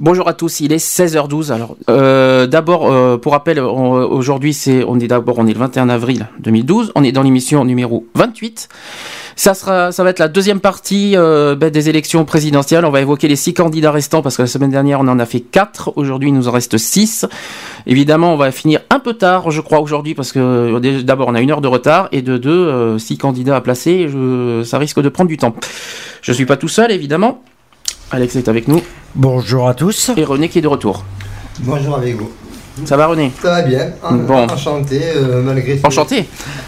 Bonjour à tous, il est 16h12. Alors, euh, d'abord, euh, pour rappel, aujourd'hui, c'est, on est d'abord, on est le 21 avril 2012. On est dans l'émission numéro 28. Ça sera, ça va être la deuxième partie euh, ben, des élections présidentielles. On va évoquer les six candidats restants parce que la semaine dernière, on en a fait quatre. Aujourd'hui, il nous en reste six. Évidemment, on va finir un peu tard, je crois, aujourd'hui parce que d'abord, on a une heure de retard et de deux, six candidats à placer. Ça risque de prendre du temps. Je suis pas tout seul, évidemment. Alex est avec nous. Bonjour à tous. Et René qui est de retour. Bonjour avec vous. Ça va René? Ça va bien. Bon. Enchanté euh, malgré. Ces... Enchanté?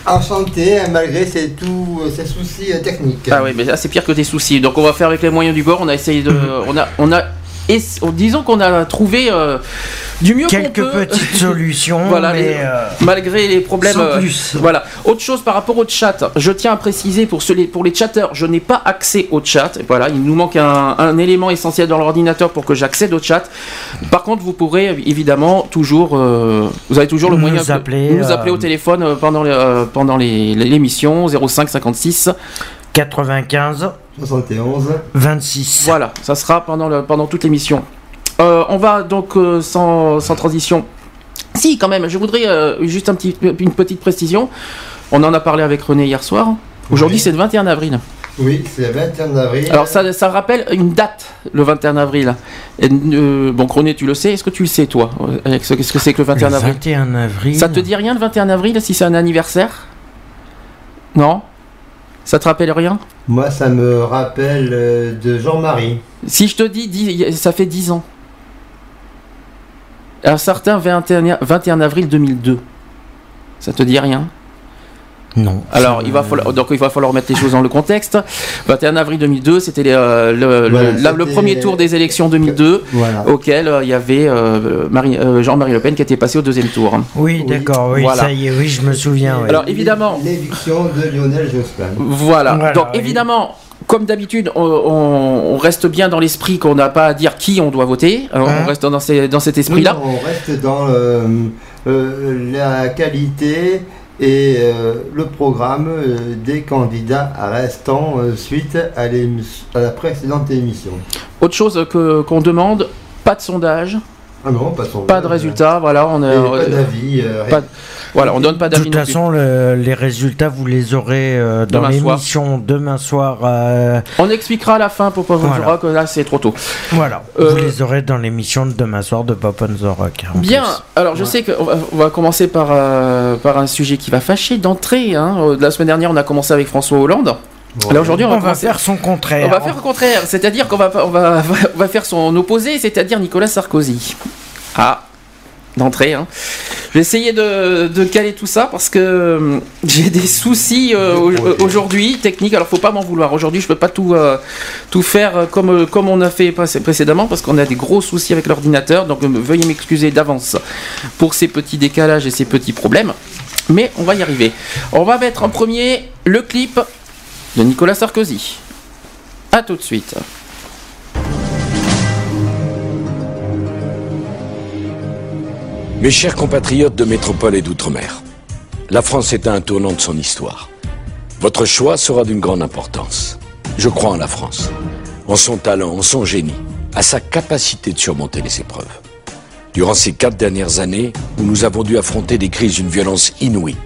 Enchanté malgré ces, tous ces soucis euh, techniques. Ah oui, mais là c'est pire que des soucis. Donc on va faire avec les moyens du bord. On a essayé de, on a, on a et disons qu'on a trouvé euh, du mieux quelques petites solutions voilà, mais euh, malgré les problèmes sans plus. voilà. Autre chose par rapport au chat. Je tiens à préciser pour pour les chatteurs je n'ai pas accès au chat. Voilà il nous manque un, un élément essentiel dans l'ordinateur pour que j'accède au chat. Par contre vous pourrez évidemment toujours euh, vous avez toujours le nous moyen appeler, de nous appeler au téléphone pendant les, pendant l'émission 05 56 95 71 26. Voilà, ça sera pendant, le, pendant toute l'émission. Euh, on va donc euh, sans, sans, transition. Si, quand même, je voudrais euh, juste un petit, une petite précision. On en a parlé avec René hier soir. Aujourd'hui, oui. c'est le 21 avril. Oui, c'est le 21 avril. Alors, ça, ça rappelle une date, le 21 avril. Et, bon, René, tu le sais. Est-ce que tu le sais, toi? Qu'est-ce que c'est que le 21 le avril? 21 avril. Ça te dit rien le 21 avril si c'est un anniversaire? Non? Ça te rappelle rien? Moi, ça me rappelle euh, de Jean-Marie. Si je te dis, dis, ça fait 10 ans. Un certain 21, 21 avril 2002. Ça te dit rien? Non. Alors, il va falloir, donc il va falloir mettre les choses dans le contexte. 21 avril 2002, c'était euh, le, voilà, le, le, premier tour des élections 2002, voilà. auquel euh, il y avait euh, Jean-Marie Le Pen qui était passé au deuxième tour. Oui, d'accord, oui, voilà. ça y est, oui, je me souviens. Oui. Alors, évidemment. L'éviction de Lionel Jospin. Voilà. voilà donc, oui. évidemment. Comme d'habitude, on, on, reste bien dans l'esprit qu'on n'a pas à dire qui on doit voter. Alors, hein on reste dans, ces, dans cet esprit-là. on reste dans la qualité et euh, le programme euh, des candidats restants euh, suite à, à, la précédente émission. Autre chose qu'on demande, pas de sondage. Ah non, pas de. Pas de résultats, voilà, on a, pas d'avis. voilà, on donne pas d'avis. De toute façon, le, les résultats, vous les aurez dans l'émission demain soir. On expliquera à la fin pour pas vous voilà. que là c'est trop tôt. Voilà, vous les aurez dans l'émission de demain soir de Pop on the Rock. Bien, plus. alors je ouais. sais qu'on va, on va commencer par, euh, par un sujet qui va fâcher d'entrée. Hein. La semaine dernière, on a commencé avec François Hollande. Là aujourd'hui, on, on va, commencer... faire son contraire. On va faire le contraire, c'est-à-dire qu'on va, on va, on va faire son opposé, c'est-à-dire Nicolas Sarkozy. Ah, d'entrée. Hein. Je vais essayer de, de, caler tout ça parce que euh, j'ai des soucis euh, aujourd'hui techniques. Alors faut pas m'en vouloir. Aujourd'hui, je peux pas tout euh, tout faire comme comme on a fait précédemment parce qu'on a des gros soucis avec l'ordinateur. Donc veuillez m'excuser d'avance pour ces petits décalages et ces petits problèmes. Mais on va y arriver. On va mettre en premier le clip de Nicolas Sarkozy. A tout de suite. Mes chers compatriotes de métropole et d'outre-mer, la France est à un tournant de son histoire. Votre choix sera d'une grande importance. Je crois en la France, en son talent, en son génie, à sa capacité de surmonter les épreuves. Durant ces quatre dernières années, où nous avons dû affronter des crises d'une violence inouïe,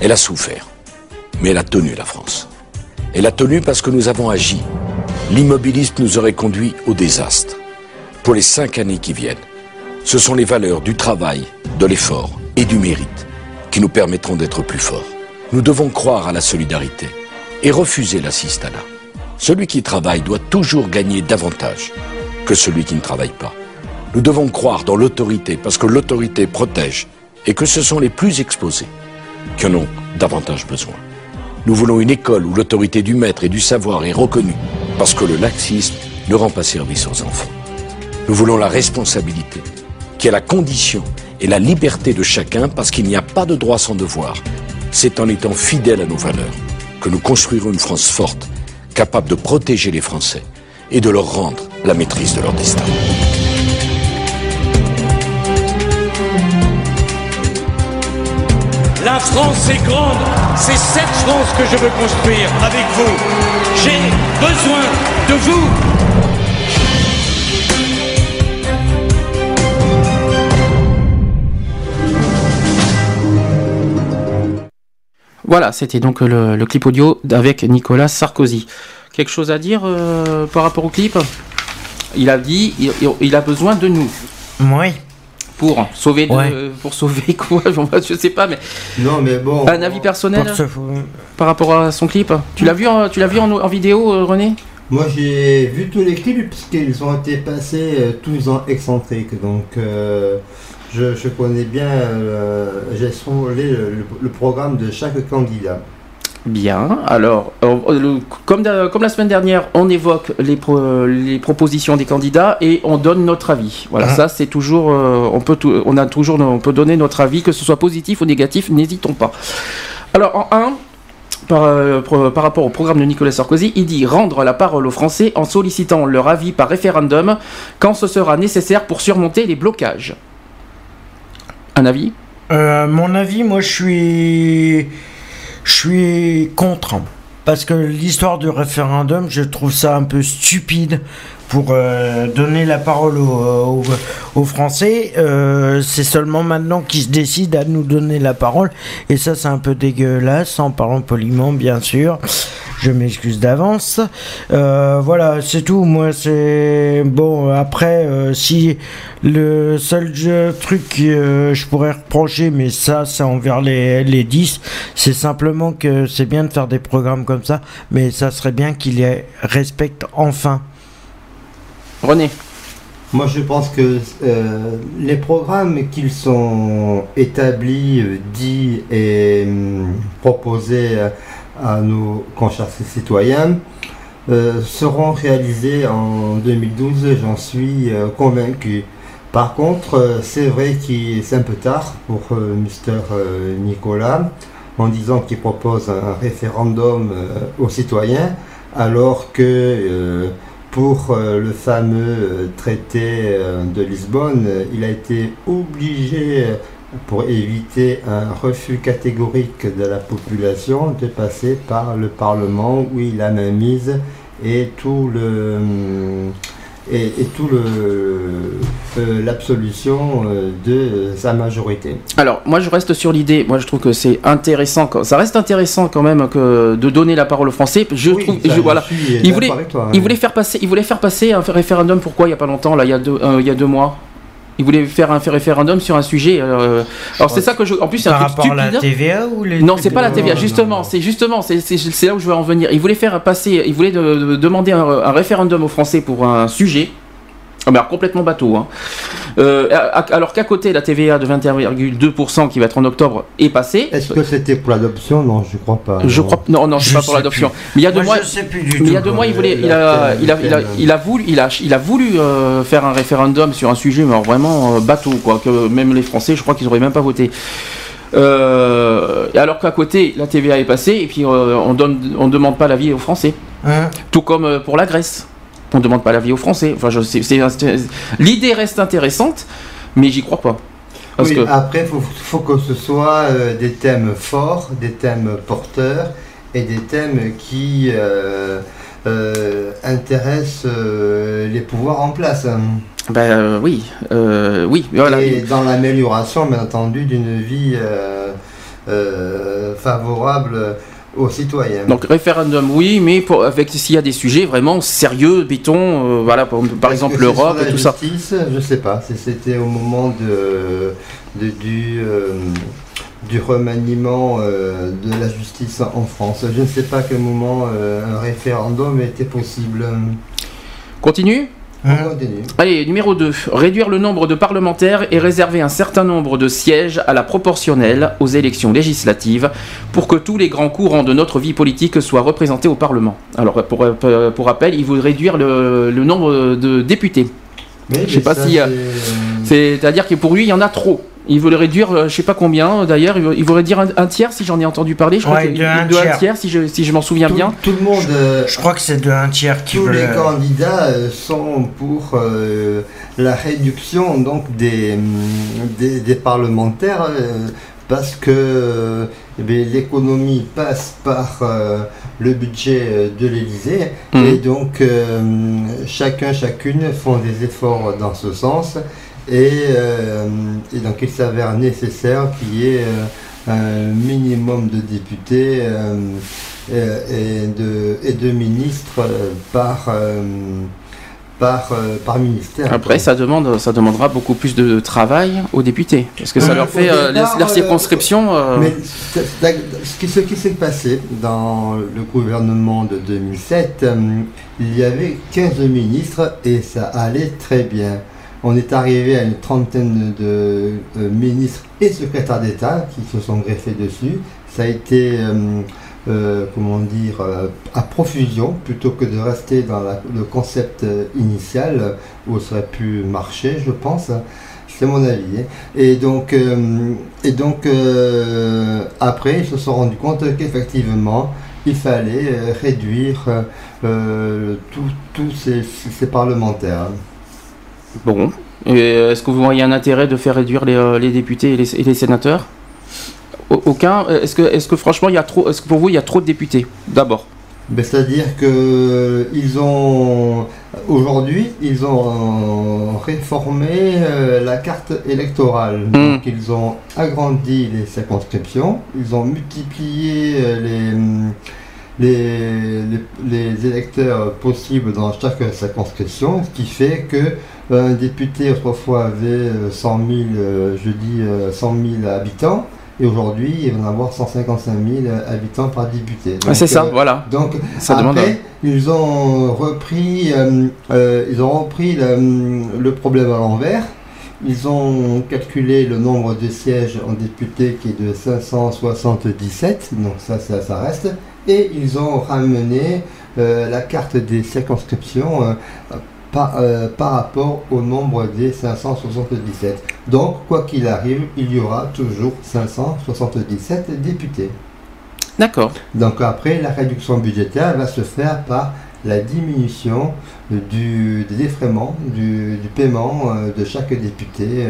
elle a souffert. Mais elle a tenu la France. Elle a tenu parce que nous avons agi. L'immobilisme nous aurait conduit au désastre. Pour les cinq années qui viennent, ce sont les valeurs du travail, de l'effort et du mérite qui nous permettront d'être plus forts. Nous devons croire à la solidarité et refuser l'assistanat. Celui qui travaille doit toujours gagner davantage. que celui qui ne travaille pas. Nous devons croire dans l'autorité parce que l'autorité protège et que ce sont les plus exposés qui en ont davantage besoin. Nous voulons une école où l'autorité du maître et du savoir est reconnue parce que le laxisme ne rend pas service aux enfants. Nous voulons la responsabilité, qui est la condition et la liberté de chacun parce qu'il n'y a pas de droit sans devoir. C'est en étant fidèles à nos valeurs que nous construirons une France forte, capable de protéger les Français et de leur rendre la maîtrise de leur destin. La France est grande, c'est cette France que je veux construire avec vous. J'ai besoin de vous. Voilà, c'était donc le, clip audio avec Nicolas Sarkozy. Quelque chose à dire euh, par rapport au clip? Il a dit, il, il a besoin de nous. Oui pour sauver pour sauver quoi je sais pas mais non mais bon un avis personnel par rapport à son clip tu l'as vu en, tu l'as vu en, vidéo euh, René? Moi j'ai vu tous les clips puisqu'ils ont été passés euh, tous en excentrique donc euh, je, connais bien j'ai frôlé le, programme de chaque candidat Bien. Alors, euh, comme, comme la semaine dernière, on évoque les, les propositions des candidats et on donne notre avis. Voilà, ah. ça c'est toujours, euh, on peut, on a toujours, on peut donner notre avis, que ce soit positif ou négatif, n'hésitons pas. Alors, en 1, par, euh, par, rapport au programme de Nicolas Sarkozy, il dit rendre la parole aux Français en sollicitant leur avis par référendum quand ce sera nécessaire pour surmonter les blocages. Un avis? Mon avis, moi je suis je suis contre. Parce que l'histoire du référendum, je trouve ça un peu stupide pour euh, donner la parole aux, Français. Euh, c'est seulement maintenant qu'ils se décident à nous donner la parole. Et ça, c'est un peu dégueulasse, en parlant poliment, bien sûr. Je m'excuse d'avance. Euh, voilà, c'est tout. Moi, c'est bon. Après, si le seul truc que je pourrais reprocher, mais ça, c'est envers les, les 10, c'est simplement que c'est bien de faire des programmes comme ça, mais ça serait bien qu'ils les respectent enfin. René. Moi, je pense que euh, les programmes qu'ils sont établis, dits et hum, proposés à nos consciences citoyens euh, seront réalisés en 2012, j'en suis euh, convaincu. Par contre, euh, c'est vrai que c'est un peu tard pour Mister Nicolas en disant qu'il propose un référendum aux citoyens, alors que pour le fameux traité de Lisbonne, il a été obligé pour éviter un refus catégorique de la population de passer par le Parlement où il a main mise et tout le et, tout le euh, l'absolution euh, de sa majorité. Alors moi je reste sur l'idée, moi je trouve que c'est intéressant, ça reste intéressant quand même que de donner la parole aux Français. Je trouve, voilà, il voulait, il voulait faire passer, il voulait faire passer un référendum. Pourquoi il y a pas longtemps là, il y a deux, euh, il y a deux mois? Il voulait faire un référendum sur un sujet. Euh, alors c'est ça que je. En plus, c'est un truc stupide. la TVA ou les Non, c'est pas la TVA. Justement, c'est justement, c'est là où je veux en venir. Il voulait faire passer, il voulait demander un, référendum aux Français pour un sujet ah bah complètement bateau. Hein. Euh, alors qu'à côté, la TVA de 21,2% qui va être en octobre est passée. Est-ce que c'était pour l'adoption? Non, je crois pas. Je crois non, non, c'est pas pour l'adoption. Mais il y a deux mois, il y a deux mois, il voulait, il a, il a, il a, voulu, il a, il a voulu euh, faire un référendum sur un sujet, mais vraiment euh, bateau, quoi. Que même les Français, je crois qu'ils auraient même pas voté. alors qu'à côté, la TVA est passée et puis on donne, on demande pas l'avis aux Français. Hein? Tout comme pour la Grèce on ne demande pas l'avis aux Français. Enfin, l'idée reste intéressante, mais j'y crois pas. oui, Après, il faut, que ce soit euh, des thèmes forts, des thèmes porteurs et des thèmes qui euh, euh, intéressent les pouvoirs en place. Ben oui, oui. Voilà. Et dans l'amélioration, bien entendu, d'une vie favorable aux citoyens. Donc référendum, oui, mais pour, avec s'il y a des sujets vraiment sérieux, béton, euh, voilà, par, exemple l'Europe et tout ça. Je sais pas, c'était au moment de, du, euh, du remaniement euh, de la justice en France. Je ne sais pas à quel moment un référendum était possible. Continue On continue. Allez, numéro 2. Réduire le nombre de parlementaires et réserver un certain nombre de sièges à la proportionnelle aux élections législatives pour que tous les grands courants de notre vie politique soient représentés au Parlement. Alors, pour, euh, pour rappel, il veut réduire le, le nombre de députés. Mais Je sais pas ça, si, euh, c'est- C'est-à-dire que pour lui, il y en a trop. Il veut le réduire, euh, je sais pas combien d'ailleurs, il veut, il veut réduire un, un tiers si j'en ai entendu parler. Je crois Ouais, que- de un de un tiers. si je, si je m'en souviens tout, bien. tout le monde, euh, Je crois que c'est de un tiers qui tous veut. les le- candidats euh, sont pour euh, la réduction donc des, hum, des, des parlementaires euh, parce que euh, eh l'économie passe par euh, le budget euh, de l'Élysée Mhm. et donc euh, chacun chacune font des efforts dans ce sens et, euh, et donc il s'avère nécessaire qu'il y ait euh, un minimum de députés euh, et, et de, et de ministres par, par, euh, par ministère. Après, ça, demande, ça demandera beaucoup plus de travail aux députés. Parce que ça leur fait euh, départ, leur circonscription. euh, Mais ce qui, ce qui s'est passé dans le gouvernement de 2007, euh, il y avait 15 ministres et ça allait très bien. On est arrivé à une trentaine de euh, ministres et secrétaires d'État qui se sont greffés dessus. Ça a été, euh, euh, comment dire, à profusion plutôt que de rester dans le concept initial où ça aurait pu marcher, je pense. C'est mon avis. hein. Et donc, après, ils se sont rendus compte qu'effectivement, il fallait réduire tous ces, ces parlementaires. Bon. Euh, Est-ce que vous voyez un intérêt de faire réduire les, euh, les députés et les, et les sénateurs? Au- Aucun. Euh, Est-ce que, franchement, il y a trop, est-ce que pour vous, il y a trop de députés? D'abord. Ben, C'est-à-dire que ils ont aujourd'hui ils ont réformé euh, la carte électorale. Donc ils ont agrandi les circonscriptions, ils ont multiplié euh, les, les, les, les électeurs possibles dans chaque circonscription, ce qui fait que euh, un député autrefois avait euh, 100 000, euh, je dis euh, 100 000 habitants. Et aujourd'hui, il va en avoir 155 000 habitants par député. Ah, c'est ça, euh, voilà. Donc, Ça après, demande ils ont repris, euh, euh, ils ont repris le, le problème à l'envers. Ils ont calculé le nombre de sièges en députés qui est de 577, donc ça, ça, ça reste. Et ils ont ramené euh, la carte des circonscriptions euh, par, euh, par rapport au nombre des 577. Donc, quoi qu'il arrive, il y aura toujours 577 députés. D'accord. Donc après, la réduction budgétaire va se faire par la diminution du, des du, du paiement de chaque député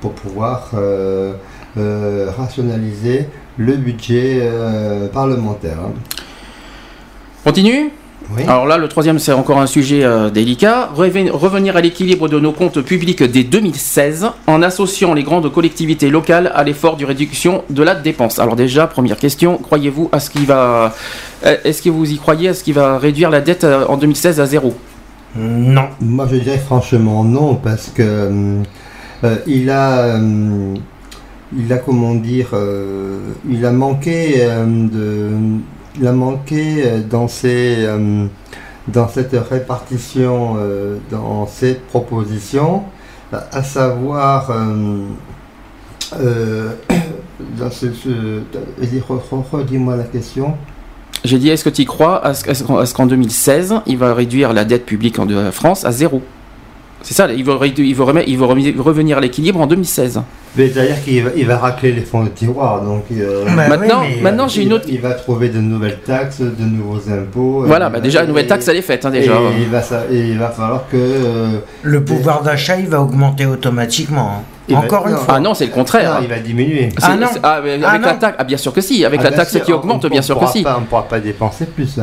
pour pouvoir rationaliser le budget euh, parlementaire. hein. Continue Oui. Alors là, le troisième, c'est encore un sujet euh, délicat. Reven- revenir à l'équilibre de nos comptes publics dès 2016 en associant les grandes collectivités locales à l'effort de réduction de la dépense. Alors déjà, première question, croyez-vous à ce qu'il va... euh, Est-ce que vous y croyez à ce qu'il va réduire la dette en 2016 à zéro? Non. Moi, je dirais franchement non, parce que euh, il a, euh, il a comment dire, euh, il a manqué euh, de, il a manqué euh, dans ses, dans cette répartition, dans ses propositions, à savoir. redis-moi la question. J'ai dit, est-ce que tu crois? À ce, qu'en- à ce qu'en 2016, il va réduire la dette publique en France à zéro? C'est ça, il veut, il veut remettre- il veut remis- revenir à l'équilibre en 2016. Mais C'est-à-dire qu'il va, il va racler les fonds de tiroir, donc euh, Bah Maintenant- oui, maintenant, j'ai il, une autre... il va trouver de nouvelles taxes, de nouveaux impôts. Voilà, euh, bah déjà, la nouvelle taxe, elle est faite, hein, déjà. Et il, va, et il va falloir que. euh, Le pouvoir d'achat, il va augmenter automatiquement. hein. Il va- Encore une non. fois. Ah non, c'est le contraire. non, il va diminuer. Ah non. ah, mais Ah avec la taxe, ah, bien sûr que si. Avec Ah, la taxe sûr, qui augmente, on- bien sûr que si. pas- on ne pourra pas dépenser plus.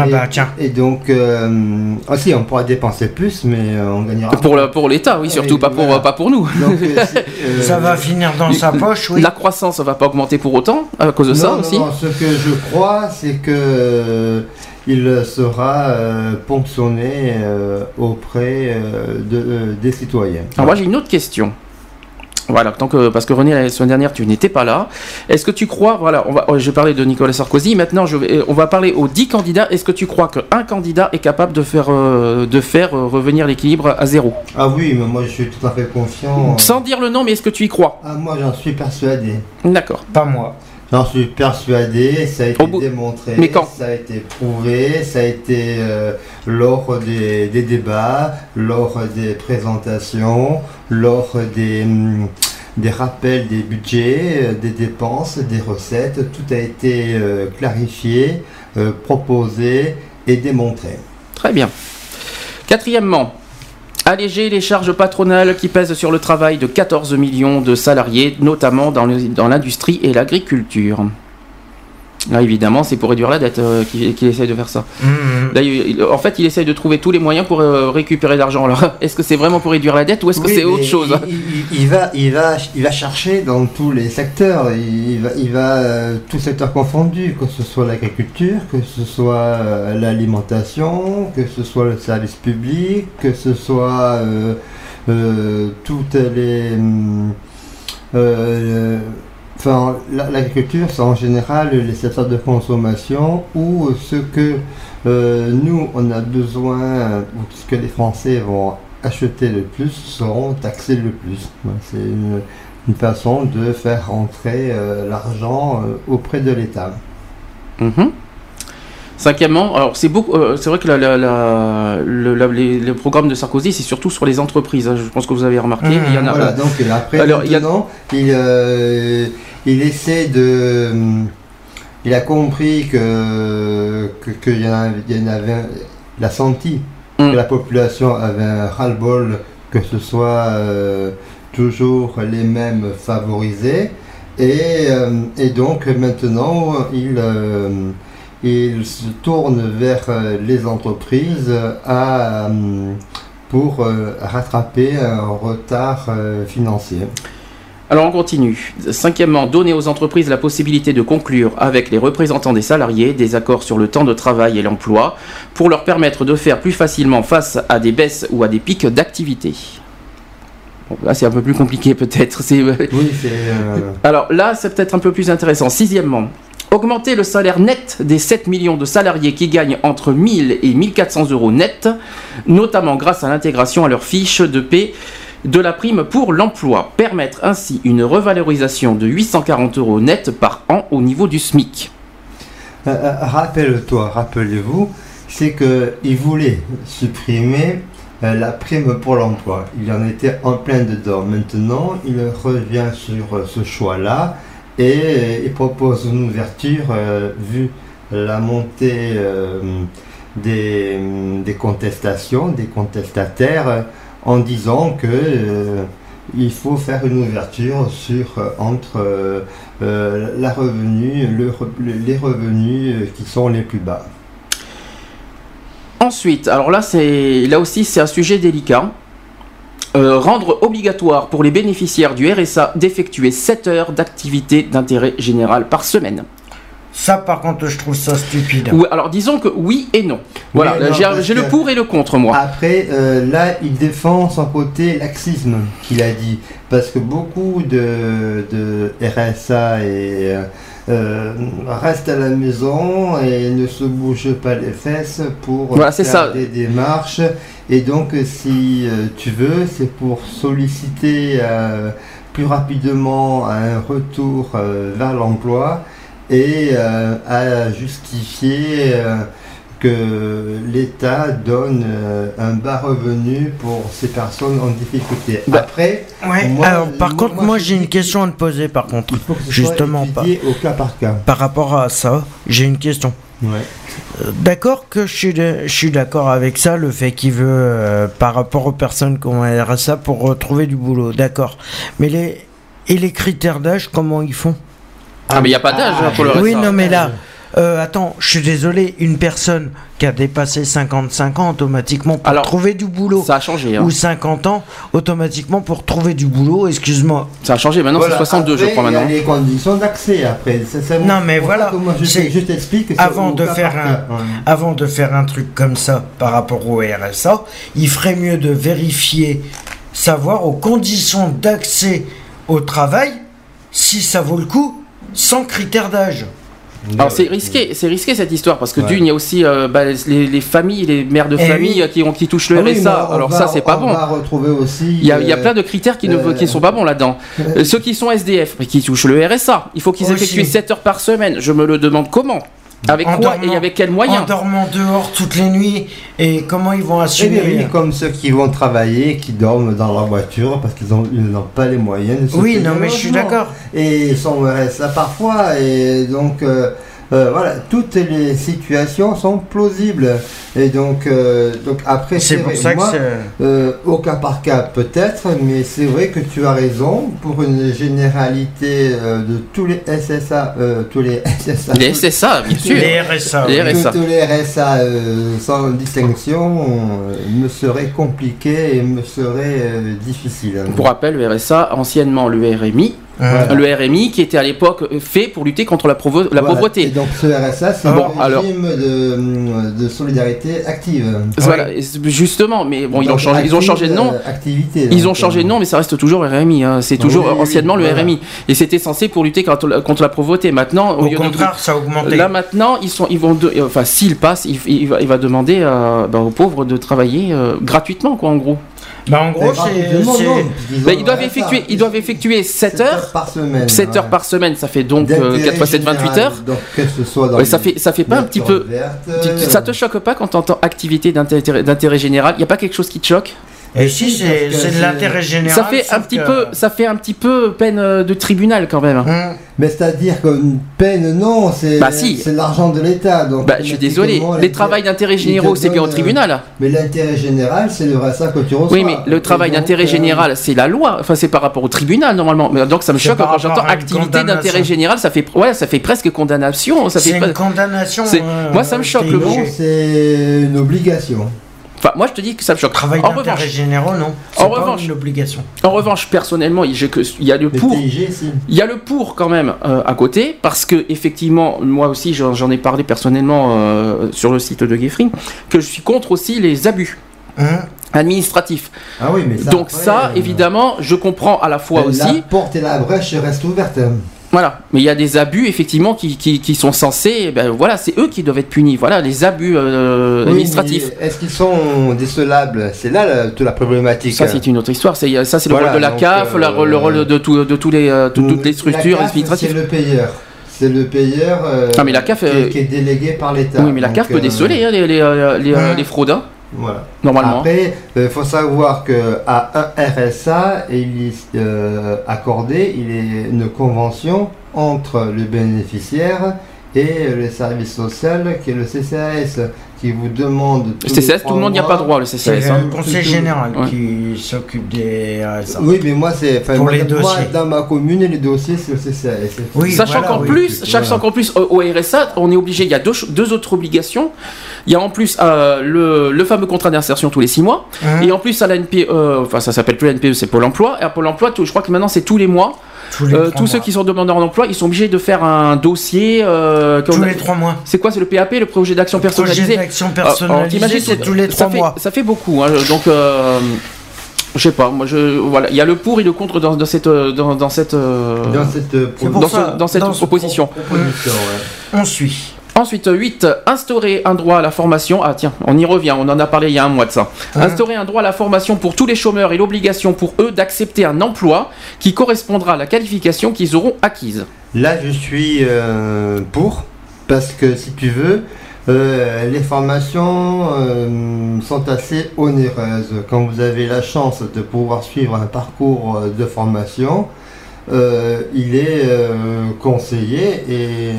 Ah et, bah tiens. Et donc, euh, ah si, on pourra dépenser plus, mais euh, on gagnera. Pour le- pour l'État, oui, surtout pas pour voilà. pas pour nous. Donc, euh, Ça va finir dans sa poche, oui. La croissance va pas augmenter pour autant à cause de non, ça non, aussi. non, ce que je crois, c'est que il sera euh, ponctionné euh, auprès euh, de, euh, des citoyens. Alors moi j'ai une autre question. Voilà, tant que, parce que René, la semaine dernière, tu n'étais pas là. Est-ce que tu crois, voilà, on va, je vais parler de Nicolas Sarkozy, maintenant je vais, on va parler aux 10 candidats. Est-ce que tu crois qu'un candidat est capable de faire, euh, de faire euh, revenir l'équilibre à zéro? Ah oui, mais moi je suis tout à fait confiant. Sans dire le nom, mais est-ce que tu y crois? Ah, moi j'en suis persuadé. D'accord. Pas moi. J'en suis persuadé, ça a été bout- démontré, Mais quand ça a été prouvé, ça a été euh, lors des, des débats, lors des présentations, lors des, hum, des rappels des budgets, euh, des dépenses, des recettes, tout a été euh, clarifié, euh, proposé et démontré. Très bien. Quatrièmement, alléger les charges patronales qui pèsent sur le travail de 14 millions de salariés, notamment dans l'industrie et l'agriculture. Là, évidemment, c'est pour réduire la dette euh, qu'il essaye de faire ça. Là, il- il- en fait, il essaye de trouver tous les moyens pour euh, récupérer l'argent. Alors, est-ce que c'est vraiment pour réduire la dette ou est-ce que c'est autre chose il, va, il, va, il va chercher dans tous les secteurs. Il, va, il va euh, tous secteurs confondus, que ce soit l'agriculture, que ce soit l'alimentation, que ce soit le service public, que ce soit toutes les. Enfin, la- l'agriculture, c'est en général les secteurs de consommation où ce que euh, nous, on a besoin, ou ce que les Français vont acheter le plus, seront taxés le plus. C'est une, façon de faire rentrer euh, l'argent euh, auprès de l'État. Mhm. Cinquièmement, alors c'est beaucoup, euh, c'est vrai que la- la- la- le, la- les- le programme de Sarkozy, c'est surtout sur les entreprises. hein, je pense que vous avez remarqué. Mhm. il y en a, Voilà, donc euh, après, Alors, maintenant, il, euh, il essaie de. Il a compris que que- qu'il y, en il avait. Il a senti que la population avait un ras-le-bol, que ce soit euh, toujours les mêmes favorisés. Et, euh, et donc maintenant, il, euh, il se tourne vers euh, les entreprises à, euh, pour euh, rattraper un retard euh, financier. Alors on continue. Cinquièmement, donner aux entreprises la possibilité de conclure avec les représentants des salariés des accords sur le temps de travail et l'emploi pour leur permettre de faire plus facilement face à des baisses ou à des pics d'activité. Bon, là c'est un peu plus compliqué peut-être. Oui, c'est. euh, Alors là c'est peut-être un peu plus intéressant. Sixièmement, augmenter le salaire net des 7 millions de salariés qui gagnent entre 1000 et 1400 euros net, notamment grâce à l'intégration à leur fiche de paie de la prime pour l'emploi. Permettre ainsi une revalorisation de 840 euros net par an au niveau du SMIC. euh, euh, Rappelle-toi, rappelez-vous, c'est qu'il voulait supprimer euh, la prime pour l'emploi. Il en était en plein dedans. Maintenant, il revient sur ce choix-là et euh, il propose une ouverture euh, vu la montée euh, des, des contestations, des contestataires, en disant que il faut faire une ouverture sur entre la revenu, le re- le- les revenus qui sont les plus bas. Ensuite, alors là, c'est là aussi c'est un sujet délicat. Euh, rendre obligatoire pour les bénéficiaires du RSA d'effectuer 7 heures d'activité d'intérêt général par semaine. Ça, par contre, je trouve ça stupide. Ou alors disons que oui et non. Voilà, j'ai le pour et le contre moi. Après, euh, là, il défend son côté laxisme qu'il a dit. Parce que beaucoup de, de RSA et, euh, euh, restent à la maison et ne se bougent pas les fesses pour Voilà, faire ça. des démarches. Et donc, si euh, tu veux, c'est pour solliciter euh, plus rapidement un retour vers l'emploi et à justifier que l'État donne euh, un bas revenu pour ces personnes en difficulté. Bah, Après, Ouais, moi, alors par moi, contre, moi, j'ai une question à te poser par contre. il faut que ce Justement soit pas. étudié au cas par cas. Par rapport à ça, j'ai une question. Ouais. Euh, D'accord que je suis, de- je suis d'accord avec ça, le fait qu'il veut, euh, par rapport aux personnes qui ont un RSA, pour retrouver du boulot, d'accord. Mais les, et les critères d'âge, comment ils font? Ah mais il n'y a pas d'âge hein, pour le Oui, RSA. non, mais là, euh, attends, je suis désolé, une personne qui a dépassé 55 ans, automatiquement, pour Alors, trouver du boulot, Ça a changé. hein. ou 50 ans, automatiquement, pour trouver du boulot, excuse-moi. Ça a changé. Maintenant Voilà, c'est 62 je crois il y a maintenant. les conditions d'accès après. C'est- c'est Non, mais voilà, ça je, t'explique. avant de faire un-. Ouais. avant de faire un truc comme ça par rapport au RSA, il ferait mieux de vérifier, savoir aux conditions d'accès au travail si ça vaut le coup sans critère d'âge. Alors c'est risqué, c'est risqué cette histoire parce que Ouais. d'une il y a aussi euh, bah, les, les familles, les mères de Eh famille oui. qui ont qui touchent le Ah oui, RSA. Alors va- ça c'est pas on bon. va retrouver aussi. Il y, a, il y a euh, plein de critères qui ne euh, qui sont pas bons là-dedans. Euh, Ceux qui sont SDF, mais qui touchent le RSA, il faut qu'ils Aussi. effectuent 7 heures par semaine. Je me le demande comment Avec En quoi dormant- et avec quels En moyens dormant dehors toutes les nuits et comment ils vont assumer bien, oui, comme ceux qui vont travailler, qui dorment dans leur voiture parce qu'ils ont- ils n'ont pas les moyens de se Oui, non mais je suis d'accord. Et sans RSA parfois, et donc euh, euh, voilà, toutes les situations sont plausibles. Et donc, euh, donc après, C'est pour ça que moi, euh, au cas par cas peut-être, mais c'est vrai que tu as raison pour une généralité euh, de tous les SSA, euh, tous les SSA, Les SSA, bien sûr. Les RSA. Les. RSA. tous les RSA euh, sans distinction euh, me serait compliqué et me serait euh, difficile. Pour rappel, le RSA, anciennement le RMI, Hein. le RMI qui était à l'époque euh, fait pour lutter contre la, provo- la Voilà. Et pauvreté. donc ce RSA, c'est Bon, un alors- régime de, de solidarité active. Voilà, et c'est- justement, mais bon, ils ont changé, ils ont changé de nom. euh, activité. Ils ont changé de euh, nom, mais ça reste toujours RMI. hein. C'est toujours Oui, oui, anciennement oui, le voilà. RMI. Et c'était censé pour lutter contre la, contre la pauvreté. Maintenant, au, Au lieu de- contraire, ça a augmenté. là maintenant, ils sont, ils vont, de- enfin, s'il passe, il, il va, il va demander euh, ben, aux pauvres de travailler euh, gratuitement, quoi, en gros. Bah en gros, c'est. ils doivent effectuer, ils doivent effectuer 7 Sept heures, par semaine. 7 heures ouais. par semaine. Ça fait donc euh, D'intérêt 4 fois 7, 28 général, heures. Donc que ce soit dans Ouais, ça fait, ça fait pas un petit peu. tu- Ça te choque pas quand t'entends activité d'intérêt d'intérêt général? Il y a pas quelque chose qui te choque? Et si, c'est de l'intérêt général. Ça fait un petit que- peu, ça fait un petit peu peine euh, de tribunal quand même. Hum. Mais c'est-à-dire qu'une peine, non, c'est Bah, si. l'argent de l'État. donc Bah, je suis désolé. Les l'intérêt- travails d'intérêt généraux, c'est bien au euh, tribunal. Mais l'intérêt général, c'est le RSA que tu reçois. Oui, mais le travail d'intérêt euh, général, c'est la loi. Enfin, c'est par rapport au tribunal normalement. Mais Donc ça me choque quand j'entends activité d'intérêt général. Ça fait, ouais, ça fait presque condamnation. Ça C'est fait. une condamnation. euh, moi, ça me choque, le. Non, c'est une obligation. Enfin, moi, je te dis que ça me choque. Travail En revanche, généraux, non. En pas revanche- une obligation. en revanche, personnellement, il y a le pour. Si. Il y a le pour quand même euh, à côté, parce que effectivement, moi aussi j'en ai parlé personnellement euh, sur le site de Geoffrey, que je suis contre aussi les abus Hum. administratifs. Ah oui, mais ça, Donc ça, euh, évidemment, je comprends à la fois La aussi. porte et la brèche restent ouvertes. Voilà, mais il y a des abus effectivement qui, qui, qui sont censés, ben voilà, c'est eux qui doivent être punis. Voilà, les abus euh, Oui, administratifs. Est-ce qu'ils sont décelables? C'est là la, toute la problématique. Ça c'est une autre histoire. C'est ça c'est le Voilà, rôle de la CAF, euh, la- le rôle de, tout- de tous les euh, tout- toutes les structures administratives. C'est le payeur. C'est le payeur euh, Ah, mais la CAF, qui, euh, est, qui est délégué par l'État. Oui, mais la CAF peut euh, déceler hein, les, les, euh, les, euh, Ouais. les fraudes, hein, Voilà. normalement. Après, il faut savoir que à un RSA, il est euh, accordé, il est une convention entre le bénéficiaire et le service social qui est le CCAS qui vous demande. les CCS, tout le monde n'y a pas droit, le C'est CCS. hein. le conseil général ouais. qui s'occupe des RSA. Oui, mais moi c'est Pour moi, les moi, dossiers. dans ma commune les dossiers c'est le CCAS. Oui, Sachant voilà, qu'en oui. plus, Voilà. sachant qu'en plus au, RSA, on est obligé. Il y a deux, deux autres obligations. Il y a en plus euh, le, le fameux contrat d'insertion tous les six mois, Hein, et en plus à la NPE, euh, enfin ça s'appelle plus la NPE, c'est Pôle Emploi. Et à Pôle Emploi, tout- je crois que maintenant c'est tous les mois. Tous Euh, tous ceux qui sont demandeurs d'emploi, ils sont obligés de faire un dossier. euh, Tous a- les trois mois. C'est quoi C'est le PAP, le projet d'action Projet personnalisé. d'action Alors, personnalisée, t'imagines, c'est tous les ça trois fait, mois. Ça fait beaucoup, hein, donc. euh, je sais pas, moi je voilà, il y a le pour et le contre dans, dans cette euh, dans, dans cette euh, Dans cette euh, dans, ce- dans cette opposition. proposition, ouais. On suit. Ensuite, 8. Instaurer un droit à la formation. Ah tiens, on y revient, on en a parlé il y a un mois de ça. Hein Instaurer un droit à la formation pour tous les chômeurs et l'obligation pour eux d'accepter un emploi qui correspondra à la qualification qu'ils auront acquise. Là, je suis euh, pour, parce que si tu veux, euh, les formations euh, sont assez onéreuses. Quand vous avez la chance de pouvoir suivre un parcours de formation, il est conseillé et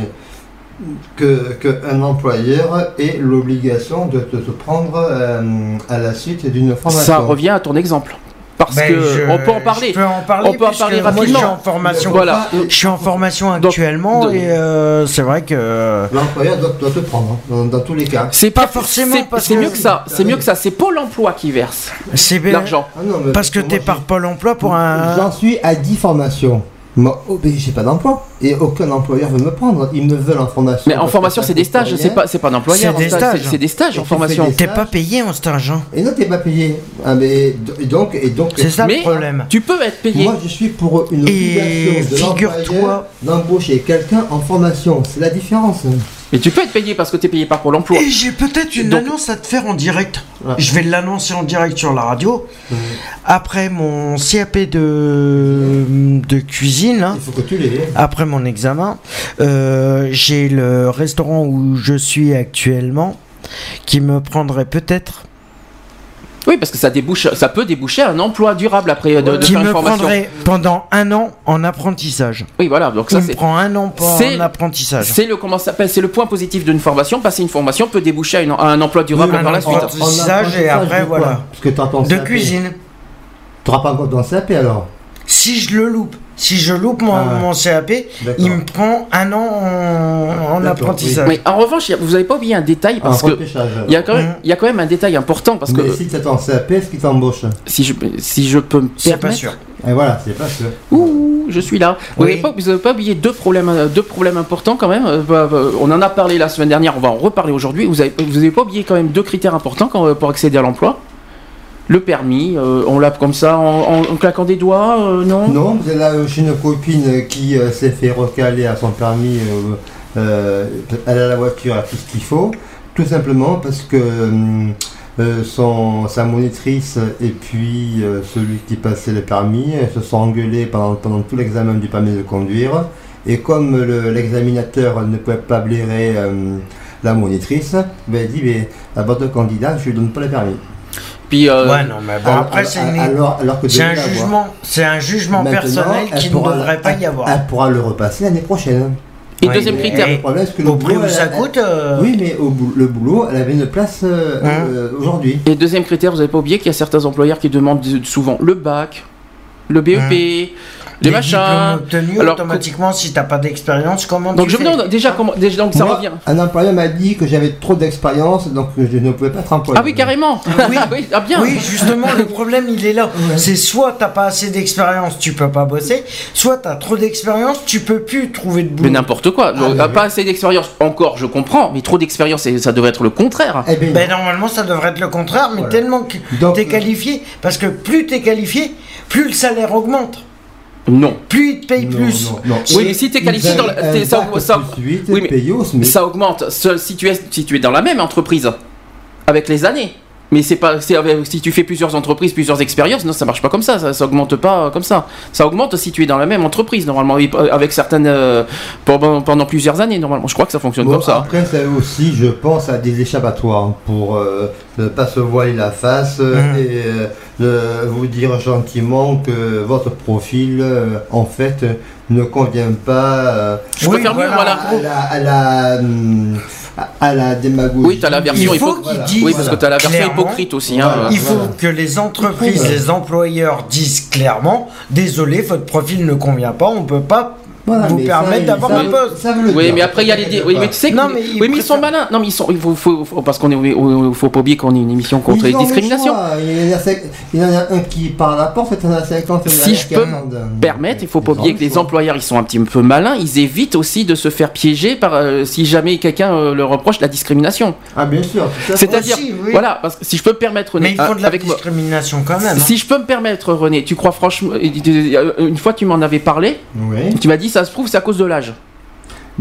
que qu'un employeur ait l'obligation de te, te prendre euh, à la suite d'une formation. Ça revient à ton exemple. Parce Ben, que je- on peut en parler. Je peux en parler. On peut en parler moi, je suis rapidement. en formation. Voilà. Je suis en formation actuellement donc- et euh, c'est vrai que. L'employeur doit, doit te prendre, hein, dans, dans tous les cas. C'est Pas forcément, c'est- mieux que ça. C'est mieux que ça. C'est Pôle Emploi qui verse l'argent. Ah Parce que t'es par Pôle emploi pour un. J'en suis à 10 formations. Moi, oh, j'ai pas d'emploi. Et aucun employeur veut me prendre. Ils me veulent en formation. Mais en formation, c'est des stages, c'est pas, c'est pas un employeur. C'est des en stage, stages. C'est des stages Et en formation. T'es pas payé en stage, hein. Et non, t'es pas payé. Ah, mais et donc, et donc. C'est ça le problème. tu peux être payé. Moi, je suis pour une Et obligation de l'employeur d'embaucher quelqu'un en formation. C'est la différence. Mais tu peux être payé parce que tu es payé par Pôle emploi. Et j'ai peut-être une Donc- annonce à te faire en direct. Ouais. Je vais l'annoncer en direct sur la radio. Après mon CAP de, de cuisine, là, Il faut que tu l'aies. après mon examen, euh, j'ai le restaurant où je suis actuellement qui me prendrait peut-être, Oui, parce que ça débouche, ça peut déboucher un emploi durable après euh, de, de qui faire une me formation. prendrait pendant un an en apprentissage. Oui, voilà. Donc Il ça me c'est. prend un an pour c'est- en apprentissage. C'est le comment s'appelle, c'est le point positif d'une formation. Passer une formation peut déboucher à, une- à un emploi durable Oui, par la suite. Apprentissage et après, voilà. Parce que De cuisine. T'auras pas encore ton CAP alors Si je le loupe, si je loupe mon, Ah mon CAP, il me prend un an en, apprentissage. Mais en revanche, vous n'avez pas oublié un détail parce En que il y a quand même, il y a quand même un détail important parce que Mais si t'as ton CAP, est-ce qu'il t'embauche si je si je peux me C'est pas permettre. sûr. Et voilà, c'est pas sûr. Ouh, je suis là. Vous Oui. n'avez pas, vous avez pas oublié deux problèmes, euh, deux problèmes importants quand même. Euh, bah, bah, on en a parlé la semaine dernière, on va en reparler aujourd'hui. Vous avez, vous avez pas oublié quand même deux critères importants euh, pour accéder à l'emploi. Le permis, euh, on l'a comme ça en, claquant des doigts, euh, non? Non, vous là, j'ai une copine qui euh, s'est fait recaler à son permis. elle a la voiture, elle a tout ce qu'il faut. Tout simplement parce que son, sa monitrice et puis celui qui passait le permis se sont engueulés pendant, tout l'examen du permis de conduire. Et comme le- l'examinateur ne pouvait pas blairer la monitrice, ben, elle dit ben, à votre candidat, je lui donne pas le permis. Puis euh, Ouais, non, mais bon, Alors- après, c'est une- alors, alors que c'est un jugement, c'est un jugement Maintenant, personnel qui ne devrait pas elle- y avoir. Elle pourra le repasser l'année prochaine. et Ouais, deuxième critère. Et- Le problème, c'est que le Au prix boulot, où ça elle- coûte, euh, Oui, mais au le boulot, elle avait une place euh, Hein euh, aujourd'hui. Et deuxième critère, vous n'avez pas oublié qu'il y a certains employeurs qui demandent souvent le bac, le BEP, les, les machins. obtenus Alors, automatiquement, si t'as pas d'expérience, comment Donc tu je fais non, déjà comment déjà donc ça Moi, revient. Un employeur m'a dit que j'avais trop d'expérience, donc je ne pouvais pas être employé. Ah oui carrément. Oui. ah bien. Oui, justement, le problème, il est là. C'est soit t'as pas assez d'expérience, tu peux pas bosser, soit t'as trop d'expérience, tu peux plus trouver de Mais boulot. n'importe quoi. Ah, Donc, mais pas assez d'expérience. Encore, je comprends, mais trop d'expérience, et ça devrait être le contraire. Eh bien, Ben normalement ça devrait être le contraire, mais Voilà. tellement que t'es qualifié, parce que plus t'es qualifié, plus le salaire augmente, Non. plus il te paye non, plus. non, non. Oui, mais si t'es qualifié dans la- ça- oui, mais. Ça augmente seul si tu es si tu es dans la même entreprise avec les années. Mais c'est pas c'est avec- si tu fais plusieurs entreprises, plusieurs expériences, non, ça marche pas comme ça, ça, ça augmente pas euh, comme ça. Ça augmente si tu es dans la même entreprise normalement euh, avec certaines euh, pendant, pendant plusieurs années normalement. Je crois que ça fonctionne Bon, comme ça. Après, ça aussi, je pense à des échappatoires pour euh, ne pas se voiler la face euh, Mhm. et euh, de vous dire gentiment que votre profil, euh, en fait, ne convient pas euh, Je peux faire mieux, voilà. à, la, à, la, hum, à la démagogie. Oui, t'as la version Il faut hypo- qu'ils Voilà. disent Oui, parce que t'as la version clairement, hypocrite aussi. hein. Voilà. Il faut Voilà. que les entreprises, Voilà. les employeurs disent clairement désolé, votre profil ne convient pas, on peut pas Voilà, vous permettre d'avoir un poste. ça veut le Oui, dire. mais après il y a les. dé- Oui, mais tu sais que. Non, mais ils oui, mais ils sont malins. Non, mais ils sont. Il faut, faut- faut- parce qu'on est. Il faut pas oublier qu'on est une émission contre Ils les discriminations. Il y, en a, cinq- il y en a un qui part à la porte et il y en a 50 Si je peux me permettre, il faut pas oublier que les employeurs ils sont un petit peu malins, ils évitent aussi de se faire piéger par euh, si jamais quelqu'un euh, leur reproche la discrimination. Ah, bien sûr. C'est-à-dire, oui. voilà, parce que si je peux me permettre, René, Mais il faut de la avec moi, discrimination quand même. hein. si je peux me permettre, René, tu crois franchement, euh, une fois tu m'en avais parlé, Oui. tu m'as dit ça se prouve c'est à cause de l'âge.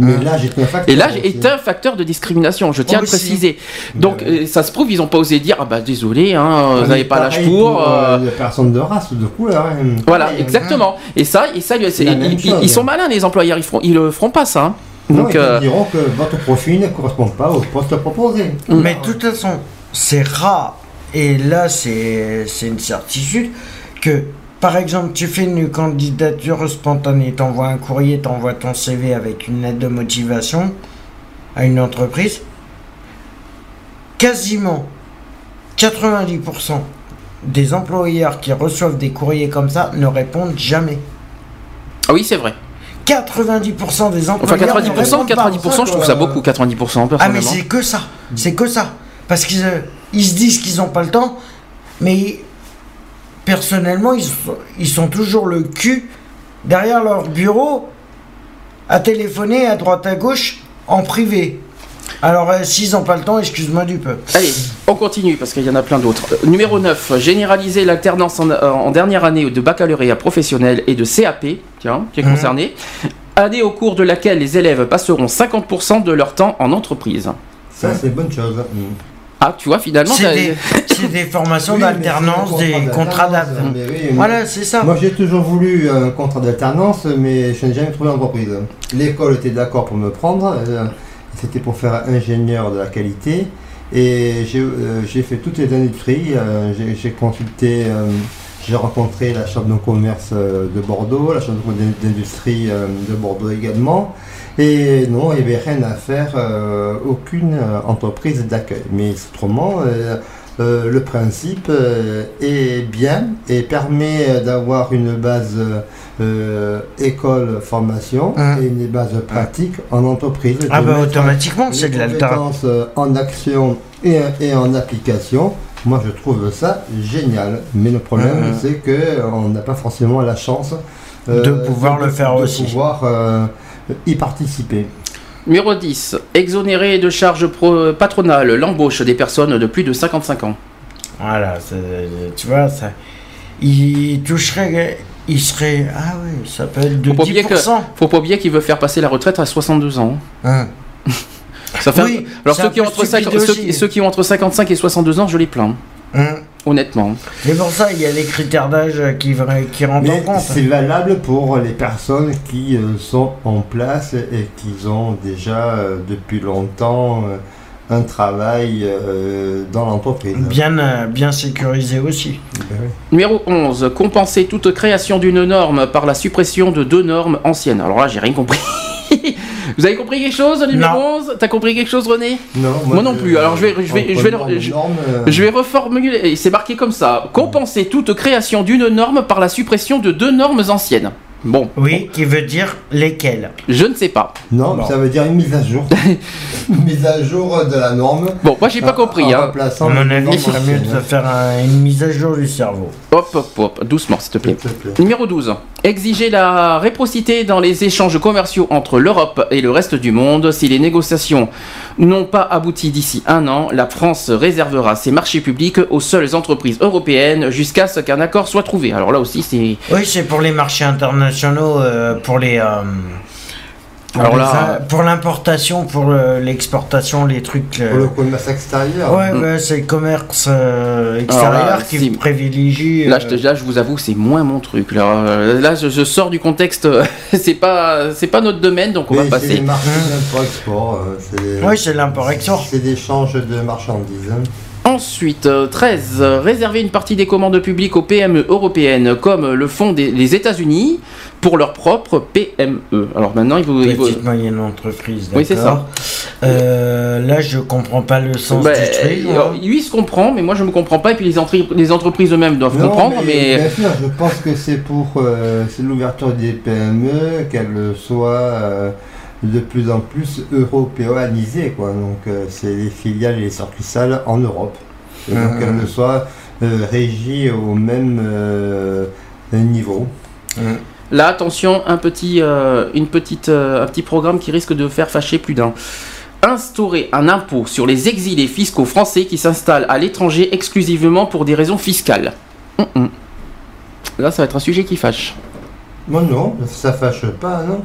Mais là, j'ai un facteur. Et l'âge est un facteur de discrimination, je tiens à le préciser. Donc Ouais. euh, ça se prouve, ils ont pas osé dire ah bah désolé, hein, Ah, vous n'avez pas l'âge pour. euh, euh, les personnes de race ou de couleur. hein. Voilà, Pareil, hein. exactement. Et ça, et ça, ils, ils- chose. ils sont malins les employeurs, ils feront, ils le feront pas ça. hein. Non, Donc ils euh, diront que votre profil ne correspond pas au poste proposé. Mais de toute façon, c'est rare, et là c'est c'est une certitude, que par exemple tu fais une candidature spontanée, t'envoies un courrier, t'envoies ton CV avec une lettre de motivation à une entreprise, quasiment 90% des employeurs qui reçoivent des courriers comme ça ne répondent jamais. ah oui, c'est vrai. 90% des Enfin employeurs 90%, ne répondent pas. 90%, je trouve ça beaucoup 90% Ah mais personnellement. c'est que ça, c'est que ça. Parce qu'ils euh, ils se disent qu'ils n'ont pas le temps, mais personnellement ils, sont- ils sont toujours le cul derrière leur bureau à téléphoner à droite à gauche en privé. Alors, euh, s'ils n'ont pas le temps, excuse-moi du peu. Allez, on continue parce qu'il y en a plein d'autres. Euh, numéro 9, généraliser l'alternance en, euh, en dernière année de baccalauréat professionnel et de CAP, tiens, qui est Mhm. concerné. Année au cours de laquelle les élèves passeront 50% de leur temps en entreprise. Ça, c'est une bonne chose. Ah, tu vois, finalement, C'est des, c'est des formations Oui, d'alternance, des contrats d'alternance. oui, Voilà, moi- c'est ça. Moi, j'ai toujours voulu un contrat d'alternance, mais je n'ai jamais trouvé d'entreprise. L'école était d'accord pour me prendre. euh, C'était pour faire ingénieur de la qualité. Et j'ai euh, fait toutes les industries. euh, j'ai- J'ai consulté, euh, j'ai rencontré la Chambre de commerce euh, de Bordeaux, la Chambre d'industrie euh, de Bordeaux également. Et non, il n'y avait rien à faire, euh, aucune euh, entreprise d'accueil. Mais autrement, euh, le principe est bien et permet d'avoir une base euh, école formation Hum. et une base pratique en entreprise. Ah bah automatiquement, c'est de l'alternance. en action et, et en application. Moi, je trouve ça génial. Mais le problème, Hum. c'est que euh, on n'a pas forcément la chance euh, De pouvoir le faire de aussi. pouvoir euh, y participer. Numéro 10, exonérer de charges pro- patronales l'embauche des personnes de plus de 55 ans. Voilà, tu vois, ça. Il toucherait. Il serait. Ah oui, ça peut être de Faut pas oublier 10%. Faut pas oublier qu'il veut faire passer la retraite à 62 ans. Hein. Ça fait Oui, Alors c'est ceux un qui, ont peu entre stupide 50 ceux, aussi. qui- ceux qui ont entre 55 et 62 ans, je les plains. Hein. Honnêtement. C'est pour ça il y a les critères d'âge qui, qui rentrent en Mais compte. c'est valable pour les personnes qui euh, sont en place et qui ont déjà euh, depuis longtemps euh, un travail dans l'entreprise. Bien, bien sécurisé aussi. Ben oui. Numéro 11, compenser toute création d'une norme par la suppression de deux normes anciennes. Alors là, j'ai rien compris. Vous avez compris quelque chose, numéro Non. 11 T'as compris quelque chose, René Non, Moi non plus. Alors, je vais- je vais- je vais- je- euh, Je vais reformuler, et c'est marqué comme ça. Compenser toute création d'une norme par la suppression de deux normes anciennes. Bon, Oui, qui veut dire lesquels. je ne sais pas. Non, Bon. ça veut dire une mise à jour. une mise à jour de la norme. Bon, moi j'ai pas compris. en Hein. À mon avis, il serait mieux de faire un- une mise à jour du cerveau. Hop, hop, hop, doucement s'il te plaît. s'il te plaît. Numéro 12. Exiger la réciprocité dans les échanges commerciaux entre l'Europe et le reste du monde. Si les négociations n'ont pas abouti d'ici un an, la France réservera ses marchés publics aux seules entreprises européennes jusqu'à ce qu'un accord soit trouvé. Alors là aussi, c'est. Oui, c'est pour les marchés internationaux, euh, pour les. euh, pour Alors là- pour l'importation, pour l'exportation, les trucs. Pour le commerce extérieur. Ouais, Mm. ouais, c'est le commerce euh, extérieur là, qui si- privilégie. Là, euh, je, là, je vous avoue, c'est moins mon truc. Là, Euh, là je, je sors du contexte. c'est pas, c'est pas notre domaine, donc on Mais va c'est passer. des marchés Mmh. d'import-export. c'est- Oui, c'est l'import-export. C'est d'échange de marchandises. Ensuite, euh, 13. euh, Réserver une partie des commandes publiques aux PME européennes, comme le font des- les États-Unis, pour leur propre PME. Alors maintenant, il vous. il vous- Petite moyenne entreprise. Oui, c'est d'accord. Euh, là, je comprends pas le sens Bah, du truc. euh, lui il se comprend, mais moi je me comprends pas. Et puis les, les entreprises eux-mêmes doivent Non, comprendre, mais, Bien sûr, je pense que c'est pour euh, c'est l'ouverture des PME, qu'elles soient euh, de plus en plus européanisées. Quoi. Donc, euh, c'est les filiales et les succursales en Europe. Et donc, Mhm. qu'elles soient euh, régies au même euh, niveau. Là attention, un petit, euh, euh, un petit programme qui risque de faire fâcher plus d'un. Instaurer un impôt sur les exilés fiscaux français qui s'installent à l'étranger exclusivement pour des raisons fiscales. Là, ça va être un sujet qui fâche. Moi, non, ça fâche pas, non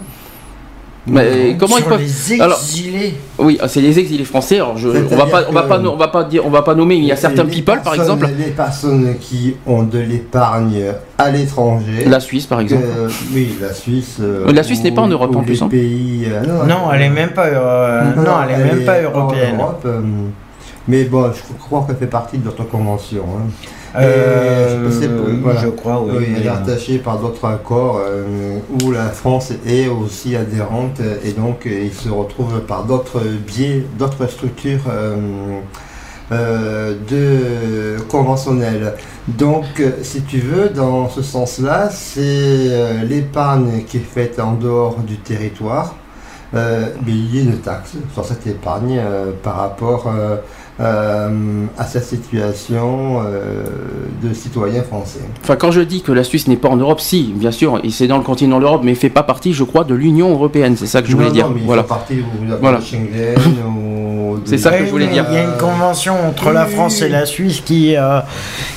Mais Non. comment ils peuvent les Alors, exilés. Oui, c'est les exilés français. Alors je, on va pas, on va pas, on va pas dire, on va pas nommer. mais Il y a certains people, par exemple, Les personnes qui ont de l'épargne à l'étranger. la Suisse, par exemple. oui, la Suisse. euh, La Suisse n'est pas en Europe, en plus, les hein. pays, euh, Non, elle est même pas. euh, non, elle est même pas européenne. Europe, euh, mais bon, je crois qu'elle fait partie de notre convention. hein. Euh, je sais pas, voilà. Je crois, oui. Oui, elle est attachée par d'autres accords euh, où la France est aussi adhérente euh, et donc euh, il se retrouve par d'autres biais, d'autres structures euh, euh, de conventionnelles. Donc, euh, si tu veux, dans ce sens-là, c'est euh, l'épargne qui est faite en dehors du territoire. Euh, mais il y a une taxe sur cette épargne euh, par rapport euh, euh, à sa situation euh, de citoyen français. Enfin, quand je dis que la Suisse n'est pas en Europe, si, bien sûr, et c'est dans le continent de l'Europe, mais il fait pas partie, je crois, de l'Union européenne. C'est ça que je voulais Non, dire. non, mais il voilà. fait partie Voilà. de Schengen ou de- C'est ça que je voulais dire. Il y a une convention entre la France et la Suisse qui, euh,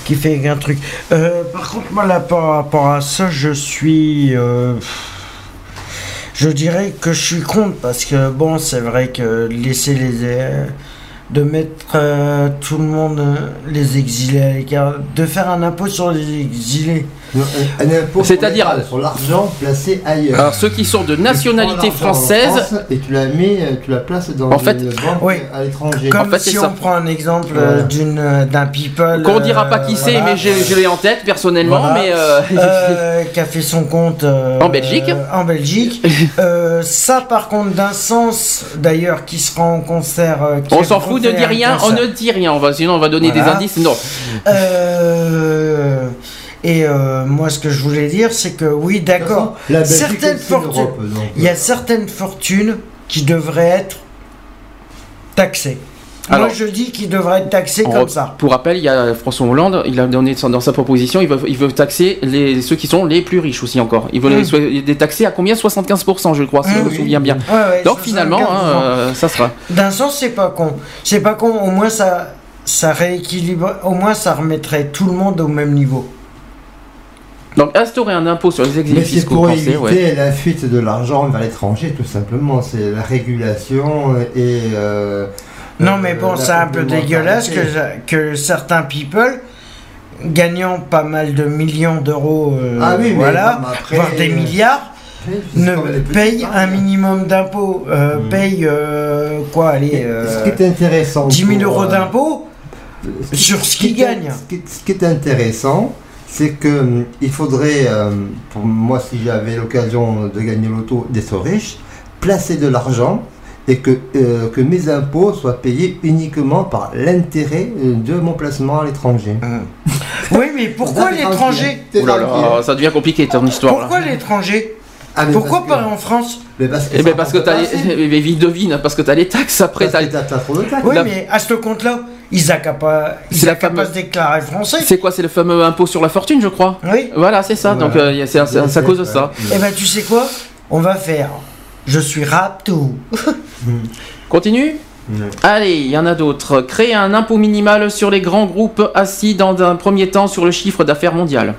qui fait un truc. Euh, par contre, moi, là, par rapport à ça, je suis. euh, je dirais que je suis contre parce que, bon, c'est vrai que laisser les. De mettre euh, tout le monde, euh, les exilés à l'écart, de faire un impôt sur les exilés. Non, un, un impôt C'est-à-dire- sur l'argent placé ailleurs. Alors, ceux qui sont de nationalité en française, France Et tu la mets, tu la places dans En fait- banque Oui. à l'étranger. Comme fait, si on ça. prend un exemple Voilà. euh, d'une euh, d'un people. qu'on dira pas qui euh, c'est, voilà. mais j'ai- je l'ai en tête personnellement, Voilà. mais. euh, Euh, qui a fait son compte euh, En Belgique. euh, en Belgique. Euh, ça, par contre, d'un sens, d'ailleurs, qui sera en concert. euh, on s'en fout, ne un rien, on ne dit rien, on va, sinon on va donner des indices. Non. Et euh, moi, ce que je voulais dire, c'est que oui, d'accord. Certaines fortunes. Il y a euh, certaines fortunes qui devraient être taxées. Alors- moi, je dis qu'ils devraient être taxés En- comme ça. Pour rappel, il y a François Hollande, il a donné dans sa proposition, il veut, il veut taxer les, ceux qui sont les plus riches aussi encore. Il veut Mm. les, so- les taxer à combien? 75% je crois, si Mm, je me oui. souviens bien. Ouais, ouais, Donc finalement, hein, euh, ça sera. D'un sens, c'est pas con. C'est pas con. Au moins, ça, ça rééquilibre. Au moins, ça remettrait tout le monde au même niveau. Donc instaurer un impôt sur les exilés Mais c'est fiscaux pour français, éviter ouais. la fuite de l'argent vers l'étranger, tout simplement. C'est la régulation et. euh, Non, euh, mais bon, la c'est un peu dégueulasse que, que certains people gagnant pas mal de millions d'euros, euh, Ah oui, voilà, bon, après, voire des euh, milliards, ne pains. un minimum d'impôts, euh, Mm. payent euh, quoi, allez, euh, Ce qui est intéressant. 10 000 pour, euros euh, d'impôts sur ce qu'ils gagnent. Ce qui, ce qui est intéressant, c'est que hum, il faudrait, euh, pour moi, si j'avais l'occasion de gagner l'auto d'être riche, placer de l'argent et que, euh, que mes impôts soient payés uniquement par l'intérêt euh, de mon placement à l'étranger. Oui, mais pourquoi l'étranger. ça devient compliqué ton histoire. Pourquoi l'étranger? Ah, Pourquoi pas que- en France mais parce que Eh ben parce que t'as les, mais vite devine, parce que t'as les taxes après. T'as- trop de taxes. Oui, La- mais à ce compte-là, ils pas, ils C'est la a qu'à pas se déclarer français. C'est quoi C'est le fameux impôt sur la fortune, je crois. Oui. Voilà, c'est ça. Voilà. Donc euh, c'est à cause de ça. Eh ben, tu sais quoi? On va faire. Je suis raptou. Continue. Ouais. Allez, il y en a d'autres. Créer un impôt minimal sur les grands groupes assis dans un premier temps sur le chiffre d'affaires mondial.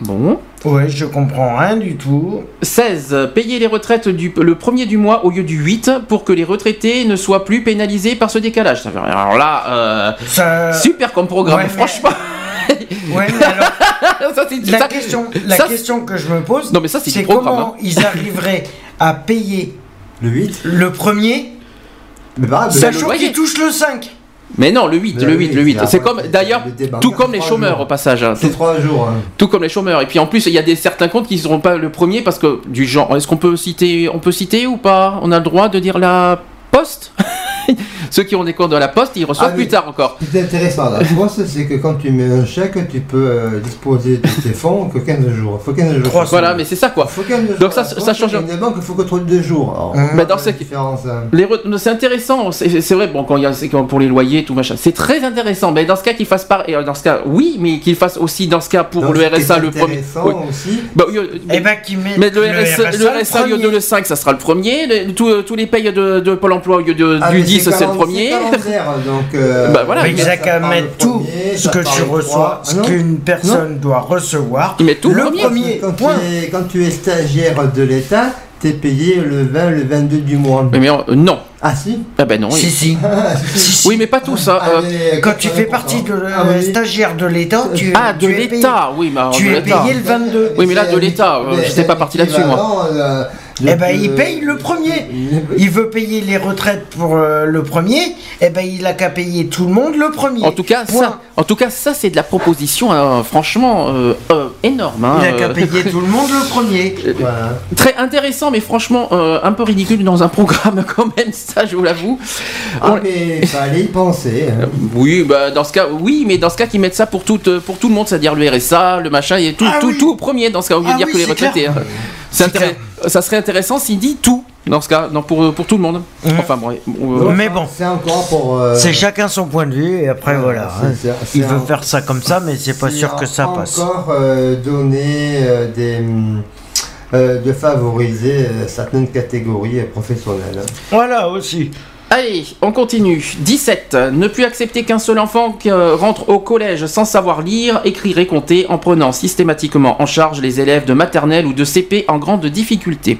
Bon. Ouais, je comprends rien du tout. 16. Payer les retraites du, le premier du mois au lieu du 8 pour que les retraités ne soient plus pénalisés par ce décalage. Ça fait- Alors là, euh, Ça... super comme programme, ouais, mais- franchement. Ouais, mais alors, Ça, c'est- la, ça- question, la ça, question que je me pose, Non, mais ça, c'est comment ils arriveraient à payer Le 8 le premier, Mais mais- sachant qu'ils touchent le 5. Mais non, le 8, Mais le oui, 8, le 8. c'est comme, d'ailleurs, tout comme les trois chômeurs jours. au passage. hein. C'est 3 jours. hein. Tout comme les chômeurs. Et puis en plus, il y a des certains comptes qui ne seront pas le premier parce que du genre, est-ce qu'on peut citer, on peut citer ou pas? On a le droit de dire la poste? Ceux qui ont des comptes de la poste, ils reçoivent Ah plus tard encore. Ce qui est intéressant la poste, c'est que quand tu mets un chèque, tu peux euh, disposer de tes fonds que 15 jours. Il faut 15 jours. Trois Voilà, mais c'est ça quoi. Il faut 15 jours. Donc ça- ça change- Une banque, il faut que tu 2 jours. Alors, Hum. Mais dans ce- hein. C'est intéressant, c'est c'est vrai, bon, quand il y a, c'est pour les loyers, tout machin, c'est très intéressant. Mais dans ce cas, qu'il fasse pas, et euh, dans ce cas, oui, mais qu'il fasse aussi dans ce cas pour Donc, le RSA le premier. intéressant Oui. aussi, Bah, oui, euh, Eh ben, qui met mais le, RSA, le RSA au lieu de le 5, ça sera le premier. Le- tous- les payes de, de Pôle emploi au lieu de, Ah, du mais 10, c'est le premier. donc, euh, Bah, voilà, Mais ils ça qu'à mettre tout premier, ce ça que tu reçois, trois. ce Ah qu'une personne doit recevoir. Ils mettent tout le premier. premier. Quand point. tu, es, quand tu es stagiaire de l'État, tu es payé le 20, le 22 du mois. Mais, mais, euh, non. Ah si Ah ben non. Si, oui. si. Si, si. Oui, mais pas tous. hein, euh, Allez, Quand tu fais 80%. partie de Ah oui. stagiaire de l'État, tu, Ah, de tu es payé- l'État, oui, mais alors, Tu de es l'État. payé le 22. Oui, mais là, de l'État, euh, j'étais c'est pas parti là-dessus, moi. Eh ben, il paye le premier. Il veut payer les retraites pour euh, le premier. Eh ben, il a qu'à payer tout le monde le premier. En tout cas, Point. ça, en tout cas, ça c'est de la proposition, euh, franchement, euh, euh, énorme. hein, Il a qu'à payer tout le monde le premier. Voilà. Très intéressant, mais franchement euh, un peu ridicule dans un programme quand même, ça je vous l'avoue. Ah, On- mais il fallait y penser. hein. Oui, bah dans ce cas, oui, mais dans ce cas qu'ils mettent ça pour tout, pour tout le monde, c'est-à-dire le RSA, le machin, et tout, Ah tout, oui. tout au premier dans ce cas, au lieu de Ah dire oui, que les retraités. hein. C'est C'est intéressant. Ça serait intéressant s'il dit tout. dans ce cas, non, pour, pour tout le monde. Enfin, bon, euh, Mais bon. C'est encore pour. euh, C'est chacun son point de vue et après Ouais, voilà. hein. Il veut un- faire ça comme ça, mais c'est pas sûr que ça passe. encore euh, donner euh, des. de favoriser euh, certaines catégories professionnelles. Voilà aussi. Allez, on continue. 17. Ne plus accepter qu'un seul enfant qui, euh, rentre au collège sans savoir lire, écrire et compter en prenant systématiquement en charge les élèves de maternelle ou de CP en grande difficulté.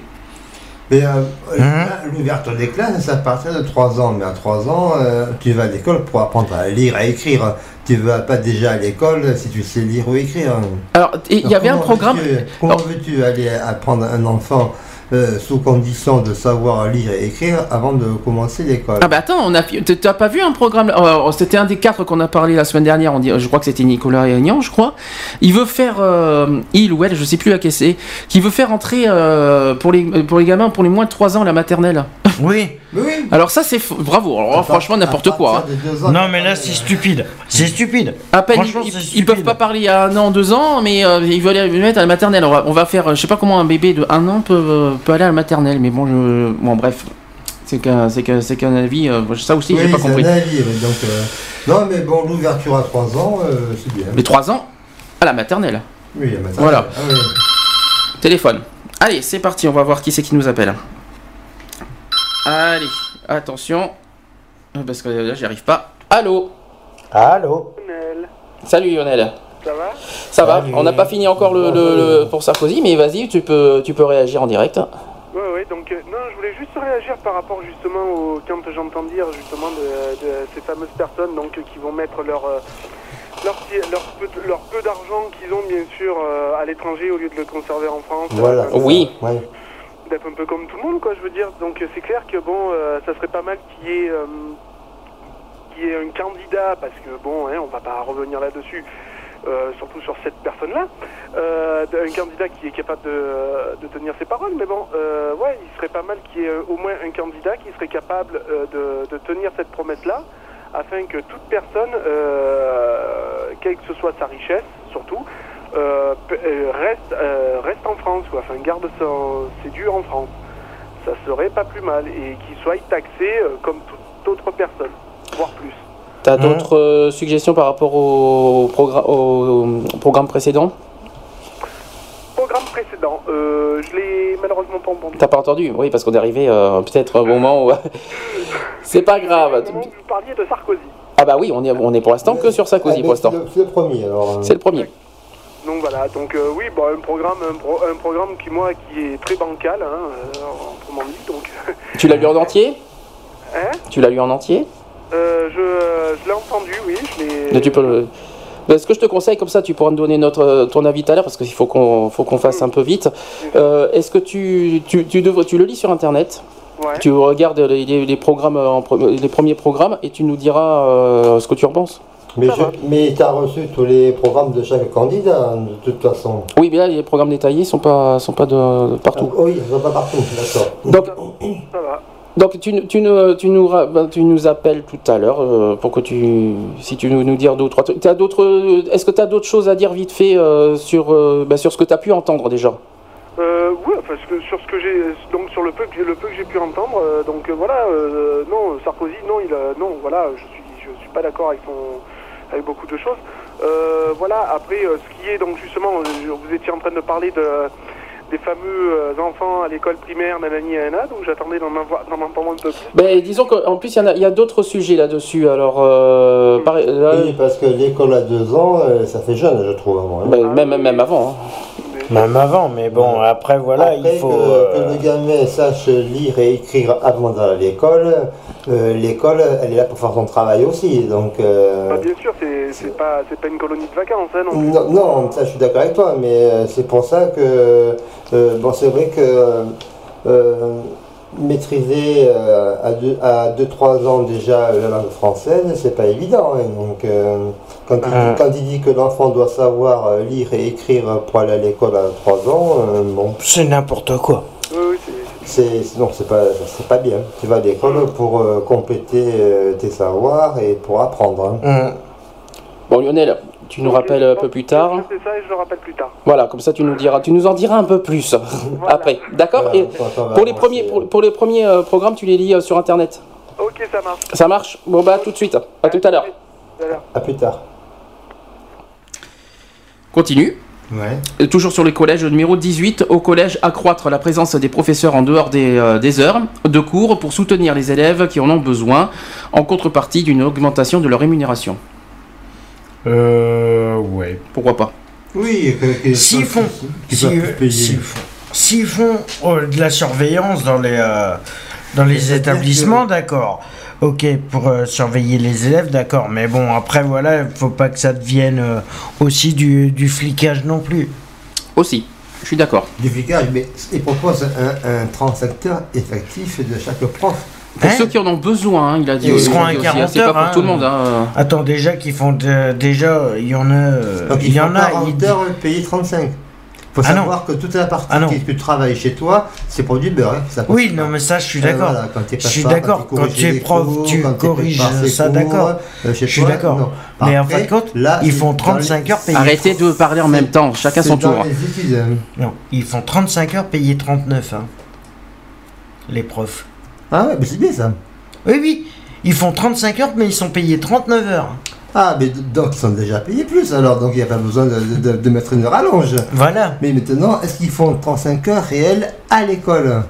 Mais euh, Mhm. là, l'ouverture des classes, c'est à partir de 3 ans. Mais à 3 ans, euh, tu vas à l'école pour apprendre à lire, à écrire. Tu vas pas déjà à l'école si tu sais lire ou écrire. Alors, il y avait un programme. veux-tu- Comment veux-tu aller apprendre un enfant euh, sous condition de savoir lire et écrire avant de commencer l'école Ah bah attends, on a, t'as pas vu un programme euh, C'était un des quatre qu'on a parlé la semaine dernière. Je crois que c'était Nicolas Aignan, je crois. Il veut faire, euh, il ou elle, je sais plus à qui c'est, qui veut faire entrer pour les pour les gamins pour les moins de 3 ans la maternelle. Oui. Mais oui Alors ça c'est f- bravo. Alors, franchement n'importe quoi. hein. ans, Non, mais là c'est stupide. C'est stupide. À peine ils, peuvent pas parler à un an, deux ans, mais euh, ils veulent aller le mettre à la maternelle. On va, on va faire, euh, je sais pas comment un bébé de un an peut, euh, peut aller à la maternelle, mais bon, je, bon bref, c'est qu'un, c'est qu'un, c'est qu'un avis. euh, ça aussi, Oui, j'ai pas c'est compris. un avis, donc, euh, non, mais bon, l'ouverture à 3 ans, euh, c'est bien. Mais trois ans à la maternelle. Oui, il y a maintenant- Voilà. Ah oui. Téléphone. Allez, c'est parti, on va voir qui c'est qui nous appelle. Allez, attention. Parce que là, j'y arrive pas. Allô Allô Salut Lionel. Ça va Ça va Salut. On n'a pas fini encore le, le- le- pour Sarkozy, mais vas-y, tu peux, tu peux réagir en direct. Ouais, ouais, donc euh, non, je voulais juste réagir par rapport justement au quand j'entends dire justement de, de ces fameuses personnes donc qui vont mettre leur euh, leur, petit- leur peu, leur peu d'argent qu'ils ont bien sûr euh, à l'étranger au lieu de le conserver en France. Voilà. Euh, Oui. Ouais. Un peu comme tout le monde, quoi, je veux dire. Donc euh, c'est clair que bon, euh, ça serait pas mal qu'il y ait, euh, qu'il y ait un candidat, parce que bon, hein, on va pas revenir là-dessus, surtout sur cette personne-là, un candidat qui est capable de, tenir ses paroles, mais bon, ouais, il serait pas mal qu'il y ait au moins un candidat qui serait capable de, de tenir cette promesse-là, afin que toute personne, quelle que ce soit sa richesse, surtout, euh, euh, reste, euh, reste en France, quoi. enfin garde son, ses durs en France. Ça serait pas plus mal et qu'il soit taxé euh, comme toute autre personne, voire plus. T'as Hein d'autres euh, suggestions par rapport au, progra- au, au programme précédent? Programme précédent, euh, je l'ai malheureusement pas entendu. T'as pas entendu? Oui, parce qu'on est arrivé euh, peut-être au moment où. C'est pas grave. Vous parliez de Sarkozy. Ah bah oui, on est, on est pour l'instant que sur Sarkozy Ah, pour l'instant. le- C'est le premier, alors. euh, C'est le premier. Donc voilà, donc euh, oui, bon, un programme, un, pro- un programme qui moi qui est très bancal, hein, euh, autrement dit. Donc, Tu l'as lu en entier? Hein? Tu l'as lu en entier? Euh, je, je l'ai entendu, oui. Je l'ai. Mais tu peux le. Ben, ce que je te conseille, comme ça, tu pourras me donner notre, ton avis tout à l'heure, parce qu'il faut qu'on faut qu'on fasse un peu vite. Euh, Est-ce que tu, tu, tu, devrais- tu le lis sur Internet? Ouais. Tu regardes les, les- programmes, les premiers programmes, et tu nous diras ce que tu en penses. Mais, je- va. mais tu as reçu tous les programmes de chaque candidat, hein, de toute façon. Oui, mais là, les programmes détaillés sont pas, sont pas de, de partout. Ah, oui, ça va pas partout, d'accord. Donc, Ça va. donc tu, tu, nous- tu, nous, ra- ben, tu nous appelles tout à l'heure euh, pour que tu, si tu nous, nous dire deux ou trois trucs. D'autres- Est-ce que tu as d'autres choses à dire vite fait euh, sur, euh, ben, sur ce que tu as pu entendre déjà? Euh, oui, parce que sur ce que j'ai, donc sur le peu que j'ai, le peu que j'ai pu entendre, euh, donc euh, voilà, euh, non, Sarkozy, non, il, a- non, voilà, je suis, je suis pas d'accord avec son, avec beaucoup de choses. Euh, voilà, après, euh, ce qui est donc justement, vous étiez en train de parler de des fameux euh, enfants à l'école primaire, nanani, nanana, donc j'attendais d'en avoir- d'en entendre un peu plus? Ben, disons qu'en plus, il y en a- il y a, d'autres sujets là-dessus. Alors, euh, pareil, là, Oui, parce que l'école à deux ans, euh, ça fait jeune, je trouve. hein. ben, même, même avant. hein. Même avant, mais bon, après voilà, Après, il faut. que, euh, que le gamin sache lire et écrire avant d'aller à l'école, euh, l'école, elle est là pour faire son travail aussi. Donc, euh, Bah, bien sûr, c'est, pas, pas une colonie de vacances, hein, non plus. non, non, ça je suis d'accord avec toi, mais euh, c'est pour ça que, euh, bon, c'est vrai que euh, maîtriser euh, à 2-3 ans déjà la langue française, c'est pas évident. hein. donc, euh, quand, il, Ah. quand il dit que l'enfant doit savoir euh, lire et écrire pour aller à l'école à 3 ans, euh, bon, C'est n'importe quoi. C'est, non, c'est pas, c'est pas bien. Tu vas à l'école pour euh, compléter euh, tes savoirs et pour apprendre. hein. Hum. Bon, Lionel, Tu nous rappelles un peu plus tard. C'est ça et je le rappelle plus tard. Voilà, comme ça tu nous diras, tu nous en diras un peu plus après. D'accord Voilà, pour les premiers, pour, pour les premiers euh, programmes, tu les lis euh, sur internet. Ok, ça marche. Ça marche Bon bah à tout de suite. À tout à l'heure. Tout à l'heure. À plus tard. Continue. Ouais. Euh, Toujours sur les collèges, numéro 18, au collège, accroître la présence des professeurs en dehors des, euh, des heures de cours pour soutenir les élèves qui en ont besoin, en contrepartie d'une augmentation de leur rémunération. Euh, ouais. Pourquoi pas Oui, S'ils font, s'ils font, s'ils font, euh, de la surveillance dans les, euh, dans les établissements, d'accord. Ok, pour euh, surveiller les élèves, d'accord. Mais bon, après, voilà, il faut pas que ça devienne euh, aussi du, du flicage non plus. Aussi, je suis d'accord. Du flicage, mais ils proposent un, un 35 heures effectif de chaque prof? Pour Hein ceux qui en ont besoin, hein, il a dit. Ils il seront à aussi, hein, 40 C'est pas pour heures, tout le hein. monde. hein. Attends, déjà qu'ils font de- déjà, il y en a, euh, il y en a. 40 ils- heures payés 35. faut Ah non. savoir que toute la partie Ah non. que tu travailles chez toi, c'est pour du beurre. hein, ça Oui, pas. non, mais ça, je suis Euh, d'accord. voilà, quand tu je suis d'accord. Quand tu es prof, cours, tu corriges ça, d'accord. euh, Je suis d'accord. non. Mais en fin de compte, là, ils font dans 35 les- heures payées. Arrêtez de parler en même temps, chacun son tour. hein. Non, ils font 35 heures payées 39, hein. Les profs. Ah ouais, mais c'est bien ça. Oui, oui. Ils font 35 heures, mais ils sont payés 39 heures. Ah, mais donc ils sont déjà payés plus alors, donc il n'y a pas besoin de, de- de mettre une rallonge. Voilà. Mais maintenant, est-ce qu'ils font 35 heures réelles à l'école?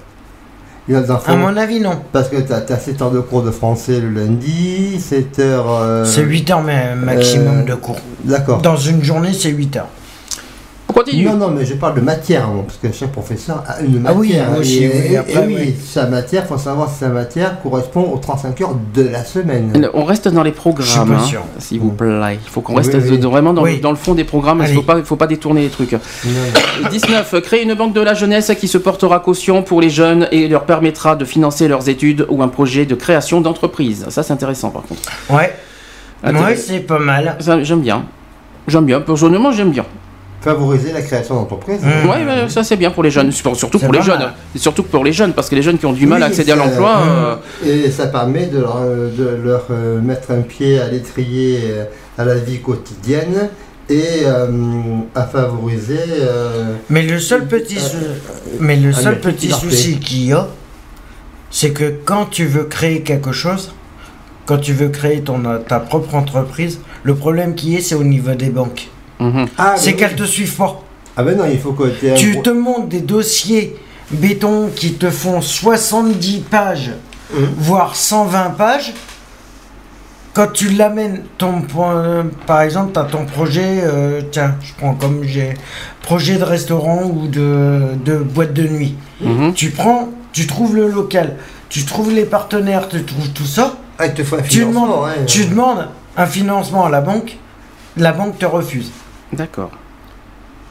Enfants. À mon avis, non. Parce que tu as, 7 heures de cours de français le lundi, 7 heures. euh, C'est 8 heures ma- maximum euh, de cours. D'accord. Dans une journée, c'est 8 heures. On continue. Non, non, mais je parle de matière, moi, parce que chaque professeur a une Ah oui, matière. moi aussi, et, oui, et- après, et oui, oui. sa matière, il faut savoir si sa matière correspond aux 35 heures de la semaine. On reste dans les programmes, Je suis pas hein, sûr. s'il vous plaît. Il faut qu'on Oui, reste vraiment dans, Oui. le, dans le fond des programmes. Il ne faut pas, il faut pas détourner les trucs. Non, non. 19. Créer une banque de la jeunesse qui se portera caution pour les jeunes et leur permettra de financer leurs études ou un projet de création d'entreprise. Ça, c'est intéressant par contre. Ouais. Intéressant. Ouais, c'est pas mal. J'aime bien. J'aime bien. Personnellement, j'aime bien. Favoriser la création d'entreprise. Mmh. Ouais, ouais, ça c'est bien pour les jeunes, Sur- surtout pour les jeunes. surtout pour les jeunes, parce que les jeunes qui ont du mal à Oui, accéder à l'emploi. euh, Et ça permet de leur, de leur, euh, mettre un pied à l'étrier euh, à la vie quotidienne et euh, à favoriser. euh, Mais le seul petit, sou- mais le Ah, seul petit souci qu'il y a, c'est que quand tu veux créer quelque chose, quand tu veux créer ton, ta propre entreprise, le problème qui est, c'est au niveau des banques. Mhm. Ah, c'est mais qu'elles oui. te suivent pas. Ah ben non, il faut que tu te montes des dossiers béton qui te font 70 pages, Mhm. voire 120 pages. Quand tu l'amènes, ton point- par exemple, tu as ton projet, euh, tiens, je prends comme j'ai projet de restaurant ou de, de boîte de nuit. Mhm. Tu prends, tu trouves le local, tu trouves les partenaires, tu trouves tout ça. Ah, il te faut un ouais. tu demandes un financement à la banque, la banque te refuse. D'accord.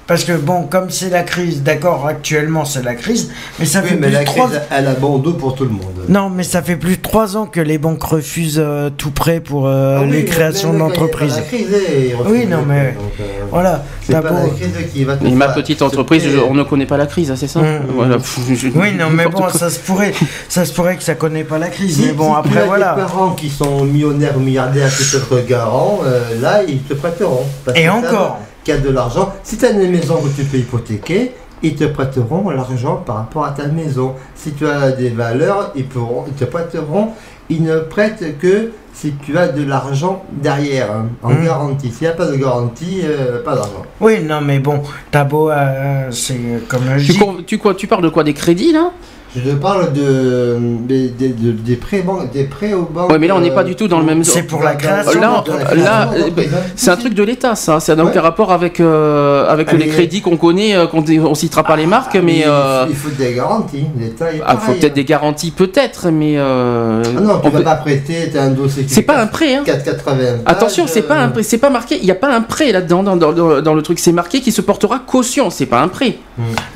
Parce que bon, comme c'est la crise, d'accord, actuellement c'est la crise, mais ça Oui, fait mais plus la de trois crise, elle a bon dos pour tout le monde. Non, mais ça fait plus de trois ans que les banques refusent euh, tout prêt pour euh, Ah oui, les créations d'entreprises. la Oui, non, les mais- donc, euh, Voilà, C'est t'as pas beau- la crise qui va te Et ma petite entreprise, je- on ne connaît pas la crise, hein, c'est ça. Voilà. Pff, je- Oui, non, mais bon, ça se pourrait, ça se pourrait que ça connaît pas la crise. Si, mais bon, si tu après as voilà. des parents qui sont millionnaires ou milliardaires qui te être garants, euh, là ils te prêteront. Et encore. Y a de l'argent. Si tu as une maison que tu peux hypothéquer, ils te prêteront l'argent par rapport à ta maison. Si tu as des valeurs, ils, pourront, ils te prêteront. Ils ne prêtent que si tu as de l'argent derrière, hein, en Mm. garantie. S'il n'y a pas de garantie, euh, pas d'argent. Oui, non, mais bon, t'as beau, euh, c'est comme je Tu, dis. tu, quoi, tu parles de quoi Des crédits là? Je te parle de, des, des- de- des prêts, des prêts aux banques. Ouais, mais là on n'est pas euh, du tout dans le même. C'est pour la création Là, de la là, euh. C'est un truc de l'État, ça. C'est donc Ouais. un rapport avec, euh, avec Ah, les crédits qu'on connaît, euh, qu'on on citera pas les marques, Ah, mais. il- euh, Il faut des garanties. L'État est ah, faut peut-être des garanties, peut-être, mais. euh, Ah non, tu on vas peut- pas prêter, tu as un dossier qui C'est est pas un prêt, hein. 4,80. Attention, c'est pas un prêt. prêt, c'est pas marqué, il n'y a pas un prêt là-dedans dans, dans- dans- dans le truc, c'est marqué qui se portera caution, c'est pas un prêt.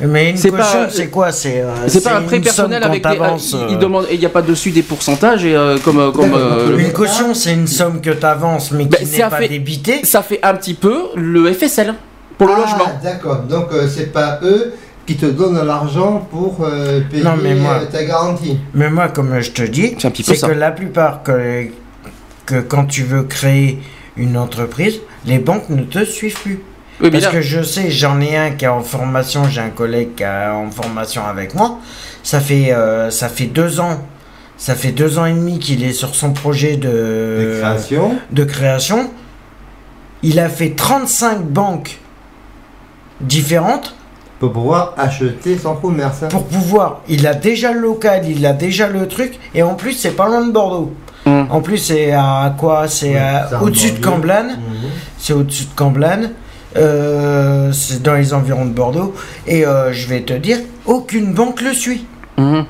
Mais une C'est caution, pas- c'est quoi C'est euh, C'est pas un prêt personnel avec il- euh, il demande, et il n'y a pas dessus des pourcentages et euh, comme euh, comme. Euh, Une caution, c'est une somme que t'avances, mais Ben, qui n'est pas fait- débitée. ça fait un petit peu le FSL pour le Ah, logement. D'accord, donc euh, c'est pas eux qui te donnent l'argent pour euh, payer Non, mais moi- euh, ta garantie. Mais moi, comme je te dis, C'est que la plupart que, que quand tu veux créer une entreprise, les banques ne te suivent plus. Oui, mais Parce là- que je sais, j'en ai un qui est en formation, j'ai un collègue qui est en formation avec moi. Ça fait, euh, ça fait deux ans, ça fait deux ans et demi qu'il est sur son projet de, De création. de création. Il a fait 35 banques différentes Pour pouvoir acheter son commerce. pour pouvoir. Il a déjà le local, il a déjà le truc, et en plus, c'est pas loin de Bordeaux. Hum. En plus, c'est à quoi? C'est Ouais, au-dessus de. Camblane. Mhm. C'est au-dessus de Camblane. Euh, c'est dans les environs de Bordeaux. Et euh, je vais te dire, aucune banque le suit. Mhm.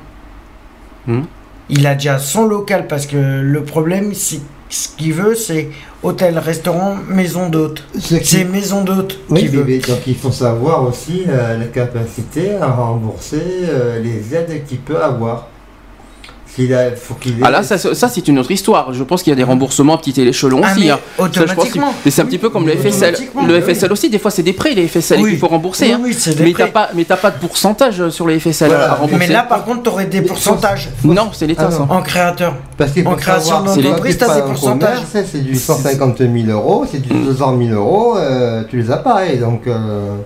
Il a déjà son local parce que le problème, c'est ce qu'il veut, c'est hôtel, restaurant, maison d'hôte. Ce qui- C'est maison d'hôte Oui, mais- veut. donc il faut savoir aussi euh, la capacité à rembourser euh, les aides qu'il peut avoir. S'il a, faut qu'il ait- Ah là, ça, ça, c'est une autre histoire. Je pense qu'il y a des remboursements à petit échelon Ah, aussi. mais hein. Ça, je pense automatiquement. que- et c'est un petit peu comme le FSL. Automatiquement, Le oui. FSL aussi, des fois, c'est des prêts, les FSL Oui. qu'il faut rembourser. Oui, hein. oui, c'est des mais t'as prêts. pas, mais t'as pas de pourcentage sur les FSL Voilà. à rembourser. Mais là, par contre, tu aurais des pourcentages non, c'est l'État Ah ça. en créateur. Parce qu'il faut en création d'entreprise, t'as des pourcentages. commerce, C'est du 150 000 euros, c'est du 200 000 euros, euh, tu les as pas. Et donc, euh,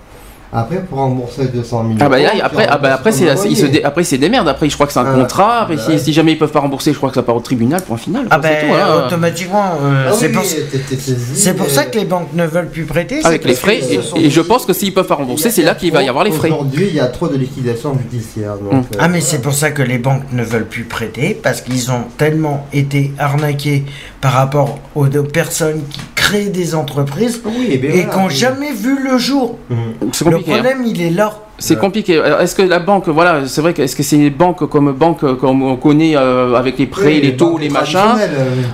après, pour rembourser 200 000 Ah bah euros. après, ah bah après, c'est, ils se loyer. dé- après, c'est des merdes. Après, je crois que c'est un Ah, contrat. Après, bah si, ouais. si jamais ils peuvent pas rembourser, je crois que ça part au tribunal, point final. Ah ben, tout, hein. automatiquement, euh, Ah c'est oui, pour, c'est pour euh, ça que les banques ne veulent plus prêter. c'est Avec les frais. Et, ce sont- et je pense que s'ils peuvent pas rembourser, c'est là qu'il va y avoir les frais. Aujourd'hui, il y a trop de liquidations judiciaires. donc, Hum. euh, Ah mais c'est pour ça que les banques ne veulent plus prêter parce qu'ils ont tellement été arnaqués par rapport aux aux personnes qui créent des entreprises Oui, eh bien et voilà. qui n'ont jamais vu le jour. C'est Le compliqué. hein. problème il est là. C'est compliqué. Est-ce que la banque, voilà, c'est vrai que est-ce que c'est les banques comme banque comme on connaît euh, avec les prêts, Oui, les taux, les machins euh,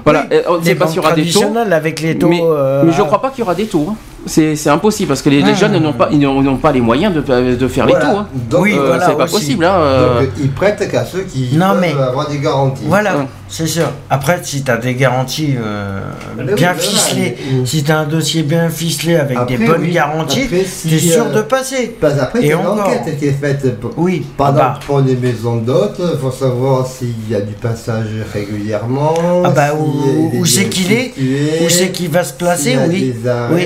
Voilà, Oui, euh, on ne sait pas s'il y aura des taux. traditionnelles avec les taux. Mais, euh, mais je crois pas qu'il y aura des taux. hein. C'est c'est impossible parce que les, les jeunes n'ont pas, ils n'ont n'ont pas les moyens de, de faire Voilà. les taux. hein. Donc, Oui, Euh, voilà, c'est pas aussi. possible. hein, euh. donc, ils prêtent qu'à ceux qui Non, peuvent mais- avoir des garanties. Voilà, Ouais. c'est sûr. Après, si tu as des garanties euh, Ah, ben oui, bien voilà, ficelées, mais- si tu as un dossier bien ficelé avec des bonnes oui. garanties, si, tu es sûr euh, de passer. Parce après, Et c'est encore. l'enquête qui est faite. Pour, Oui, par bah. exemple, pour les maisons d'hôtes, il faut savoir s'il y a du passage régulièrement. Ah bah, où- c'est qu'il est, Où c'est qu'il va se placer s'il y a Oui.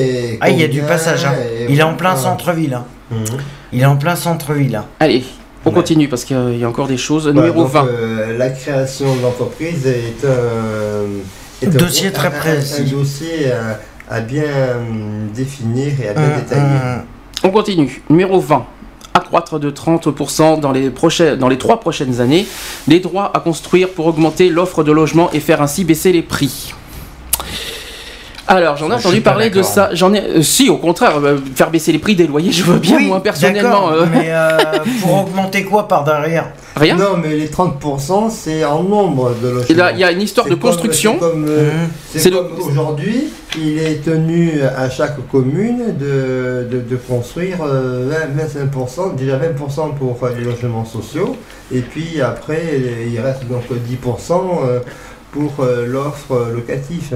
Et Ah, il y a du passage. hein. et Il est en plein centre-ville. hein. Mhm. Il est en plein centre-ville. hein. Allez, on Ouais. continue parce qu'il y a encore des choses. Numéro donc, 20. euh, la création d'entreprise est un, est un- Dossier très un- précis. Un, dossier à, à bien hum, définir et à bien Hum, détailler. hum. On continue. Numéro 20. Accroître de 30% dans les, prochaines, dans les trois prochaines années les droits à construire pour augmenter l'offre de logement et faire ainsi baisser les prix. Alors, j'en ai entendu parler de ça. J'en ai, euh, si, au contraire, euh, faire baisser les prix des loyers, je veux bien, Oui, moi personnellement. euh, Mais euh, pour augmenter quoi par derrière? Rien. Non, mais les 30%, c'est en nombre de logements. Et là, il y a une histoire C'est de comme- construction. c'est comme, le- aujourd'hui, il est tenu à chaque commune de, de, de construire euh, 20 25%, déjà 20% pour les logements sociaux, et puis après, il reste donc 10% euh, pour l'offre locative.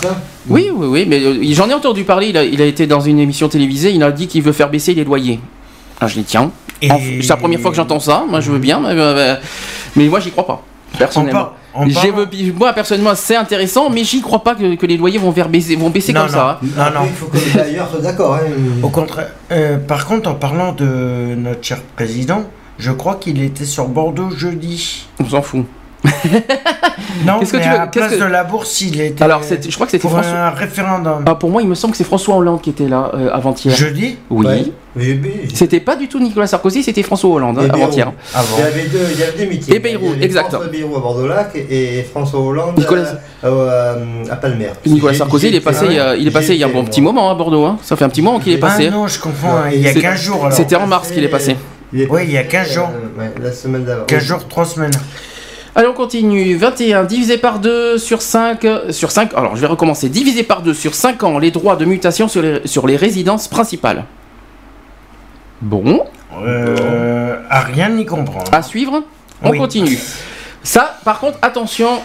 C'est ça Oui, oui, oui, mais euh, j'en ai entendu parler. Il a, il a été dans une émission télévisée. Il a dit qu'il veut faire baisser les loyers. Ah, je dis tiens. Et- C'est la première fois que j'entends ça. Moi, je veux bien, mais, euh, mais moi, j'y crois pas. En Personnellement. moi personnellement c'est intéressant mais j'y crois pas que, que les loyers vont, vers baisser, vont baisser Non, comme non. ça. hein. Non, Après, non. Il faut que les soient d'accord. hein. Au contraire. Euh, par contre, en parlant de notre cher président, je crois qu'il était sur Bordeaux jeudi. On s'en fout. Non, Qu'est-ce que mais tu veux- à place que- de la bourse, il était. Alors c'est- je crois que c'était pour François. un référendum. Ah, pour moi il me semble que c'est François Hollande qui était là euh, avant-hier. Jeudi Oui. Ouais. C'était pas du tout Nicolas Sarkozy, c'était François Hollande hein, avant-hier. Avant. Il y avait deux, il y avait deux meetings. Et Bayrou, exact. François Bayrou à Bordeaux-Lac et François Hollande Nicolas- à, à- à Palmer. Nicolas Sarkozy il est passé, il y a- il est passé il y a un bon petit moment à Bordeaux. hein. Ça fait un petit moment qu'il est Ah passé. non, je. Non, hein, il y a c'est- 15 jours alors. C'était en mars qu'il est passé. Oui, il y a passé, 15 jours. euh, la semaine d'avant. 15 jours, 3 semaines. Allez, on continue. 21 divisé par 2 sur 5. Sur 5 alors, je vais recommencer. Divisé par 2 sur 5 ans, les droits de mutation sur les, sur les résidences principales. Bon, Euh, à rien n'y comprendre. à suivre. On Oui. continue. Ça, par contre, attention.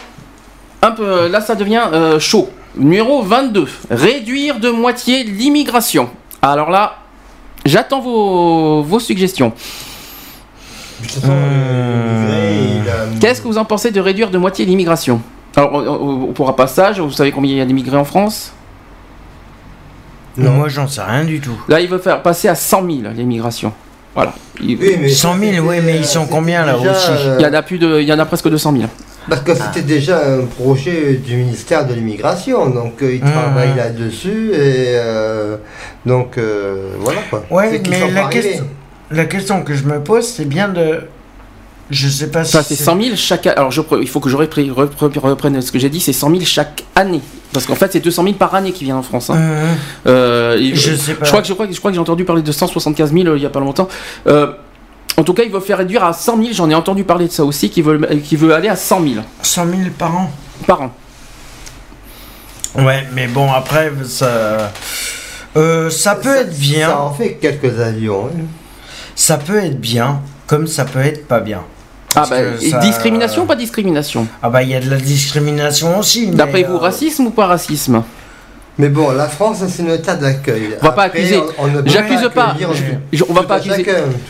Un peu, là, ça devient euh, chaud. Numéro 22. Réduire de moitié l'immigration. Alors là, j'attends vos, vos suggestions. Euh, Qu'est-ce que vous en pensez de réduire de moitié l'immigration Alors, on- on- pour un passage, vous savez combien il y a d'immigrés en France Non, moi j'en sais rien du tout. Là, il veut faire passer à 100 000 l'immigration. Voilà. Il, Oui, mais 100 000, c'était, oui, mais ils euh, sont combien, là, déjà, aussi euh, il y en a plus de, il y en a presque 200 000. Parce que c'était déjà un projet du ministère de l'immigration, donc euh, ils Mmh. travaillent là-dessus et euh, donc euh, voilà quoi. Ouais, C'est qu'ils mais sont la question, la question que je me pose, c'est bien de. Je sais pas si. Ça, c'est 100 000 chaque année. Alors, je, pre- il faut que je repre- repre- reprenne ce que j'ai dit, c'est 100 000 chaque année. Parce qu'en fait, c'est 200 000 par année qui viennent en France. hein. Hum, Euh, et- Je sais pas. Je crois que, je crois que, je crois que j'ai entendu parler de 175 000 euh, il y a pas longtemps. Euh, en tout cas, il veut faire réduire à 100 000. J'en ai entendu parler de ça aussi, qui veut, qui veut aller à 100 000 100 000 par an? par an. Ouais, mais bon, après, ça. Euh, ça peut être bien. Ça en fait quelques avions. hein. Ça peut être bien, comme ça peut être pas bien. Ah bah, ça- discrimination ou pas discrimination? Ah bah il y a de la discrimination aussi. D'après vous, euh, racisme ou pas racisme? Mais bon, la France, c'est une état d'accueil. On va pas Après, accuser. J'accuse pas. Je- on va pas accuser.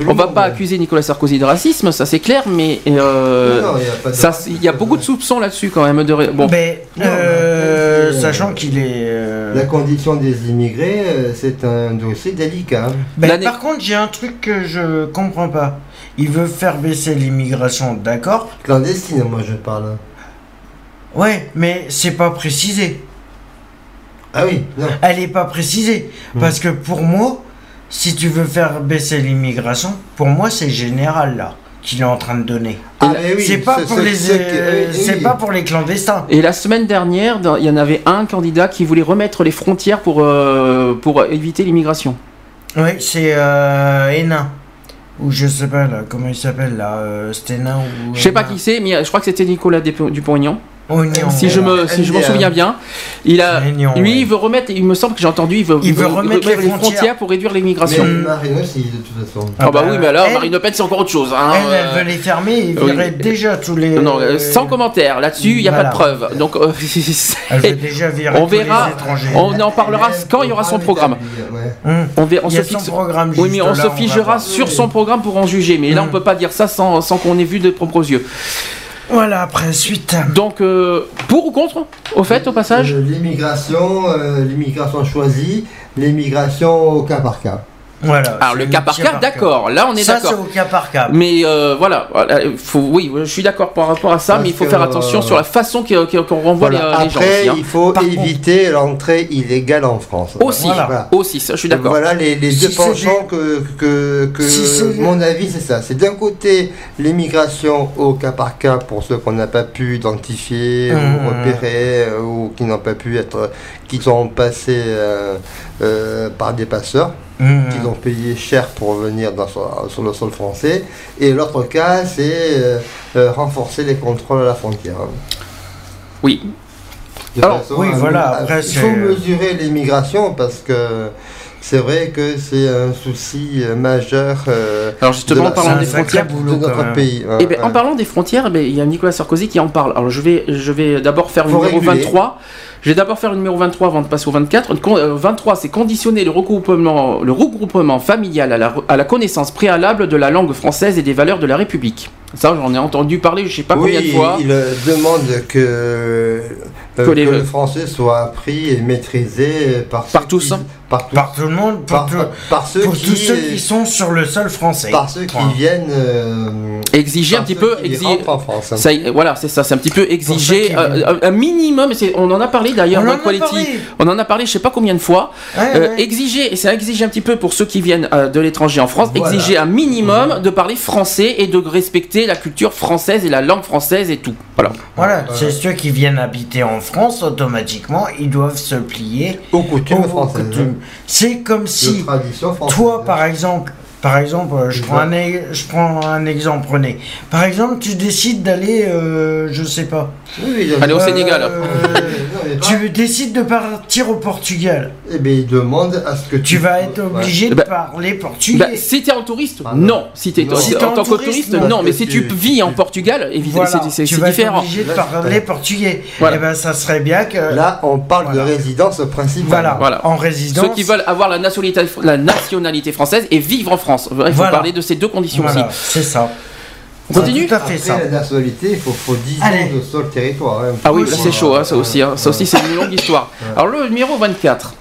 On va pas accuser Nicolas Sarkozy de racisme, ça c'est clair, mais euh, Non, non, il y a pas de ça, racisme. il y a beaucoup de soupçons là-dessus quand même. De... Bon, Mais Non, euh, mais sachant qu'il est. euh, La condition des immigrés, euh, c'est un dossier délicat. l'année- par contre, j'ai un truc que je comprends pas. Il veut faire baisser l'immigration, d'accord? Clandestine, moi je parle. Ouais, mais c'est pas précisé. Ah oui, non. Elle est pas précisée. Hmm. Parce que pour moi, si tu veux faire baisser l'immigration, pour moi, c'est général là qu'il est en train de donner. Ah, oui, c'est pas ce- pour les, euh, oui, pas pour clandestins. Et la semaine dernière, il y en avait un candidat qui voulait remettre les frontières pour, euh, pour éviter l'immigration. Oui, c'est euh, Hénin. Ou je sais pas là, comment il s'appelle là, euh, Hénin ou. Je sais pas qui c'est, mais je crois que c'était Nicolas Dupont-Aignan. Oignon. Si je me, si je m'en souviens bien, il a, Oignon, lui, ouais. il veut remettre. Il me semble que j'ai entendu, il veut, Il veut remettre les frontières. pour réduire l'immigration. Marine aussi, de toute façon. Ah, bah, bah, oui, mais alors elle- Marine Le Pen c'est encore autre chose. Hein, Elle, elle veut les fermer et oui. virer déjà tous les. Non, euh, sans commentaire. Là-dessus, il n'y a Voilà. pas de preuve. Donc, euh, Elle veut déjà virer on tous les verra. étrangers. On en parlera quand il y aura son programme. Ouais. On, verra, on Il y se fixe. programme Oui, mais on là, se figera sur son programme pour en juger. Mais là, on peut pas dire ça sans, sans qu'on ait vu de propres yeux. Voilà, après, suite. Donc, euh, pour ou contre, au fait, au passage? Euh, L'immigration, euh, l'immigration choisie, l'immigration au cas par cas. Voilà. Alors, le cas par cas, d'accord. Là, on est Ça, c'est d'accord. au cas par cas. Mais euh, voilà, voilà, il faut, oui, je suis d'accord par rapport à ça, Parce mais il faut faire attention euh, sur la façon qu'on renvoie Voilà. les, les gens Après, hein. il faut Par éviter l'entrée illégale en France. Aussi, Voilà. aussi, ça, je suis d'accord. Voilà les, les Si deux penchants que, que, que Si mon avis c'est ça. C'est d'un côté l'immigration au cas par cas pour ceux qu'on n'a pas pu identifier Mmh. ou repérer euh, ou qui n'ont pas pu être, qui sont passés euh, euh, par des passeurs, Hum. qui ont payé cher pour venir dans, sur, le sol français. Et l'autre cas c'est euh, euh, renforcer les contrôles à la frontière. Oui, De Alors, façon oui, à- voilà, à- après, il faut mesurer l'immigration parce que c'est vrai que c'est un souci euh, majeur euh, alors justement, de en la- parlant des frontières, boulot, de notre pays. Eh ben, Ouais, en parlant des frontières, ben, il y a Nicolas Sarkozy qui en parle. Alors je vais, je vais d'abord faire le numéro réguler. 23. Je vais d'abord faire le numéro 23 avant de passer au 24. Con- euh, 23, c'est conditionner le regroupement, le regroupement familial à la, à la connaissance préalable de la langue française et des valeurs de la République. Ça, j'en ai entendu parler, je sais pas oui, combien de fois. il demande que, euh, Que que les- le français soit appris et maîtrisé par, Par ceux tous, qui- hein. par, tous- Par tout le monde, pour, par- tout- par ceux pour qui, tous ceux qui sont sur le sol français. par ceux qui viennent euh, Exiger un petit peu, qui exi- rentrent en France. hein. Ça, voilà, c'est ça, c'est un petit peu exiger euh, un, minimum. On en a parlé d'ailleurs On dans en a Quality. parlé. On en a parlé, je sais pas combien de fois. Ouais, Euh, ouais. Exiger, et c'est exiger un petit peu pour ceux qui viennent euh, de l'étranger en France, Voilà. exiger un minimum de parler français et de respecter la culture française et la langue française et tout. Voilà. Voilà, c'est ceux qui viennent habiter en France, automatiquement, ils doivent se plier Aux coutumes aux françaises. coutumes. C'est comme hein. si toi, par exemple, par exemple, euh, je Oui, prends, un, e- je prends un exemple, René. Par exemple, tu décides d'aller, euh, je sais pas. Oui, oui, Allez, au Euh, Sénégal. Pas- tu décides de partir au Portugal. Eh bien, il demande à ce que Tu vas être obligé Eh de ben, parler portugais. Bah, si t'es en touriste, Ah, non. non. Si t'es Si en en tant que touriste, non. Mais si tu tu- vis en Portugal, évidemment, Voilà, c'est- c'est tu vas différent. être obligé de Là, parler portugais. Voilà. Et ben, ça serait bien que. Là, on parle Voilà. de résidence principale. voilà, Voilà. en résidence. Ceux qui veulent avoir la nationalité, la nationalité française et vivre en France. Il faut Voilà. parler de ces deux conditions Voilà, aussi. c'est ça. On continue Tout à fait Après, ça. la nationalité, il faut, faut 10 Allez. ans de sol territoire. hein. Ah oui, là c'est chaud, hein, ça aussi. hein. Ça aussi, c'est une longue histoire. Alors le numéro 24.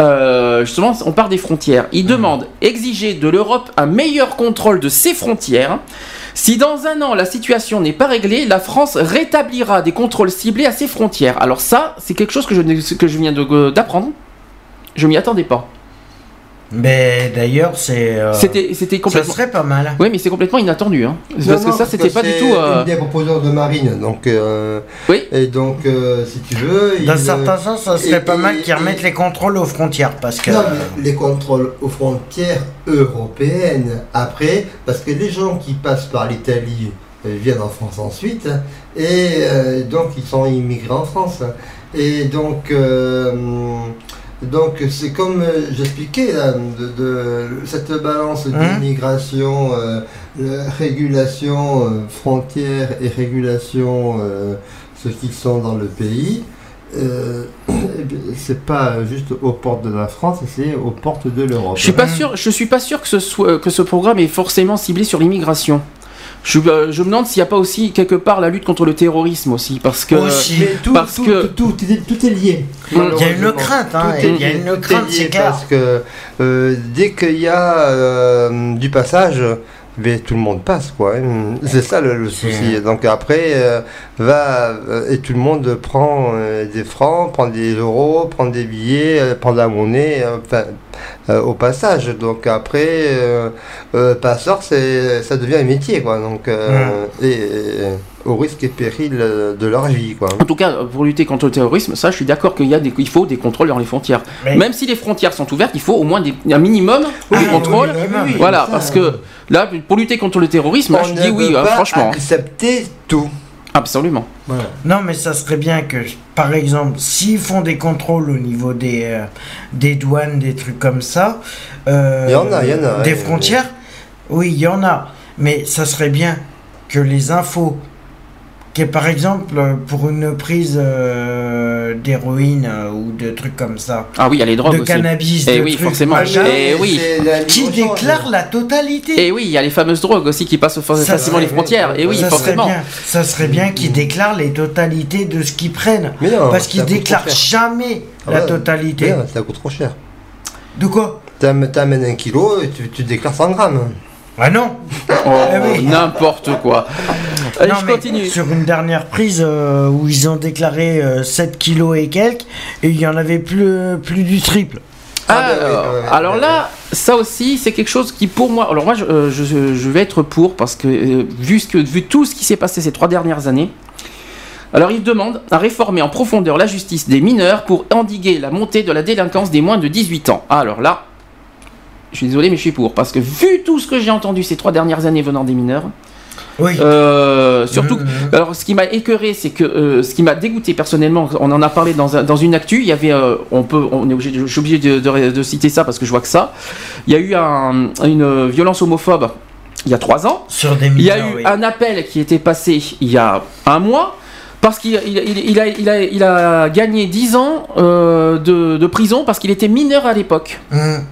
euh, justement, on part des frontières. Il demande exiger de l'Europe un meilleur contrôle de ses frontières. Si dans un an la situation n'est pas réglée, la France rétablira des contrôles ciblés à ses frontières. Alors ça, c'est quelque chose que je, que je viens de- d'apprendre. Je m'y attendais pas. Mais d'ailleurs, c'est. euh, C'était, c'était Ça complètement. serait pas mal. Oui, mais c'est complètement inattendu. Hein. Non, Parce que ça, c'était pas du tout. euh, une des proposeurs de Marine. Donc, euh, Oui. Et donc, euh, si tu veux. Dans il, certains euh, sens, ça serait et- pas mal qu'ils remettent et- les contrôles aux frontières parce que. Non, mais les contrôles aux frontières européennes après, parce que les gens qui passent par l'Italie viennent en France ensuite, et euh, donc ils sont immigrés en France. Et donc, euh, donc c'est comme euh, j'expliquais, là, de, de cette balance Hein d'immigration, euh, régulation euh, frontières et régulation euh, ceux qui sont dans le pays. Euh, eh c'est pas juste aux portes de la France, c'est aux portes de l'Europe. Je suis pas sûr. Je suis pas sûr que ce soit que ce programme est forcément ciblé sur l'immigration. Je, euh, je me demande s'il n'y a pas aussi quelque part la lutte contre le terrorisme aussi, parce que Aussi. Tout, parce tout, que- tout, tout est, tout est lié. Il y a une crainte, hein, il y a une crainte, lié c'est clair. Parce que euh, dès qu'il y a euh, du passage, ben, tout le monde passe, quoi. C'est ça le, souci. Donc après, euh, va euh, et tout le monde prend euh, des francs, prend des euros, prend des billets, euh, prend de la monnaie, enfin, au passage. Donc après, passeur, c'est, ça devient un métier, quoi. Donc et, et, au risque et péril euh, de leur vie, quoi. En tout cas, pour lutter contre le terrorisme, ça, je suis d'accord qu'il y a des, il faut des contrôles dans les frontières. Mais- Même si les frontières sont ouvertes, il faut au moins des- un minimum Oui, de contrôles. oui, oui, oui, voilà, ça, parce que là, pour lutter contre le terrorisme, là, On je dis oui, hein, pas franchement, accepter tout. absolument. Non, mais ça serait bien que, par exemple, s'ils font des contrôles au niveau des, euh, des douanes, des trucs comme ça, euh, Il y en a, il y en a, des ouais, frontières, oui, il y en a. Mais ça serait bien que les infos, que par exemple, pour une prise euh, d'héroïne euh, ou de trucs comme ça, Ah oui, il y a les drogues de aussi. cannabis, Eh de oui, trucs, forcément. machin, Eh oui. Qui libre-échange. déclarent la totalité. Et oui, il y a les fameuses drogues aussi qui passent facilement serait- les frontières. Et oui, ça forcément. Serait bien, ça serait bien qu'ils déclarent les totalités de ce qu'ils prennent. Mais non, Parce qu'ils déclarent jamais Ah la ouais. totalité. Ça coûte trop cher. De quoi? T'am- T'amènes un kilo et tu, tu déclares 100 grammes. Ah non Oh, Eh oui. n'importe quoi. Allez, Non, je continue. Sur une dernière prise euh, où ils ont déclaré euh, 7 kilos et quelques, et il y en avait plus, plus du triple. Ah, bah oui, alors, là, ça aussi, c'est quelque chose qui, pour moi, alors moi, je, euh, je- je vais être pour parce que euh, vu, ce que vu tout ce qui s'est passé ces trois dernières années, alors il demande à réformer en profondeur la justice des mineurs pour endiguer la montée de la délinquance des moins de 18 ans. Ah, Alors là, je suis désolé, mais je suis pour parce que vu tout ce que j'ai entendu ces trois dernières années venant des mineurs, Oui. euh, surtout, Mhm. alors, ce qui m'a écœuré, c'est que euh, ce qui m'a dégoûté personnellement, on en a parlé dans, un- dans une actu. Il y avait, euh, on peut, on est obligé, de- je suis obligé de, de- de citer ça parce que je vois que ça. Il y a eu un- une violence homophobe il y a trois ans. Sur des Il y a eu oui. un appel qui était passé il y a un mois. Parce qu'il il, il- il a, il, a, il a gagné 10 ans euh, de, de prison parce qu'il était mineur à l'époque. Mhm.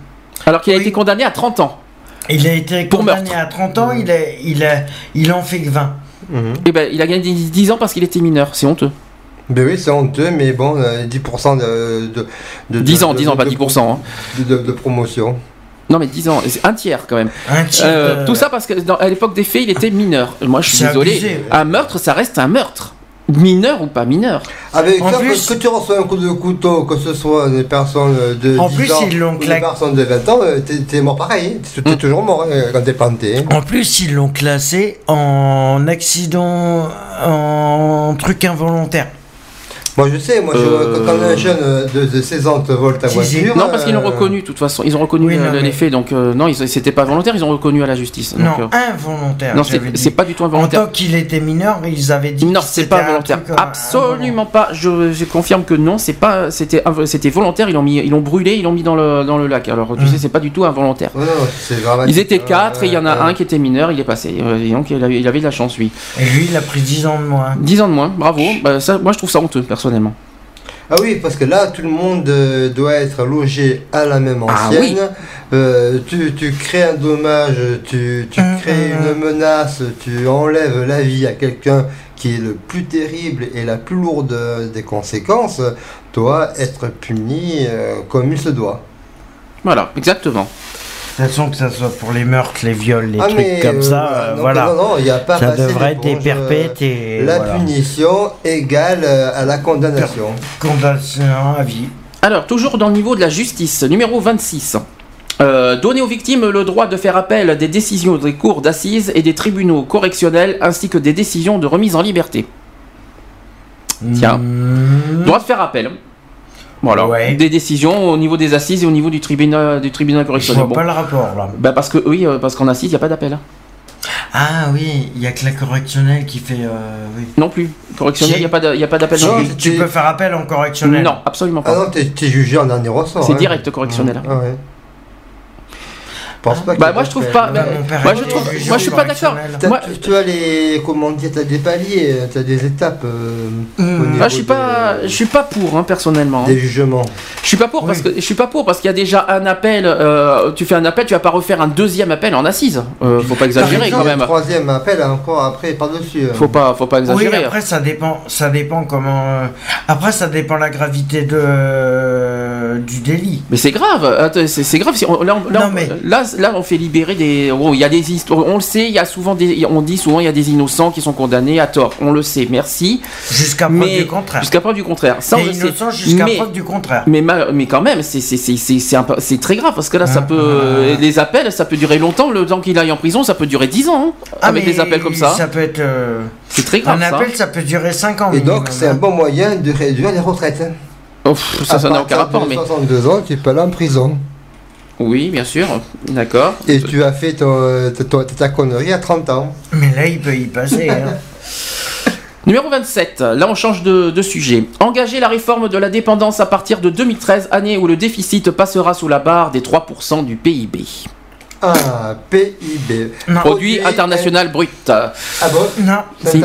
Alors qu'il a été condamné à 30 ans. Il a été Pour condamné meurtre. à 30 ans, il, a, il, a, il en fait que 20. Mhm. Et ben, il a gagné 10 ans parce qu'il était mineur. C'est honteux. Ben oui, c'est honteux, mais bon, euh, 10% de, de, de 10 ans, de- 10 ans, de- pas de- 10%. hein. De, de- de promotion. Non, mais 10 ans, c'est un tiers quand même. Un tiers Euh, Tout ça parce que dans- à l'époque des faits, il était mineur. Moi, je suis désolé. abusé. Un meurtre, ça reste un meurtre. Mineur ou pas mineur. Avec En ça, plus- que, tu reçois un coup de couteau, que ce soit des personnes de En 10 plus, ans ils l'ont ou des personnes de 20 ans, euh, t'es t'es mort pareil. hein. T'es t'es Mm. toujours mort hein, quand t'es planté. hein. En plus, ils l'ont classé en accident, en truc involontaire. Moi je sais, moi je- Euh. quand un jeune de, de 16 ans te vole ta voiture. Non, parce qu'ils l'ont euh, reconnu, de toute façon. Ils ont reconnu Oui, non, les mais- faits, donc euh, non, ils- c'était pas volontaire, ils ont reconnu à la justice. Donc, Non, euh, involontaire. non, c'est pas du tout En involontaire. tant qu'il était mineur, ils avaient dit. Non, c'est pas volontaire. euh, Absolument pas. Je, je confirme que non, c'est pas. C'était volontaire. Ils l'ont mis, ils l'ont brûlé, ils l'ont mis dans le dans le lac. Alors tu Mm. sais, c'est pas du tout involontaire. Ils étaient quatre et il y en a un qui était mineur, il est passé. Et donc il avait, il avait de la chance lui. Et lui, il a pris 10 ans de moins. 10 ans de moins, bravo. Bah, ça, moi je trouve ça honteux personnellement. Ah oui, parce que là, tout le monde euh, doit être logé à la même Ah ancienne. oui. Euh, tu, tu crées un dommage, tu, tu Hum, crées une menace, tu enlèves la vie à quelqu'un qui est le plus terrible et la plus lourde des conséquences, doit être puni euh, comme il se doit. Voilà, exactement. De toute façon, que ça soit pour les meurtres, les viols, les Ah, trucs comme euh, ça, euh, donc, voilà. Non, non, il n'y a pas Ça devrait être et La voilà. punition égale euh, à la condamnation. Condamnation à vie. Alors, toujours dans le niveau de la justice, numéro 26. Euh, donner aux victimes le droit de faire appel des décisions des cours d'assises et des tribunaux correctionnels ainsi que des décisions de remise en liberté. Tiens. Mmh. Droit de faire appel. Voilà. Ouais. Des décisions au niveau des assises et au niveau du tribunal, du tribunal Je correctionnel. vois Bon. pas le rapport là. Bah parce que oui, euh, parce qu'en assise, il n'y a pas d'appel. hein. Ah oui, il y a que la correctionnelle qui fait. euh, oui. Non plus. Correctionnel, il n'y a pas de- il y a pas d'appel. Non, non plus. c'est- Tu peux faire appel en correctionnel. Non, absolument Ah pas. non, t'es t'es jugé en dernier ressort. C'est hein. direct correctionnel. Ah ouais. Je pense pas qu'il Bah y a moi je trouve pas. Bah, mon père moi je trouve. Moi je suis pas d'accord. Moi- tu, tu as les comment dire t'as des paliers t'as des étapes euh, Mmh. niveau Ah, je suis pas, des, je suis pas pour hein, personnellement. des jugements Je suis pas pour parce que je suis pas pour parce qu'il y a déjà un appel. euh, tu fais un appel, tu vas pas refaire un deuxième appel en assise. Euh, faut pas exagérer quand même. le troisième appel encore après par dessus Faut pas, faut pas Oui, exagérer. après ça dépend, ça dépend comment. euh, Après ça dépend la gravité de du délit. Mais c'est grave, c'est grave. Si on- là, on- là, Non, on- mais- là, là, on fait libérer des. bon, il y a des histoires. On le sait, il y a souvent des. On dit souvent, il y a des innocents qui sont condamnés à tort. On le sait. Merci. Jusqu'à preuve Mais du contraire. jusqu'à preuve du contraire. Ça, on T'es le sait. innocent jusqu'à Mais- preuve du contraire. Mais, mal- mais quand même, c'est- c'est- c'est c'est- c'est un peu- c'est très grave parce que là, ça Ah, peut. ah. Les appels, ça peut durer longtemps. Le temps qu'il aille en prison, ça peut durer 10 ans. hein, Ah, avec mais des appels comme ça. Ça peut être. euh, C'est très grave. un ça. appel, ça peut durer 5 ans. et donc c'est un hein. bon moyen de réduire les retraites hein. Oh, ça, n'a aucun partir rapport. de Mais 62 ans tu peux aller en prison oui, bien sûr. D'accord. et tu as fait ton- ton- ta connerie à 30 ans Mais là, il peut y passer. hein. Numéro 27, là on change de, de sujet. Engager la réforme de la dépendance à partir de 2013, année où le déficit passera sous la barre des 3% du PIB. ah PIB Non. Produit international brut. ah bon? Non. c'est Si.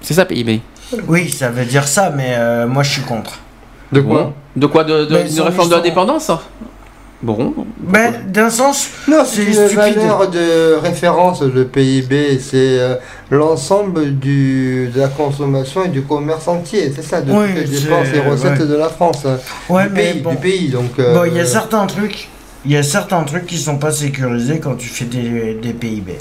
C'est ça PIB. Oui, ça veut dire ça, mais euh, moi je suis contre. de Bon. De quoi? De, de- une réforme de la dépendance? Bon. Ben, d'un sens, Non, c'est une stupide. valeur de référence, le PIB, c'est euh, l'ensemble du, de la consommation et du commerce entier, c'est ça, de Oui, toutes les c'est- dépenses et recettes ouais. de la France, hein, ouais, du, mais pays, bon. du pays, donc... Bon, il y a euh, certains trucs, il y a certains trucs qui sont pas sécurisés quand tu fais des, des PIB.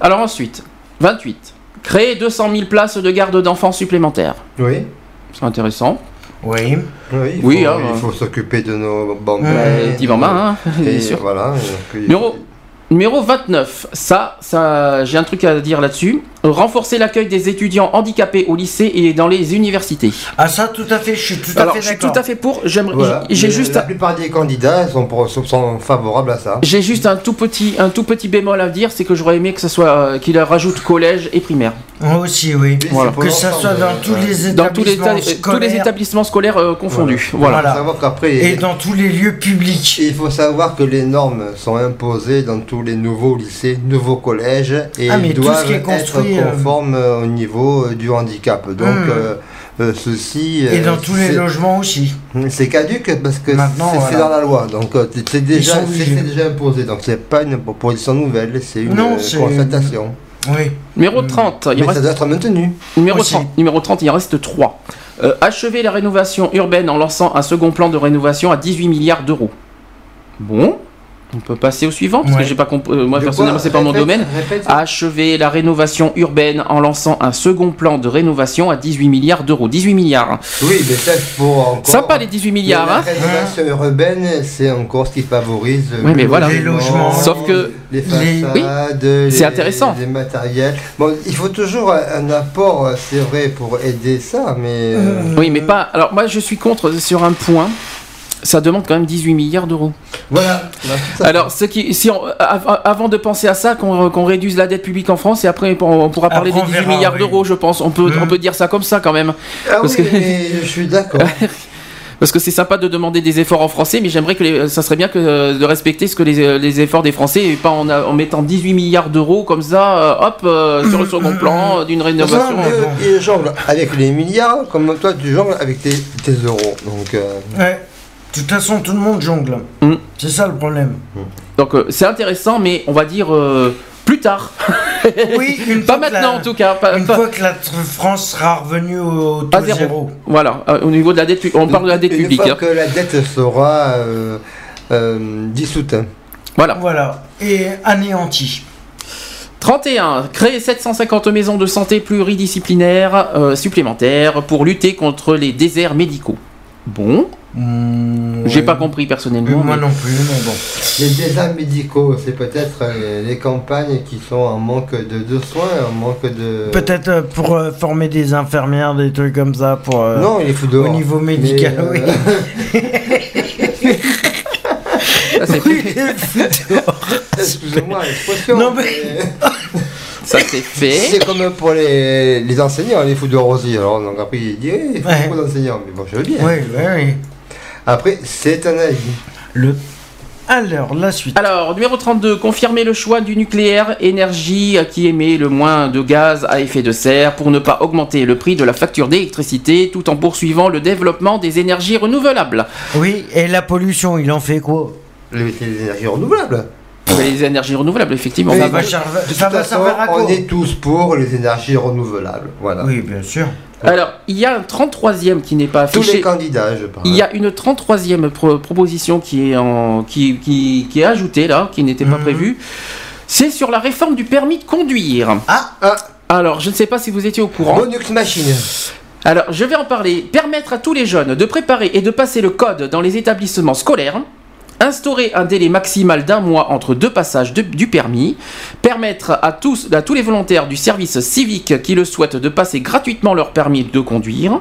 Alors ensuite, 28. Créer 200 000 places de garde d'enfants supplémentaires. Oui, C'est intéressant. Oui. oui, il Oui, faut, hein, il ouais. faut s'occuper de nos banques. Ouais, Petit en main, hein, bien sûr. voilà. il- Numéro, numéro 29, ça, ça j'ai un truc à dire là-dessus. Renforcer l'accueil des étudiants handicapés au lycée et dans les universités. Ah ça, tout à fait, je suis tout à fait je suis tout à fait pour. J'aimerais, Voilà. j'ai juste, La plupart des candidats sont, pour- sont favorables à ça. j'ai juste un tout petit, un tout petit bémol à dire, c'est que j'aurais aimé que ça soit, euh, qu'il rajoute collège et primaire. Moi aussi, oui. Voilà. Que ça soit dans euh, tous les Dans tous les, établissements éta- tous les scolaires établissements scolaires euh, confondus. Voilà. Il Voilà. faut savoir qu'après, et dans tous les lieux publics. il faut savoir que les normes sont imposées dans tous les nouveaux lycées, nouveaux collèges, et Ah, mais ils tout ce doivent qui est construit, être euh, conformes euh, au niveau du handicap. Donc, Hmm. euh, ceci... Et euh, dans tous les logements aussi. C'est caduque parce que c'est voilà. dans la loi, donc c'est déjà, imposé, donc c'est pas une proposition nouvelle, c'est une Non, c'est- constatation. Oui. Numéro 30, il Hmm. Mais reste ça doit être maintenu. Numéro Aussi. 30, numéro 30, il en reste 3. achever la rénovation urbaine en lançant un second plan de rénovation à 18 milliards d'euros. Bon, on peut passer au suivant, parce Ouais. que j'ai pas compris. euh, moi, De personnellement, c'est pas mon domaine. répète. Achever la rénovation urbaine en lançant un second plan de rénovation à 18 milliards d'euros. 18 milliards. Oui, mais ça pour encore. Sympa les 18 milliards, La hein rénovation urbaine, c'est encore ce qui favorise Oui, mais voilà. Les logements. Sauf que les façades, c'est les- intéressant. les matériels. Bon, il faut toujours un un apport, c'est vrai, pour aider ça, mais euh, Oui, mais pas. Alors, moi, je suis contre sur un point. Ça demande quand même 18 milliards d'euros. voilà. Bah, Alors, ce qui, si on- av- avant de penser à ça, qu'on réduise la dette publique en France, et après on, on pourra parler Après, des on 18 verra, milliards oui. d'euros, je pense. On peut, Mm. on peut dire ça comme ça quand même. Ah parce oui, que- mais je suis d'accord. Parce que c'est sympa de demander des efforts en français, mais j'aimerais que les- ça serait bien que euh, de respecter ce que les, euh, les efforts des Français et pas en, a- en mettant 18 milliards d'euros comme ça, euh, hop, euh, sur le second plan euh, d'une rénovation. Ils jonglent avec les milliards, comme toi tu jongles avec tes, tes euros. Donc, euh, Ouais. De toute façon, tout le monde jongle. Mm. C'est ça le problème. Donc euh, c'est intéressant, mais on va dire euh, plus tard. Oui, une pas maintenant la- en tout cas. Pas, Une pas- fois que la France sera revenue au taux à zéro. zéro. Voilà, euh, au niveau de la dette, on parle de la dette une publique. fois hein. que la dette sera euh, euh, dissoute. Voilà. Voilà. Et anéanti. 31. Créer 750 maisons de santé pluridisciplinaires euh, supplémentaires pour lutter contre les déserts médicaux. Bon, Mm, j'ai ouais. pas compris Euh, personnellement. Moi mais- non plus, mais bon. Les déserts médicaux, c'est peut-être euh, les campagnes qui sont en manque de, de soins, en manque de... Peut-être euh, pour euh, former des infirmières, des trucs comme ça, pour. euh, Non, il dehors. Au niveau médical, Mais, euh, oui. Ça, c'est fait. Excusez-moi l'expression. Non, mais- Ça, c'est fait. C'est comme pour les, les enseignants, les fous dehors aussi. Alors, donc après, il dit, oui, il faut Ouais. beaucoup d'enseignants. Mais bon, je veux bien. Oui, oui, oui. Après, c'est un avis. Le... Alors, la suite. Alors, numéro 32, confirmer le choix du nucléaire, énergie qui émet le moins de gaz à effet de serre pour ne pas augmenter le prix de la facture d'électricité tout en poursuivant le développement des énergies renouvelables. Oui, et la pollution, il en fait quoi? Les, les énergies renouvelables. Les énergies renouvelables, effectivement. Ça va servir- de ça toute va façon, servir à quoi on est tous pour les énergies renouvelables. Voilà. Oui, bien sûr. Alors, il y a un 33e qui n'est pas Tous affiché. les candidats, je parle. Il y a une 33e pro- proposition qui est, en, qui, qui, qui est ajoutée là, qui n'était pas Mhm. prévue. C'est sur la réforme du permis de conduire. Ah, Ah, Alors, je ne sais pas si vous étiez au courant. Bonux Machine. Alors, je vais en parler. Permettre à tous les jeunes de préparer et de passer le code dans les établissements scolaires. Instaurer un délai maximal d'un mois entre deux passages de- du permis. Permettre à tous, à tous les volontaires du service civique qui le souhaitent de passer gratuitement leur permis de conduire.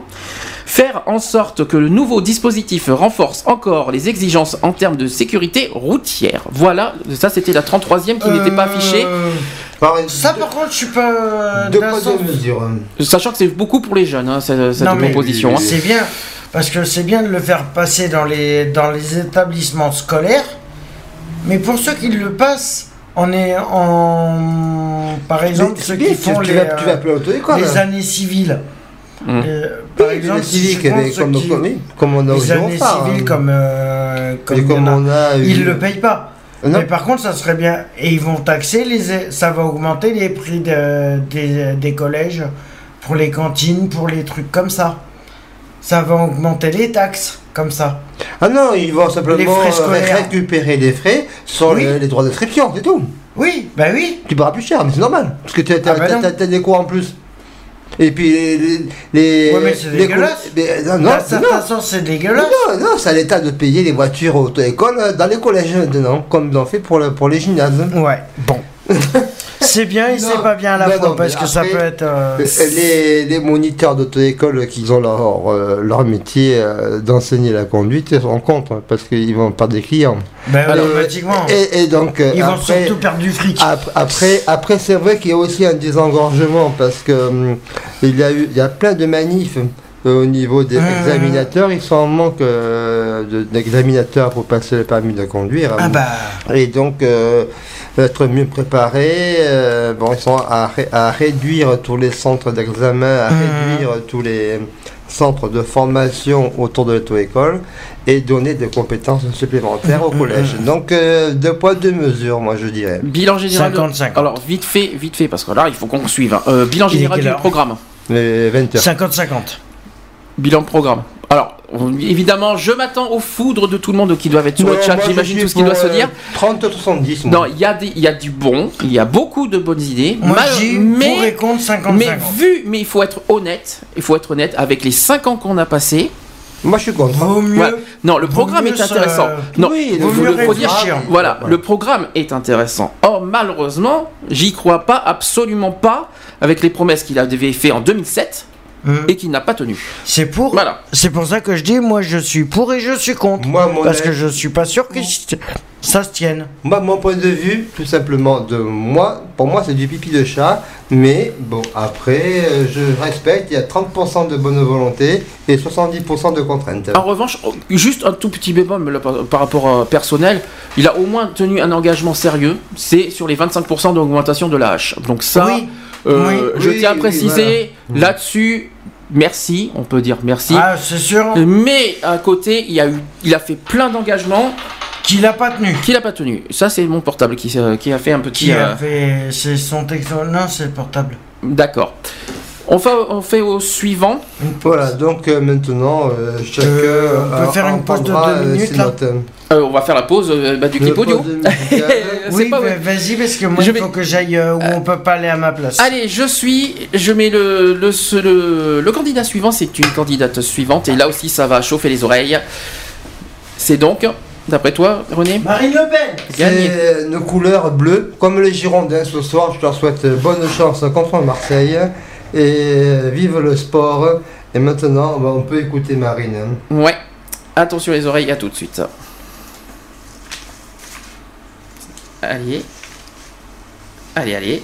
Faire en sorte que le nouveau dispositif renforce encore les exigences en termes de sécurité routière. Voilà, ça c'était la 33e qui n'était pas affichée. Euh, Par Ça, par contre, je suis pas. deux d'un poids, sens- deux mesures. Sachant que c'est beaucoup pour les jeunes, hein, cette, cette Non, mais proposition. hein. C'est bien, parce que c'est bien de le faire passer dans les, dans les établissements scolaires, mais pour ceux qui le passent, on est en. Par exemple, Mais ceux qui font les, vas- euh, les hein. années civiles. Hum. Euh, par Oui, exemple, si comme, qui- comme, comme on a les années Girofard, civiles hein. comme, euh, comme, comme a, on a eu- ils le payent pas. Non. Mais par contre, ça serait bien. Et ils vont taxer, les, ça va augmenter les prix de- des, des collèges pour les cantines, pour les trucs comme ça. Ça va augmenter les taxes, comme ça. Ah non, ils vont simplement Les frais scolaires. récupérer les frais sur Oui. les, les droits d'inscription, c'est tout. Oui, bah oui. Tu paieras plus cher, mais c'est normal. Parce que tu as, Ah bah non. des cours en plus. Et puis les. les, Ouais, mais c'est dégueulasse. mais, non, non, non. façon, c'est dégueulasse. Non, non, c'est à l'État de payer les voitures auto-école euh, dans les collèges maintenant, comme ils ont fait pour, le- pour les gymnases. Ouais, bon. c'est bien et c'est pas bien à la fois, parce que ça peut être. euh, Euh, Les, les moniteurs d'auto-école qui ont leur, euh, leur métier d'enseigner la conduite ils sont contre hein, parce qu'ils vont perdre des clients. ben, automatiquement. et, et donc Ils vont surtout perdre du fric. ap- après, après c'est vrai qu'il y a aussi un désengorgement parce que hum, il y a eu il y a plein de manifs au niveau des Mmh. examinateurs. Ils sont en manque euh, de- d'examinateurs pour passer le permis de conduire. Ah bah. Et donc, euh, être mieux préparé, euh, bon, ils sont à, ré- à réduire tous les centres d'examen, à Mhm. réduire tous les centres de formation autour de l'auto-école et donner des compétences supplémentaires au Mhm. collège. Donc, euh, deux poids, deux mesures, moi je dirais. Bilan général. de- 50-50. Alors, vite fait, vite fait, parce que là, il faut qu'on suive. hein. Euh, bilan général du programme. Les 20 heures. 50-50. Bilan de programme. Évidemment, je m'attends aux foudres de tout le monde qui doivent être sur Non, le chat. J'imagine tout ce qui doit se euh, dire. 30-70. moi. Non, il y, a des- il y a du bon, il y a beaucoup de bonnes idées. Moi, mais, pour et contre 50-50. mais vu, mais il faut être honnête. Il faut être honnête avec les 5 ans qu'on a passés. Moi je suis contre. Vaut mieux. Voilà. Non, le vaut programme est intéressant. Non, Oui, il vaut faut mieux le- dire-. Voilà, Voilà. le programme est intéressant. Or, malheureusement, j'y crois pas, absolument pas, avec les promesses qu'il avait fait en 2007. Et qui n'a pas tenu. C'est pour. Voilà. C'est pour ça que je dis, moi, je suis pour et je suis contre. Moi, mon parce avis- que je suis pas sûr que ça se tienne. Moi, mon point de vue, tout simplement, de moi, pour moi, c'est du pipi de chat. Mais bon, après, euh, je respecte, il y a 30% de bonne volonté et 70% de contraintes. En revanche, oh, juste un tout petit bémol mais là, par, par rapport à personnel, il a au moins tenu un engagement sérieux, c'est sur les 25% d'augmentation de la hache. Donc ça, Oui. Euh, Oui. je Oui, tiens à préciser, voilà. là-dessus, merci, on peut dire merci. Ah, c'est sûr Mais à côté, il, y a eu, il a fait plein d'engagements qu'il n'a pas tenu. qu'il n'a pas tenu. Ça, c'est mon portable qui, euh, qui a fait un petit... Qui euh, a fait. C'est son texte. Non, c'est le portable. D'accord. On fait, on fait au suivant. Voilà, donc euh, maintenant, euh, chacun. Euh, on peut euh, faire une pause de deux euh, minutes, là. Euh, on va faire la pause euh, bah, du clip audio. Oui, pas vas-y, parce que moi, Je il vais- faut que j'aille euh, où on peut pas aller à ma place. Allez, je suis. Je mets le, le, ce- le, le candidat suivant. C'est une candidate suivante. Et là aussi, ça va chauffer les oreilles. C'est donc, d'après toi, René Marine Le Pen. C'est une couleur bleue, comme les Girondins ce soir. Je leur souhaite bonne chance contre Marseille et vive le sport. Et maintenant, bah, on peut écouter Marine. hein. Ouais. Attention les oreilles, à tout de suite. Allez. Allez, allez.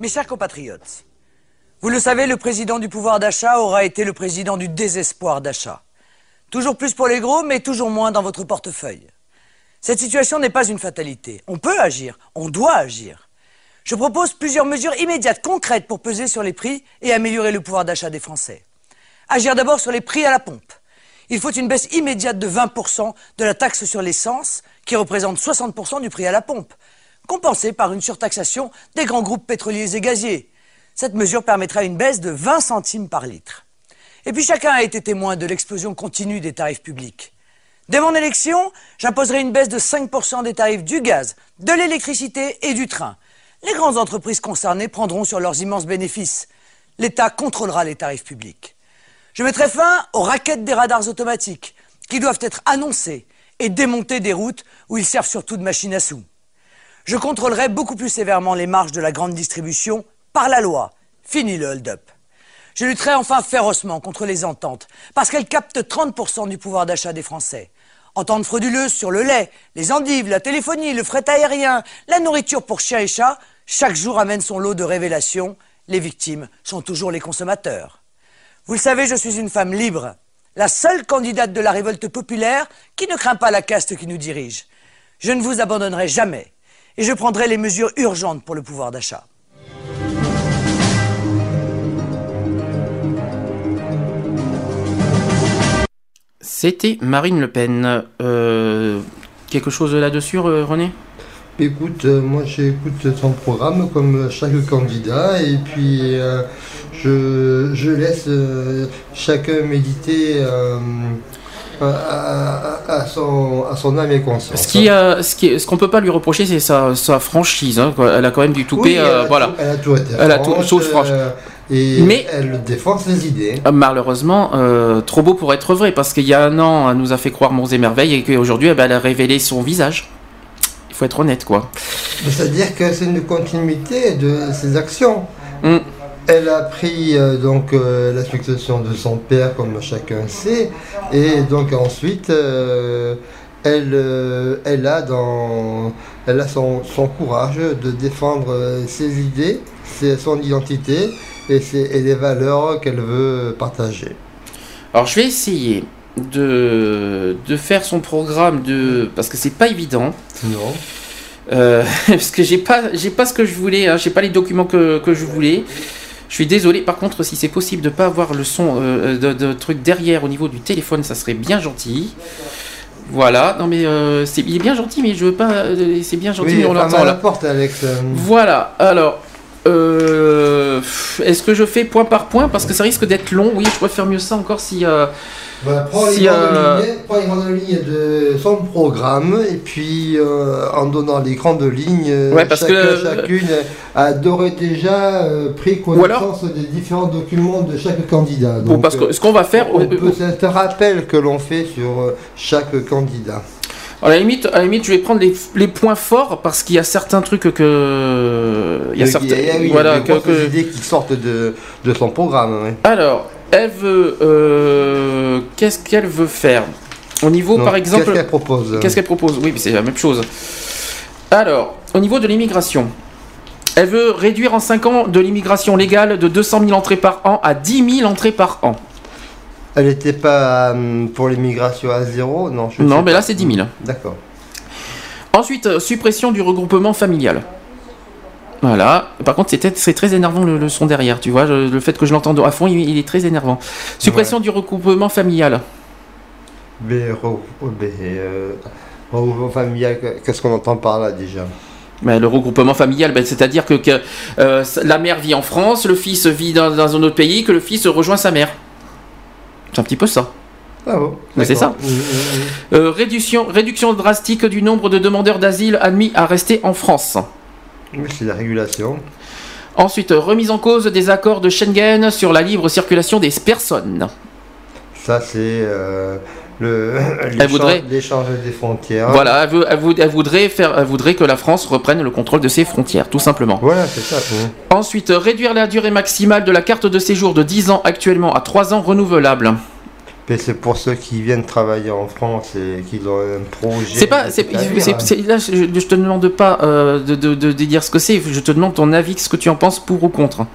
Mes chers compatriotes, vous le savez, le président du pouvoir d'achat aura été le président du désespoir d'achat. Toujours plus pour les gros, mais toujours moins dans votre portefeuille. Cette situation n'est pas une fatalité. On peut agir, on doit agir. Je propose plusieurs mesures immédiates, concrètes pour peser sur les prix et améliorer le pouvoir d'achat des Français. Agir d'abord sur les prix à la pompe. Il faut une baisse immédiate de 20% de la taxe sur l'essence, qui représente 60% du prix à la pompe, compensée par une surtaxation des grands groupes pétroliers et gaziers. Cette mesure permettra une baisse de 20 centimes par litre. Et puis chacun a été témoin de l'explosion continue des tarifs publics. Dès mon élection, j'imposerai une baisse de 5% des tarifs du gaz, de l'électricité et du train. Les grandes entreprises concernées prendront sur leurs immenses bénéfices. L'État contrôlera les tarifs publics. Je mettrai fin aux raquettes des radars automatiques, qui doivent être annoncés et démonter des routes où ils servent surtout de machines à sous. Je contrôlerai beaucoup plus sévèrement les marges de la grande distribution par la loi. Fini le hold-up. Je lutterai enfin férocement contre les ententes, parce qu'elles captent 30% du pouvoir d'achat des Français. Ententes frauduleuses sur le lait, les endives, la téléphonie, le fret aérien, la nourriture pour chiens et chats, chaque jour amène son lot de révélations. Les victimes sont toujours les consommateurs. Vous le savez, je suis une femme libre, la seule candidate de la révolte populaire qui ne craint pas la caste qui nous dirige. Je ne vous abandonnerai jamais et je prendrai les mesures urgentes pour le pouvoir d'achat. C'était Marine Le Pen. Euh, quelque chose là-dessus, euh, René? Écoute, euh, moi j'écoute son programme comme chaque candidat et puis euh, je, je laisse euh, chacun méditer euh, à, à- à son, à son âme et conscience. Ce qui, euh, ce qui, ce qu'on peut pas lui reprocher, c'est sa, sa franchise. hein. Elle a quand même du toupet. Oui, euh, voilà. tout, elle a tout été Elle a tout- chose franche. euh, et Mais- elle défend ses idées. Malheureusement, trop beau pour être vrai, parce qu'il y a un an, elle nous a fait croire monts et merveilles, et qu'aujourd'hui, eh ben, elle a révélé son visage. Il faut être honnête, quoi. C'est-à-dire que c'est une continuité de ses actions. Mm. Elle a pris euh, donc euh, la succession de son père, comme chacun sait, et donc ensuite euh, elle, euh, elle a dans, elle a son, son courage de défendre ses idées, ses- son identité et, ses- et les valeurs qu'elle veut partager. Alors, je vais essayer de, de faire son programme de. Parce que c'est pas évident. Non. Parce que j'ai pas, j'ai pas ce que je voulais, hein, j'ai pas les documents que, que je voulais. Je suis désolé. Par contre, si c'est possible de pas avoir le son euh, de, de truc derrière au niveau du téléphone, ça serait bien gentil. Voilà. Non mais euh, c'est, il est bien gentil, mais je veux pas. euh, c'est bien gentil, mais on l'entend la là. porte, Alex. Voilà. Alors, euh, est-ce que je fais point par point? Parce que ça risque d'être long Oui, je pourrais faire mieux ça encore si. euh, Voilà, prends, les Si, grandes euh, lignes, prends les grandes lignes de son programme et puis euh, en donnant les grandes lignes, euh, Ouais, parce chacun, que- chacune a d'ores déjà pris alors- connaissance des différents documents de chaque candidat. Bon, Donc, parce que ce qu'on va faire, on peut- c'est un rappel que l'on fait sur chaque candidat. À la limite, à la limite, je vais prendre les, les points forts parce qu'il y a certains trucs que. Il y a certains. oui, voilà, des que- grosses que- idées qui sortent de, de son programme. ouais. Alors, elle veut. euh, Qu'est-ce qu'elle veut faire Au niveau, Donc, par exemple. Qu'est-ce qu'elle propose Qu'est-ce qu'elle propose Oui, mais c'est la même chose. Alors, au niveau de l'immigration, elle veut réduire en 5 ans de l'immigration légale de 200 000 entrées par an à 10 000 entrées par an. Elle n'était pas euh, pour l'immigration à zéro Non, je Non, mais pas. là, c'est 10 000. D'accord. Ensuite, euh, suppression du regroupement familial. Voilà. Par contre, c'est très énervant le, le son derrière, tu vois. je- le fait que je l'entende à fond, il, il est très énervant. Suppression du regroupement familial. Mais, mais, euh, regroupement familial, qu'est-ce qu'on entend par là déjà? Ben, le regroupement familial, ben, c'est-à-dire que, que, euh, la mère vit en France, le fils vit dans, dans un autre pays, que le fils rejoint sa mère. C'est un petit peu ça. Ah bon? Mais c'est ça. Euh, réduction, réduction drastique du nombre de demandeurs d'asile admis à rester en France. Oui, c'est la régulation. Ensuite, remise en cause des accords de Schengen sur la libre circulation des personnes. Ça, c'est euh, le l'échange- des frontières. Voilà, elle, elle vou- elle voudrait faire, elle voudrait que la France reprenne le contrôle de ses frontières, tout simplement. Voilà, c'est ça. Ensuite, réduire la durée maximale de la carte de séjour de 10 ans actuellement à 3 ans renouvelable. Mais c'est pour ceux qui viennent travailler en France et qui ont un projet. C'est pas, c'est- là, je, je te demande pas euh, de, de- de- de dire ce que c'est. Je te demande ton avis, ce que tu en penses pour ou contre.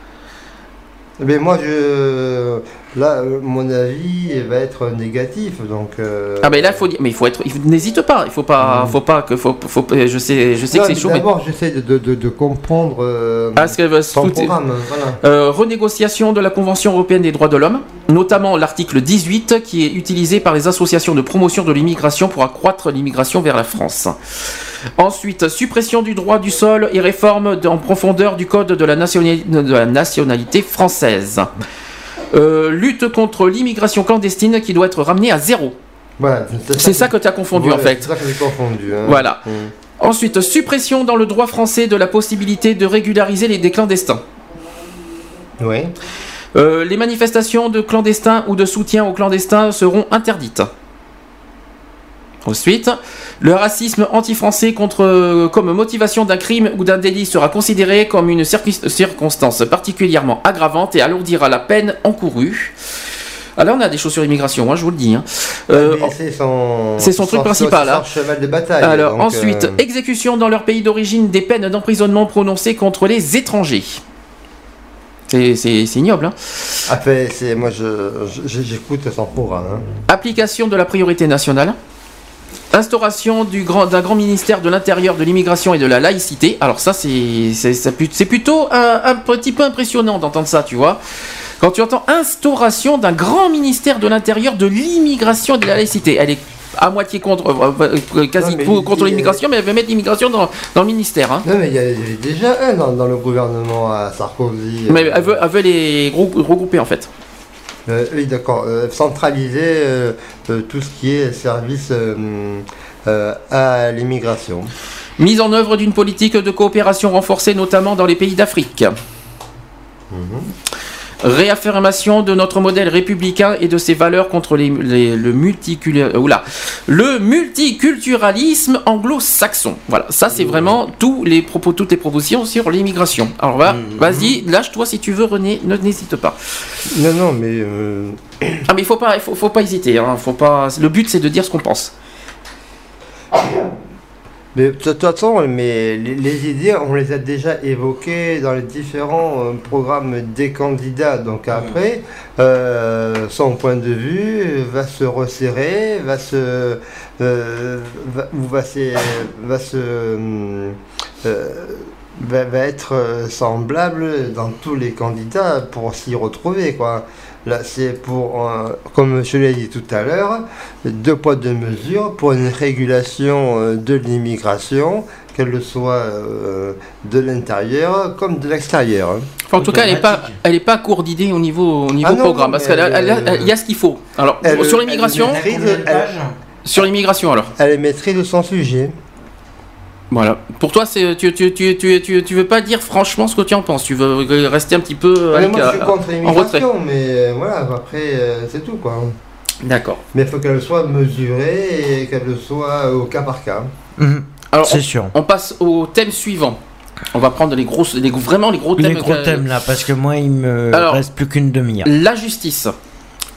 Mais moi, je, là, euh, mon avis va être négatif, donc. euh, Ah mais là, il faut dire, mais il faut être, n'hésite pas. Il faut pas, faut pas que, faut, faut- je sais, je sais non, que c'est chaud, mais D'abord, j'essaie de, de, de, de comprendre euh, parce qu'elle va se programme. Voilà. Euh, renégociation de la Convention européenne des droits de l'homme, notamment l'article 18 qui est utilisé par les associations de promotion de l'immigration pour accroître l'immigration vers la France. Ensuite, suppression du droit du sol et réforme en profondeur du code de la, nationali- de la nationalité française. Euh, lutte contre l'immigration clandestine qui doit être ramenée à zéro. Voilà, C'est ça que tu as confondu en fait. C'est ça que j'ai confondu. hein. Voilà. Mhm. Ensuite, suppression dans le droit français de la possibilité de régulariser les des clandestins. Oui. Euh, les manifestations de clandestins ou de soutien aux clandestins seront interdites. Ensuite, le racisme anti-français contre, euh, comme motivation d'un crime ou d'un délit sera considéré comme une circonstance particulièrement aggravante et alourdira la peine encourue. Alors on a des choses sur l'immigration, hein, je vous le dis. hein. Euh, Mais c'est son, truc principal, hein. son cheval de bataille. alors donc, ensuite, euh, exécution dans leur pays d'origine des peines d'emprisonnement prononcées contre les étrangers. C'est ignoble. Hein. Après, c'est moi, j'écoute son programme. hein. Application de la priorité nationale. Instauration du grand- d'un grand ministère de l'Intérieur, de l'immigration et de la laïcité. Alors ça, c'est plutôt un, un petit peu impressionnant d'entendre ça, tu vois. Quand tu entends instauration d'un grand ministère de l'Intérieur, de l'immigration et de la laïcité, elle est à moitié contre, euh, euh, quasi Non, pour- contre l'immigration, mais elle veut mettre l'immigration dans, dans le ministère. hein. Non, mais il y, avait déjà un dans, dans le gouvernement à Sarkozy. Mais euh, elle veut, elle veut les grou- regrouper en fait. Euh, oui, d'accord. euh, centraliser euh, tout ce qui est service à l'immigration. Mise en œuvre d'une politique de coopération renforcée, notamment dans les pays d'Afrique. Réaffirmation de notre modèle républicain et de ses valeurs contre les- les- le, multicul- oula, le multiculturalisme anglo-saxon. Voilà, ça c'est vraiment tous les propos, toutes les propositions sur l'immigration. Alors va, vas-y, lâche-toi si tu veux, René, ne- n'hésite pas. Non, non, mais. euh, Ah mais il faut pas, faut pas hésiter. Hein, faut pas. Le but c'est de dire ce qu'on pense. Mais de toute façon, mais les, les idées, on les a déjà évoquées dans les différents euh, programmes des candidats. Donc après, euh, son point de vue va se resserrer, va se, euh, va, se, va se, va, être semblable dans tous les candidats pour s'y retrouver, quoi. Là, c'est pour, euh, comme je l'ai dit tout à l'heure, deux poids, deux mesures pour une régulation euh, de l'immigration, qu'elle soit euh, de l'intérieur comme de l'extérieur. hein. Enfin, en tout cas, elle n'est pas, elle est pas à court d'idées au niveau, au niveau Ah non, programme, parce qu'il euh, y a ce qu'il faut. Alors, elle- sur l'immigration, sur l'immigration alors. Elle maîtrise son sujet. Voilà. Pour toi, c'est, tu, tu, tu, tu, tu, tu veux pas dire franchement ce que tu en penses. Tu veux rester un petit peu avec, moi, je suis euh, contre en retrait. mais euh, voilà, après, euh, c'est tout, quoi. D'accord. Mais il faut qu'elle soit mesurée et qu'elle soit au cas par cas. Mhm. Alors, C'est on, sûr. on passe au thème suivant. On va prendre les grosses, les, vraiment les gros thèmes. Les gros thèmes là, parce que moi il me Alors, reste plus qu'une demi-heure. La justice.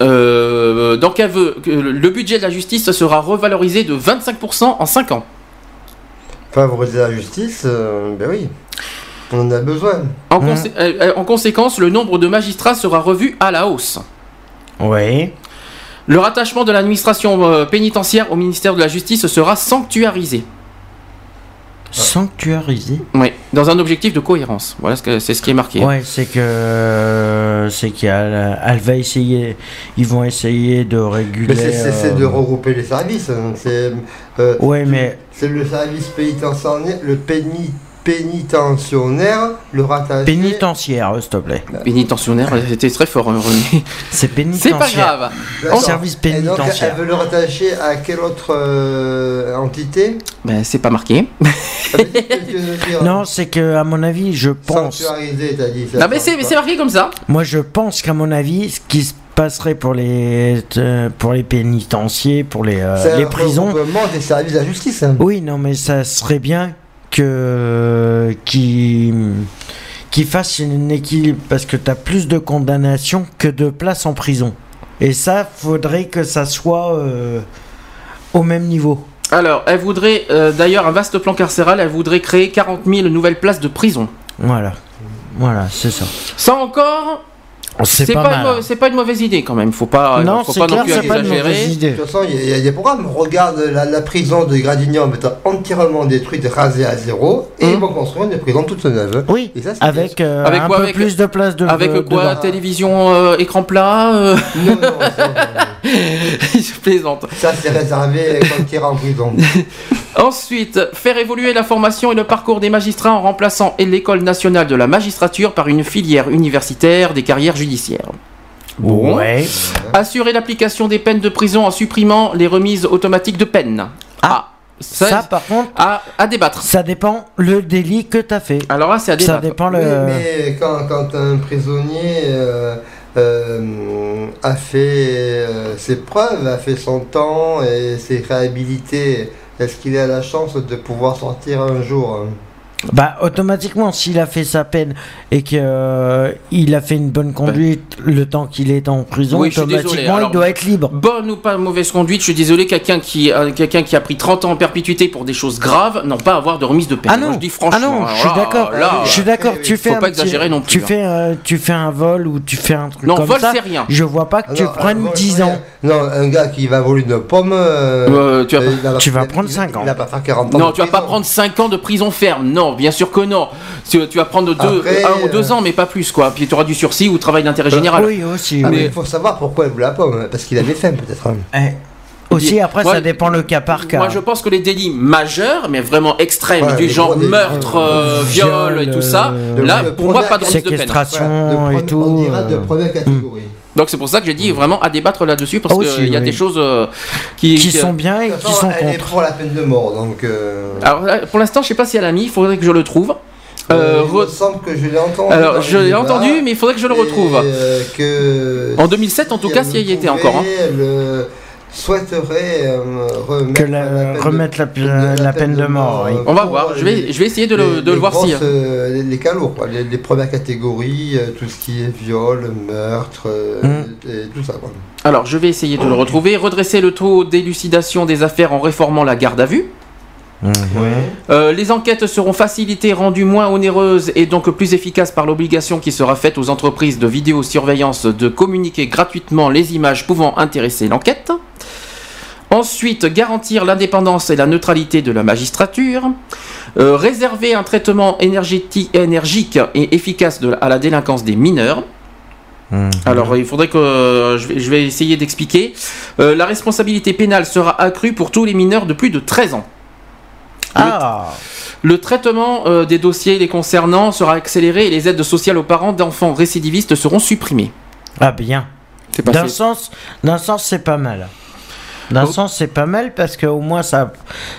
Euh, donc elle veut que le budget de la justice sera revalorisé de 25% en 5 ans? Favoriser la justice, euh, ben oui. On en a besoin. En, Mmh. consé- euh, euh, en conséquence, le nombre de magistrats sera revu à la hausse. Oui. Le rattachement de l'administration pénitentiaire au ministère de la Justice sera sanctuarisé. Sanctuarisé. Oui, dans un objectif de cohérence. Voilà, ce que- c'est ce qui est marqué. Ouais, c'est que c'est qu'elle elle va essayer, ils vont essayer de réguler. Mais c'est- c'est de euh, regrouper les services. hein. C'est euh, Ouais, mais c'est le service pénitentiaire, le péni- pénitentiaire, le rattaché. pénitentiaire, s'il te plaît. Pénitentiaire, c'était très fort, hein, René. C'est C'est pénitentiaire. pas grave. D'accord. service Et donc, pénitentiaire. elle veut le rattacher à quelle autre euh, entité Ben, c'est pas marqué. Ah, Non, c'est que à mon avis, je pense. Sanctuarisé, t'as dit. ça Non, mais c'est c'est marqué comme ça. Moi, je pense qu'à mon avis, ce qui se passerait pour les euh, pour les pénitenciers, pour les euh, C'est les prisons. regroupement des services de la justice. hein. Oui, non, mais ça serait bien que qui qui fasse une équilibre parce que tu as plus de condamnations que de places en prison. Et ça, faudrait que ça soit euh, au même niveau. Alors, elle voudrait euh, d'ailleurs un vaste plan carcéral. Elle voudrait créer 40 000 nouvelles places de prison. Voilà. Voilà, c'est ça. Ça encore, C'est pas, une pas une mauvaise idée quand même. Faut pas, Non, faut c'est pas clair, non plus c'est pas une exagérer. mauvaise idée. De toute façon, il y, a- il y a des programmes. Regarde la, la prison de Gradignan étant entièrement détruite, rasée à zéro, et Hum. ils vont construire une prison toute neuve. Oui, Et ça, c'est avec, euh, Avec un quoi, peu avec- plus de place de Avec de- quoi. Télévision, euh, écran plat euh, Non, non, Je plaisante. ça, c'est réservé quand ira en prison. Ensuite, faire évoluer la formation et le parcours des magistrats en remplaçant l'école nationale de la magistrature par une filière universitaire des carrières judiciaires. Bon. Ouais. Assurer l'application des peines de prison en supprimant les remises automatiques de peine. Ah, ça, Ça, par contre, à, à débattre. ça dépend le délit que tu as fait. Alors là, c'est à Ça débattre. dépend le. Oui, mais quand, quand un prisonnier euh, euh, a fait euh, ses preuves, a fait son temps et s'est réhabilité, est-ce qu'il a la chance de pouvoir sortir un jour hein? Bah automatiquement, s'il a fait sa peine et que euh, il a fait une bonne conduite le temps qu'il est en prison, Oui, je suis désolé. automatiquement Alors, il doit être libre. Bonne ou pas mauvaise conduite, je suis désolé, quelqu'un qui, euh, quelqu'un qui a pris 30 ans en perpétuité pour des choses graves, n'ont pas à avoir de remise de peine. Ah Moi, non, je dis franchement. ah non, je suis d'accord. je suis d'accord. Tu faut fais pas exagérer non plus, Tu hein. fais, euh, tu fais un vol ou tu fais un truc Non, comme vol, ça. c'est rien. Je vois pas que tu prennes un- 10 ans. Non, un gars qui va voler une pomme, euh, Euh, tu vas euh, Tu vas prendre il- cinq ans. Il va pas faire 40 ans. Non, tu vas pas prendre 5 ans de prison ferme. Non, bien sûr que non. Tu, tu vas prendre deux, Après, un ou deux euh, ans, mais pas plus, quoi. Puis tu auras du sursis ou travail d'intérêt général. Oui, aussi. Ah, oui. mais il faut savoir pourquoi il voulait la pomme, parce qu'il avait faim peut-être. hein. Eh, Aussi, après, ça dépend le cas par cas. Moi, je pense que les délits majeurs, mais vraiment extrêmes, Ouais, du genre meurtre, euh, viol, Viol, et tout ça, euh, là, pour moi, pas de remise de peine. Séquestration Ouais, de et première- tout. On dira de première catégorie. Donc c'est pour ça que j'ai dit vraiment à débattre là-dessus, parce Ah, qu'il y a oui. des choses euh, qui, qui qui- sont bien et qui sont elle est contre. pour la peine de mort, donc. euh, Alors là, pour l'instant, je sais pas si elle a mis, il faudrait que je le trouve. Euh, euh, il re- me semble que je l'ai entendu. Alors, je l'ai entendu, mais il faudrait que je le et, retrouve. euh, que En 2007, en tout cas, elle si elle y était encore, hein. Elle euh, souhaiterait euh, remettre, Que la- peine de- remettre la- la peine de mort, oui. On va voir, je vais, je vais essayer de le, les- voir si. euh, les, les cas lourds, quoi, les, les premières catégories, euh, tout ce qui est viol, meurtre, Mm. et tout ça. Quoi. Alors, je vais essayer de le retrouver. Redresser le taux d'élucidation des affaires en réformant la garde à vue. Euh, les enquêtes seront facilitées, rendues moins onéreuses et donc plus efficaces par l'obligation qui sera faite aux entreprises de vidéosurveillance de communiquer gratuitement les images pouvant intéresser l'enquête. Ensuite, garantir l'indépendance et la neutralité de la magistrature. Euh, réserver un traitement énergétique, énergique et efficace de- à la délinquance des mineurs. Alors, il faudrait que euh, je, vais, je vais essayer d'expliquer. Euh, la responsabilité pénale sera accrue pour tous les mineurs de plus de 13 ans. Ah Le traitement euh, des dossiers les concernant sera accéléré et les aides sociales aux parents d'enfants récidivistes seront supprimées. Ah bien. D'un sens, d'un sens, c'est pas mal. D'un sens, c'est pas mal parce que au moins ça,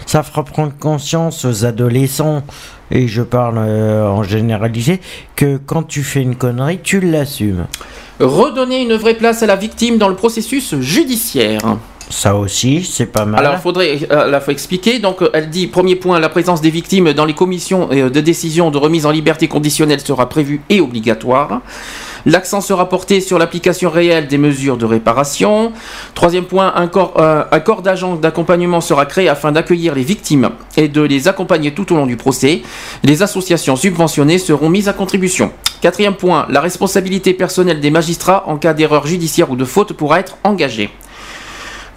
ça fera prendre conscience aux adolescents, et je parle euh, en généralisé, que quand tu fais une connerie, tu l'assumes. Redonner une vraie place à la victime dans le processus judiciaire. Ça aussi, c'est pas mal. Alors, faudrait, euh, là, faut expliquer. Donc, euh, elle dit premier point, la présence des victimes dans les commissions euh, de décision de remise en liberté conditionnelle sera prévue et obligatoire. L'accent sera porté sur l'application réelle des mesures de réparation. Troisième point, un corps, euh, corps d'agents d'accompagnement sera créé afin d'accueillir les victimes et de les accompagner tout au long du procès. Les associations subventionnées seront mises à contribution. Quatrième point, la responsabilité personnelle des magistrats en cas d'erreur judiciaire ou de faute pourra être engagée.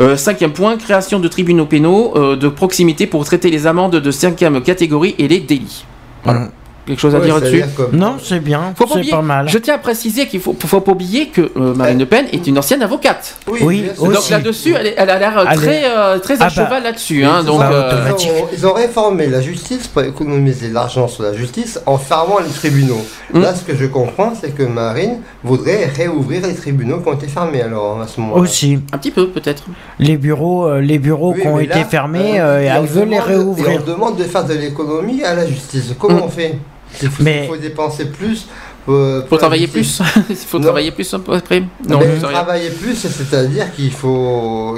Euh, cinquième point, création de tribunaux pénaux euh, de proximité pour traiter les amendes de cinquième catégorie et les délits. Voilà. Quelque chose à Ouais, dire comme- Non, c'est bien, Faut pas c'est oublier- pas mal. Je tiens à préciser qu'il faut, faut pas oublier que euh, Marine Le Pen est une ancienne avocate. Oui, Donc aussi. là-dessus, elle, elle a l'air très, euh, très Ah à bah, cheval là-dessus. Ils Hein, ont- donc, euh, ils, ont, ils ont réformé la justice pour économiser l'argent sur la justice en fermant les tribunaux. Mm. Là, ce que je comprends, c'est que Marine voudrait réouvrir les tribunaux qui ont été fermés alors à ce moment-là. Aussi. Un petit peu, peut-être. Les bureaux, euh, les bureaux Oui, qui ont été là, fermés, euh, euh, et elle on veut les demande- réouvrir. Et on demande de faire de l'économie à la justice. Comment Mm. on fait? Il faut, Mais- il faut dépenser plus. euh, Faut pour travailler plus. Il faut Non. travailler plus après. Non, Mais travailler plus, c'est-à-dire qu'il faut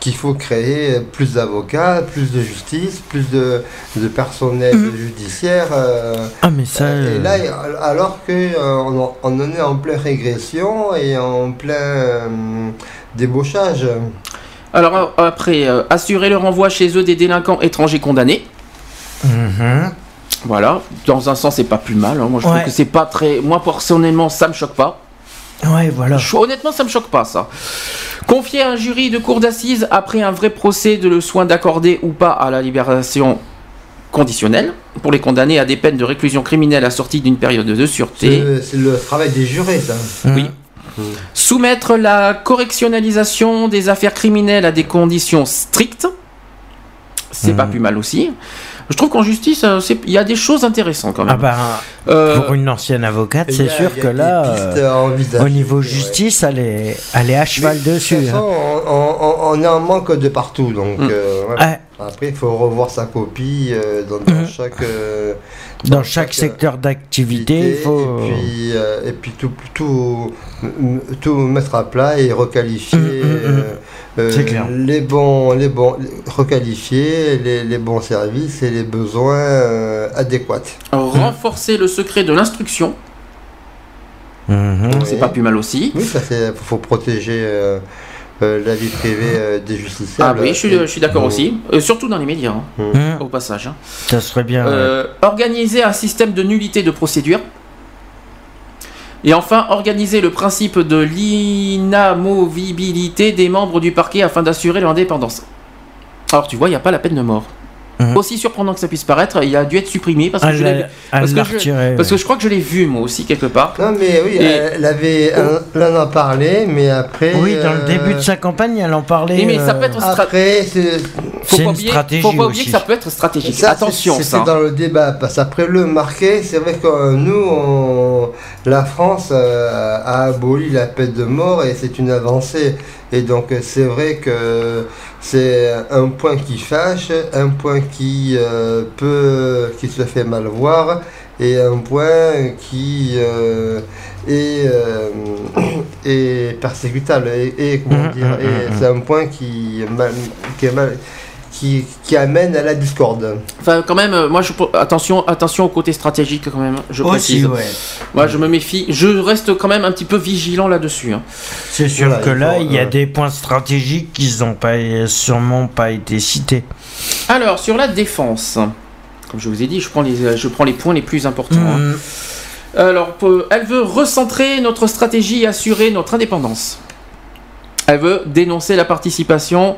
qu'il faut créer plus d'avocats, plus de justice, plus de, de personnel judiciaire. euh, Ah, mais ça. et euh, là, alors que euh, on, en- on en est en pleine régression et en plein euh, débauchage. Alors après, euh, assurer le renvoi chez eux des délinquants étrangers condamnés. mhm. Voilà, dans un sens, c'est pas plus mal. hein. Moi, je trouve que c'est pas très. Moi, personnellement, ça me choque pas. Ouais, voilà. Je- Honnêtement, ça me choque pas, ça. Confier à un jury de cour d'assises après un vrai procès de le soin d'accorder ou pas à la libération conditionnelle pour les condamner à des peines de réclusion criminelle assorties d'une période de sûreté. C'est le travail des jurés, ça. Oui. Soumettre la correctionnalisation des affaires criminelles à des conditions strictes. C'est pas plus mal aussi. Je trouve qu'en justice, euh, il y a des choses intéressantes quand même. Ah bah, Euh, pour une ancienne avocate, c'est a- sûr que là, euh, au niveau justice, elle est, elle est à cheval Mais dessus. De toute façon, hein. on, on- on est en manque de partout, donc Mm. euh, ouais. Ouais. après il faut revoir sa copie euh, dans, dans chaque euh, Dans chaque secteur d'activité, il faut. et puis euh, et puis tout tout tout mettre à plat et requalifier Mm, mm, mm. Euh, C'est clair. les bons les bons requalifier les, les bons services et les besoins euh, adéquats. renforcer le secret de l'instruction, Mhm. c'est Oui. pas plus mal aussi. Oui, ça c'est faut, protéger euh, euh, la vie privée euh, des Ah justiciables. oui, je suis, je suis d'accord aussi. Euh, surtout dans les médias, hein, Mhm. au passage. hein. Ça serait bien. ouais. Organiser un système de nullité de procédure. Et enfin, organiser le principe de l'inamovibilité des membres du parquet afin d'assurer leur indépendance. Alors tu vois, il n'y a pas la peine de mort. Mhm. Aussi surprenant que ça puisse paraître, il a dû être supprimé parce que, Elle je, l'ai parce que je- retiré, parce ouais. que je crois que je l'ai vu moi aussi quelque part. Non mais oui, Et- elle avait, elle en a parlé, mais après. Oui, dans le euh, début de sa campagne, elle en parlait. Oui, mais ça euh, peut être stra- Après, c'est Faut C'est pas une oublier, stratégie faut pas oublier aussi. que ça peut être stratégique. ça, Attention, c'est- dans le débat, parce qu'après le marqué, c'est vrai que euh, nous, on- la France euh, a aboli la peine de mort et c'est une avancée. Et donc c'est vrai que c'est un point qui fâche, un point qui euh, peut, qui se fait mal voir et un point qui euh, est, euh, est persécutable et, et comment Mhm, dire et mhm. c'est un point qui est mal- qui est mal- qui, qui amène à la discorde. Enfin, quand même, euh, moi, je, attention, attention au côté stratégique quand même. Je Aussi, précise. ouais. Moi, je me méfie. Je reste quand même un petit peu vigilant là-dessus. hein. C'est sûr Voilà, que il là, faut, il y a euh, des points stratégiques qui n'ont pas, sûrement pas été cités. Alors, sur la défense, comme je vous ai dit, je prends les, euh, je prends les points les plus importants. hein. Mhm. Alors, elle veut recentrer notre stratégie et assurer notre indépendance. Elle veut dénoncer la participation,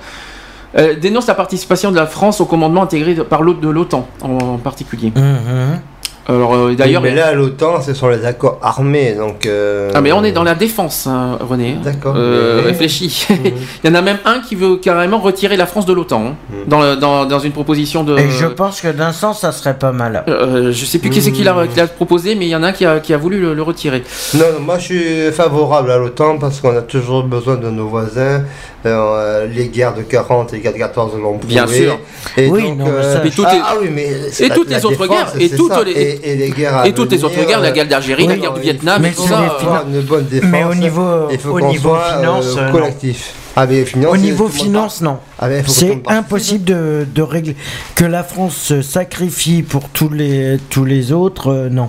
euh, dénonce la participation de la France au commandement intégré de- par l'autre de l'OTAN en, particulier. Mhm. Alors, euh, d'ailleurs, mais là, l'OTAN, ce sont les accords armés, donc. euh, ah mais on est dans la défense, hein, René. D'accord. Euh, mais- réfléchis. Mhm. Il y en a même un qui veut carrément retirer la France de l'OTAN hein, Mhm. dans, dans, dans une proposition de. Et je pense que d'un sens, ça serait pas mal. Euh, je sais plus qui c'est qui l'a qui l'a proposé, mais il y en a un qui a, qui a voulu le, le retirer. Non, non, moi je suis favorable à l'OTAN parce qu'on a toujours besoin de nos voisins euh, les guerres de 40 et 14 l'ont prouvé. Bien sûr. Et Oui, donc, non, mais euh, ça- Et toutes ah, les- ah oui, mais c'est et la- toutes la les autres guerres, et toutes ça. les- et, et les guerres Et toutes les autres guerres, la euh, guerre d'Algérie, la oui, guerre du Vietnam, mais et tout c'est ça. les euh, une bonne défense. Mais au niveau- il faut au niveau soit, finance, euh, euh, non. collectif. Ah, mais finance, Au c'est niveau finance, non. Ah, C'est impossible de, de régler. Que la France se sacrifie pour tous les, tous les autres, euh, non.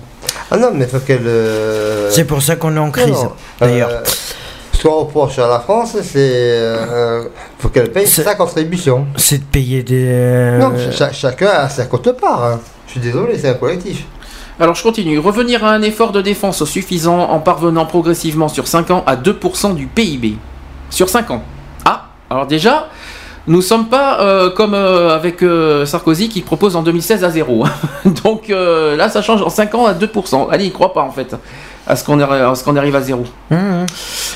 Ah non, mais il faut qu'elle. euh, C'est pour ça qu'on est en crise, d'ailleurs. Euh, ce qu'on reproche à la France, c'est. euh, faut qu'elle paye sa contribution. C'est de payer des. euh, Non, cha- chacun a sa cote-part. hein. Je suis désolé, c'est un collectif. Alors je continue. Revenir à un effort de défense suffisant en parvenant progressivement sur 5 ans à 2% du PIB. Sur 5 ans. Ah, alors déjà, nous sommes pas euh, comme euh, avec euh, Sarkozy qui propose en 2016 à 0. Donc euh, là, ça change en 5 ans à 2%. Allez, il croit pas en fait à ce qu'on arri- à ce qu'on arrive à 0. hum, hum.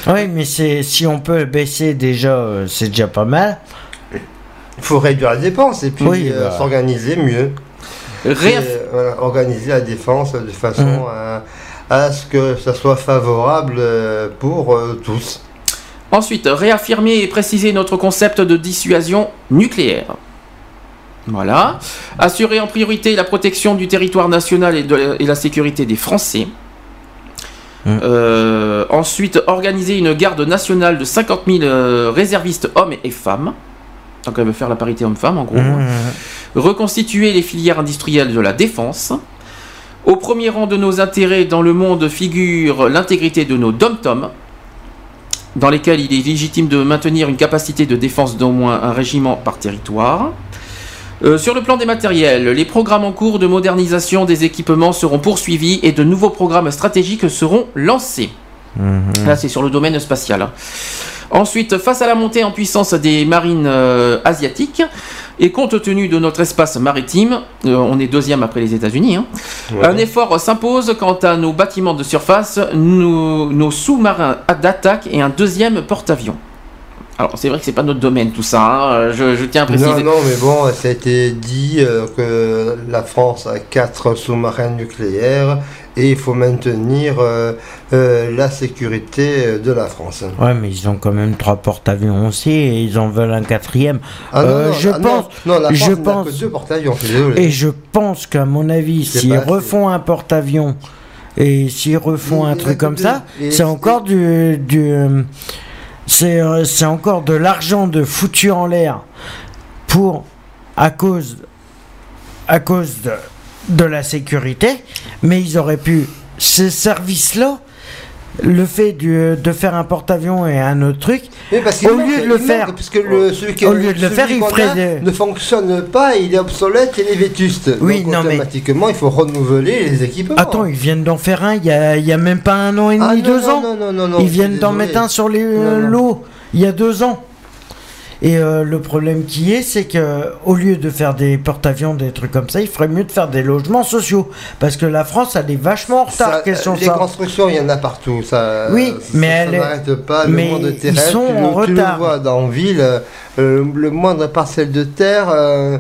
Oui, mais c'est si on peut baisser déjà, euh, c'est déjà pas mal. Il faut réduire les dépenses et puis Oui, euh, bah. s'organiser mieux. Réaff- Et, voilà, organiser la défense de façon Mhm. à, à ce que ça soit favorable euh, pour euh, tous. Ensuite, réaffirmer et préciser notre concept de dissuasion nucléaire. Voilà. Assurer en priorité la protection du territoire national et, de- et la sécurité des Français. Mm. Euh, ensuite, organiser une garde nationale de 50 000 euh, réservistes hommes et femmes. Donc, elle veut faire la parité homme-femme, en gros. Hum, hum. Reconstituer les filières industrielles de la défense. Au premier rang de nos intérêts dans le monde figure l'intégrité de nos dom-toms, dans lesquels il est légitime de maintenir une capacité de défense d'au moins un régiment par territoire. Euh, sur le plan des matériels, les programmes en cours de modernisation des équipements seront poursuivis et de nouveaux programmes stratégiques seront lancés. Hum, Là, c'est sur le domaine spatial. hein. Ensuite, face à la montée en puissance des marines euh, asiatiques, et compte tenu de notre espace maritime, euh, on est deuxième après les États-Unis, hein, un effort s'impose quant à nos bâtiments de surface, nos, nos sous-marins d'attaque et un deuxième porte-avions. Alors, c'est vrai que c'est pas notre domaine tout ça, hein, je, je tiens à préciser. Non, non, mais bon, ça a été dit euh, que la France a quatre sous-marins nucléaires et il faut maintenir euh, euh, la sécurité de la France. Ouais, mais ils ont quand même trois porte-avions aussi et ils en veulent un quatrième. Ah non, Euh, non, je ah non, pense, non, la je France n'a pense- que deux porte-avions, je suis désolé. et je pense qu'à mon avis, s'ils refont un porte-avions et s'ils refont un truc comme ça, c'est encore du, du euh, c'est euh, c'est encore de l'argent de foutu en l'air pour à cause à cause de, de la sécurité, mais ils auraient pu ces services-là le fait du- de faire un porte-avions et un autre truc, parce Au manque- lieu de faire- manque, parce que le, celui qui au lieu de le faire, il ferait ne fonctionne pas, il est obsolète, il est vétuste. Oui, Donc non, mais- automatiquement, il faut renouveler les équipements. Attends, ils viennent d'en faire un il y a, y a même pas un an et demi, Ah, non, deux non, ans. non, non, non, non, ils viennent d'en mettre un sur les euh, lots il y a deux ans. Et euh, le problème qui est, c'est que au lieu de faire des porte-avions, des trucs comme ça, il ferait mieux de faire des logements sociaux. Parce que la France, elle est vachement en retard, Ça, question les ça. constructions, il y en a partout. Ça, Oui, ça- mais ça elle est- n'arrête pas. mais le monde ils sont tu, le- en tu le retard. vois dans ville, euh, le moindre parcelle de terre, euh,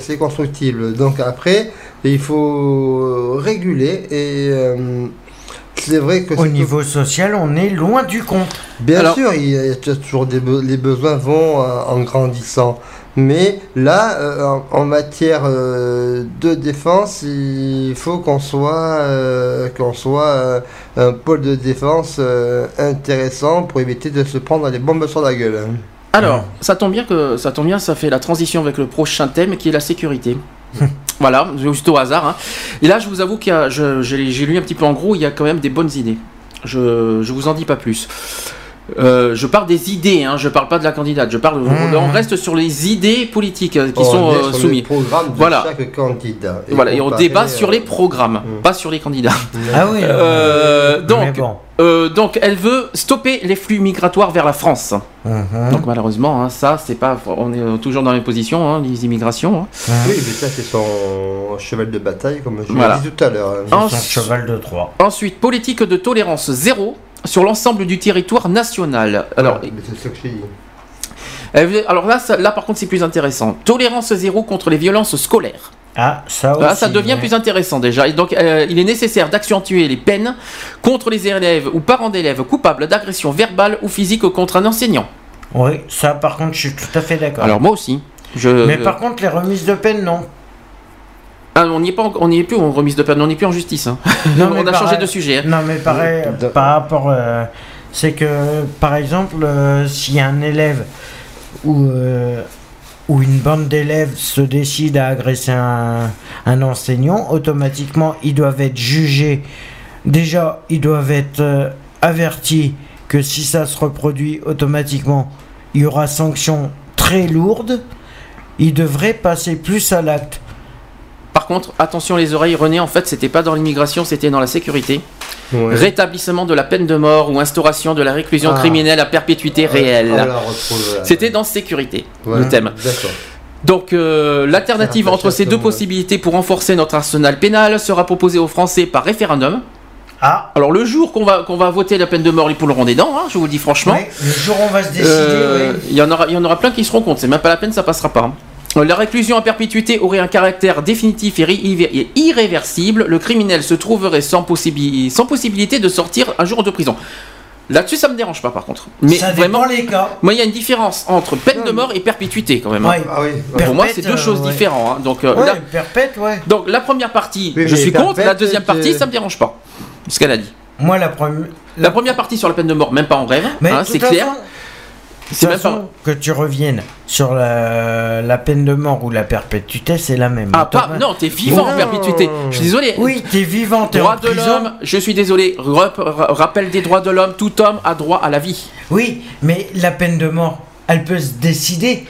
c'est constructible. Donc après, il faut réguler et c'est vrai que Au niveau social, on est loin du compte. Bien Alors- sûr, il y a toujours des be- les besoins vont euh, en grandissant. Mais là, euh, en, en matière euh, de défense, il faut qu'on soit, euh, qu'on soit euh, un pôle de défense euh, intéressant pour éviter de se prendre les bombes sur la gueule. hein. Alors, ça tombe bien que ça tombe bien, ça fait la transition avec le prochain thème qui est la sécurité. voilà, juste au hasard. hein. Et là, je vous avoue j'ai j'ai lu un petit peu en gros, il y a quand même des bonnes idées. Je, je vous en dis pas plus. Euh, je parle des idées, hein, je parle pas de la candidate. Je parle, Mmh. on reste sur les idées politiques euh, qui On sont euh, soumises. programme de Voilà. chaque candidat. Et voilà, et on débat euh, sur les programmes, Mm. pas sur les candidats. Ah oui. Euh, donc, bon. euh, donc, elle veut stopper les flux migratoires vers la France. Donc malheureusement, hein, ça c'est pas, on est euh, toujours dans les positions, hein, les immigrations. hein. Oui, mais ça c'est son cheval de bataille, comme je Voilà. l'ai dit tout à l'heure. hein. C'est En- son cheval de Troie. Ensuite, politique de tolérance zéro sur l'ensemble du territoire national. Alors, Ouais, elle veut- alors là, ça- là par contre c'est plus intéressant. Tolérance zéro contre les violences scolaires. Ah, ça aussi. Là, ça devient ouais. plus intéressant déjà. Et donc, euh, il est nécessaire d'accentuer les peines contre les élèves ou parents d'élèves coupables d'agression verbale ou physique contre un enseignant. Oui, ça par contre, je suis tout à fait d'accord. Alors moi aussi. Je... Mais par contre, les remises de peine, non. Ah, on n'y est pas, en- on n'y est plus en remise de peine, on n'est plus en justice. hein. Non, on a changé de sujet. hein. Non, mais pareil, Oui, par rapport. euh, c'est que, par exemple, euh, s'il y a un élève ou, euh, ou une bande d'élèves se décide à agresser un, un enseignant, automatiquement, ils doivent être jugés. Déjà, ils doivent être euh, avertis que si ça se reproduit, automatiquement, il y aura sanction très lourde. Ils devraient passer plus à l'acte. Par contre, attention les oreilles, René, en fait, c'était pas dans l'immigration, c'était dans la sécurité. Ouais. Rétablissement de la peine de mort ou instauration de la réclusion Ah. criminelle à perpétuité réelle. Là. C'était dans sécurité, Ouais, le thème. D'accord. Donc, euh, l'alternative ça, entre ces deux ouais. possibilités pour renforcer notre arsenal pénal sera proposée aux Français par référendum. Ah, Alors, le jour qu'on va, qu'on va voter la peine de mort, les poules auront des dents, hein, je vous le dis franchement. ouais, le jour où on va se décider, Euh, ouais. Il y, en aura- il y en aura plein qui seront contre, c'est même pas la peine, ça passera pas. hein. Euh, La réclusion à perpétuité aurait un caractère définitif et, irréversible. Le criminel se trouverait sans, possibi- sans possibilité de sortir un jour de prison. Là-dessus, ça me dérange pas par contre. Mais ça vraiment, les cas. moi, il y a une différence entre peine de mort et perpétuité quand même. hein. Ouais. Ah oui. Pour moi, c'est deux euh, choses ouais. différentes. hein. Donc, euh, Ouais, la, perpète, ouais. donc, la première partie, Oui, je suis contre. La deuxième partie, ça me dérange pas. Ce qu'elle a dit. Moi, la première. La première partie sur la peine de mort, même pas en rêve. Hein, c'est clair. façon- C'est même pas. que tu reviennes sur la, la peine de mort ou la perpétuité, c'est la même. Ah, pas, non, t'es vivant en perpétuité. Je suis désolé. Oui, t'es vivant, t'es Droits en de l'homme, je suis désolé, rappel des droits de l'homme, tout homme a droit à la vie. Oui, mais la peine de mort, elle peut se décider.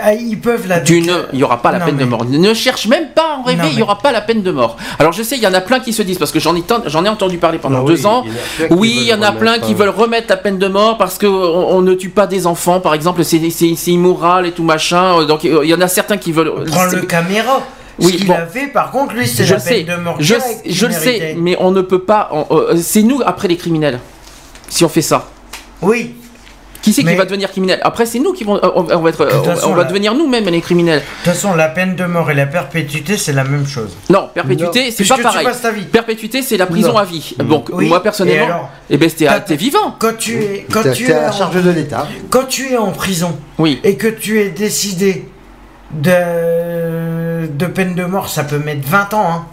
Ah, Ils peuvent la Tu ne- Il n'y aura pas la Non, peine de mort. Ne cherche même pas à en rêver, il n'y mais- aura pas la peine de mort. Alors je sais, il y en a plein qui se disent, parce que j'en ai, tant- j'en ai entendu parler pendant Ah deux oui, ans. il Oui, il y en a plein qui euh, veulent remettre la peine de mort parce qu'on on ne tue pas des enfants, par exemple, c'est immoral et tout machin. euh, Donc euh, il y en a certains qui veulent. Prends le caméra. Ce Oui, qu'il bon. a fait, par contre, lui, c'est Je la sais, peine de mort. je, le sais, mais on ne peut pas. euh, c'est nous après les criminels. Si on fait ça. Oui, Qui c'est qui va devenir criminel Après, c'est nous qui vont, on, on va être, toute on- façon, on va la- devenir nous-mêmes les criminels. de toute façon, la peine de mort et la perpétuité, c'est la même chose. Non, perpétuité, c'est pas tu pareil. passes ta vie. Perpétuité, c'est la prison Non. à vie. Donc, Oui, moi et personnellement, alors eh ben, t'es vivant. Quand tu es, quand tu es à la en- charge de l'État. quand tu es en prison Oui. et que tu es décidé de, de peine de mort, ça peut mettre 20 ans hein,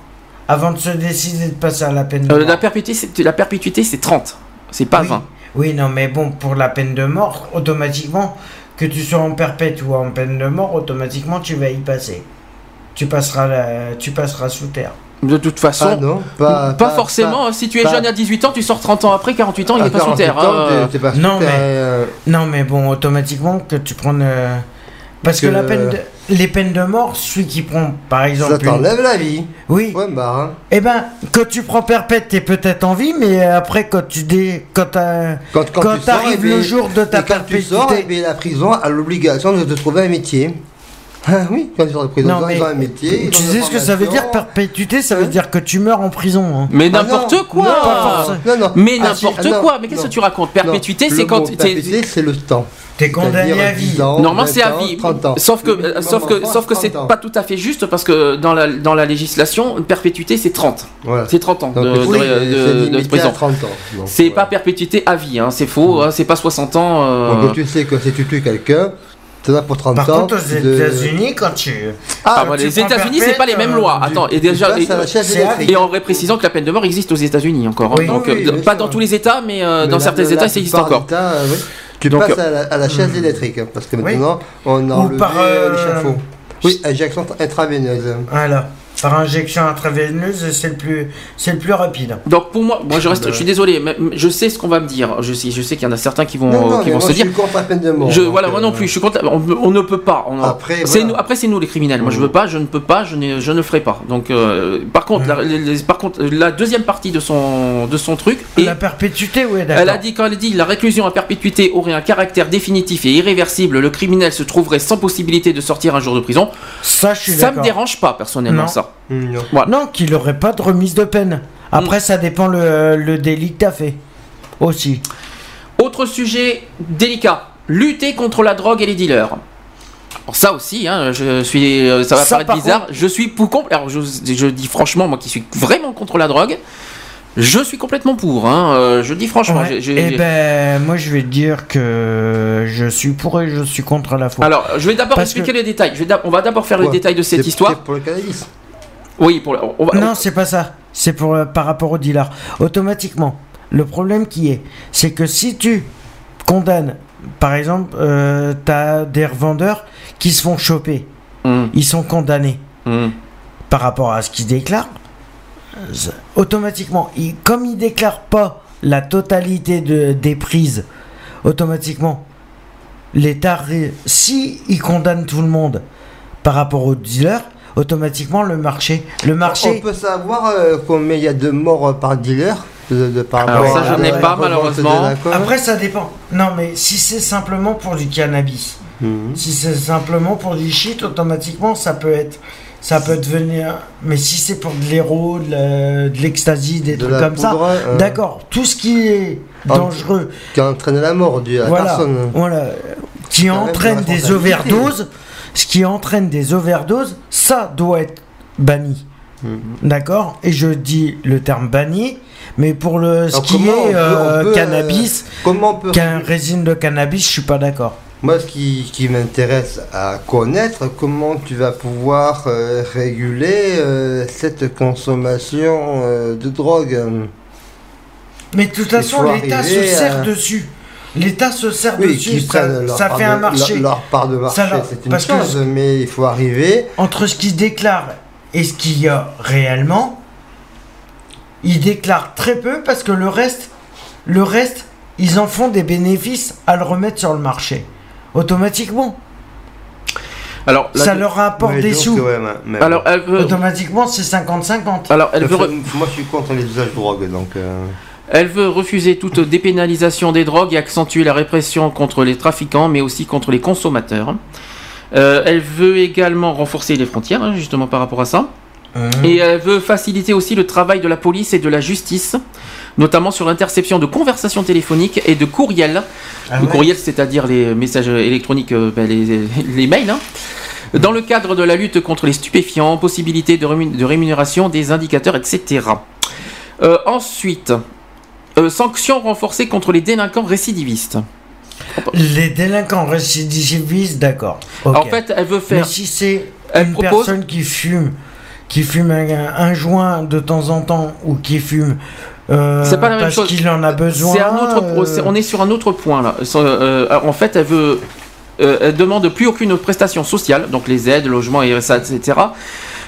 avant de se décider de passer à la peine de Euh, mort. la perpétuité, c'est la perpétuité, c'est 30. C'est pas oui. 20. Oui, non, mais bon, pour la peine de mort, automatiquement, que tu sois en perpète ou en peine de mort, automatiquement, tu vas y passer. Tu passeras, la- tu passeras sous terre. De toute façon, Ah non, pas, pas, forcément. si tu es pas- jeune à 18 ans, tu sors 30 ans après, 48 ans, il à est pas sous 48 terre. ans, hein. sous Non, terre, mais- euh, Non, mais bon, automatiquement, que tu prennes. euh, Parce que, Que- la peine de- les peines de mort, celui qui prend, par exemple. Ça une- t'enlève la vie. Oui. Ouais, bah, hein. Eh ben, quand tu prends perpète, t'es peut-être en vie, mais après, quand tu dé... quand t'as- Quand, quand, Quand tu sors, eh bien- le jour de ta et quand tu sors, perpétuité. eh bien, la prison a l'obligation de te trouver un métier. Ah oui, quand prison, Non, ils ont un métier. tu sais ce que ça veut dire perpétuité Ça veut Hein dire que tu meurs en prison. hein. Mais Ah n'importe quoi non, Pas forcément. non, non. Mais Ah, n'importe ah, quoi Mais qu'est-ce que tu racontes? Perpétuité, c'est le quand. Perpétuité, c'est le temps. T'es condamné à vie. 10 ans, Normalement, 20 c'est à vie. 30 ans. Sauf que, euh, sauf que, normalement, sauf que c'est 30 ans. pas tout à fait juste parce que dans la, dans la législation, une perpétuité c'est 30. Voilà. C'est 30 ans de, Donc, de- oui, de- c'est de limité prison. à 30 ans. Donc, C'est voilà. pas perpétuité à vie, hein, c'est faux, hein, c'est pas 60 ans. euh, Donc, tu sais que si tu tues quelqu'un, tu as pour 30 Par ans. contre, aux de- États-Unis, quand tu. Ah, bah, tu les prends États-Unis, c'est pas les mêmes lois. euh, Attends, et tu déjà, passes et, à la chaise c'est électrique. et en précisant que la peine de mort existe aux États-Unis encore. hein. Oui, donc, oui, euh, bien pas sûr. dans tous les États, mais euh, Mais dans la- certains la États, ça existe encore. euh. Tu Donc, passes à la, à la chaise électrique, hein, parce que Oui. maintenant, on a Ou enlevé par, euh, euh, l'échafaud. Oui, injection intraveineuse. Voilà. Par injection intraveineuse, c'est le plus, c'est le plus rapide. Donc pour moi, moi je reste, je suis désolé, mais je sais ce qu'on va me dire. Je sais, je sais qu'il y en a certains qui vont, Non, non, qui mais vont moi, se je dire. suis contre la peine de mort. Je, voilà, moi non euh, plus, je suis contre. On, on ne peut pas. on- Après, c'est voilà. nous, après, c'est nous les criminels. Moi, je Mm. veux pas, je ne peux pas, je, n'ai- je ne ferai pas. Donc, euh, par contre, la, les- les- par contre, la deuxième partie de son, de son truc, et La perpétuité, oui, d'accord. elle a dit quand elle dit la réclusion à perpétuité aurait un caractère définitif et irréversible, le criminel se trouverait sans possibilité de sortir un jour de prison. Ça, je suis Ça me dérange pas personnellement Non. ça. Mm, non. Voilà. Non, qu'il n'aurait pas de remise de peine. Après, Mm. ça dépend le, le délit que t'as fait. Aussi. Autre sujet délicat, lutter contre la drogue et les dealers. Alors ça aussi, hein, je suis, euh, ça va Ça, paraître par bizarre. Je suis pour. Alors je, je dis franchement, moi qui suis vraiment contre la drogue, Je suis complètement pour. Hein. euh, je dis franchement. Ouais. Eh ben, moi, je vais dire que je suis pour et je suis contre à la fois. Alors, je vais d'abord expliquer que- les détails. Je vais on va d'abord faire les Ouais. détails de cette histoire. pour le cannabis. Oui, pour le- on va- Non, c'est pas ça. C'est pour euh, par rapport au dealer. Automatiquement, le problème qui est, c'est que si tu condamnes, par exemple, euh, t'as des revendeurs qui se font choper, Hum, ils sont condamnés hum. par rapport à ce qu'ils déclarent. euh, Automatiquement, ils- comme ils déclarent pas la totalité de, des prises, automatiquement, l'État, si il condamne tout le monde par rapport au dealer, automatiquement le marché, le On marché, peut savoir euh, combien il y a de morts par dealer de, de- par Alors, rapport ça, à je n'ai pas, malheureusement. Après, ça dépend. Non, mais si c'est simplement pour du cannabis, Mhm. si c'est simplement pour du shit, automatiquement, ça peut être. Ça peut devenir. Mais si c'est pour de l'héros, de l'ecstasy, des De trucs comme ça, euh, d'accord. Tout ce qui est Ah, dangereux, qui entraîne la mort de la voilà, personne. voilà, qui entraîne des overdoses, ce qui entraîne des overdoses, ça doit être banni. Mhm. D'accord? Et je dis le terme banni, mais pour le ce qui est euh, euh, cannabis, Comment on peut qu'un résine de cannabis, je suis pas d'accord. Moi, ce qui, qui m'intéresse à connaître, comment tu vas pouvoir euh, réguler euh, cette consommation euh, de drogue? euh. Mais de toute façon, l'État se sert dessus. L'État se sert Oui, dessus. qu'ils Ça, ça part fait de- un marché. Leur, leur part de marché, c'est une parce que- chose, mais il faut arriver. Entre ce qu'ils déclarent et ce qu'il y a réellement, ils déclarent très peu parce que le reste, le reste, ils en font des bénéfices à le remettre sur le marché. Automatiquement. Alors, la- ça leur rapporte Mais des sous. ouais, mais- mais- alors, elle veut, Automatiquement, c'est 50-50. alors, elle veut, moi, je suis contre les usages de drogue, donc. euh, elle veut refuser toute dépénalisation des drogues et accentuer la répression contre les trafiquants, mais aussi contre les consommateurs. Euh, elle veut également renforcer les frontières, hein, justement par rapport à ça. Hein. Et elle veut faciliter aussi le travail de la police et de la justice, notamment sur l'interception de conversations téléphoniques et de courriels. Ah le ouais. courriel, c'est-à-dire les messages électroniques, euh, ben, les, les mails. hein. Dans le cadre de la lutte contre les stupéfiants, possibilité de, rémun- de rémunération des indicateurs, etc. Euh, ensuite, euh, sanctions renforcées contre les délinquants récidivistes. Les délinquants récidivistes, d'accord. En fait, elle veut Mais faire. si c'est une propose- personne qui fume, qui fume un, un joint de temps en temps ou qui fume euh, C'est pas la même parce chose. qu'il en a besoin. C'est un autre. euh, On est sur un autre point là. Sur- euh, en fait, elle veut. euh, elle demande plus aucune prestation sociale, donc les aides, logement, RSA, etc.,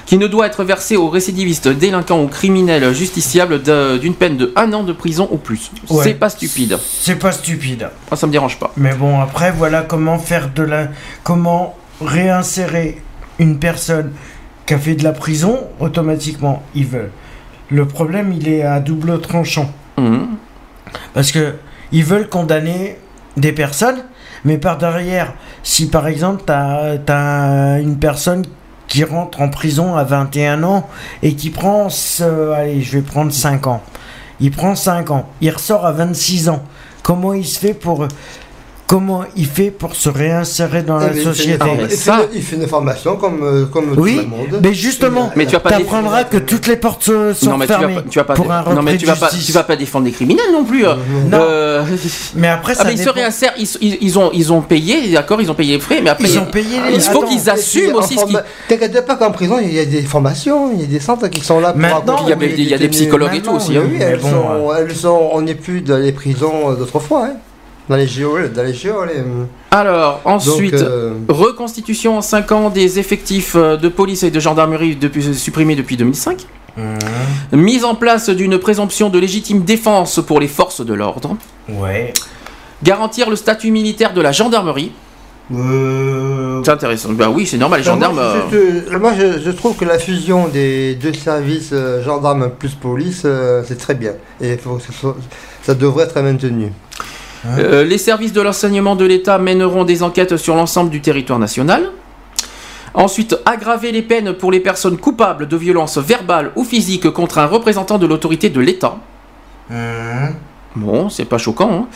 qui ne doit être versée aux récidivistes, délinquants ou criminels justiciables d'une peine de un an de prison ou plus. Ouais. C'est pas stupide. C'est pas stupide. Moi, ça me dérange pas. Mais bon, après, voilà comment faire de la. Comment réinsérer une personne qui a fait de la prison, automatiquement, ils veulent. Le problème, il est à double tranchant. Mhm. Parce que ils veulent condamner des personnes, mais par derrière, si par exemple, tu as, une personne qui rentre en prison à 21 ans et qui prend, allez, je vais prendre 5 ans. Il prend 5 ans, il ressort à 26 ans. Comment il se fait pour comment il fait pour se réinsérer dans eh, la mais il fait une- société mais il, fait ça- une, il fait une formation comme, euh, comme tout Oui, le monde. mais justement, Mais tu t'apprendras que toutes les portes sont Non mais tu vas fermées pas, tu vas pas, pour un non mais tu de vas pas, justice. tu vas pas défendre des criminels non plus. euh. Non. Euh, Mais après, ah, ça mais ils se réinsèrent, ils, ils- ils ont, ils ont payé, d'accord, ils ont payé les frais, mais après Ils ont payé les- il faut qu'ils assument aussi ce qu'ils. T'inquiète pas qu'en prison, il y a des formations, il y a des centres qui sont là pour Maintenant, accompagner il y a des- les il y a des détenus. psychologues et tout aussi, hein. Oui, elles, sont, elles sont, on n'est plus dans les prisons d'autrefois, hein. Dans les géoles, dans les géoles. Alors ensuite. Donc, euh, Reconstitution en 5 ans des effectifs euh, de police et de gendarmerie depuis, supprimés depuis 2005. Mmh. Mise en place d'une présomption de légitime défense pour les forces de l'ordre. Ouais. Garantir le statut militaire de la gendarmerie. Euh, C'est intéressant. Bah oui, c'est normal, les ben, gendarmes. Moi, euh, je, je- moi, je- je trouve que la fusion des deux services euh, gendarmes plus police, euh, c'est très bien. Et faut ça devrait être maintenu. Euh, les services de l'enseignement de l'État mèneront des enquêtes sur l'ensemble du territoire national. Ensuite, aggraver les peines pour les personnes coupables de violences verbales ou physiques contre un représentant de l'autorité de l'État. mmh. Bon, c'est pas choquant. hein.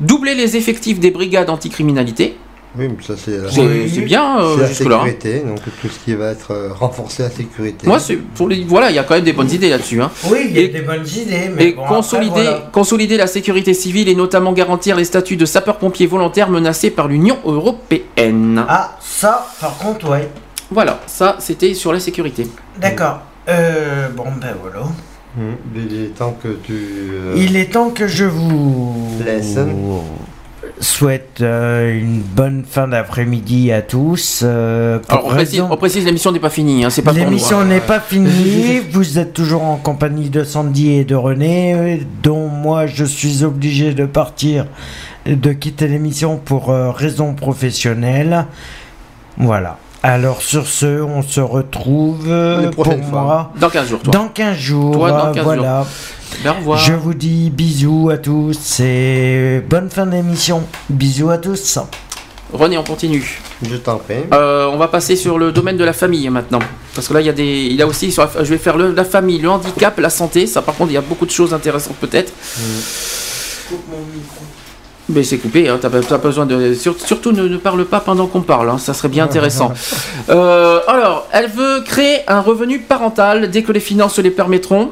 Doubler les effectifs des brigades anticriminalité. Oui, mais ça c'est la, C'est c'est bien euh, c'est la jusque-là. sécurité, donc tout ce qui va être euh, renforcer la sécurité. Moi, c'est pour les voilà, il y a quand même des bonnes idées là-dessus. Hein. Oui, il y a Et- des bonnes idées, mais Et bon, après, consolider, voilà. consolider la sécurité civile et notamment garantir les statuts de sapeurs-pompiers volontaires menacés par l'Union européenne. Ah, ça, par contre, ouais. Voilà, ça c'était sur la sécurité. D'accord. Euh, bon, ben voilà. Hum, Il est temps que tu. euh, Il est temps que je vous Laisse. Souhaite euh, une bonne fin d'après-midi à tous. euh, pour Alors on précise, raison- on précise, l'émission n'est pas finie, hein, c'est pas L'émission n'est pas finie. Vous êtes toujours en compagnie de Sandy et de René, dont moi je suis obligé de partir, de quitter l'émission pour euh, raisons professionnelles. Voilà. Alors sur ce, on se retrouve euh, Les pour prochaines fois. moi Dans 15 jours, toi. dans 15 jours. Toi, dans euh, 15 voilà. Ben, au revoir. Je vous dis bisous à tous et bonne fin d'émission. Bisous à tous. René, on continue. Je t'en prie. Euh, on va passer sur le domaine de la famille maintenant. Parce que là, il y a des, il y a aussi, sur la- je vais faire le- la famille, le handicap, la santé. Ça, par contre, il y a beaucoup de choses intéressantes peut-être. Mais c'est coupé, hein, t'as pas, besoin de. sur- surtout ne, ne parle pas pendant qu'on parle, hein, ça serait bien intéressant. Euh, alors, elle veut créer un revenu parental dès que les finances le permettront.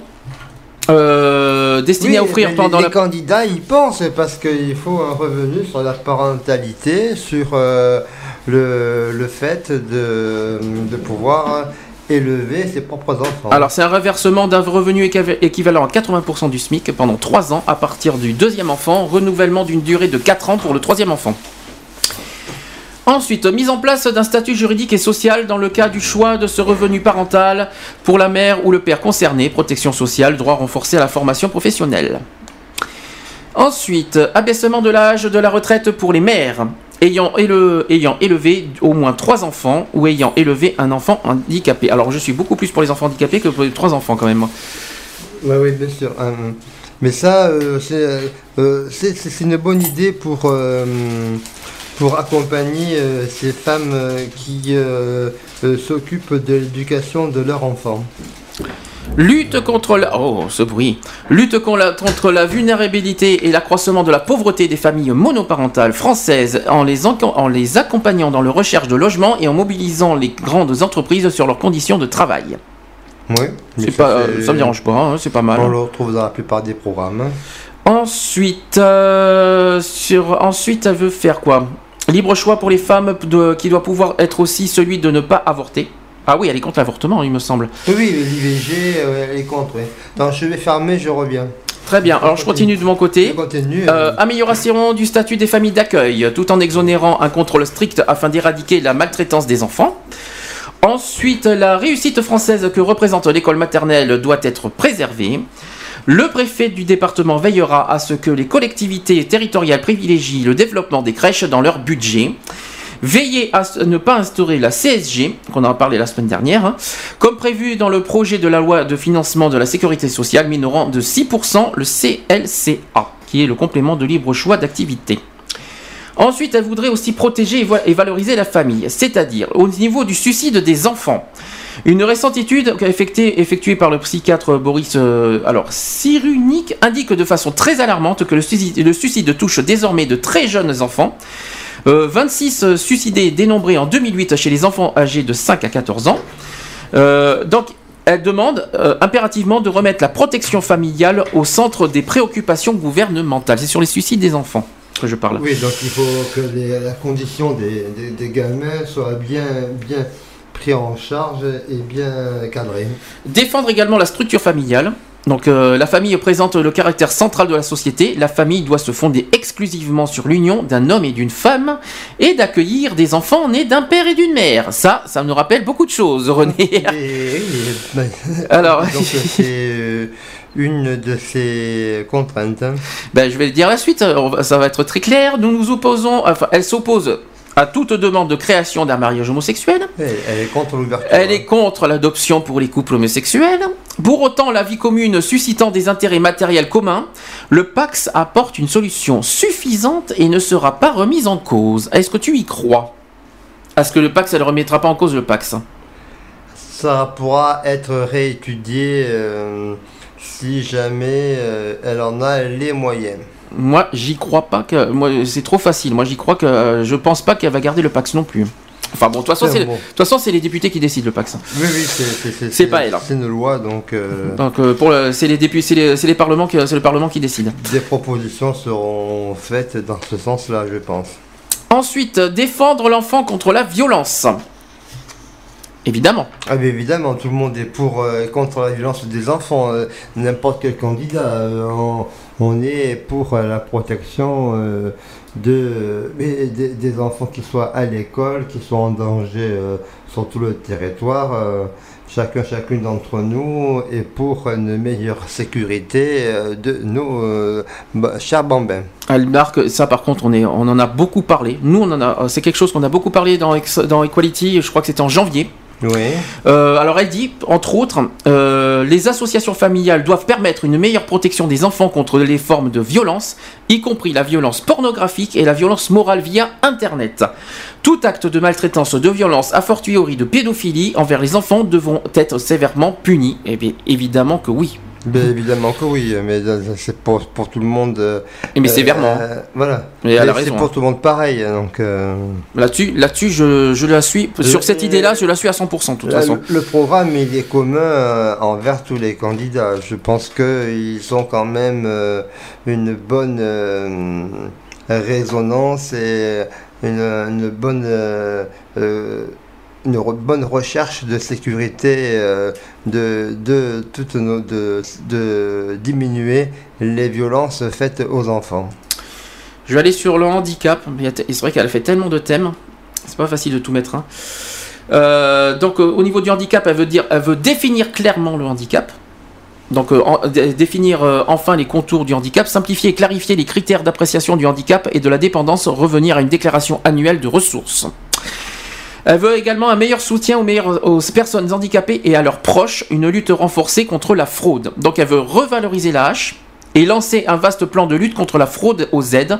Euh, destiné Oui, à offrir pendant les, la. les candidats y pensent parce qu'il faut un revenu sur la parentalité, sur euh, le, le fait de, de pouvoir élever ses propres enfants. Alors, c'est un reversement d'un revenu équiva- équivalent à 80% du SMIC pendant 3 ans à partir du deuxième enfant, renouvellement d'une durée de 4 ans pour le troisième enfant. Ensuite, mise en place d'un statut juridique et social dans le cas du choix de ce revenu parental pour la mère ou le père concerné, protection sociale, droit renforcé à la formation professionnelle. Ensuite, abaissement de l'âge de la retraite pour les mères ayant, éle- ayant élevé au moins trois enfants ou ayant élevé un enfant handicapé. Alors, je suis beaucoup plus pour les enfants handicapés que pour les trois enfants quand même. moi. Oui, oui, bien sûr. Euh, mais ça, euh, c'est euh, c'est- une bonne idée pour, euh, pour accompagner ces femmes qui s'occupent de l'éducation de leurs enfants. Lutte contre la... Oh, ce bruit. Lutte contre la vulnérabilité et l'accroissement de la pauvreté des familles monoparentales françaises en les, en les accompagnant dans leur recherche de logement et en mobilisant les grandes entreprises sur leurs conditions de travail. Oui. mais ça, pas, ça me dérange pas, hein, c'est pas mal. On le retrouve dans la plupart des programmes. Ensuite, euh, sur, ensuite, elle veut faire quoi? Libre choix pour les femmes de, qui doit pouvoir être aussi celui de ne pas avorter. Ah oui, elle est contre l'avortement, il me semble. Oui, oui, l'IVG, euh, elle est contre. oui. Je vais fermer, je reviens. Très bien, alors je continue de mon côté. Continue. Euh, amélioration du statut des familles d'accueil, tout en exonérant un contrôle strict afin d'éradiquer la maltraitance des enfants. Ensuite, la réussite française que représente l'école maternelle doit être préservée. Le préfet du département veillera à ce que les collectivités territoriales privilégient le développement des crèches dans leur budget. Veillez à ne pas instaurer la CSG, qu'on a parlé la semaine dernière, hein, comme prévu dans le projet de la loi de financement de la sécurité sociale, minorant de 6% le CLCA, qui est le complément de libre choix d'activité. Ensuite, elle voudrait aussi protéger et valoriser la famille, c'est-à-dire au niveau du suicide des enfants. Une récente étude effectuée, par le psychiatre Boris euh, alors, indique de façon très alarmante que le suicide touche désormais de très jeunes enfants. Euh, 26 suicidés dénombrés en 2008 chez les enfants âgés de 5 à 14 ans. Euh, donc, elle demande euh, impérativement de remettre la protection familiale au centre des préoccupations gouvernementales. C'est sur les suicides des enfants que je parle. Oui, donc il faut que les- la condition des, des- des gamins soit bien, bien pris en charge et bien cadrée. Défendre également la structure familiale. Donc euh, la famille présente le caractère central de la société. La famille doit se fonder exclusivement sur l'union d'un homme et d'une femme et d'accueillir des enfants nés d'un père et d'une mère. Ça, ça me rappelle beaucoup de choses, René. Et, et- Alors- donc c'est euh, une de ces contraintes. hein. Ben, je vais le dire la suite, ça va être très clair. Nous nous opposons, enfin, elle s'oppose à toute demande de création d'un mariage homosexuel. Elle, elle est contre l'ouverture. Elle est contre l'adoption pour les couples homosexuels. Pour autant, la vie commune suscitant des intérêts matériels communs, le Pax apporte une solution suffisante et ne sera pas remise en cause. Est-ce que tu y crois? Est-ce que le Pax, elle ne remettra pas en cause le Pax? Ça pourra être réétudié euh, si jamais euh, elle en a les moyens. Moi, j'y crois pas que. Moi, c'est trop facile. Moi, j'y crois que. euh, Je pense pas qu'elle va garder le Pax non plus. Enfin bon, de toute façon, C'est bon. les députés qui décident le Pax. Oui, oui, c'est- pas elle, hein. C'est une loi, donc euh, Donc euh, pour le- c'est les députés, c'est les, c'est les parlements qui, c'est le parlement qui décide. des propositions seront faites dans ce sens-là, je pense. Ensuite, défendre l'enfant contre la violence. Évidemment. Ah, mais évidemment, tout le monde est pour euh, contre la violence des enfants. N'importe quel candidat, on, est pour euh, la protection euh, de, des, enfants qui soient à l'école, qui soient en danger euh, sur tout le territoire. chacun, chacune d'entre nous est pour une meilleure sécurité de nos bah, chers bambins. Elle marque ça par contre on est on en a beaucoup parlé. Nous on en a c'est quelque chose qu'on a beaucoup parlé dans dans Equality, je crois que c'était en janvier. Oui. Euh, alors elle dit, entre autres, euh, les associations familiales doivent permettre une meilleure protection des enfants contre les formes de violence, y compris la violence pornographique et la violence morale via Internet. Tout acte de maltraitance, de violence, a fortiori de pédophilie envers les enfants devront être sévèrement punis. Et bien évidemment que oui. Bien évidemment que oui, mais euh, c'est pour, pour tout le monde. euh, mais sévèrement. euh, voilà. Et elle a c'est raison, pour hein. tout le monde pareil, donc. euh, Là-dessus, là-dessus, je, je la suis. Sur cette idée-là, je la suis à 100% de toute Là, façon. le, programme il est commun envers tous les candidats. Je pense qu'ils ont quand même une bonne résonance et une, une bonne une bonne recherche de sécurité euh, de de nos de, diminuer les violences faites aux enfants. Je vais aller sur le handicap. C'est vrai qu'elle fait tellement de thèmes. C'est pas facile de tout mettre. hein. Euh, donc, euh, au niveau du handicap, elle veut, dire, elle veut définir clairement le handicap. Donc, définir enfin les contours du handicap, simplifier et clarifier les critères d'appréciation du handicap et de la dépendance, revenir à une déclaration annuelle de ressources. Elle veut également un meilleur soutien aux, meilleures- aux personnes handicapées et à leurs proches, une lutte renforcée contre la fraude. Donc elle veut revaloriser la hache et lancer un vaste plan de lutte contre la fraude aux aides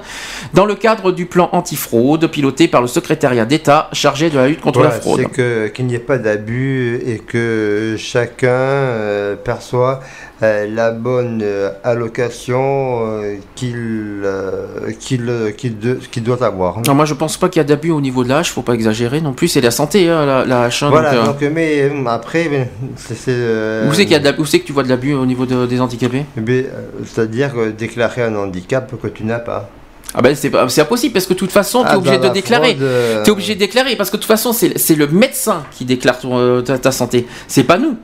dans le cadre du plan antifraude piloté par le secrétariat d'État chargé de la lutte contre Voilà, la fraude. C'est qu'il n'y ait pas d'abus et que chacun euh, perçoit la bonne euh, allocation euh, qu'il euh, qu'il euh, qu'il doit avoir. Non, moi je pense pas qu'il y a d'abus au niveau de la hache, faut pas exagérer non plus, c'est la santé hein, la, la Voilà, donc, euh, donc, mais euh, après, mais c'est. euh, Où c'est qu'il y a de l'ab- où c'est que tu vois de l'abus au niveau de- des handicapés? Mais, euh, C'est-à-dire euh, déclarer un handicap que tu n'as pas. Ah ben c'est impossible parce que de toute façon tu es Ah, obligé de la déclarer. fraude, euh, Tu es obligé de déclarer parce que de toute façon c'est le médecin qui déclare ton, euh, ta, ta santé, c'est pas nous.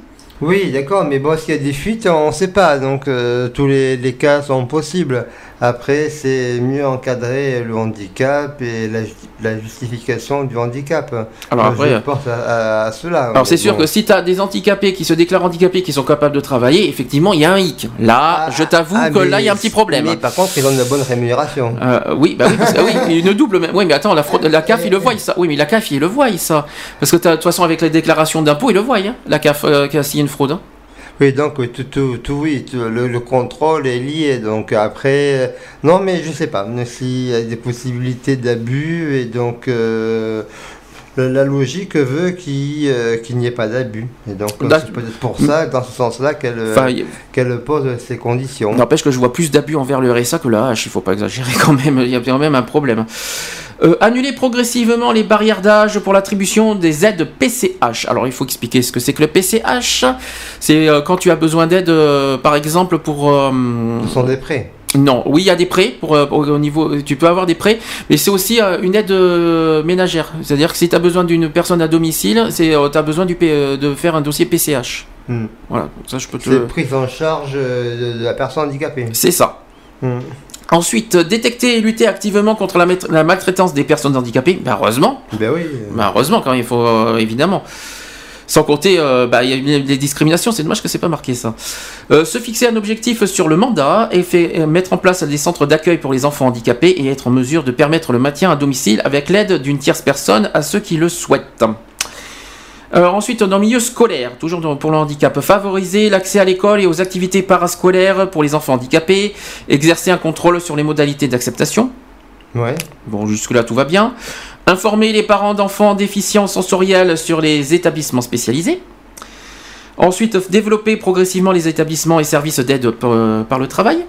Oui, d'accord, mais bon, s'il y a des fuites, on ne sait pas, donc euh, tous les, les cas sont possibles. Après, c'est mieux encadrer le handicap et la, la justification du handicap. Alors après, je pense à, à- à cela. Alors c'est sûr Bon. que si tu as des handicapés qui se déclarent handicapés qui sont capables de travailler, effectivement il y a un hic. Là, je t'avoue Ah, que là il y a un petit problème. Mais par contre, ils ont une bonne rémunération. Euh, oui, bah oui, parce ah oui, une double. mais- Oui, mais attends, la, fraude, la CAF, ils le voient, ça. Oui, mais la CAF, ils le voient, ça. Parce que de toute façon, avec les déclarations d'impôts, ils le voient, hein, la CAF, euh, qui a signé une fraude. hein. Oui, donc euh, tout, tout, tout, oui, tout, le, le contrôle est lié. Donc après, euh, non, mais je sais pas s'il y a des possibilités d'abus et donc euh, la, logique veut qu'il euh, n'y ait pas d'abus. Et donc D'ac- c'est peut-être pour ça, dans ce sens-là, qu'elle Enfin, y- qu'elle pose ces conditions. N'empêche que je vois plus d'abus envers le RSA que la H, il faut pas exagérer quand même, il y a quand même un problème. Euh, annuler progressivement les barrières d'âge pour l'attribution des aides PCH. Alors il faut expliquer ce que c'est que le PCH. C'est euh, quand tu as besoin d'aide, euh, par exemple pour... Ce sont des prêts. Non, oui, il y a des prêts pour, euh, au au niveau. Tu peux avoir des prêts, mais c'est aussi euh, une aide euh, ménagère. C'est-à-dire que si tu as besoin d'une personne à domicile, c'est tu as besoin du, de faire un dossier PCH. Hmm. Voilà, ça je peux te. C'est prise en charge de, de la personne handicapée. C'est ça. Hmm. Ensuite, euh, détecter et lutter activement contre la, maltraitance des personnes handicapées. Ben, heureusement. Ben oui. Ben, heureusement, quand il faut euh, évidemment. Sans compter, euh, bah, il y a des discriminations, c'est dommage que c'est pas marqué ça. Euh, se fixer un objectif sur le mandat et fait, euh, mettre en place des centres d'accueil pour les enfants handicapés et être en mesure de permettre le maintien à domicile avec l'aide d'une tierce personne à ceux qui le souhaitent. Euh, ensuite, dans le milieu scolaire, toujours pour le handicap, favoriser l'accès à l'école et aux activités parascolaires pour les enfants handicapés, exercer un contrôle sur les modalités d'acceptation. Ouais. Bon, jusque-là, tout va bien. Informer les parents d'enfants déficients sensoriels sur les établissements spécialisés. Ensuite, développer progressivement les établissements et services d'aide par, par le travail.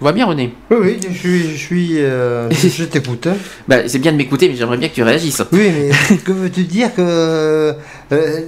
Tout va bien, René Oui, oui, je suis. Je, suis, euh, je, t'écoute. hein. bah, C'est bien de m'écouter, mais j'aimerais bien que tu réagisses. Oui, mais que veux-tu dire que euh,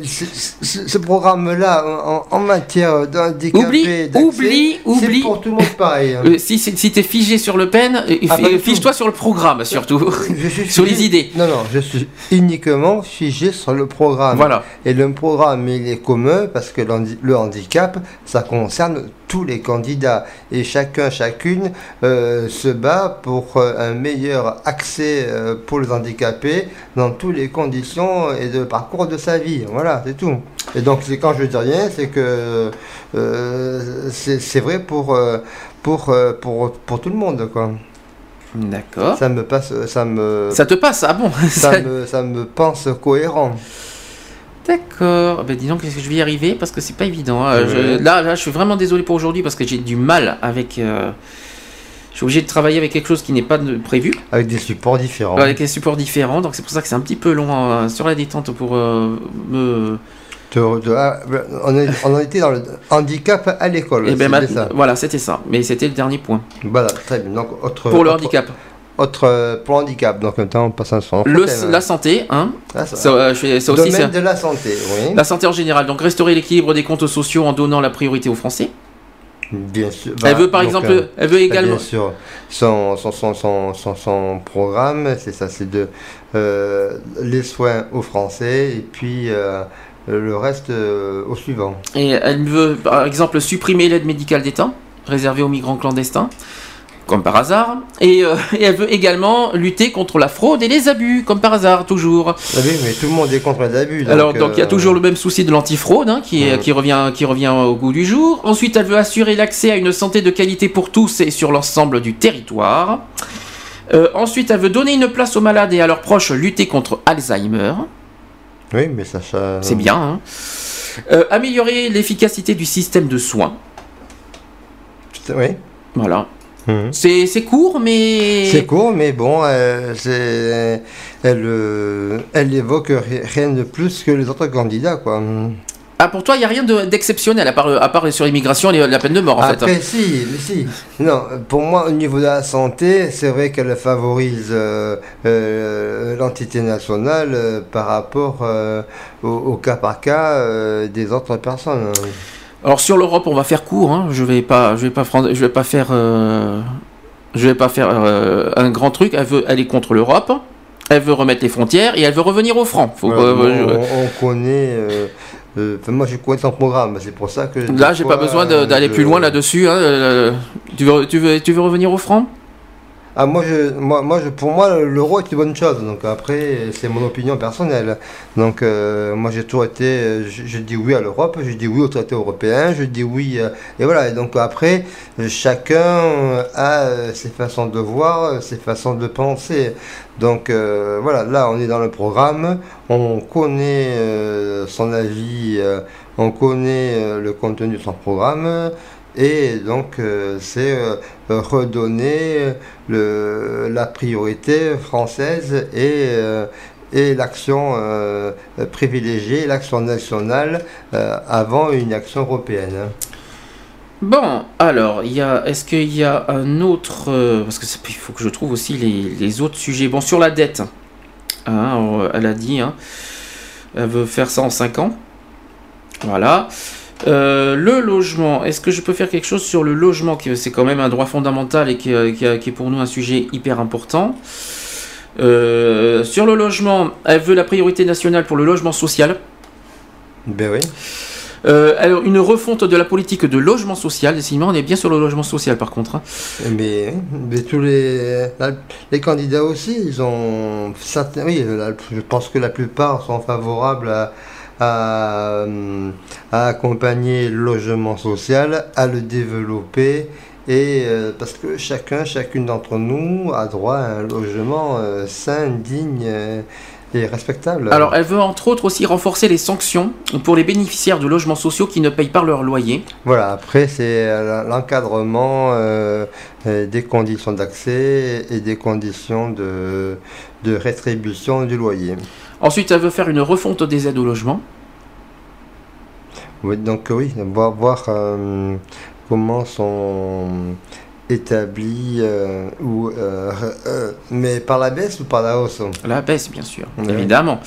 ce, ce- ce programme-là, en, en matière d'handicapés, Oublie, d'accès, oublie, c'est oublie. pour tout le monde pareil. hein. Euh, si si, t'es figé sur Le Pen, euh, Ah, fiche-toi sur le programme surtout. Je suis sur les idées. Non, non, je suis uniquement figé sur le programme. Voilà. Et le programme, il est commun parce que le handicap, ça concerne tous les candidats. Et chacun, chacune euh, se bat pour euh, un meilleur accès euh, pour les handicapés dans toutes les conditions et de parcours de sa vie. Voilà, c'est tout. Et donc, c'est quand je dis rien, c'est que c'est vrai pour, pour, pour, pour tout le monde, quoi. D'accord. Ça me passe, ça me, Ça te passe, ah bon? Ça me, ça me pense cohérent. D'accord. Ben dis donc, est-ce que je vais y arriver? Parce que c'est pas évident. hein. Ouais. Je- là, là, je suis vraiment désolé pour aujourd'hui parce que j'ai du mal avec. euh, Je suis obligé de travailler avec quelque chose qui n'est pas de- prévu, Avec des supports différents. avec des supports différents. Donc c'est pour ça que c'est un petit peu long euh, sur la détente pour euh, me. De- de- ah, on, est- on été dans le handicap à l'école. Eh ben, voilà, c'était ça. Mais c'était le dernier point Voilà, très bien. Donc, autre, pour le autre- handicap. Autre, euh, pour handicap. Donc, maintenant, on passe à son Le, la santé, hein. Ah, ça- euh, je ça aussi, Domaine de la santé, oui. La santé en général. Donc restaurer l'équilibre des comptes sociaux en donnant la priorité aux Français. Bien sûr. Elle veut, par donc, exemple, euh, elle veut bah, également- Bien sûr. Son, son, son, son, son- son programme, c'est ça, c'est de euh, les soins aux Français et puis le reste au suivant. Et elle veut, par exemple, supprimer l'aide médicale d'État, réservée aux migrants clandestins, comme par hasard. Et, euh, et elle veut également lutter contre la fraude et les abus, comme par hasard, toujours. Ah oui, mais tout le monde est contre les abus. Alors, donc il y a euh, toujours le même souci de l'antifraude hein, qui, revient, qui revient au goût du jour. Ensuite, elle veut assurer l'accès à une santé de qualité pour tous et sur l'ensemble du territoire. Euh, ensuite, elle veut donner une place aux malades et à leurs proches, lutter contre Alzheimer. Oui, mais ça. ça- C'est bien. hein. Améliorer l'efficacité du système de soins. Oui. Voilà. Mhm. C'est court, mais. C'est court, mais bon, euh, elle, euh, elle évoque ri- rien de plus que les autres candidats, quoi. Ah, pour toi, il n'y a rien de- d'exceptionnel, à part, à part sur l'immigration et la peine de mort, en Après, fait. si, si. Non, pour moi, au niveau de la santé, c'est vrai qu'elle favorise euh, euh, l'entité nationale euh, par rapport au, au cas par cas des autres personnes. Alors, sur l'Europe, on va faire court. Hein. Je vais pas, je vais pas, je vais pas faire, euh, je vais pas faire euh, un grand truc. Elle veut, est contre l'Europe. Elle veut remettre les frontières et elle veut revenir au franc. Faut, euh, on, on connaît. euh, euh, moi, je connais son programme, c'est pour ça que. Là, j'ai pas besoin d'aller plus loin là-dessus. hein. Tu veux, tu veux, tu veux revenir au franc Ah, moi, je, moi, moi je, pour moi, l'euro est une bonne chose. Donc après, c'est mon opinion personnelle. Donc euh, moi, j'ai toujours été, je, dis oui à l'Europe, je dis oui au traité européen, je dis oui. euh, et voilà. Et donc après, chacun euh, a euh, ses façons de voir, euh, ses façons de penser. Donc euh, voilà, là, on est dans le programme, on connaît son avis, on connaît le contenu de son programme. Et donc, euh, c'est euh, redonner le, la priorité française et, euh, et l'action euh, privilégiée, l'action nationale euh, avant une action européenne. Bon, alors, est-ce qu'il y a un autre, euh, parce que ça- il faut que je trouve aussi les, autres sujets. Bon, sur la dette, hein, elle a dit, hein, elle veut faire ça en 5 ans. Voilà. Euh, le logement, est-ce que je peux faire quelque chose sur le logement, qui c'est quand même un droit fondamental et qui, qui- qui est pour nous un sujet hyper important. Euh, sur le logement, elle veut la priorité nationale pour le logement social. Ben oui. Euh, alors, une refonte de la politique de logement social. Décidément, on est bien sur le logement social par contre. hein. Mais, mais tous les, la- les candidats aussi, ils ont certains, oui, la- je pense que la plupart sont favorables à, à, hum, à accompagner le logement social, à le développer. Et euh, parce que chacun, chacune d'entre nous a droit à un logement euh, sain, digne euh, et respectable. Alors, elle veut entre autres aussi renforcer les sanctions pour les bénéficiaires de logements sociaux qui ne payent pas leur loyer. Voilà, après c'est euh, l'encadrement euh, euh, des conditions d'accès et des conditions de, de rétribution du loyer. Ensuite, elle veut faire une refonte des aides au logement. Oui, donc oui, voir, voir euh, comment sont établi euh, ou euh, euh, mais par la baisse ou par la hausse? La baisse, bien sûr, évidemment.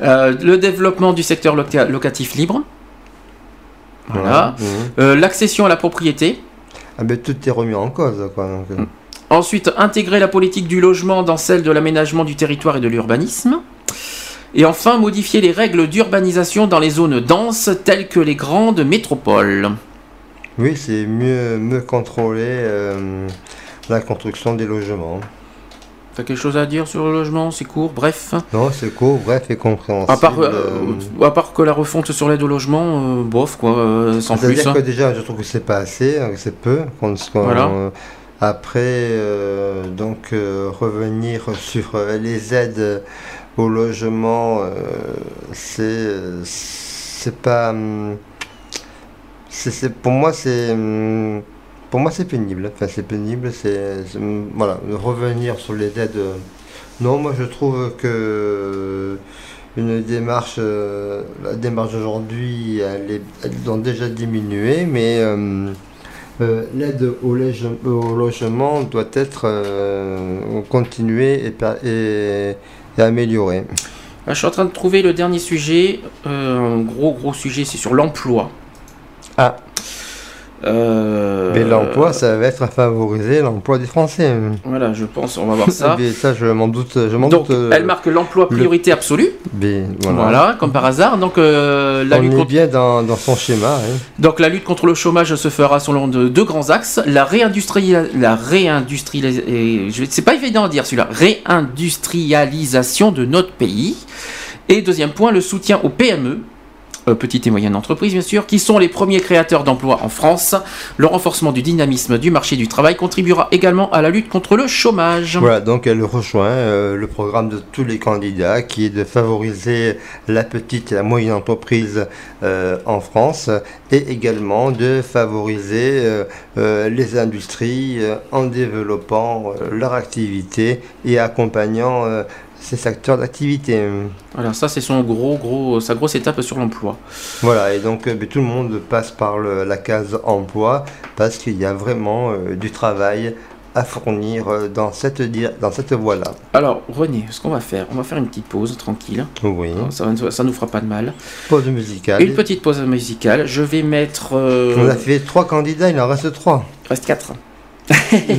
Le développement du secteur loca- locatif libre. Voilà. L'accession à la propriété. Ah ben tout est remis en cause quoi. donc. Ensuite, intégrer la politique du logement dans celle de l'aménagement du territoire et de l'urbanisme. Et enfin, modifier les règles d'urbanisation dans les zones denses telles que les grandes métropoles. Oui, c'est mieux, mieux contrôler euh, la construction des logements. T'as quelque chose à dire sur le logement? C'est court, bref. Non, c'est court, bref et compréhensible. À part, euh, euh, à part que la refonte sur l'aide au logement, euh, bof, quoi, sans plus. C'est-à-dire hein. que déjà, je trouve que c'est pas assez, hein, que c'est peu. Voilà. après, donc, revenir sur les aides au logement, euh, c'est euh, c'est pas. hum, c'est pour moi, c'est. hum, Pour moi, c'est pénible. Enfin, c'est pénible. C'est hum, voilà, revenir sur les aides. euh, Non, moi, je trouve que une démarche, la démarche d'aujourd'hui, elle est- elles ont déjà diminué, mais l'aide au, au logement doit être continuée et, et, et améliorée. Ah, je suis en train de trouver le dernier sujet. Euh, un gros, gros sujet, c'est sur l'emploi. Ah. Euh, Mais l'emploi, ça va être à favoriser l'emploi des Français. Voilà, je pense, on va voir ça. Mais ça, je m'en doute. Je m'en Donc, doute, euh, elle marque l'emploi le- priorité absolue. mais Voilà. voilà. comme par hasard. Donc, euh, la On lutte est contre... bien dans, dans son schéma. hein. Donc, la lutte contre le chômage se fera selon de- deux grands axes. La réindustrialisation, la réindustrialisation, c'est pas évident à dire celui-là, réindustrialisation de notre pays. Et deuxième point, le soutien aux PME, petites et moyennes entreprises bien sûr, qui sont les premiers créateurs d'emplois en France. Le renforcement du dynamisme du marché du travail contribuera également à la lutte contre le chômage. Voilà, donc elle rejoint euh, le programme de tous les candidats qui est de favoriser la petite et la moyenne entreprise euh, en France et également de favoriser euh, euh, les industries euh, en développant euh, leur activité et accompagnant euh, ces secteurs d'activité. Voilà, ça c'est son gros, gros, sa grosse étape sur l'emploi. Voilà, et donc euh, tout le monde passe par le- la case emploi parce qu'il y a vraiment euh, du travail à fournir euh, dans cette, dans cette voie-là. Alors René, ce qu'on va faire, on va faire une petite pause tranquille. Oui. Ça, ça nous fera pas de mal. Pause musicale. Une petite pause musicale. Je vais mettre. euh, On a fait trois candidats, il en reste trois. Il reste quatre.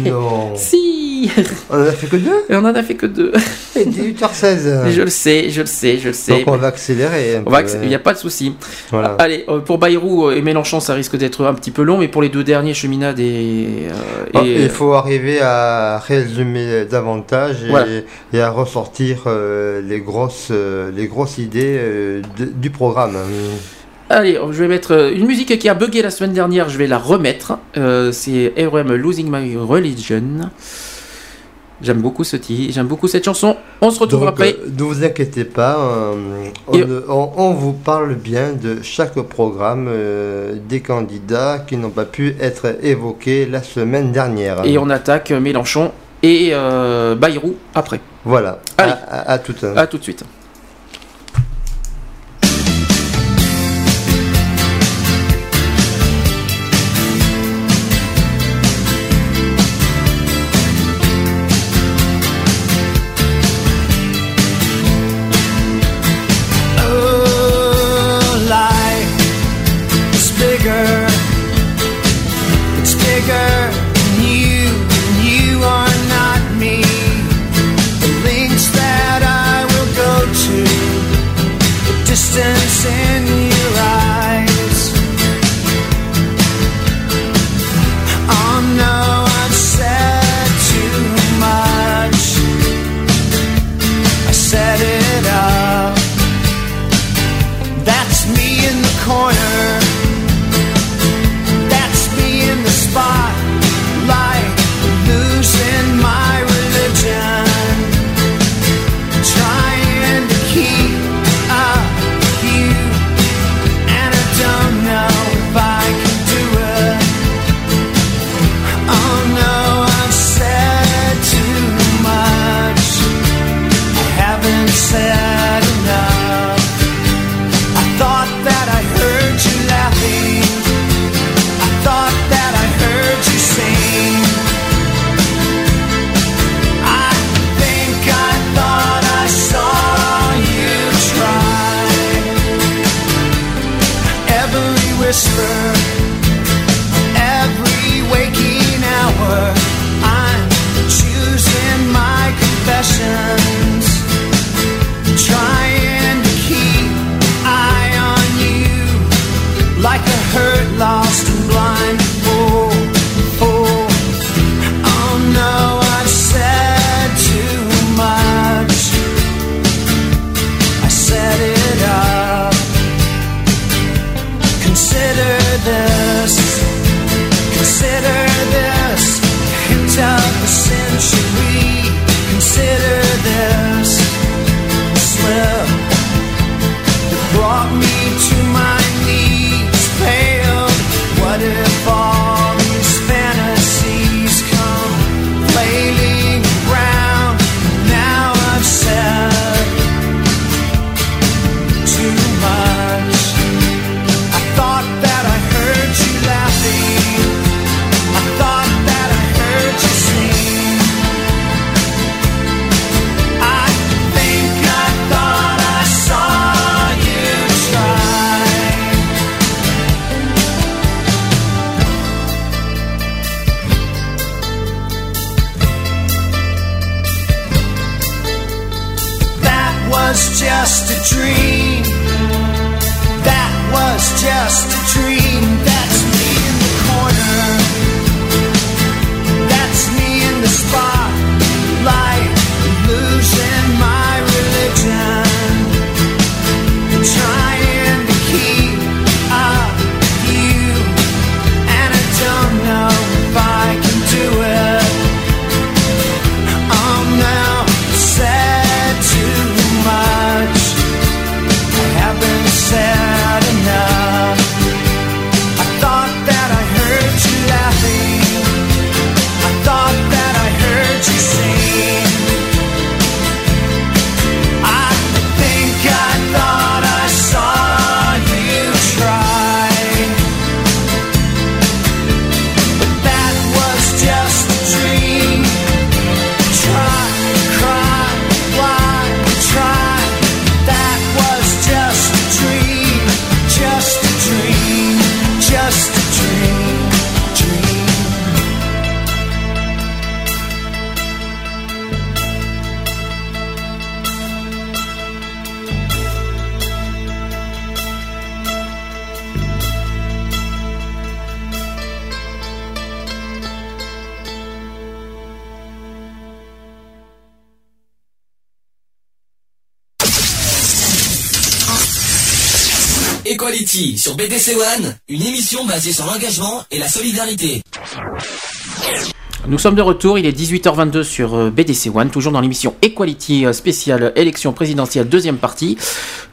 Non. Si On en a fait que deux? On en a fait que deux. Et 18h16. Je le sais, je le sais, je le sais. Donc on va accélérer. un On va peu, acc- hein. Il n'y a pas de souci. Voilà. Allez, euh, pour Bayrou et Mélenchon, ça risque d'être un petit peu long, mais pour les deux derniers, Cheminade et. euh, Ah, et- Il faut arriver à résumer davantage et, Voilà. et à ressortir euh, les, grosses, euh, les grosses idées euh, de- du programme. Allez, je vais mettre euh, une musique qui a bugué la semaine dernière, je vais la remettre. Euh, c'est RM Losing My Religion. J'aime beaucoup ce titre, j'aime beaucoup cette chanson. On se retrouve Donc, après. euh, ne vous inquiétez pas, euh, on, Et- ne- on- on vous parle bien de chaque programme euh, des candidats qui n'ont pas pu être évoqués la semaine dernière. Et on attaque Mélenchon et Bayrou après. Voilà, Allez. à, à- à tout. À tout de suite. Sur BDC One, une émission basée sur l'engagement et la solidarité. Nous sommes de retour, il est 18h22 sur euh, BDC One, toujours dans l'émission Equality euh, spéciale élection présidentielle deuxième partie.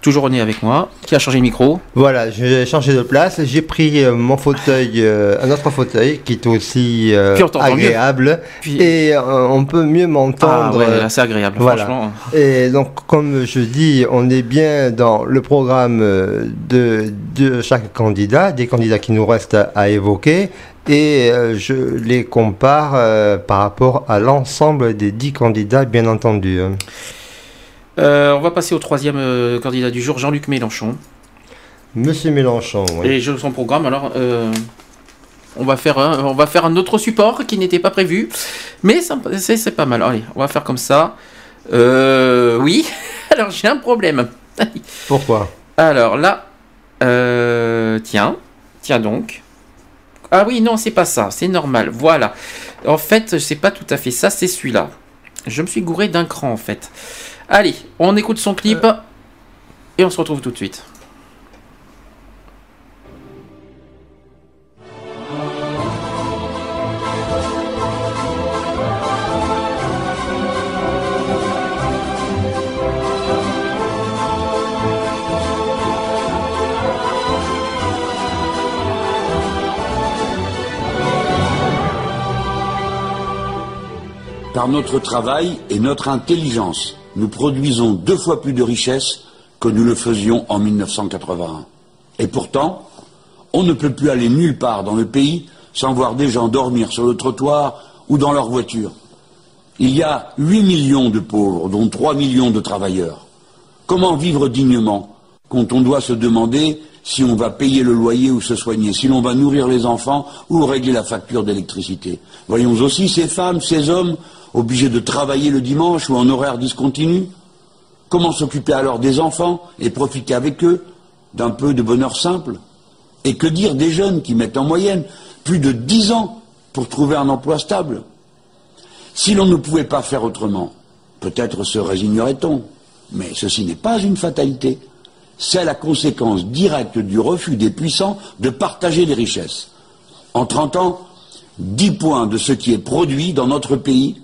Toujours René avec moi, qui a changé de micro? Voilà, j'ai changé de place. J'ai pris euh, mon fauteuil, un autre fauteuil qui est aussi euh, agréable. Puis- Et on peut mieux m'entendre. Ah ouais, c'est agréable, Voilà. franchement. Et donc, comme je dis, on est bien dans le programme de, de chaque candidat, des candidats qui nous restent à évoquer. Et euh, je les compare euh, par rapport à l'ensemble des dix candidats, bien entendu. hein. Euh, on va passer au troisième candidat du jour, Jean-Luc Mélenchon. Monsieur Mélenchon, oui. Et je son programme, alors euh, on, va faire un, on va faire un autre support qui n'était pas prévu, mais c'est c'est pas mal. Allez, on va faire comme ça. Euh, oui, alors j'ai un problème. Pourquoi? Alors là, euh, tiens, tiens donc. Ah oui, non, c'est pas ça, c'est normal, voilà. En fait, c'est pas tout à fait ça, c'est celui-là. Je me suis gouré d'un cran en fait. Allez, on écoute son clip et on se retrouve tout de suite. Par notre travail et notre intelligence, nous produisons deux fois plus de richesses que nous le faisions en 1981. Et pourtant, on ne peut plus aller nulle part dans le pays sans voir des gens dormir sur le trottoir ou dans leur voiture. Il y a 8 millions de pauvres, dont 3 millions de travailleurs. Comment vivre dignement quand on doit se demander si on va payer le loyer ou se soigner, si l'on va nourrir les enfants ou régler la facture d'électricité? Voyons aussi ces femmes, ces hommes obligés de travailler le dimanche ou en horaire discontinu. Comment s'occuper alors des enfants et profiter avec eux d'un peu de bonheur simple Et que dire des jeunes qui mettent en moyenne plus de dix ans pour trouver un emploi stable Si l'on ne pouvait pas faire autrement, peut-être se résignerait-on, mais ceci n'est pas une fatalité. C'est la conséquence directe du refus des puissants de partager les richesses. En 30 ans, 10 points de ce qui est produit dans notre pays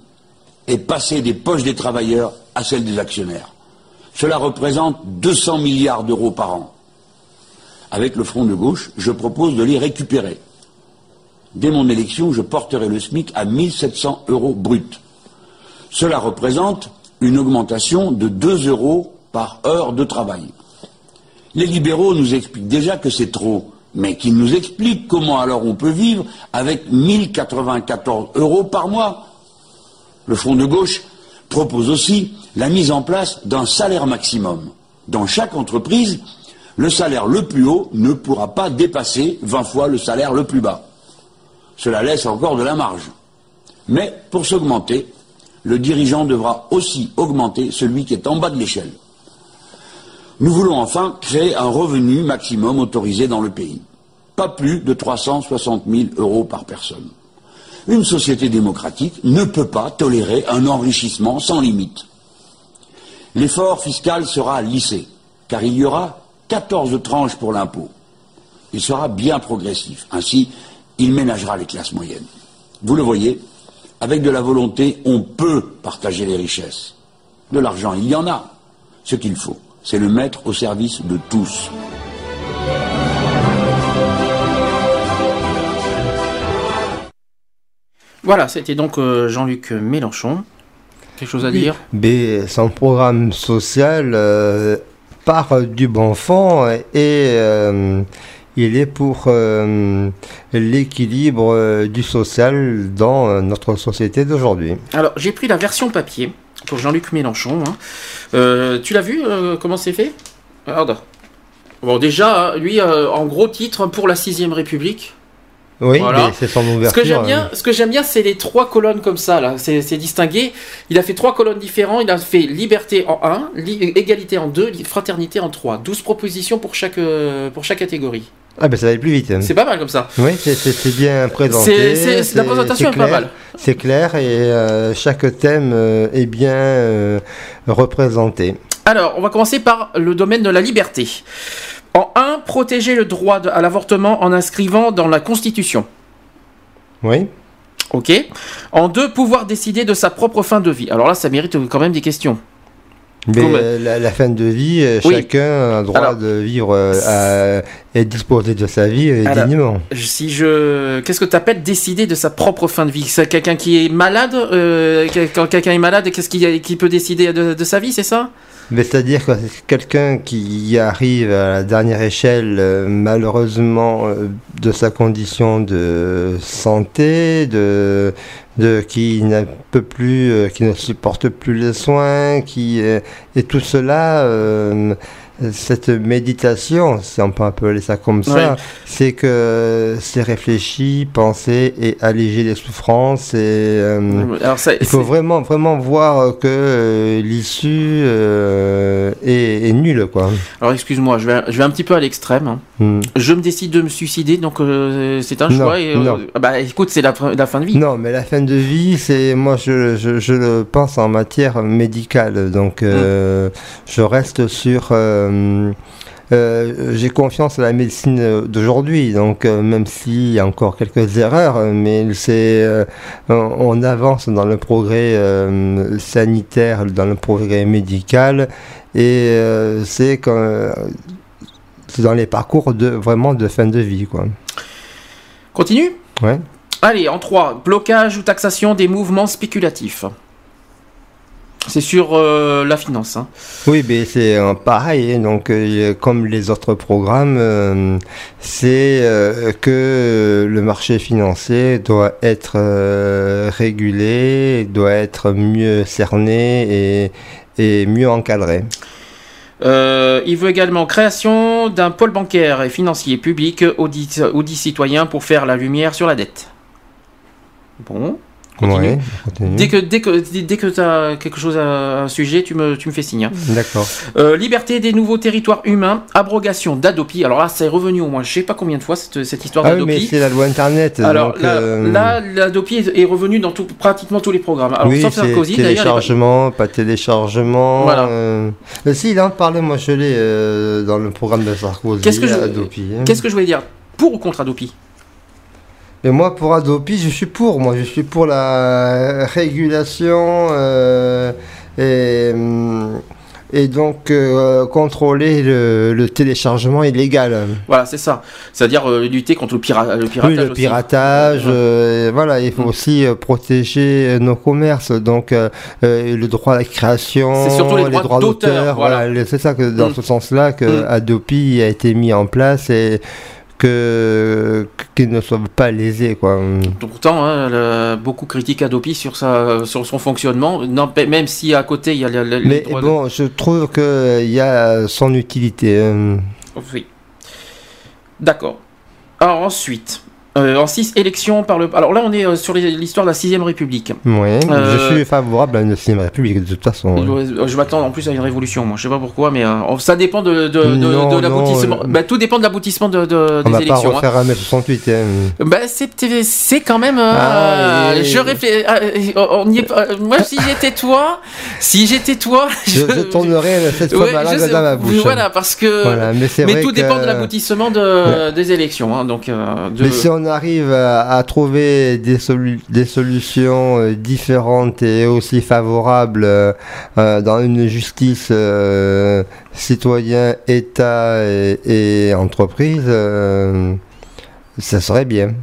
est passé des poches des travailleurs à celles des actionnaires. Cela représente 200 milliards d'euros par an. Avec le Front de gauche, je propose de les récupérer. Dès mon élection, je porterai le SMIC à 1700 euros brut. Cela représente une augmentation de 2 euros par heure de travail. Les libéraux nous expliquent déjà que c'est trop, mais qu'ils nous expliquent comment alors on peut vivre avec 1094 euros par mois. Le Front de gauche propose aussi la mise en place d'un salaire maximum. Dans chaque entreprise, le salaire le plus haut ne pourra pas dépasser 20 fois le salaire le plus bas. Cela laisse encore de la marge. Mais pour s'augmenter, le dirigeant devra aussi augmenter celui qui est en bas de l'échelle. Nous voulons enfin créer un revenu maximum autorisé dans le pays. Pas plus de 360 000 euros par personne. Une société démocratique ne peut pas tolérer un enrichissement sans limite. L'effort fiscal sera lissé, car il y aura 14 tranches pour l'impôt. Il sera bien progressif. Ainsi, il ménagera les classes moyennes. Vous le voyez, avec de la volonté, on peut partager les richesses. De l'argent, il y en a. Ce qu'il faut, c'est le mettre au service de tous. Voilà, c'était donc euh, Jean-Luc Mélenchon. Quelque chose à dire? Mais son programme social euh, part du bon fond et euh, il est pour euh, l'équilibre euh, du social dans euh, notre société d'aujourd'hui. Alors, j'ai pris la version papier pour Jean-Luc Mélenchon. hein. Euh, tu l'as vu euh, comment c'est fait? Regarde. Bon, déjà, lui, euh, en gros titre pour la 6ème République. Oui, Voilà. c'est son Ce ouverture. que j'aime bien, hein. ce que j'aime bien, c'est les trois colonnes comme ça là. C'est distingué. Il a fait trois colonnes différentes. Il a fait liberté en 1, égalité en 2, fraternité en 3. 12 propositions pour chaque euh, pour chaque catégorie. Ah ben ça va aller plus vite. hein. C'est pas mal comme ça. Oui, c'est- bien présenté. C'est- la présentation est pas mal. C'est clair et euh, chaque thème euh, est bien euh, représenté. Alors, on va commencer par le domaine de la liberté. En 1, protéger le droit à l'avortement en inscrivant dans la Constitution. Oui. Ok. En 2, pouvoir décider de sa propre fin de vie. Alors là, ça mérite quand même des questions. Mais euh, la, la fin de vie, euh, Oui. chacun a le droit Alors- de vivre euh, à- et disposer de sa vie euh, Alors, dignement. Si je, qu'est-ce que tu appelles décider de sa propre fin de vie? C'est quelqu'un qui est malade euh, Quand quelqu'un est malade, qu'est-ce qui, qui peut décider de, de sa vie, c'est ça? Mais c'est-à-dire que quelqu'un qui arrive à la dernière échelle, euh, malheureusement, euh, de sa condition de santé, de, de qui ne peut plus, euh, qui ne supporte plus les soins, qui et tout cela. Cette méditation, si on peut appeler ça comme ça, Ouais. c'est que c'est réfléchi, penser et alléger les souffrances. Et euh, Alors, ça- il faut vraiment, vraiment voir que euh, l'issue euh, est, est nulle, quoi. Alors excuse-moi, je vais, je vais un petit peu à l'extrême. hein. Hmm. Je me décide de me suicider, donc c'est un Non, choix. Et, non. ah bah écoute, c'est la, fin- la fin de vie. Non, mais la fin de vie, c'est moi, je, je, je le pense en matière médicale, donc euh, je reste sur. Euh, euh, j'ai confiance à la médecine d'aujourd'hui, donc euh, même s'il y a encore quelques erreurs, mais c'est euh, on, on avance dans le progrès sanitaire, dans le progrès médical, et c'est dans les parcours de vraiment de fin de vie, quoi. Continue? Ouais. Allez, en 3, blocage ou taxation des mouvements spéculatifs. C'est sur euh, la finance. hein. Oui, mais c'est euh, pareil, hein, donc euh, comme les autres programmes, euh, c'est que le marché financier doit être régulé, doit être mieux cerné et, et mieux encadré. Il veut également création d'un pôle bancaire et financier public audit, audit citoyen pour faire la lumière sur la dette. Bon. Continue. Ouais, continue. Dès que, dès que, dès que tu as quelque chose à un sujet, tu me, tu me fais signe. hein. D'accord. Euh, liberté des nouveaux territoires humains, abrogation d'Adopi. Alors là, c'est revenu au moins, je sais pas combien de fois cette, cette histoire Ah oui, mais d'Adopi. c'est la loi Internet. Alors donc, là, euh, là, l'Adopi est, revenu dans tout, pratiquement tous les programmes. Alors oui, sauf Sarkozy, est pas- téléchargement, pas téléchargement. Voilà. euh, si, il en parlait, moi je l'ai euh, dans le programme de Sarkozy. Qu'est-ce que je- Adopi, hein. Qu'est-ce que je voulais dire? Pour ou contre Adopi? Et moi, pour Adopi, je suis pour. Moi, je suis pour la régulation euh, et, hum, et donc euh, contrôler le, le téléchargement illégal. Voilà, c'est ça. C'est-à-dire euh, lutter contre le, pira- le piratage. Oui, le aussi. piratage, euh, voilà, il faut aussi euh, protéger euh, nos commerces, donc euh, euh, le droit à la création, surtout les droits d'auteur, voilà. voilà, c'est ça que dans Mm. ce sens-là que Mm. Adopi a été mis en place et que qu'ils ne soient pas lésés, quoi. Pourtant, hein, beaucoup critiqué Adopi sur, sa, sur son fonctionnement, non, même si à côté il y a le- le- les Mais de- bon, je trouve qu'il y a son utilité. hein. Oui. D'accord. Alors ensuite, euh, en 6 élections par le... Alors là, on est euh, sur l'histoire de la 6ème République. Ouais, Euh, je suis favorable à une 6 République de toute façon. ouais. Je, m'attends en plus à une révolution, moi. Je sais pas pourquoi, mais euh, ça dépend de, de, de- Non, de l'aboutissement. euh, Bah, tout dépend de l'aboutissement de, de- On des va pas élections. hein. refaire un mai 68. Hein. Bah, c'est, quand même. euh, Ah, Je réfléchis. on y est pas- euh, moi, si j'étais toi, si j'étais toi, Je, je tournerai cette fois Ouais, ma je langue sais- dans ma bouche. Voilà, parce que. Voilà, mais mais tout que- dépend de l'aboutissement de, des élections. hein, donc, euh, de- Mais si on arrive à, trouver des, solu- des solutions euh, différentes et aussi favorables euh, euh, dans une justice citoyen, État et, et entreprise, ça serait bien.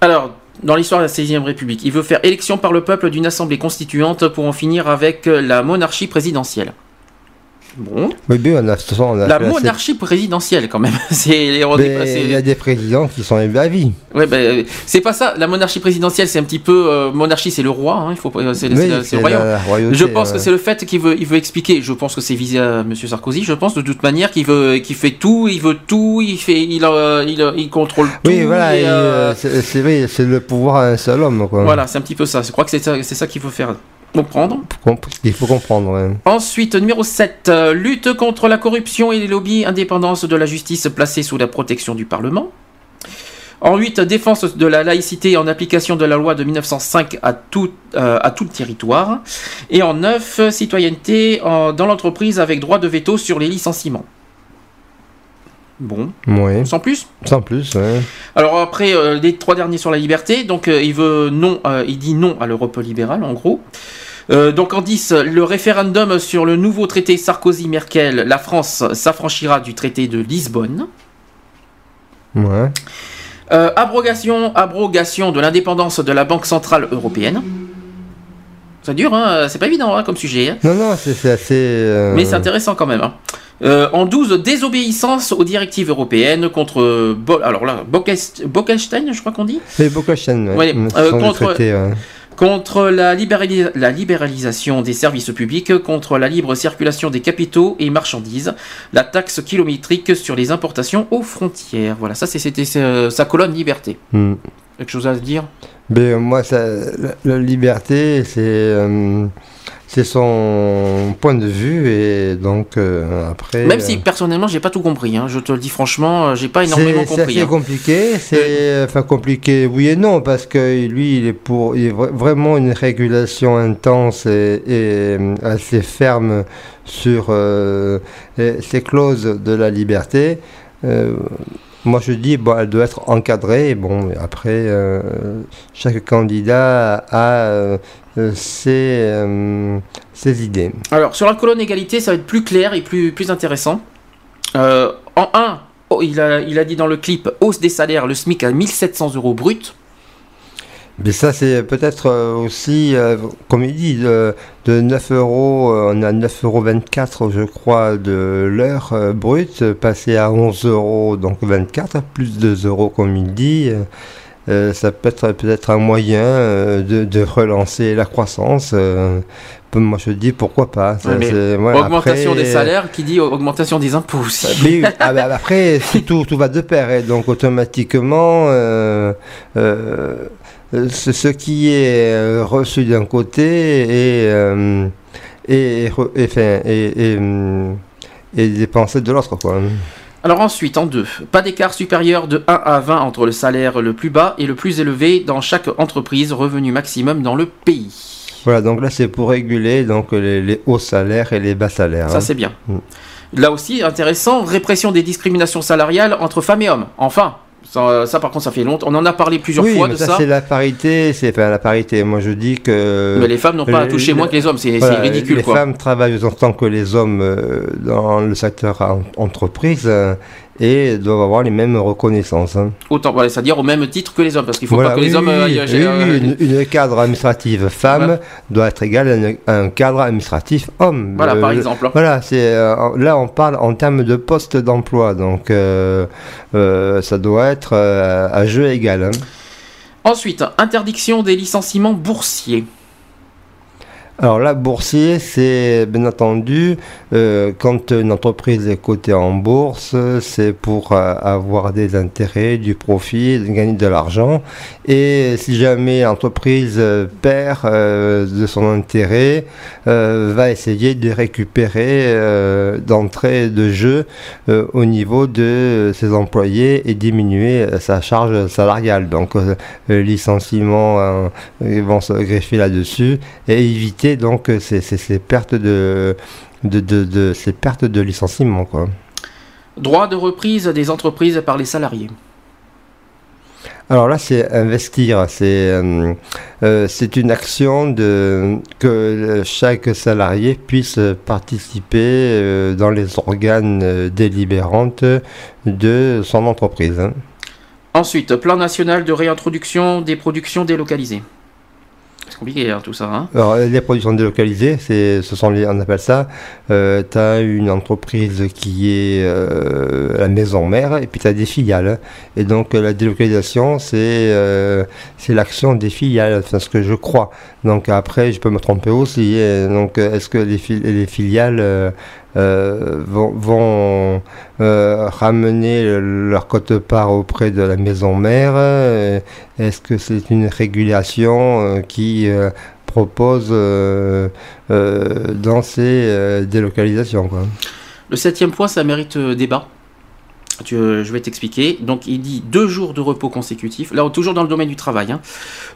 Alors, dans l'histoire de la 16e République, il veut faire élection par le peuple d'une assemblée constituante pour en finir avec la monarchie présidentielle. Bon. Bien, façon, La monarchie présidentielle, quand même. il y a des présidents qui sont élus à vie. Ouais, ben, euh, c'est pas ça. La monarchie présidentielle, c'est un petit peu. euh, monarchie, c'est le roi. hein, il faut, pas- c'est, Oui, le royaume. je pense que ouais. c'est le fait qu'il veut, il veut expliquer. Je pense que c'est visé à Monsieur Sarkozy. Je pense de toute manière qu'il veut, qu'il fait tout. Il veut tout. Il fait, il, euh, il, euh, il contrôle tout. Oui, voilà, et, euh, euh, c'est le pouvoir à un seul homme. Quoi. voilà, c'est un petit peu ça. Je crois que c'est ça, c'est ça qu'il faut faire comprendre. Comp- Il faut comprendre. ouais. Ensuite, numéro 7, euh, lutte contre la corruption et les lobbies, indépendance de la justice placée sous la protection du Parlement. En 8, défense de la laïcité en application de la loi de 1905 à tout, euh, à tout le territoire. Et en 9, citoyenneté en- dans l'entreprise avec droit de veto sur les licenciements. Bon, Ouais. sans plus? Sans plus, ouais. alors après euh, les trois derniers sur la liberté, donc euh, il veut non, euh, il dit non à l'Europe libérale en gros. Euh, donc en 10, le référendum sur le nouveau traité Sarkozy-Merkel, la France s'affranchira du traité de Lisbonne. Ouais. Euh, abrogation, abrogation de l'indépendance de la Banque Centrale Européenne. Ça dure, hein, c'est pas évident hein, comme sujet. hein. Non, non, c'est assez. euh, Mais c'est intéressant quand même. hein. Euh, en 12, désobéissance aux directives européennes contre. Bo- alors là, Bockelstein, je crois qu'on dit? C'est chaînes, ouais. Ouais, contre- ouais. Contre la, libérali- la libéralisation des services publics, contre la libre circulation des capitaux et marchandises, la taxe kilométrique sur les importations aux frontières. Voilà, ça c'était euh, sa colonne liberté. Mm. Quelque chose à se dire? Mais euh, moi, ça, la, la liberté, c'est euh, c'est son point de vue et donc euh, après. Même si euh, personnellement j'ai pas tout compris, hein, je te le dis franchement, euh, j'ai pas énormément c'est compris. assez hein. compliqué, c'est enfin compliqué, oui et non, parce que lui, il est pour, il est vraiment une régulation intense et, et, assez ferme sur euh, ces clauses de la liberté. Euh, moi, je dis, bon, elle doit être encadrée. Bon, après, euh, chaque candidat a euh, ses, euh, ses idées. Alors sur la colonne égalité, ça va être plus clair et plus, plus intéressant. Euh, en 1, il, a, il a dit dans le clip hausse des salaires, le SMIC à 1700 euros brut. Mais ça, c'est peut-être euh, aussi, euh, comme il dit, de, de 9 euros, euh, on a 9,24 euros, je crois, de l'heure euh, brute, passer à 11 euros, donc 24, plus 2 euros, comme il dit. Euh, ça peut être peut-être un moyen euh, de, de relancer la croissance. euh, moi, je dis pourquoi pas. Ça, augmentation après- des salaires qui dit augmentation des impôts aussi. mais ah bah, après, tout, tout va de pair. Et donc, automatiquement, ce qui est reçu d'un côté et, et, et, dépensé de l'autre. quoi. Alors ensuite, en deux, pas d'écart supérieur de 1 à 20 entre le salaire le plus bas et le plus élevé dans chaque entreprise, revenu maximum dans le pays. Voilà, donc là, c'est pour réguler donc, les, les hauts salaires et les bas salaires. Ça, hein. c'est bien. Mm. Là aussi, intéressant, répression des discriminations salariales entre femmes et hommes. Enfin, ça, ça, par contre, ça fait longtemps. On en a parlé plusieurs oui, fois mais de ça, ça. c'est la parité, c'est enfin, la parité. Moi, je dis que. Mais les femmes n'ont pas à toucher moins que les hommes, c'est ridicule, Les quoi. femmes travaillent autant que les hommes euh, dans le secteur en- entreprise euh, et doivent avoir les mêmes reconnaissances. hein. Autant, voilà, c'est-à-dire au même titre que les hommes, parce qu'il faut Voilà, pas que les hommes. oui, euh, aillent- oui, euh, oui, une, une cadre administrative femme Voilà. doit être égale à un, cadre administratif homme. Voilà, par exemple. Voilà, c'est euh, là on parle en termes de poste d'emploi, donc euh, euh, ça doit être euh, à jeu égal. hein. Ensuite, interdiction des licenciements boursiers. Alors là, boursier, c'est bien entendu, euh, quand une entreprise est cotée en bourse, c'est pour euh, avoir des intérêts, du profit, gagner de l'argent. Et si jamais l'entreprise perd euh, de son intérêt, va essayer de récupérer d'entrée de jeu au niveau de ses employés et diminuer sa charge salariale. Donc, licenciement ils vont se greffer là-dessus et éviter donc euh, ces, ces- ces pertes de, de, de- de- ces pertes de licenciement. Quoi. Droit de reprise des entreprises par les salariés. Alors là, c'est investir. C'est euh, euh, une action de, que euh, chaque salarié puisse participer euh, dans les organes délibérantes de son entreprise. hein. Ensuite, plan national de réintroduction des productions délocalisées. C'est compliqué hein, tout ça. Hein Alors, les productions délocalisées, c'est, ce sont les, on appelle ça, euh, tu as une entreprise qui est euh, la maison mère et puis tu as des filiales. Et donc, euh, la délocalisation, c'est, euh, c'est l'action des filiales, enfin, ce que je crois. Donc, après, je peux me tromper aussi. Donc, euh, est-ce que les, fil- les filiales euh, vont, vont euh, ramener le- leur cote-part auprès de la maison mère euh, Est-ce que c'est une régulation qui propose dans ces délocalisations quoi? Le septième point, ça mérite débat. Je vais t'expliquer. Donc, il dit deux jours de repos consécutifs. Là, toujours dans le domaine du travail. hein.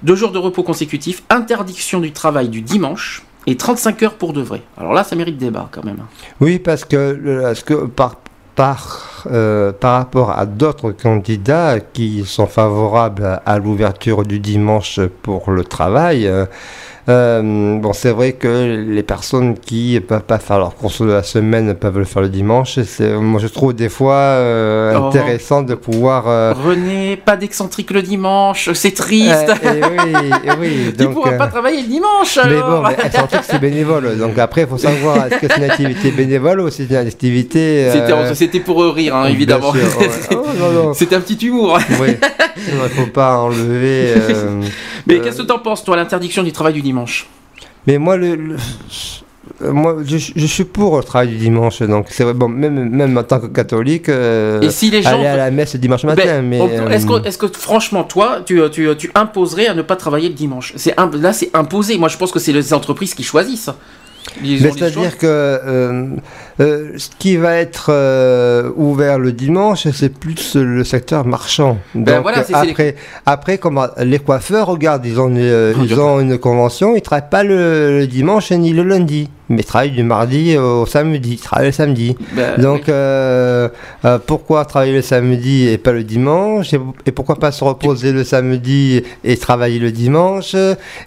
Deux jours de repos consécutifs, interdiction du travail du dimanche et 35 heures pour de vrai. Alors là, ça mérite débat quand même. Oui, parce que, le- parce que par, par, euh, par rapport à d'autres candidats qui sont favorables à, à l'ouverture du dimanche pour le travail, euh, euh, bon, c'est vrai que les personnes qui ne peuvent pas faire leurs courses de la semaine peuvent le faire le dimanche. C'est, moi, je trouve des fois euh, Oh. intéressant de pouvoir. euh, René, pas d'excentrique le dimanche, c'est triste. Euh, et oui, et oui, tu donc, pourras euh, pas travailler le dimanche Mais bon, mais excentrique, c'est bénévole. Donc après, il faut savoir est-ce que c'est une activité bénévole ou c'est une activité. euh, C'était c'était pour euh, rire, hein, évidemment. sûr, ouais. Oh, non, non. C'était un petit humour. Oui, il ne faut pas enlever. euh, Mais euh, qu'est-ce que t'en penses, toi, l'interdiction du travail du dimanche Mais moi, le, le- euh, moi je, je suis pour le travail du dimanche. Donc c'est vrai, bon, même, même en tant que catholique, euh, Et si les gens- aller à la messe le dimanche matin. Ben, mais, on- euh, Est-ce que, est-ce que, franchement, toi, tu, tu, tu imposerais à ne pas travailler le dimanche? C'est Là, c'est imposé. Moi, je pense que c'est les entreprises qui choisissent. Mais c'est-à-dire que euh, euh, ce qui va être euh, ouvert le dimanche, c'est plus le secteur marchand. Donc Ben voilà, c'est- c'est après, après, comment les coiffeurs, regarde, ils ont une, euh, Oh, ils ont une convention, ils travaillent pas le, le dimanche ni le lundi, mais ils travaillent du mardi au samedi, ils travaillent le samedi. Ben, Donc euh, pourquoi travailler le samedi et pas le dimanche et, et pourquoi pas se reposer le samedi et travailler le dimanche?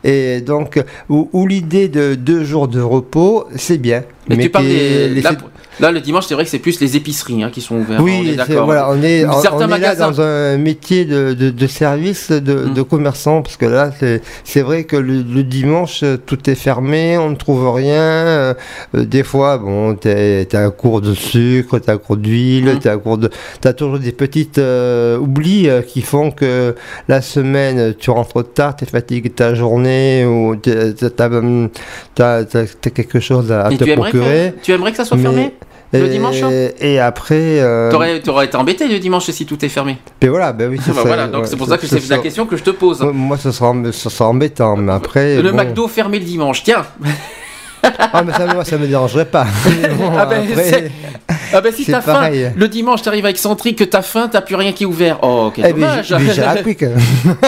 Et donc où, où l'idée de deux jours de repos, c'est bien. Mais tu parles des- les- là, Là, le dimanche, c'est vrai que c'est plus les épiceries hein, qui sont ouvertes. Oui, d'accord. voilà, on est, on, est là dans un métier de, de, de service, de, Mm. de commerçant, parce que là, c'est- vrai que le, le dimanche, tout est fermé, on ne trouve rien. euh, euh, des fois, bon, t'es es à court de sucre, t'es à court d'huile, Mm. t'es à court de... T'as toujours des petites euh, oublis euh, qui font que la semaine, tu rentres tard, t'es fatigué de ta journée, ou t'as t'as, t'as- t'as- t'as quelque chose à te tu aimerais, procurer. que, tu aimerais que ça soit fermé? Le et- dimanche hein Et après... euh, T'aurais t'aurais été embêté le dimanche si tout est fermé. et voilà, ben oui, c'est Bah ça, voilà, donc ouais, c'est pour ça- ça que ça c'est la question que je te pose. Ouais, Moi, ça sera, ça sera embêtant, mais après. Le bon. McDo fermé le dimanche, tiens. Ah, mais ça, moi, ça me dérangerait pas. Mais bon, Ah ben, après- c'est- ah ben, si t'as faim, le dimanche t'arrives avec Centric, que t'as faim, t'as plus rien qui est ouvert. Oh, quel Eh ben, dommage. mais j'irai à Quick.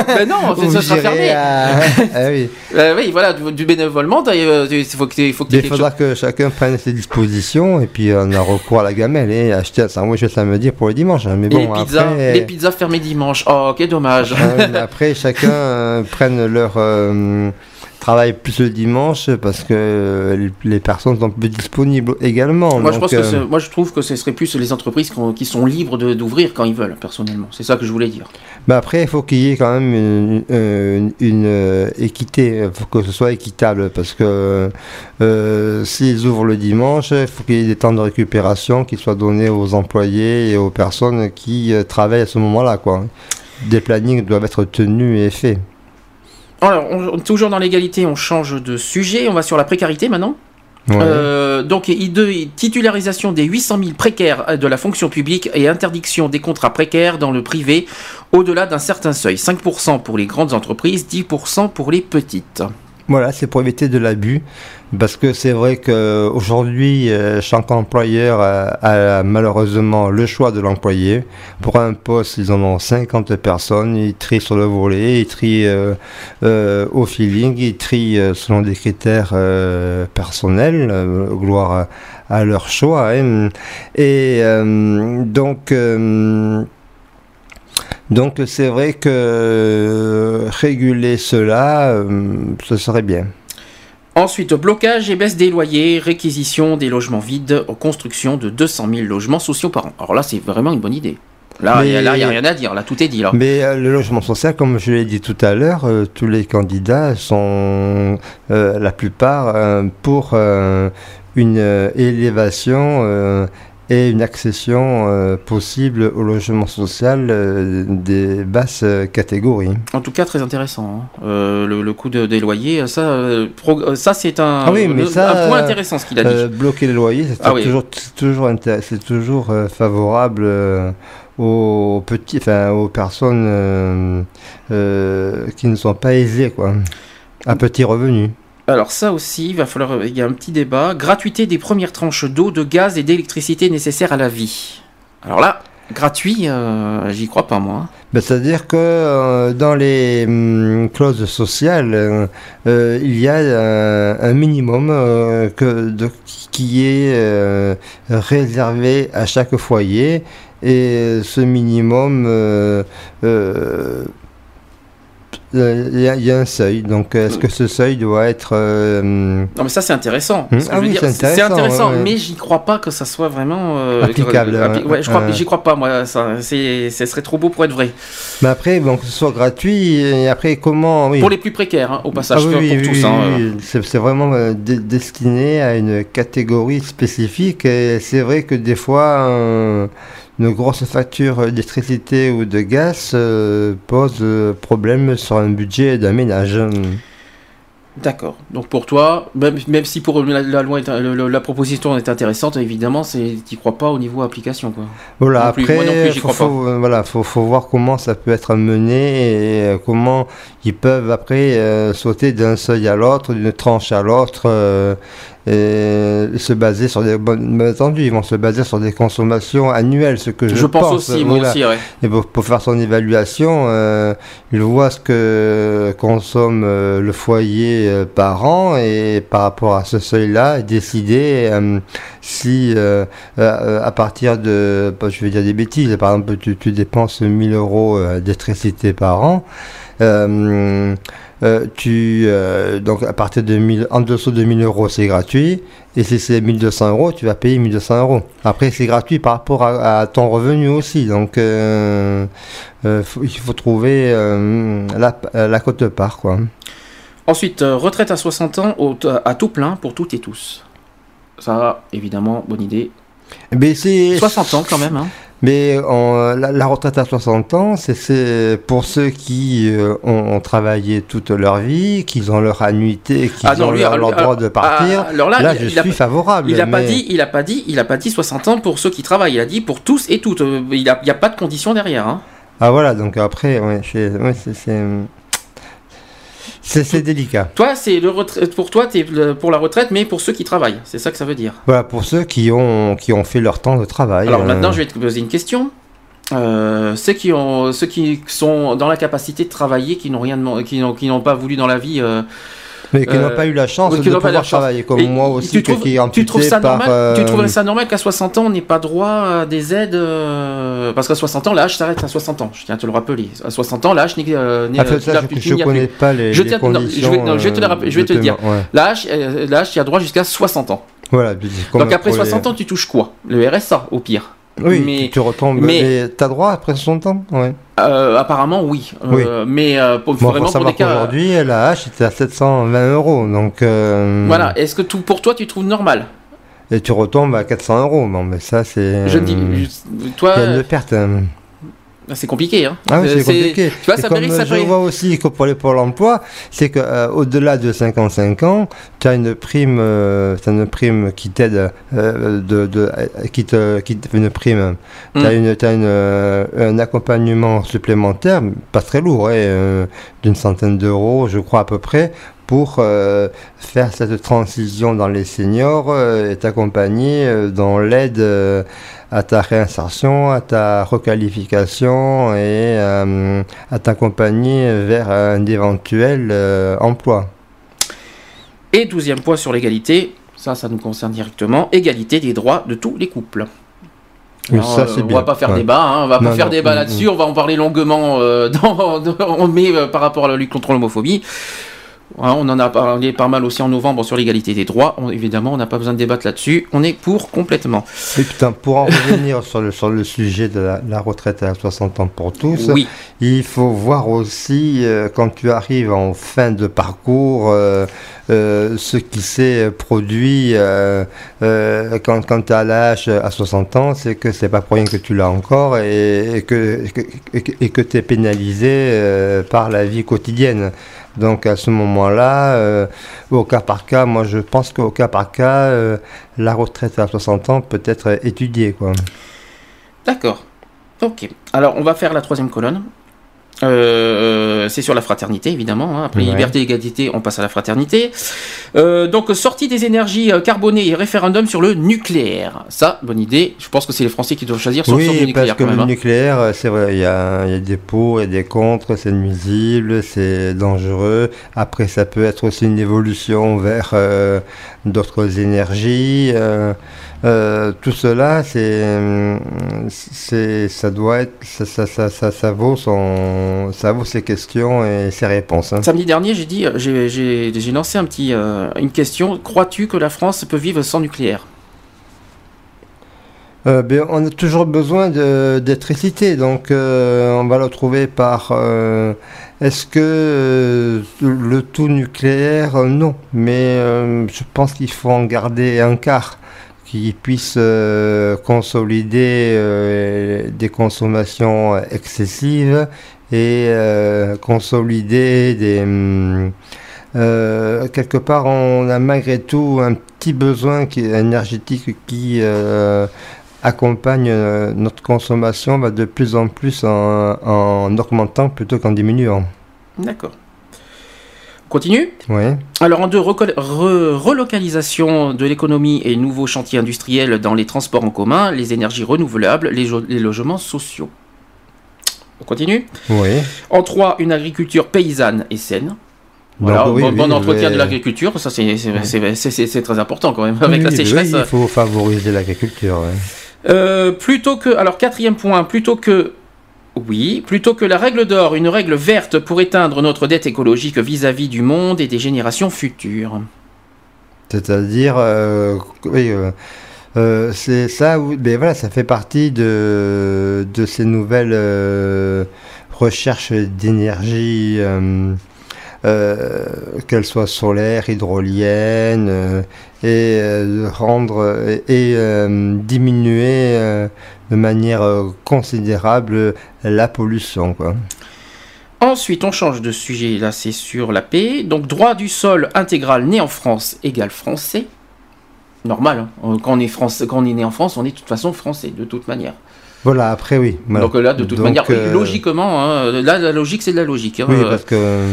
Ben non, Ou ça sera fermé. à- Ah oui. Euh, oui, voilà, du, du bénévolement, euh, il faut que il que faudra chose. que chacun prenne ses dispositions et puis on a recours à la gamelle et acheter un sandwich le samedi pour le dimanche. hein. Mais Et bon, les pizzas, après, les pizzas fermées dimanche. Oh, quel dommage. Ah après, chacun euh, prenne leur euh, travail plus le dimanche parce que euh, les personnes sont plus disponibles également. Moi je, Donc, pense que euh, moi, je trouve que ce serait plus les entreprises qui sont libres d'ouvrir quand ils veulent, personnellement. C'est ça que je voulais dire. Mais après, il faut qu'il y ait quand même une, une- une, euh, équité, faut que ce soit équitable, parce que euh, s'ils ouvrent le dimanche, il faut qu'il y ait des temps de récupération qui soient donnés aux employés et aux personnes qui travaillent à ce moment-là. quoi. Des plannings doivent être tenus et faits. Alors, on- toujours dans l'égalité, on change de sujet. On va sur la précarité maintenant. Ouais. Euh, donc, titularisation des 800 000 précaires de la fonction publique et interdiction des contrats précaires dans le privé au-delà d'un certain seuil. 5% pour les grandes entreprises, 10% pour les petites. Voilà, c'est pour éviter de l'abus, parce que c'est vrai qu'aujourd'hui, chaque employeur a, a malheureusement le choix de l'employé. Pour un poste, ils en ont 50 personnes, ils trient sur le volet, ils trient euh, euh, au feeling, ils trient euh, selon des critères euh, personnels, euh, gloire à, leur choix. hein. Et euh, donc... donc c'est vrai que euh, réguler cela, euh, ce serait bien. Ensuite, blocage et baisse des loyers, réquisition des logements vides, construction de 200 000 logements sociaux par an. Alors là, c'est vraiment une bonne idée. Là, il n'y a, rien à dire, là, tout est dit. Là. Mais euh, le logement social, comme je l'ai dit tout à l'heure, euh, tous les candidats sont, euh, la plupart, pour une élévation et une accession euh, possible au logement social euh, des basses euh, catégories. En tout cas, très intéressant. hein. Le, le coût de- des loyers, ça, ça c'est un, Ah oui, mais le- ça, un point intéressant ce qu'il a dit. Bloquer les loyers, c'est Ah oui. toujours, toujours, toujours favorable aux petits, enfin aux personnes euh, euh, qui ne sont pas aisées, quoi, à petits revenus. Alors ça aussi, il va falloir, il y a un petit débat. Gratuité des premières tranches d'eau, de gaz et d'électricité nécessaires à la vie. Alors là, gratuit, euh, j'y crois pas moi. Ben, C'est-à-dire que euh, dans les hum, clauses sociales, euh, il y a un minimum qui est réservé à chaque foyer et ce minimum, il y, a- il y a un seuil. Donc est-ce que ce seuil doit être... euh, Non mais ça c'est intéressant. Hmm. Ah oui, c'est intéressant, intéressant, ouais, ouais. mais j'y crois pas que ça soit vraiment euh, Applicable, euh, appli- ouais. je crois, j'y crois pas moi. Ça, ce serait trop beau pour être vrai. Mais après, bon, que ce soit gratuit, et après comment... oui. Pour les plus précaires, hein, au passage, Ah oui, pour oui, tous. oui, hein, euh. C'est vraiment euh, destiné à une catégorie spécifique. Et c'est vrai que des fois, euh, une grosse facture d'électricité ou de gaz euh, pose euh, problème sur un budget d'un ménage. D'accord. Donc pour toi, même, même si pour la, la loi est- le- la proposition est intéressante, évidemment, c'est t'y crois pas au niveau application quoi. Voilà, Non plus, après, moi non plus, j'y faut, crois faut- euh, voilà, faut, faut voir comment ça peut être mené et euh, comment ils peuvent après euh, sauter d'un seuil à l'autre, d'une tranche à l'autre, euh, et se baser sur des bonnes. Entendu, ils vont se baser sur des consommations annuelles, ce que je, Je pense aussi, moi aussi, ouais. Et pour, pour faire son évaluation, euh, il voit ce que consomme euh, le foyer euh, par an et par rapport à ce seuil-là, décider si à partir de, je vais dire des bêtises, par exemple, tu, tu dépenses 1000 euros d'électricité par an, euh, tu, euh, donc à partir de 1000, en dessous de 1000 euros, c'est gratuit. Et si c'est 1200 euros, tu vas payer 1200 euros. Après, c'est gratuit par rapport à, à ton revenu aussi. Donc, euh, faut- il faut trouver la, la cote part, quoi. Ensuite, retraite à 60 ans au- à tout plein pour toutes et tous. Ça, évidemment, bonne idée. Mais c'est 60 ans quand même. Hein. Mais on- la, la retraite à 60 ans, c'est- pour ceux qui euh, ont, ont travaillé toute leur vie, qui ont leur annuité, qui Ah non, ont lui, leur, alors, leur droit de alors, partir. ah, alors là, je il a suis favorable. Il a pas dit, il a pas dit, il a pas dit 60 ans pour ceux qui travaillent. Il a dit pour tous et toutes. Il n'y a, pas de condition derrière. Hein. Ah voilà, donc après, ouais, c'est- c'est- délicat. Toi, c'est le pour toi, le- pour la retraite, mais pour ceux qui travaillent. C'est ça que ça veut dire. Voilà, pour ceux qui ont, qui ont fait leur temps de travail. Alors euh, maintenant, je vais te poser une question. Euh, ceux qui ont, ceux qui sont dans la capacité de travailler, qui n'ont rien, demandé- qui n'ont, qui n'ont pas voulu dans la vie. euh, Mais qui n'ont euh, pas eu la chance de pouvoir travailler, comme moi tu aussi, trouves- qui est amputé tu trouves ça normal? Tu euh, trouverais ça normal qu'à 60 ans on n'ait pas droit à des aides euh, Parce qu'à 60 ans, l'âge s'arrête à 60 ans. Je tiens à te le rappeler. À 60 ans, l'âge n'est. Ah, tu je- tu as connais pas les- Je vais- conditions, non, je vais te le dire. L'âge, l'âge, tu as droit jusqu'à 60 ans. Voilà, Donc après pour les- 60 ans, tu touches quoi? Le RSA, au pire. Oui, mais, tu, retombes. mais- Mais, t'as droit après 60 ans ouais. euh, apparemment, oui. Oui. Euh, mais euh, pour, Bon, vraiment faut pour savoir des cas. qu'aujourd'hui, la hache était à 720 euros. Donc, euh, Voilà. Est-ce que tout, pour toi, tu trouves normal? Et tu retombes à 400 euros. Bon, mais ça, c'est. Je dis, toi, il y a une perte. hein. C'est compliqué. Hein. Ah oui, Euh, c'est compliqué. Tu vois, ça comme mérite ça je vois aussi que pour les Pôle emploi, c'est qu'au-delà de 55 ans, tu as une prime, euh, une prime qui t'aide, euh, de, de, euh, qui te, qui une prime. Tu as, Mm. une, t'as une, euh, un accompagnement supplémentaire, pas très lourd, hein, euh, d'une centaine d'euros, je crois à peu près, pour euh, faire cette transition dans les seniors euh, et t'accompagner euh, dans l'aide à ta réinsertion, à ta requalification et à t'accompagner vers un éventuel emploi. Et douzième point sur l'égalité, ça, ça nous concerne directement, égalité des droits de tous les couples. Alors, ça, on bien. va pas faire Ouais. débat, hein, on va Non, pas faire non, débat là-dessus, on va en parler longuement dans, dans- mais par rapport à la lutte contre l'homophobie. Hein, on en a parlé pas mal aussi en novembre sur l'égalité des droits. On- évidemment, on n'a pas besoin de débattre là-dessus. On est pour complètement. Et putain, pour en revenir sur le, sur le sujet de la, la retraite à 60 ans pour tous, Oui. il faut voir aussi, euh, quand tu arrives en fin de parcours, euh, euh, ce qui s'est produit quand, quand tu as l'âge à 60 ans, c'est que c'est pas pour rien que tu l'as encore et, et que, et que, tu es pénalisé par la vie quotidienne. Donc à ce moment-là, euh, au cas par cas, moi je pense qu'au cas par cas, euh, la retraite à 60 ans peut être étudiée. D'accord. Ok. Alors, on va faire la troisième colonne. Euh, c'est sur la fraternité, évidemment. hein. Après Ouais. liberté et égalité, on passe à la fraternité. Euh, donc, sortie des énergies euh, carbonées et référendum sur le nucléaire. Ça, bonne idée. Je pense que c'est les Français qui doivent choisir sur, Oui, nucléaire parce que quand même. le hein. nucléaire, c'est vrai, il y a, il y a des pour, a des contre, c'est nuisible, c'est dangereux. Après, ça peut être aussi une évolution vers euh, d'autres énergies. Euh, tout cela, c'est, ça doit être, ça, ça, ça, ça, ça vaut son, ça vaut ses questions et ses réponses. hein. Samedi dernier, j'ai dit, euh, j'ai- lancé un petit, euh, une question. Crois-tu que la France peut vivre sans nucléaire? Euh, ben, on a toujours besoin d'électricité, donc on va le trouver par. Est-ce que le tout nucléaire? Non, mais je pense qu'il faut en garder un quart qui puisse euh, consolider euh, des consommations excessives et euh, consolider des. hum, quelque part, on a malgré tout un petit besoin qui, énergétique qui accompagne notre consommation de plus en plus en, en augmentant plutôt qu'en diminuant. D'accord. On Continue Oui. Alors en deux, re- relocalisation de l'économie et nouveaux chantiers industriels dans les transports en commun, les énergies renouvelables, les, logements sociaux. On continue Oui. En trois, une agriculture paysanne et saine. Voilà, Donc, oui, bon, oui, bon entretien mais- de l'agriculture, ça c'est très important quand même. Avec la sécheresse. oui, il faut favoriser l'agriculture. ouais. Euh, plutôt que, alors quatrième point, plutôt que, oui, plutôt que la règle d'or, une règle verte pour éteindre notre dette écologique vis-à-vis du monde et des générations futures. C'est-à-dire, euh, oui, euh, euh, c'est ça, mais voilà, ça fait partie de, de ces nouvelles recherches d'énergie, qu'elles soient solaires, hydroliennes, et rendre et diminuer de manière euh, considérable la pollution, quoi. Ensuite, on change de sujet, là c'est sur la paix. Donc, droit du sol intégral né en France égale français. Normal, hein. quand, on est quand on est né en France, on est de toute façon français, de toute manière. Voilà, après oui. Donc euh, là, de toute Donc, manière, euh, logiquement, hein, là la logique c'est de la logique. hein. Oui, Euh, parce que.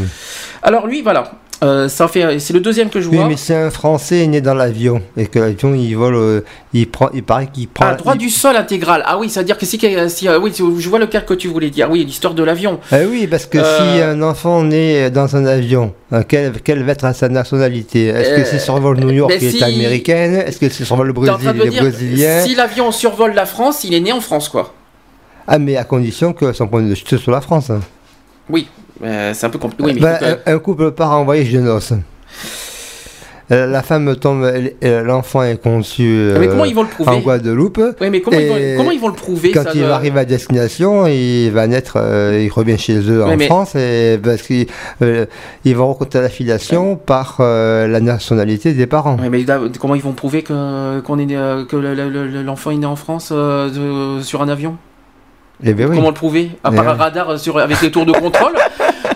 Alors lui, voilà, euh, ça fait, c'est le deuxième que je Oui, vois. mais c'est un Français né dans l'avion et que l'avion il vole, euh, il prend, il paraît qu'il prend. Ah, droit du sol intégral. Ah oui, ça veut dire que si, si euh, oui, je vois le cas que tu voulais dire. Oui, l'histoire de l'avion. Ah oui, parce que si un enfant naît dans un avion, hein, quelle, quelle va être sa nationalité? Est-ce que s'il survole New York, ben il si- est américaine? Est-ce que s'il survole le en Brésil, train de il me est brésilien? si l'avion survole la France, il est né en France, quoi. Ah, mais à condition que son point de chute sur la France. hein. Oui, euh, c'est un peu compliqué. Oui, mais il Ben, un, un couple part en voyage de noces. Euh, La femme tombe, euh, l'enfant est conçu euh, Mais comment ils vont le prouver en Guadeloupe. Oui, mais comment, ils vont, comment ils vont le prouver Quand ça, il arrive à destination, il va naître, il revient chez eux en Ouais, mais- France et parce qu'ils ils vont rencontrer la filiation par la nationalité des parents. Ouais, mais là, comment ils vont prouver que, qu'on est, l'enfant est né en France de- sur un avion? Eh ben oui. Comment le prouver? À Eh part un ouais. radar sur, avec les tours de contrôle?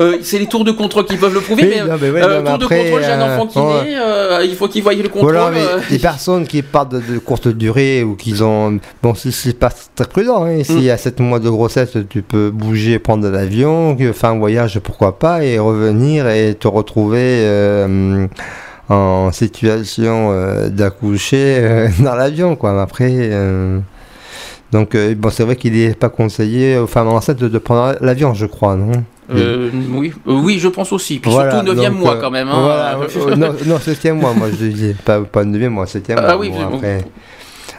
Euh, C'est les tours de contrôle qui peuvent le prouver, Oui, mais, non, mais ouais, euh, non, tour de après, contrôle, j'ai un euh, enfant qui ouais. naît, il faut qu'il voie le contrôle. Voilà, les personnes qui partent de, de courte durée ou qui ont. Bon, c'est pas très prudent, hein, si Mm. à 7 mois de grossesse tu peux bouger, prendre l'avion, faire un voyage, pourquoi pas, et revenir et te retrouver en situation euh, d'accoucher euh, dans l'avion, quoi. Mais Après. euh, donc, bon, c'est vrai qu'il n'est pas conseillé aux femmes enceintes de, de prendre l'avion, je crois, non? Euh, oui, Euh, oui, je pense aussi. Puis Voilà, surtout 9 donc, mois euh, quand même. hein. voilà, euh, non, non, septième mois, moi je dis. Pas, pas 9 mois, septième Ah mois. oui, bon, bon. après,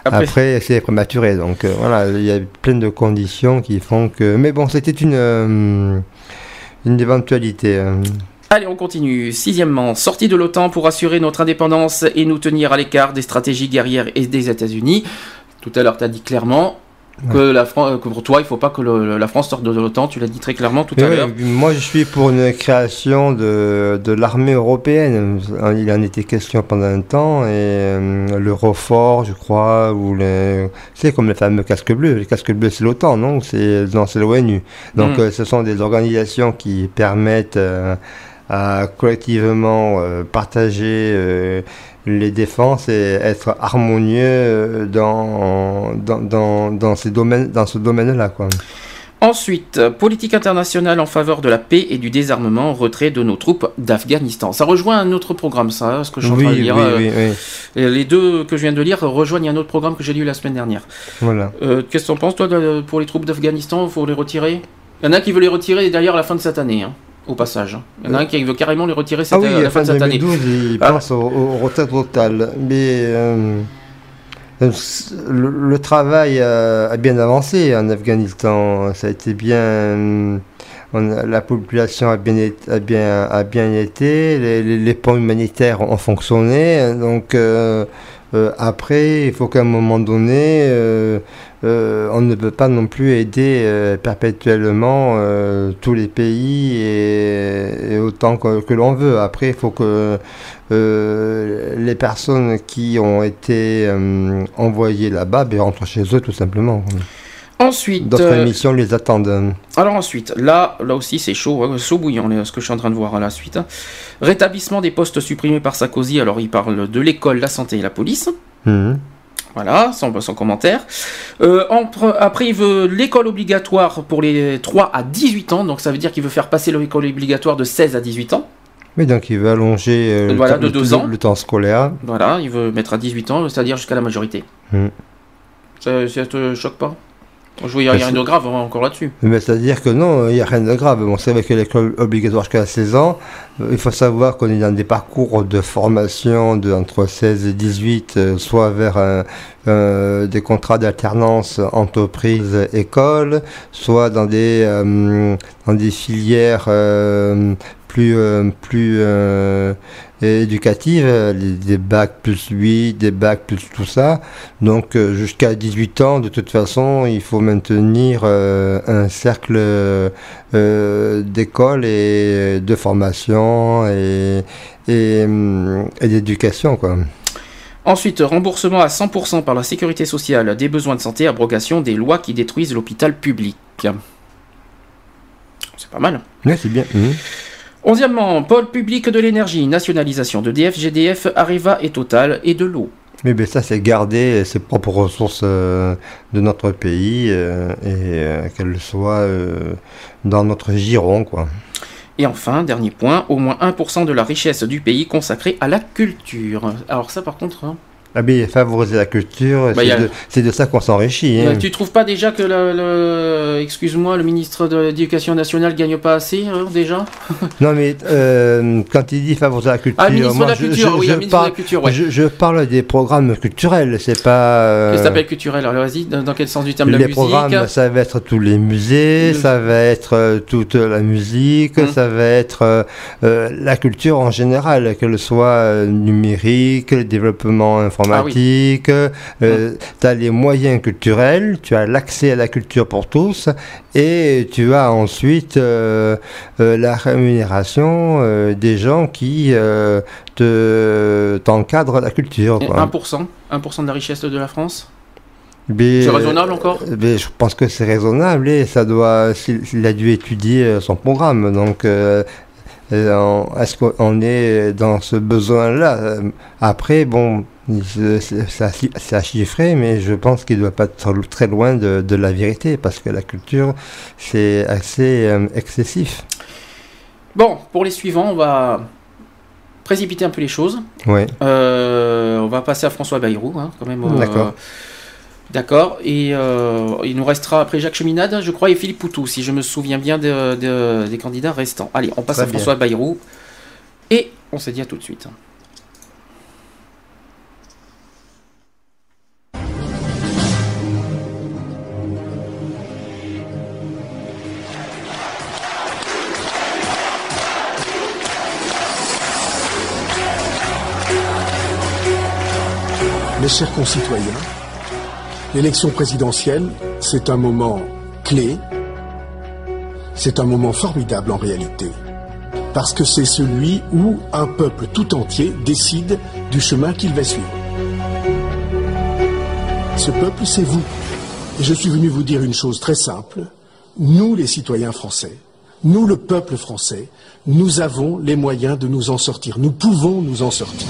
Après- après, c'est prématuré. Donc euh, voilà, il y a plein de conditions qui font que. Mais bon, c'était une, euh, une éventualité. euh. Allez, on continue. Sixièmement, sortie de l'OTAN pour assurer notre indépendance et nous tenir à l'écart des stratégies guerrières et des États-Unis. Tout à l'heure, tu as dit clairement que, la Fran- que pour toi, il faut pas que le- la France sorte de l'OTAN. Tu l'as dit très clairement tout à l'heure. moi, je suis pour une création de, de l'armée européenne. Il en était question pendant un temps, et euh, le Rofort, je crois, ou les, c'est comme les fameux casques bleus. Les casques bleus, c'est l'OTAN, non? C'est non, c'est l'ONU. Donc, Mm. euh, ce sont des organisations qui permettent euh, à collectivement euh, partager euh, les défenses et être harmonieux euh, dans, dans, dans, dans ces domaines, dans ce domaine-là, quoi. Ensuite, politique internationale en faveur de la paix et du désarmement, retrait de nos troupes d'Afghanistan. Ça rejoint un autre programme, ça, ce que je suis en train de lire. oui, euh, oui, oui. et Les deux que je viens de lire rejoignent un autre programme que j'ai lu la semaine dernière. Voilà. Euh, Qu'est-ce que t'en penses, toi, de- pour les troupes d'Afghanistan Il faut les retirer? Il y en a qui veulent les retirer d'ailleurs à la fin de cette année, hein, au passage. Il y en a un qui veut carrément les retirer cette, Ah oui, la fin de cette année. 2012, il Ah. pense au, au retrait total. Mais euh, euh, le, le travail a, a bien avancé en Afghanistan. Ça a été bien. euh, on la population a bien, été- a bien, a bien été. Les, les, les ponts humanitaires ont fonctionné. Donc. euh, euh, après, il faut qu'à un moment donné, euh, euh, on ne peut pas non plus aider euh, perpétuellement euh, tous les pays et, et autant que, que l'on veut. Après, il faut que les personnes qui ont été envoyées là-bas ben, rentrent chez eux tout simplement. Ensuite, D'autres euh, missions les attendent. Alors ensuite, là, là aussi c'est chaud, hein, chaud bouillant ce que je suis en train de voir à la suite. Rétablissement des postes supprimés par Sarkozy. Alors il parle de l'école, la santé et la police. Mhm. Voilà, sans, sans commentaire. Euh, entre- après, il veut l'école obligatoire pour les 3 à 18 ans. Donc ça veut dire qu'il veut faire passer l'école obligatoire de 16 à 18 ans. Mais donc il veut allonger euh, le, Voilà, temps, de le- deux le- ans. le temps scolaire. Voilà, il veut mettre à 18 ans, c'est-à-dire jusqu'à la majorité. Mhm. Ça, ça te choque pas? Je vois, il n'y a rien de grave hein, encore là-dessus. Mais c'est-à-dire que non, il n'y a rien de grave. Bon, c'est vrai que l'école obligatoire jusqu'à 16 ans, il faut savoir qu'on est dans des parcours de formation de entre 16 et 18, euh, soit vers un- euh, des contrats d'alternance entreprise-école, soit dans des, euh, dans des filières euh, plus, euh, plus euh, éducatives, euh, des bacs plus 8, des bacs plus tout ça. Donc jusqu'à 18 ans, de toute façon, il faut maintenir euh, un cercle euh, d'école et de formation et, et, et d'éducation. quoi. Ensuite, remboursement à 100% par la sécurité sociale des besoins de santé, abrogation des lois qui détruisent l'hôpital public. C'est pas mal. Ouais, c'est bien. Mhm. Onzièmement, pôle public de l'énergie, nationalisation de DF, GDF, Areva et Total et de l'eau. Mais ben, ça, c'est garder ses propres ressources euh, de notre pays euh, et euh, qu'elles soient dans notre giron. Quoi. Et enfin, dernier point, au moins 1% de la richesse du pays consacrée à la culture. Alors ça par contre, hein, Ah, mais favoriser la culture, Bah, c'est a- de, ça qu'on s'enrichit. hein. euh, tu trouves pas déjà que le, le- excuse-moi, le ministre de l'Éducation nationale gagne pas assez hein, déjà? Non, mais euh, quand il dit favoriser la culture, Ah, de la je- Culture, je, oui, je le ministre de la parle, Culture, ouais. je, je parle des programmes culturels, c'est pas. euh, Qu'est-ce que t'appelles culturel? Alors vas-y, dans, dans quel sens du terme la les musique programmes, ça va être tous les musées, Le- ça va être euh, toute la musique, Hum. ça va être la culture en général, qu'elle soit numérique, le développement informatique. Hum. euh, tu as les moyens culturels, tu as l'accès à la culture pour tous, et tu as ensuite euh, euh, la rémunération des gens qui te t'encadrent la culture. Quoi. 1%, 1% de la richesse de la France? C'est raisonnable encore? mais Je pense que c'est raisonnable et ça doit. Il a dû étudier son programme. Donc, euh, est-ce qu'on est dans ce besoin-là? Après, bon, c'est à, chiffrer, mais je pense qu'il ne doit pas être très loin de, de la vérité parce que la culture, c'est assez euh, excessif. Bon, pour les suivants, on va précipiter un peu les choses. Ouais. Euh, on va passer à François Bayrou, hein, quand même. euh, D'accord. D'accord. Et il nous restera après Jacques Cheminade, je crois, et Philippe Poutou, si je me souviens bien de- de- des candidats restants. Allez, on passe Très à bien. François Bayrou. Et on se dit à tout de suite. Mes chers concitoyens, l'élection présidentielle, c'est un moment clé, c'est un moment formidable en réalité, parce que c'est celui où un peuple tout entier décide du chemin qu'il va suivre. Ce peuple, c'est vous. Et je suis venu vous dire une chose très simple. Nous, les citoyens français, nous, le peuple français, nous avons les moyens de nous en sortir. Nous pouvons nous en sortir.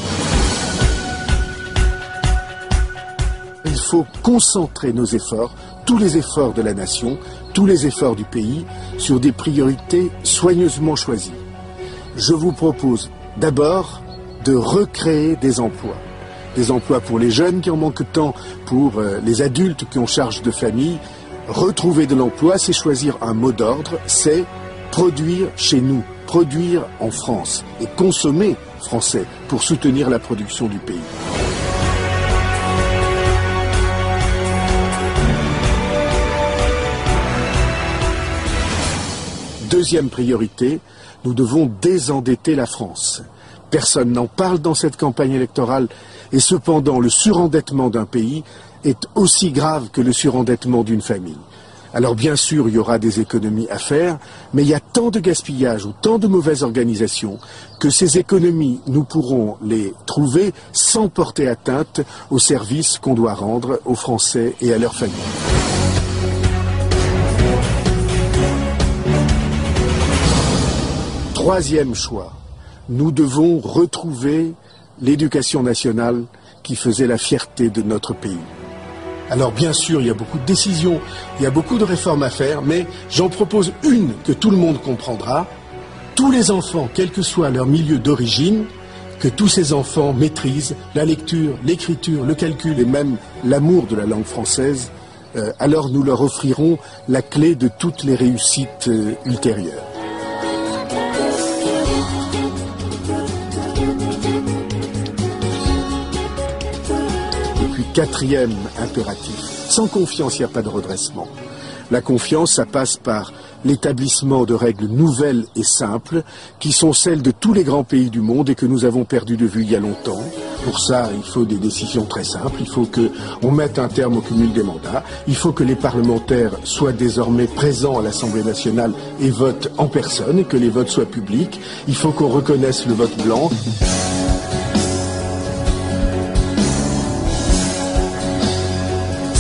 Il faut concentrer nos efforts, tous les efforts de la nation, tous les efforts du pays, sur des priorités soigneusement choisies. Je vous propose d'abord de recréer des emplois. Des emplois pour les jeunes qui en manquent tant, pour euh, les adultes qui ont charge de famille. Retrouver de l'emploi, c'est choisir un mot d'ordre, c'est produire chez nous, produire en France et consommer français pour soutenir la production du pays. Deuxième priorité, nous devons désendetter la France. Personne n'en parle dans cette campagne électorale et cependant le surendettement d'un pays est aussi grave que le surendettement d'une famille. Alors bien sûr, il y aura des économies à faire, mais il y a tant de gaspillage ou tant de mauvaise organisation que ces économies, nous pourrons les trouver sans porter atteinte aux services qu'on doit rendre aux Français et à leurs familles. Troisième choix, nous devons retrouver l'éducation nationale qui faisait la fierté de notre pays. Alors bien sûr, il y a beaucoup de décisions, il y a beaucoup de réformes à faire, mais j'en propose une que tout le monde comprendra. Tous les enfants, quel que soit leur milieu d'origine, que tous ces enfants maîtrisent la lecture, l'écriture, le calcul et même l'amour de la langue française euh, alors nous leur offrirons la clé de toutes les réussites euh, ultérieures. Quatrième impératif, sans confiance, il n'y a pas de redressement. La confiance, ça passe par l'établissement de règles nouvelles et simples qui sont celles de tous les grands pays du monde et que nous avons perdu de vue il y a longtemps. Pour ça, il faut des décisions très simples. Il faut qu'on mette un terme au cumul des mandats. Il faut que les parlementaires soient désormais présents à l'Assemblée nationale et votent en personne et que les votes soient publics. Il faut qu'on reconnaisse le vote blanc.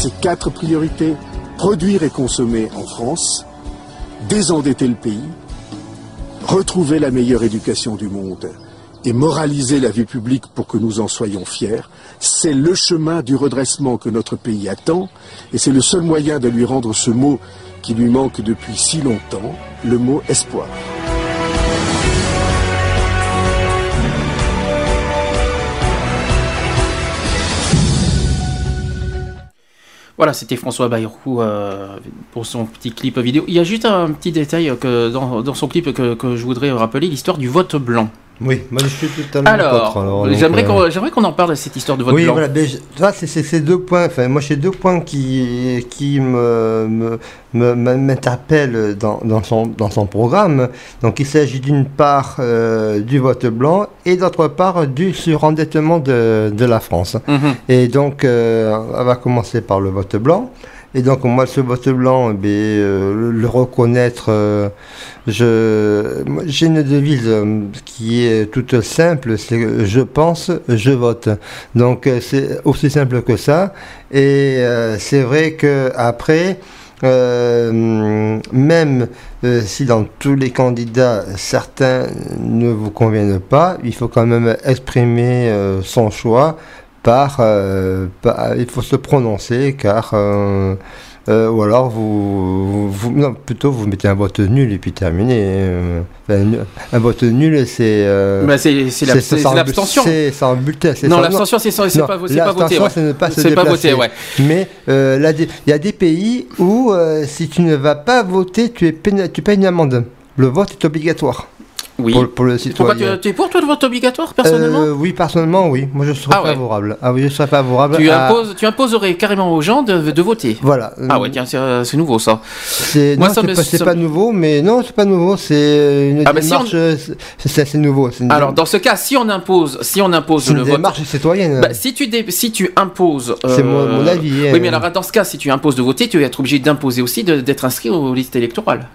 Ces quatre priorités, produire et consommer en France, désendetter le pays, retrouver la meilleure éducation du monde et moraliser la vie publique pour que nous en soyons fiers, c'est le chemin du redressement que notre pays attend et c'est le seul moyen de lui rendre ce mot qui lui manque depuis si longtemps, le mot espoir. Voilà, c'était François Bayrou euh, pour son petit clip vidéo. Il y a juste un petit détail que dans, son clip que je voudrais rappeler, l'histoire du vote blanc. Oui, moi je suis totalement Alors, contre. j'aimerais euh, qu'on j'aimerais qu'on en parle de cette histoire de vote oui, blanc. voilà, je- ça, c'est ces deux points. Enfin, moi, j'ai deux points qui, qui me, me- me- me- m'interpellent dans, dans, son, dans son programme. Donc, il s'agit d'une part euh, du vote blanc et d'autre part du surendettement de, de la France. Mhm. Et donc, euh, on va commencer par le vote blanc. Et donc, moi, ce vote blanc, eh euh, le, reconnaître, euh, j'ai une devise euh, qui est toute simple, c'est je pense, je vote. Donc, c'est aussi simple que ça. Et c'est vrai que après, même si dans tous les candidats certains ne vous conviennent pas, il faut quand même exprimer son choix par, euh, par- il faut se prononcer car euh, euh, ou alors vous, vous non, plutôt vous mettez un vote nul et puis terminé. un vote nul c'est Bah, c'est- l'abstention. C'est sans bulletin. Non, l'abstention, c'est pas- voter, ouais. c'est ne pas se voter, ouais. Mais il y a des pays où si tu ne vas pas voter, tu, es tu payes une amende. Le vote est obligatoire. Oui. Pour, pour le Pourquoi citoyen. tu, tu es pour toi le vote obligatoire personnellement Euh, Oui, personnellement, oui. Moi, je serais Ah ouais. favorable. Ah oui, je serais favorable. tu, à- imposes, tu imposerais carrément aux gens de, de voter. Voilà. Ah ouais, tiens, c'est euh, nouveau ça. C'est pas, ça nouveau, mais non, c'est pas nouveau. C'est une Ah bah si démarche. euh, c'est- assez nouveau. une Alors dans ce cas, si on impose, si on impose C'est le une vote, démarche citoyenne. Bah, si tu dé- si tu imposes, C'est mon- mon avis, Oui, euh. mais alors dans ce cas, si tu imposes de voter, tu vas être obligé d'imposer aussi d'être inscrit aux listes électorales.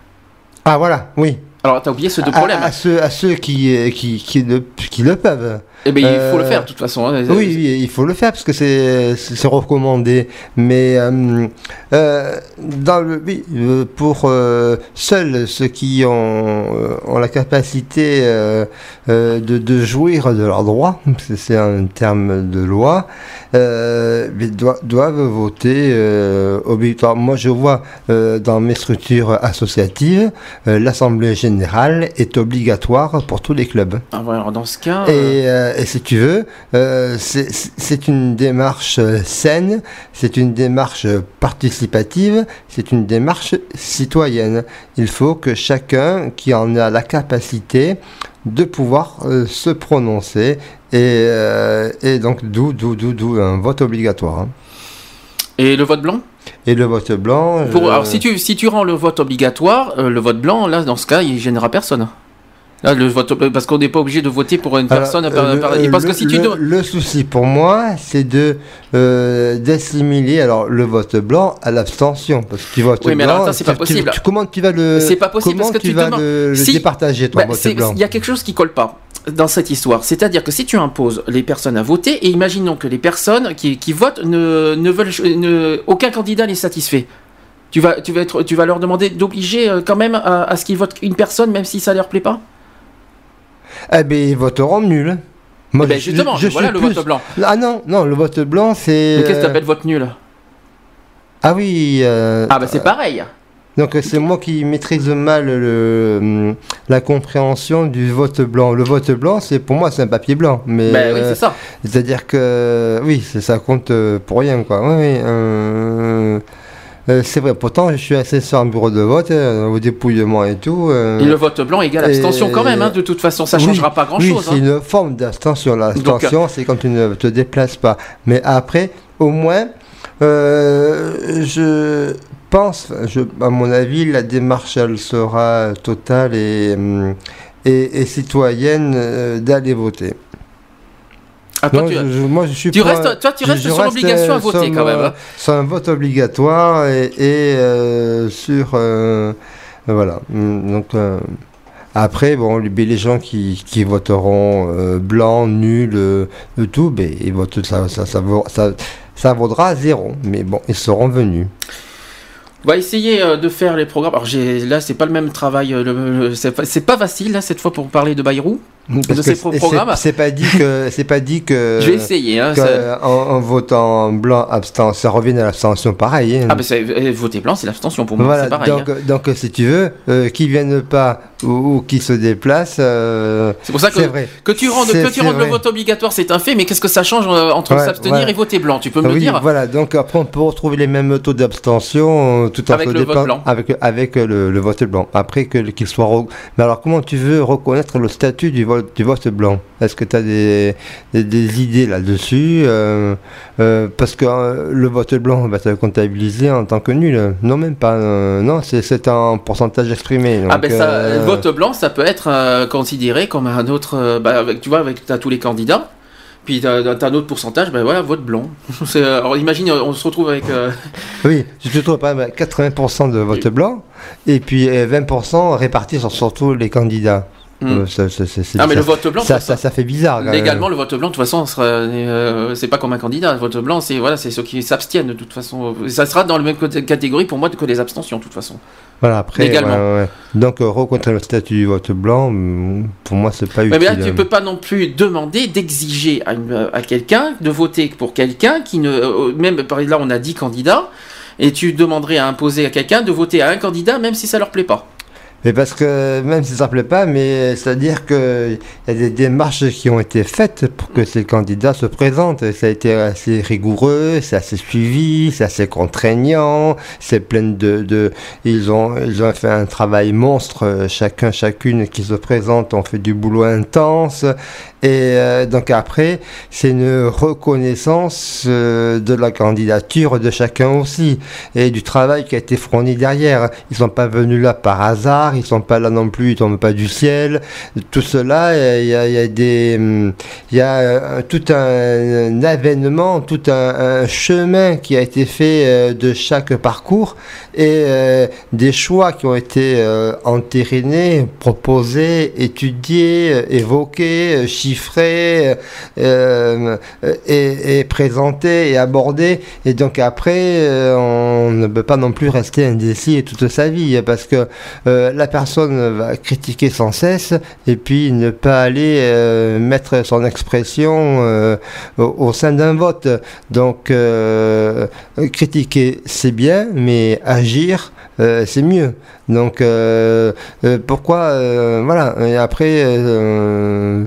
Ah voilà, oui. Alors t'as oublié ce deux À- problèmes. À, ceux, à ceux qui, euh, qui, qui, le, qui le peuvent. Eh ben, il faut le Euh, faire de toute façon. hein. Oui, oui, il faut le faire parce que c'est recommandé. Mais euh, euh, dans le, oui, pour seuls ceux qui ont, ont la capacité de, de jouir de leurs droits, c'est un terme de loi, euh, mais doi- doivent voter obligatoirement. Moi, je vois dans mes structures associatives, l'Assemblée générale est obligatoire pour tous les clubs. Ah, alors dans ce cas, euh, Et, euh, et si tu veux, euh, c'est- une démarche euh, saine, c'est une démarche participative, c'est une démarche citoyenne. Il faut que chacun qui en a la capacité de pouvoir euh, se prononcer et, euh, et donc d'où d'où d'où d'où un vote obligatoire. hein. et le vote blanc? Et le vote blanc. Pour- je- Alors si tu si tu rends le vote obligatoire, euh, le vote blanc, là dans ce cas, il gênera personne. Là, le vote parce qu'on n'est pas obligé de voter pour une Alors, personne. euh, le- par- euh, parce que le- si tu le, dois- le souci pour moi, c'est de euh, d'assimiler alors le vote blanc à l'abstention parce que tu votes Oui, mais blanc. ça, c'est pas tu- possible. tu- comment tu vas le C'est pas possible parce que tu, tu vas demandes- le, Si- départager ton Bah, vote blanc Il y a quelque chose qui colle pas dans cette histoire. C'est-à-dire que si tu imposes les personnes à voter, et imaginons que les personnes qui, qui votent ne, ne veulent ne- aucun candidat n'est satisfait. Tu vas, tu vas, être, tu vas leur demander d'obliger euh, quand même à, à ce qu'ils votent une personne, même si ça leur plaît pas Eh ben ils voteront nul. Moi, Eh ben, justement, voilà le vote blanc. Ah non, non, le vote blanc c'est. Mais qu'est-ce que euh, t'appelles vote nul? Ah oui. euh, Ah bah c'est pareil. Donc euh, c'est moi qui maîtrise mal le, hum, la compréhension du vote blanc. Le vote blanc, c'est pour moi c'est un papier blanc, mais Ben oui, euh, c'est ça. C'est-à-dire que oui, ça compte euh, pour rien quoi. Oui, oui, euh, euh, c'est vrai. Pourtant, je suis assesseur en bureau de vote, euh, au dépouillement et tout. euh, Et le vote blanc égale abstention quand même, hein, de toute façon, ça Oui, changera pas grand Oui, chose. hein. c'est une forme d'abstention. L'abstention, c'est quand tu ne te déplaces pas. Mais après, au moins, euh, je pense, je, à mon avis, la démarche, elle sera totale et, hum, et, et citoyenne euh, d'aller voter. Ah, toi, Non, tu- je- moi, je suis tu restes- toi, tu restes je sur l'obligation à euh, voter, quand même, hein. sur un vote obligatoire et, et, euh, sur euh, voilà. Donc euh, après, bon, les, les gens qui, qui voteront euh, blanc, nul, euh, tout, ben, ils votent ça, ça, ça, vaut- ça, ça vaudra zéro. Mais bon, ils seront venus. Va essayer euh, de faire les programmes. Alors là, c'est pas le même travail. euh, c'est pas, pas facile là cette fois pour parler de Bayrou, Parce pro- c'est- programmes. C'est pas dit que c'est pas dit que. Je vais essayer, hein, que ça- en, en votant blanc, abstention, ça revient à l'abstention pareil. hein. Ah c'est euh, voter blanc, c'est l'abstention pour moi, Voilà, pareil. donc, hein. donc si tu veux, euh, qui viennent pas ou, ou qui se déplacent. euh, C'est pour ça que, vrai. que tu rendes, que tu rendes le vote obligatoire, c'est un fait, mais qu'est-ce que ça change euh, entre Ouais, s'abstenir ouais. et voter blanc Tu peux me oui, le dire Voilà, donc après on peut retrouver les mêmes taux d'abstention tout en Avec le vote blanc. Avec, avec le, le vote blanc. Après que- qu'il soit. Mais alors comment tu veux reconnaître le statut du vote, du vote blanc? Est-ce que tu as des, des, des idées là-dessus? Euh, euh, Parce que euh, le vote blanc va être comptabilisé en tant que nul. Non, même pas. non, c'est- un pourcentage exprimé. Ah ben ça, le vote blanc, ça peut être considéré comme un autre. bah, avec, tu vois, avec t'as tous les candidats. Puis t'as t'as un autre pourcentage, ben voilà, vote blanc. Alors imagine, on se retrouve avec. euh, Oui, tu te trouves à 80% de vote blanc et puis euh, 20% répartis sur surtout les candidats. Hmm. Euh, ça- ça- ça- c'est- Ah mais le vote blanc, ça, fait bizarre. Légalement, le vote blanc, de toute façon, sera, euh, c'est pas comme un candidat. Le vote blanc, c'est voilà, c'est ceux qui s'abstiennent de toute façon. Ça sera dans la même catégorie pour moi que les abstentions, de toute façon. Voilà, après, légalement. ouais, ouais. Donc, euh, reconnaître le statut du vote blanc, hum, pour moi, c'est pas Mais, utile. mais là, tu peux pas non plus demander d'exiger à, à quelqu'un de voter pour quelqu'un qui ne. euh, Même par là, on a 10 candidats, et tu demanderais à imposer à quelqu'un de voter à un candidat, même si ça leur plaît pas. Mais parce que, même si ça ne plaît pas, mais c'est-à-dire qu'il y a des démarches qui ont été faites pour que ces candidats se présentent. Ça a été assez rigoureux, c'est assez suivi, c'est assez contraignant, c'est plein de, de... Ils, ont, ils ont fait un travail monstre, chacun, chacune qui se présente, ont fait du boulot intense. Et euh, donc après, c'est une reconnaissance euh, de la candidature de chacun aussi et du travail qui a été fourni derrière. Ils sont pas venus là par hasard, ils sont pas là non plus, ils tombent pas du ciel. Tout cela, il y a, des, il y a euh, tout un, avènement, tout un, chemin qui a été fait euh, de chaque parcours et euh, des choix qui ont été entérinés, proposés, étudiés, évoqués, chiffrés et, présentés et abordés. Et donc après, on ne peut pas non plus rester indécis toute sa vie parce que euh, la personne va critiquer sans cesse et puis ne pas aller euh, mettre son expression euh, au, sein d'un vote. Donc euh, critiquer c'est bien, mais agir euh, c'est mieux. Donc euh, euh, pourquoi voilà. Et après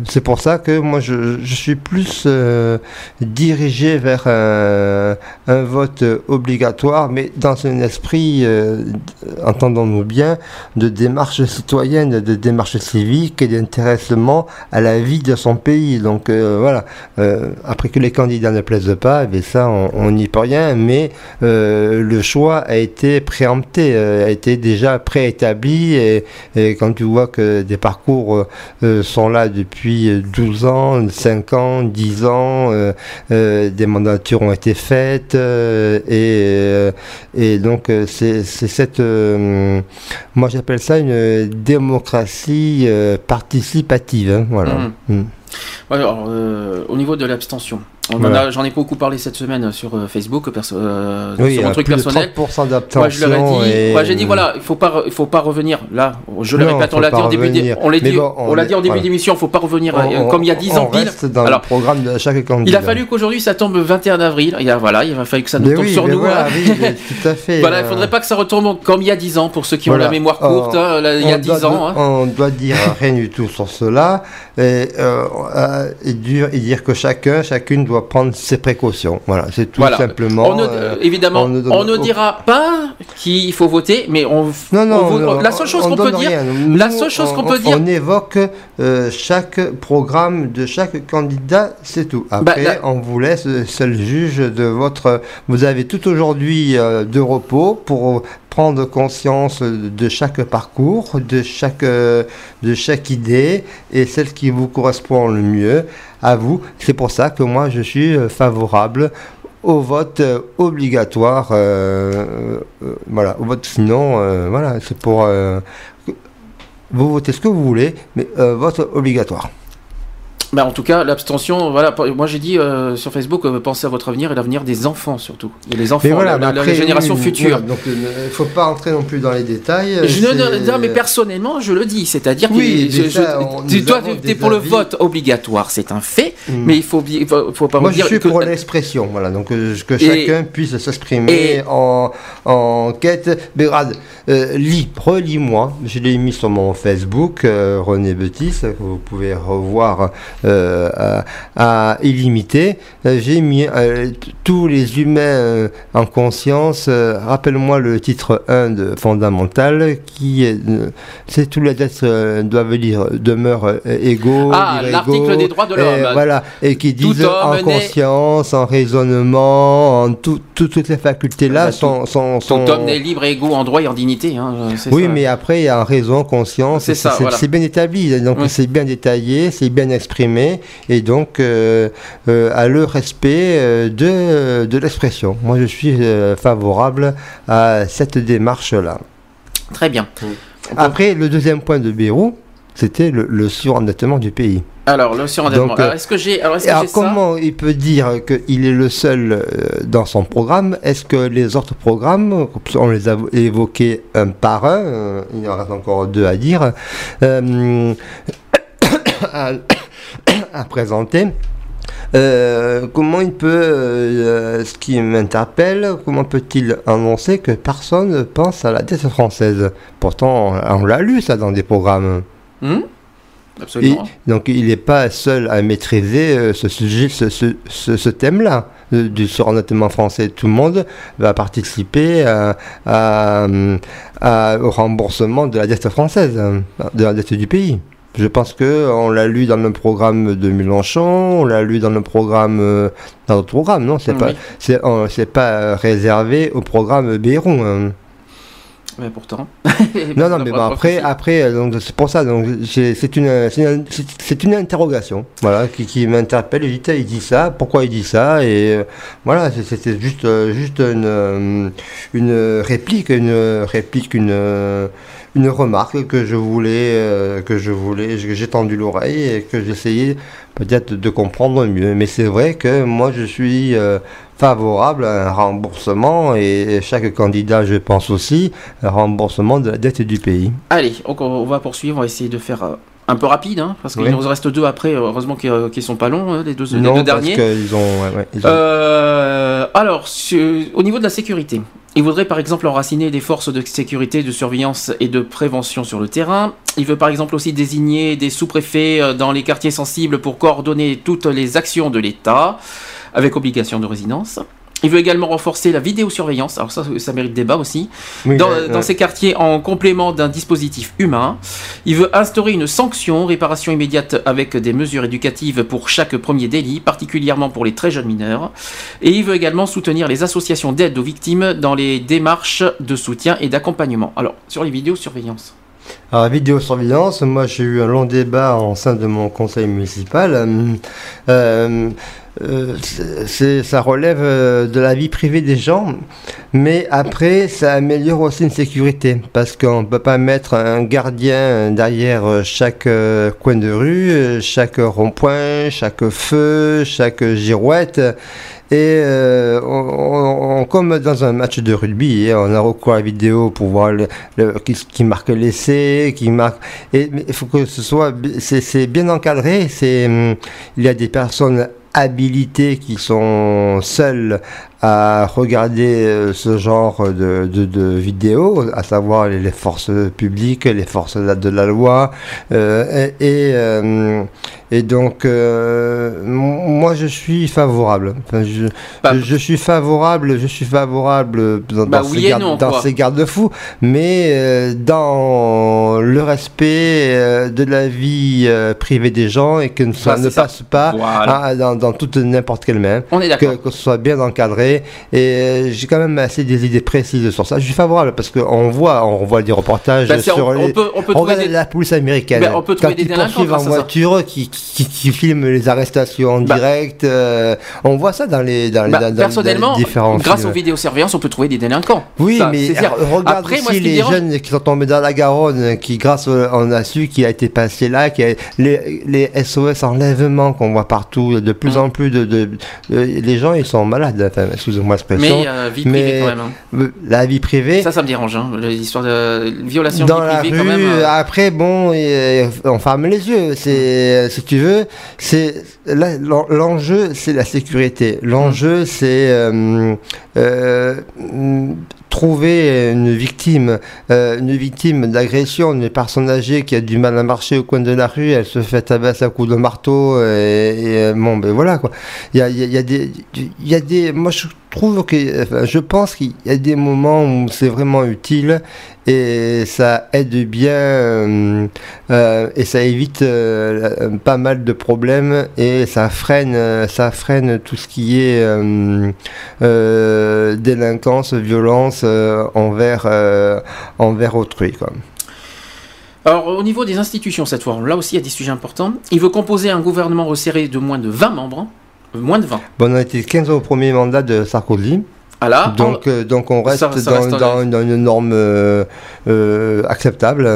c'est pour ça que moi je, suis plus dirigé vers un, vote obligatoire mais dans un esprit entendons-nous bien de démarche citoyenne de démarche civique et d'intéressement à la vie de son pays. Donc voilà. Après que les candidats ne plaisent pas eh ça on n'y peut rien mais le choix a été préempté euh, a été déjà préétabli et, et quand tu vois que des parcours euh, euh, sont là depuis 12 ans, 5 ans, 10 ans, euh, euh, des mandatures ont été faites euh, et, euh, et donc euh, c'est cette, euh, moi j'appelle ça une démocratie euh, participative, hein, voilà. Mhm. Mm. Ouais, alors, euh, au niveau de l'abstention, j'en ai beaucoup parlé cette semaine sur euh, Facebook, perso- euh, Oui, sur mon truc de personnel. 30% Moi, je leur ai dit, et- moi, j'ai dit voilà, il faut pas, il faut pas revenir là. Je le Non, répète, on l'a dit en début, d'é- revenir. on l'a dit, bon, on on l'a est- dit en début voilà. d'émission, faut pas revenir On- comme il y a on- 10 on ans pile. reste dans Alors, le programme de chaque candidat. il a fallu qu'aujourd'hui ça tombe le 21 avril. Il a, voilà, il a fallu que ça nous Mais tombe oui, sur nous. voilà, hein. oui, mais tout à fait. Voilà, il euh, faudrait pas que ça retombe comme il y a 10 ans pour ceux qui ont la mémoire courte. hein, il y a on 10 doit- ans. hein. On doit dire rien du tout sur cela. Et, euh, et dire que chacun, chacune doit prendre ses précautions. Voilà, c'est tout Voilà. simplement. On ne- euh, évidemment, on ne, dira pas qu'il faut voter, mais on. Non, non, on- non, la seule chose on qu'on peut dire, la seule chose on- qu'on peut dire, On évoque euh, chaque programme de chaque candidat, c'est tout. Après, Bah, la- on vous laisse seul juge de votre. Vous avez tout aujourd'hui euh, de repos pour prendre conscience de chaque parcours, de chaque, euh, de chaque idée et celle qui vous correspond le mieux à vous. C'est pour ça que moi, je suis euh, favorable au vote euh, obligatoire. voilà, au vote sinon, voilà, c'est pour. vous votez ce que vous voulez, mais vote obligatoire. Bah, en tout cas, l'abstention, voilà. Moi, j'ai dit euh, sur Facebook, euh, pensez à votre avenir et l'avenir des enfants surtout. Et les enfants, Mais voilà, la, après, génération oui, future. donc il ne faut pas entrer non plus dans les détails. euh, Je ne- non, mais personnellement, je le dis, c'est-à-dire que Oui, je- je- ça, on- tu- toi, tu es pour le vote obligatoire, c'est un fait, Mm. mais il faut, faut, faut pas Moi, me je dire suis que pour l'expression, voilà, donc euh, que Et- chacun puisse s'exprimer en, en quête. Mais regarde, euh, lis, relis-moi, je l'ai mis sur mon Facebook, euh, René Betis, que vous pouvez revoir euh, à, à illimité. Euh, J'ai mis euh, tous les humains euh, en conscience. euh, Rappelle-moi le titre 1 de Fondamental, qui est, euh, c'est tous les êtres euh, doivent lire, demeurent euh, égaux. Ah, l'article des droits de l'homme. Voilà, et qui disent en conscience, en raisonnement, en tout- tout- toutes les facultés-là Bah, sont, sont, tout sont- homme est libre et égaux en droit et en dignité. hein, Oui, ça. mais après, il y a en raison, conscience, C'est voilà. bien établi, donc Oui. c'est bien détaillé, c'est bien exprimé, et donc euh, euh, à le respect euh, de, de l'expression. Moi, je suis favorable à cette démarche-là. Très bien. Après, le deuxième point de Bérou, c'était le, le surendettement du pays. Alors, le surendettement. Alors, est-ce que j'ai alors, que ça comment il peut dire qu'il est le seul dans son programme? Est-ce que les autres programmes, on les a évoqués un par un, il y en reste encore deux à dire, euh, à, présenter euh, comment il peut, euh, ce qui m'interpelle, comment peut-il annoncer que personne ne pense à la dette française? Pourtant, on, on l'a lu ça dans des programmes. Hmm? Absolument. Donc il n'est pas seul à maîtriser euh, ce sujet, ce, ce- ce- ce thème-là du surendettement français. Tout le monde va participer à- à, à- au remboursement de la dette française, de la dette du pays. Je pense que on l'a lu dans le programme de Mélenchon, on l'a lu dans le programme, euh, dans notre programme, non? C'est Oui. pas, c'est, euh, c'est pas euh, réservé au programme Béron. hein. Mais pourtant. Non, non, mais bon, après, après, euh, donc c'est pour ça. Donc c'est une, c'est une, interrogation, voilà, qui, qui m'interpelle. Il dit, il dit ça, pourquoi il dit ça, et euh, voilà, c'est- c'était juste, juste une, une réplique, une réplique, une, une remarque que je voulais, euh, que je voulais, j'ai tendu l'oreille et que j'essayais peut-être de comprendre mieux. Mais c'est vrai que moi, je suis euh, favorable à un remboursement et chaque candidat, je pense aussi, un remboursement de la dette du pays. Allez, on va poursuivre, on va essayer de faire euh, un peu rapide, hein, parce qu'il Oui. nous reste deux après, heureusement qu'ils euh, qu'ils sont pas longs, hein, les deux, les non, parce derniers. qu'ils ont, ouais, ouais, ils ont- Euh, alors, au niveau de la sécurité, il voudrait par exemple enraciner des forces de sécurité, de surveillance et de prévention sur le terrain. Il veut par exemple aussi désigner des sous-préfets euh, dans les quartiers sensibles pour coordonner toutes les actions de l'État, avec obligation de résidence. Il veut également renforcer la vidéosurveillance, alors ça, ça mérite débat aussi, Oui, dans, dans ces quartiers en complément d'un dispositif humain. Il veut instaurer une sanction, réparation immédiate avec des mesures éducatives pour chaque premier délit, particulièrement pour les très jeunes mineurs. Et il veut également soutenir les associations d'aide aux victimes dans les démarches de soutien et d'accompagnement. Alors, sur les vidéosurveillance. Alors, la vidéosurveillance, moi j'ai eu un long débat en sein de mon conseil municipal. Euh, euh, ça relève euh, de la vie privée des gens, mais après ça améliore aussi une sécurité parce qu'on ne peut pas mettre un gardien derrière chaque coin de rue, chaque rond-point, chaque feu, chaque girouette. Et euh, on, comme dans un match de rugby, hein, on a recours à la vidéo pour voir le, qui, marque l'essai, qui marque. Et il faut que ce soit, c'est bien encadré. C'est, hum, il y a des personnes habilitées qui sont seules à regarder euh, ce genre de, de, de vidéos, à savoir les, les forces publiques, les forces de la, de la loi, euh, et, et, euh, et donc euh, moi je suis favorable. Enfin, je, suis favorable, je suis favorable dans, Bah dans oui ces, garde- garde-fous, mais dans le respect de la vie privée des gens et que ça Bah, ne ça. passe pas Voilà. ah, dans, dans toute n'importe quelle main. On est d'accord. Que, que ce soit bien encadré. Et euh, j'ai quand même assez des idées précises sur ça. Je suis favorable parce qu'on voit, on voit des reportages Bah, sur on- les. on peut- on peut regarde trouver des- la police américaine. Ben, on peut trouver quand des ils délinquants poursuivent en voiture, qui, qui, qui filment les arrestations en Bah. direct. euh, on voit ça dans les, dans les, Bah, dans- dans personnellement, les différents grâce films. aux vidéosurveillance, on peut trouver des délinquants. Oui, Ça, mais euh, regarde Après, aussi moi, les dérange- jeunes qui sont tombés dans la Garonne, qui grâce au- on a su qui a été passé là, qui a- les, les SOS enlèvements qu'on voit partout, de plus Hum. en plus de, de- de- les gens ils sont malades. Enfin, excusez-moi l'expression. Mais euh, vie privée quand même. hein. la vie privée. Ça, ça me dérange. Hein. L'histoire de violation dans vie la privée rue, quand même. euh, après bon, et, euh, on ferme les yeux. C'est, si tu veux, c'est l'enjeu, c'est la sécurité. L'enjeu, c'est euh, mm, trouver une victime, euh, une victime d'agression, une personne âgée qui a du mal à marcher au coin de la rue, elle se fait tabasser à coups de marteau et, et, bon, ben voilà quoi. Il y a, y a- y a des, il y a des, moi je trouve que, enfin, je pense qu'il y a des moments où c'est vraiment utile et ça aide bien euh, euh, et ça évite euh, la- pas mal de problèmes et ça freine, euh, ça freine tout ce qui est euh, euh, délinquance, violence euh, envers euh, envers autrui quoi. Alors, au niveau des institutions, cette fois, là aussi, il y a des sujets importants. Il veut composer un gouvernement resserré de moins de 20 membres. Euh, Moins de 20. Bon, on a été 15 au premier mandat de Sarkozy. Voilà. Donc, euh, donc on reste, Ça- ça dans, reste, dans- dans une norme euh, euh, acceptable.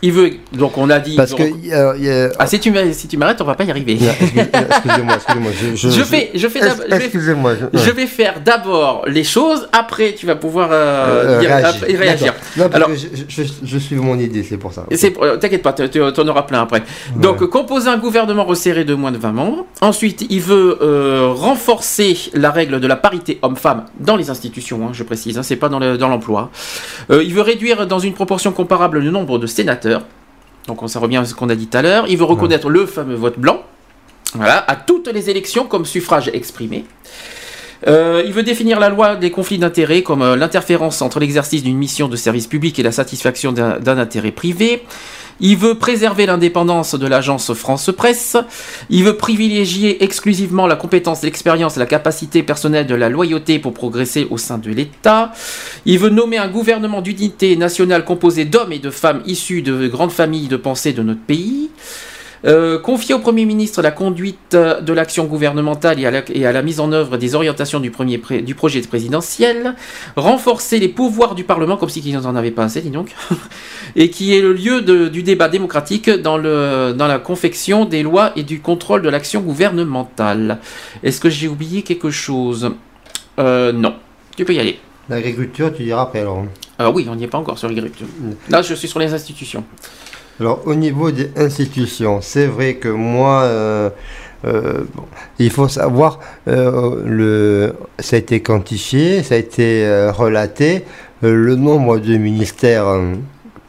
Il veut. Donc, on a dit. Parce que y a- Ah, si tu m'arrêtes, si tu m'arrêtes, on va pas y arriver. Excusez-moi, excusez-moi. Je, Je fais, je fais je Excusez-moi. je- Je vais faire d'abord les choses, après tu vas pouvoir dire- réagir. après- réagir. D'accord. Non, Alors, je, suis mon idée, c'est pour ça. T'inquiète pas, tu en auras plein après. Donc, composer un gouvernement resserré de moins de 20 membres. Ensuite, il veut renforcer la règle de la parité homme-femme dans les institutions, hein, je précise, hein, c'est pas dans le- dans l'emploi. Euh, il veut réduire dans une proportion comparable le nombre de sénateurs. Donc, on- ça revient à ce qu'on a dit tout à l'heure. Il veut reconnaître le fameux vote blanc. Voilà, à toutes les élections comme suffrage exprimé. Euh, il veut définir la loi des conflits d'intérêts comme euh, l'interférence entre l'exercice d'une mission de service public et la satisfaction d'un intérêt privé. Il veut préserver l'indépendance de l'agence France Presse. Il veut privilégier exclusivement la compétence, l'expérience et la capacité personnelle de la loyauté pour progresser au sein de l'État. Il veut nommer un gouvernement d'unité nationale composé d'hommes et de femmes issus de grandes familles de pensée de notre pays. Euh, confier au Premier ministre la conduite euh, de l'action gouvernementale et à, la, et à la mise en œuvre des orientations du, premier pré- du projet présidentiel, renforcer les pouvoirs du Parlement, comme si qu'ils n'en avaient pas assez, dis donc, et qui est le lieu de- du débat démocratique dans, le, dans la confection des lois et du contrôle de l'action gouvernementale. Est-ce que j'ai oublié quelque chose? Euh, Non, tu peux y aller. L'agriculture, tu diras après alors. Alors oui, on n'y est pas encore sur l'agriculture. Là, je suis sur les institutions. Alors, au niveau des institutions, c'est vrai que moi, euh, euh, il faut savoir, euh, le, ça a été quantifié, ça a été relaté, le nombre de ministères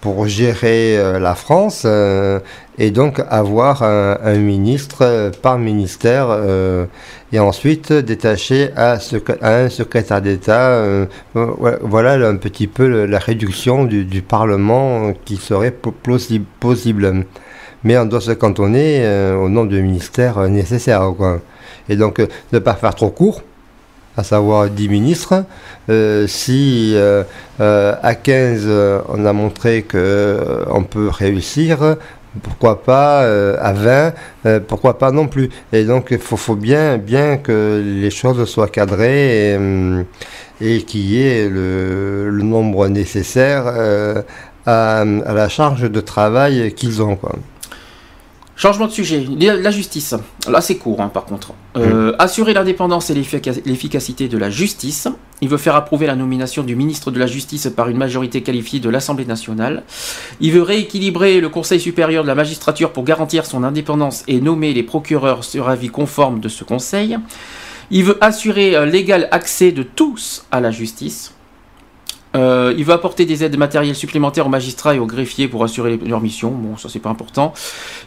pour gérer euh, la France euh, et donc avoir un, un ministre euh, par ministère euh, et ensuite détaché à, à un secrétaire d'État. euh, euh, voilà un petit peu la réduction du, du Parlement euh, qui serait po- possi- possible. Mais on doit se cantonner euh, au nombre de ministères euh, nécessaires. Quoi. Et donc, euh, ne pas faire trop court, à savoir 10 ministres. Euh, si euh, euh, à 15, euh, on a montré qu'on peut réussir, pourquoi pas à 20, euh, pourquoi pas non plus. Et donc, il faut, bien, bien que les choses soient cadrées et, qu'il y ait le, nombre nécessaire à, la charge de travail qu'ils ont. Changement de sujet, la justice. Là, c'est court, hein, par contre. Euh, Assurer l'indépendance et l'effica- l'efficacité de la justice. Il veut faire approuver la nomination du ministre de la Justice par une majorité qualifiée de l'Assemblée nationale. Il veut rééquilibrer le Conseil supérieur de la magistrature pour garantir son indépendance et nommer les procureurs sur avis conforme de ce Conseil. Il veut assurer euh, l'égal accès de tous à la justice. Euh, il veut apporter des aides matérielles supplémentaires aux magistrats et aux greffiers pour assurer leur mission. Bon, ça c'est pas important.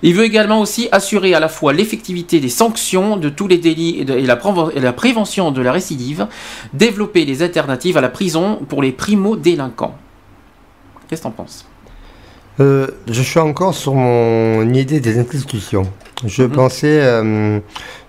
Il veut également aussi assurer à la fois l'effectivité des sanctions de tous les délits et, la, prévention de la récidive. Développer des alternatives à la prison pour les primo-délinquants. Qu'est-ce que t'en penses? Euh, je suis encore sur mon idée des institutions. Je pensais euh,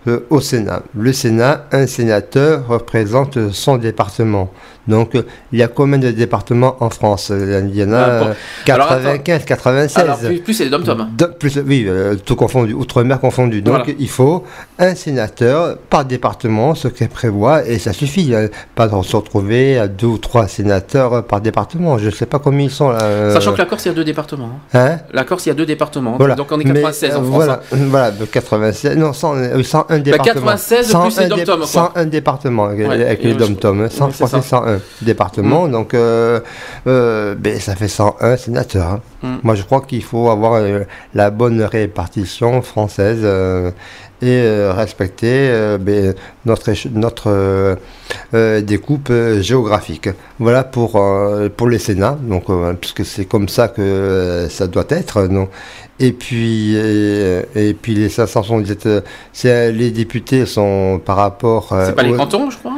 euh, au Sénat. Le Sénat, un sénateur représente son département. Donc, euh, il y a combien de départements en France? Il y en a Ah, bon. euh, Alors, attends. 95, 96. Alors, plus, plus c'est les dom-toms. De- plus, oui, tout confondu, outre-mer confondu. Donc Voilà. il faut un sénateur par département, ce qu'elle prévoit, et ça suffit. hein, pas de se retrouver à deux ou trois sénateurs par département. Je ne sais pas combien ils sont là. Sachant que la Corse, il y a deux départements. hein. Hein? La Corse, il y a deux départements. voilà. Donc on est Mais, 96 en euh, France. Voilà, hein. voilà, de 96, non, 100, euh, 101 départements. 96 plus 101 les dé- dom-toms, quoi. 101 départements avec, Ouais, avec et les dom-toms. hein, 100 ouais, c'est fois, c'est ça. 101 départements. Donc, euh, euh, ben, ça fait 101 sénateurs. hein. Mm. Moi, je crois qu'il faut avoir euh, la bonne répartition française euh, et euh, respecter euh, ben, notre, notre euh, euh, découpe euh, géographique. Voilà pour, euh, pour les Sénats, donc, euh, puisque c'est comme ça que ça doit être. non? Et puis, et, et puis les 577, euh, c'est, les députés sont par rapport. C'est pas les cantons, je crois?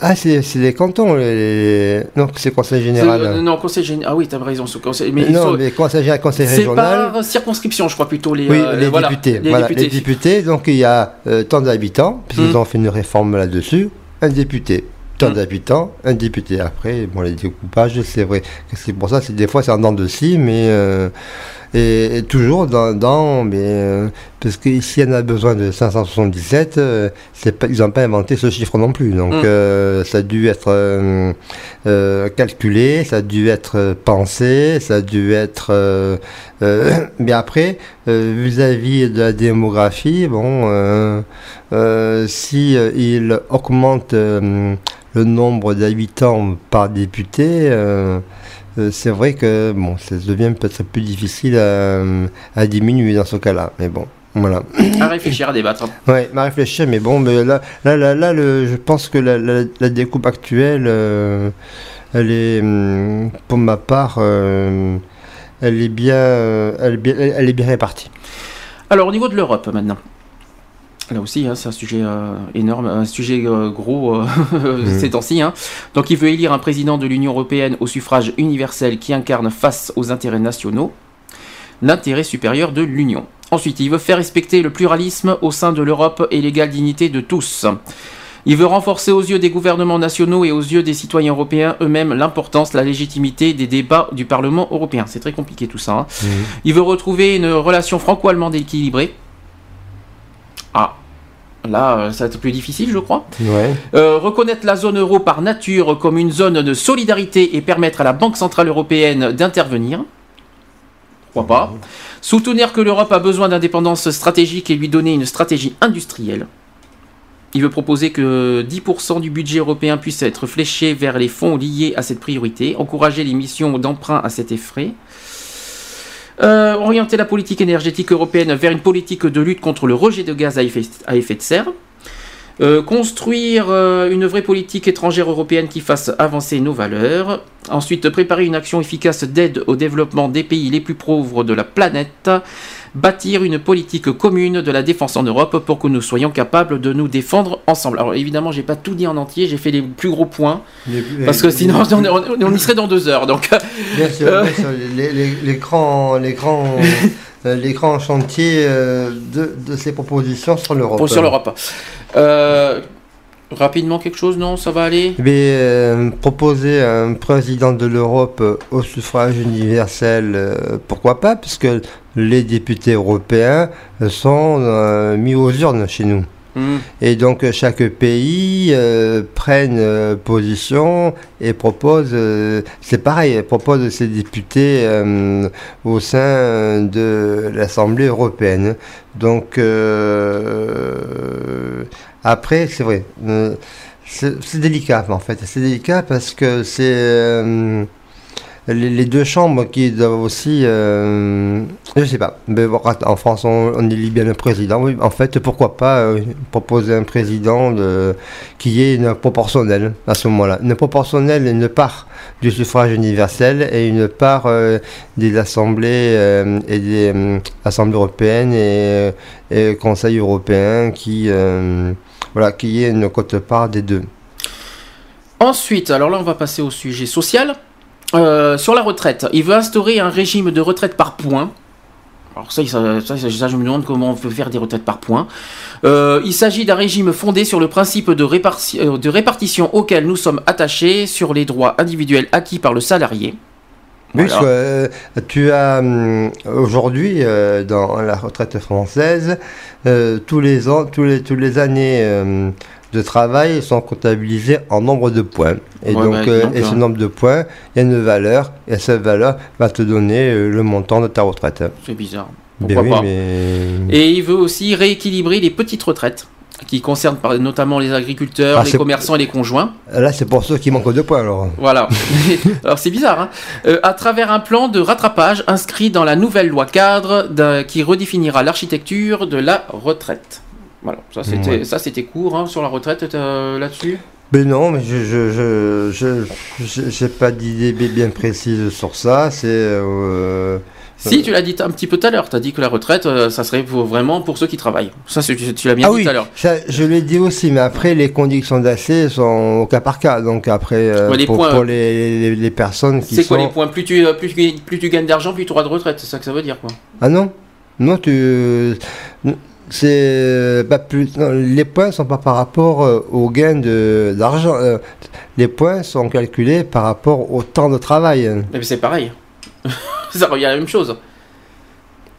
Ah, c'est, c'est les cantons, les... non, c'est conseil général. C'est- Non, conseil général. Ah oui, t'as raison. conseil- Mais non, sont- mais conseil général, conseil C'est régional. par circonscription, je crois plutôt les. Oui, les voilà, députés. Les voilà, députés. les députés. Donc il y a tant d'habitants, puisqu'ils Mm. ont fait une réforme là-dessus, un député. Tant d'habitants, un député. Après, bon, les découpages, c'est vrai c'est pour ça, c'est des fois c'est en dents de scie, mais euh, et, et toujours dans, dans mais euh, parce que s'il y en a besoin de 577, euh, pas, ils n'ont pas inventé ce chiffre non plus. Donc Mm. euh, ça a dû être calculé, ça a dû être pensé, ça a dû être. mais après, vis-à-vis de la démographie, bon, si il augmente le nombre d'habitants par député. Euh, c'est vrai que bon, ça devient peut-être plus difficile à, à diminuer dans ce cas-là. Mais bon, voilà. À réfléchir, à débattre. Ouais, à réfléchir, mais bon, mais là, là, là, là, le- je pense que la, la- la découpe actuelle, euh, elle est, hum, pour ma part, euh, elle est bien, euh, elle est bien, elle est bien répartie. Alors, au niveau de l'Europe maintenant. Là aussi, hein, c'est un sujet euh, énorme, un sujet euh, gros euh, Mm. ces temps-ci. hein. Donc, il veut élire un président de l'Union européenne au suffrage universel qui incarne face aux intérêts nationaux l'intérêt supérieur de l'Union. Ensuite, il veut faire respecter le pluralisme au sein de l'Europe et l'égale dignité de tous. Il veut renforcer aux yeux des gouvernements nationaux et aux yeux des citoyens européens eux-mêmes l'importance, la légitimité des débats du Parlement européen. C'est très compliqué tout ça. hein. Il veut retrouver une relation franco-allemande équilibrée. Ah, là, euh, ça va être plus difficile, je crois. Ouais. Euh, reconnaître la zone euro par nature comme une zone de solidarité et permettre à la Banque Centrale Européenne d'intervenir. Pourquoi pas Soutenir que l'Europe a besoin d'indépendance stratégique et lui donner une stratégie industrielle. Il veut proposer que 10% du budget européen puisse être fléché vers les fonds liés à cette priorité, encourager les missions d'emprunt à cet effet, euh, orienter la politique énergétique européenne vers une politique de lutte contre le rejet de gaz à effet, de serre, euh, construire euh, une vraie politique étrangère européenne qui fasse avancer nos valeurs, ensuite préparer une action efficace d'aide au développement des pays les plus pauvres de la planète, bâtir une politique commune de la défense en Europe pour que nous soyons capables de nous défendre ensemble. Alors évidemment, j'ai pas tout dit en entier, j'ai fait les plus gros points, Les parce que sinon les- on, y serait dans deux heures. Donc, Bien sûr, euh, bien sûr, les grands chantiers euh, de, de ces propositions sur l'Europe. sur l'Europe. Euh, rapidement quelque chose, non Ça va aller? Mais euh, proposer un président de l'Europe au suffrage universel, euh, pourquoi pas, puisque les députés européens sont euh, mis aux urnes chez nous. Hmm. Et donc euh, chaque pays euh, prenne euh, position et propose, c'est pareil, propose ses députés au sein de l'Assemblée européenne. Donc après, c'est vrai, c'est délicat en fait, c'est délicat parce que c'est les, deux chambres qui doivent aussi, euh, je sais pas. Mais en France, on, on élit bien le président. Oui, en fait, pourquoi pas euh, proposer un président de, qui est une proportionnelle à ce moment-là. Une proportionnelle, une part du suffrage universel et une part euh, des assemblées euh, et des assemblées européennes et, et Conseil européen qui, voilà, qui est une cote-part des deux. Ensuite, alors là, on va passer au sujet social. Euh, sur la retraite, il veut instaurer un régime de retraite par points. Alors ça, ça, ça, ça, je me demande comment on peut faire des retraites par points. Euh, il s'agit d'un régime fondé sur le principe de, réparti- euh, de répartition auquel nous sommes attachés sur les droits individuels acquis par le salarié. Oui, Voilà. euh, tu as hum, aujourd'hui euh, dans la retraite française tous les ans, tous les tous les années euh, de travail sont comptabilisés en nombre de points. Et Ouais, donc, bah, euh, et ce nombre de points, il y a une valeur, et cette valeur va te donner euh, le montant de ta retraite. C'est bizarre. Ben Pourquoi oui, pas mais- Et il veut aussi rééquilibrer les petites retraites, qui concernent notamment les agriculteurs, Ah, les commerçants et les conjoints. Là, c'est pour ceux qui manquent de points, alors. Voilà. Alors c'est bizarre. Hein Euh, à travers un plan de rattrapage inscrit dans la nouvelle loi cadre qui redéfinira l'architecture de la retraite. Voilà. Ça c'était Ouais. ça c'était court hein, sur la retraite là-dessus? Mais non, mais je je je je je- j'ai pas d'idée bi- bien précise sur ça. C'est euh, Si tu l'as dit un petit peu tout à l'heure, tu as dit que la retraite euh, ça serait pour- vraiment pour ceux qui travaillent. Ça c'est- tu, tu l'as bien ah dit oui, tout à l'heure. je l'ai dit aussi, mais après les conditions d'accès sont au cas par cas. Donc après, euh, Ouais, pour, points- pour les, les, les personnes qui C'est quoi sont... les points? Plus tu, plus, plus tu gagnes d'argent, plus tu auras de retraite. C'est ça que ça veut dire quoi? Ah non, non tu, c'est pas plus. non, les points sont pas par rapport euh, au gain de d'argent. euh, les points sont calculés par rapport au temps de travail. Mais c'est pareil. ça revient à la même chose.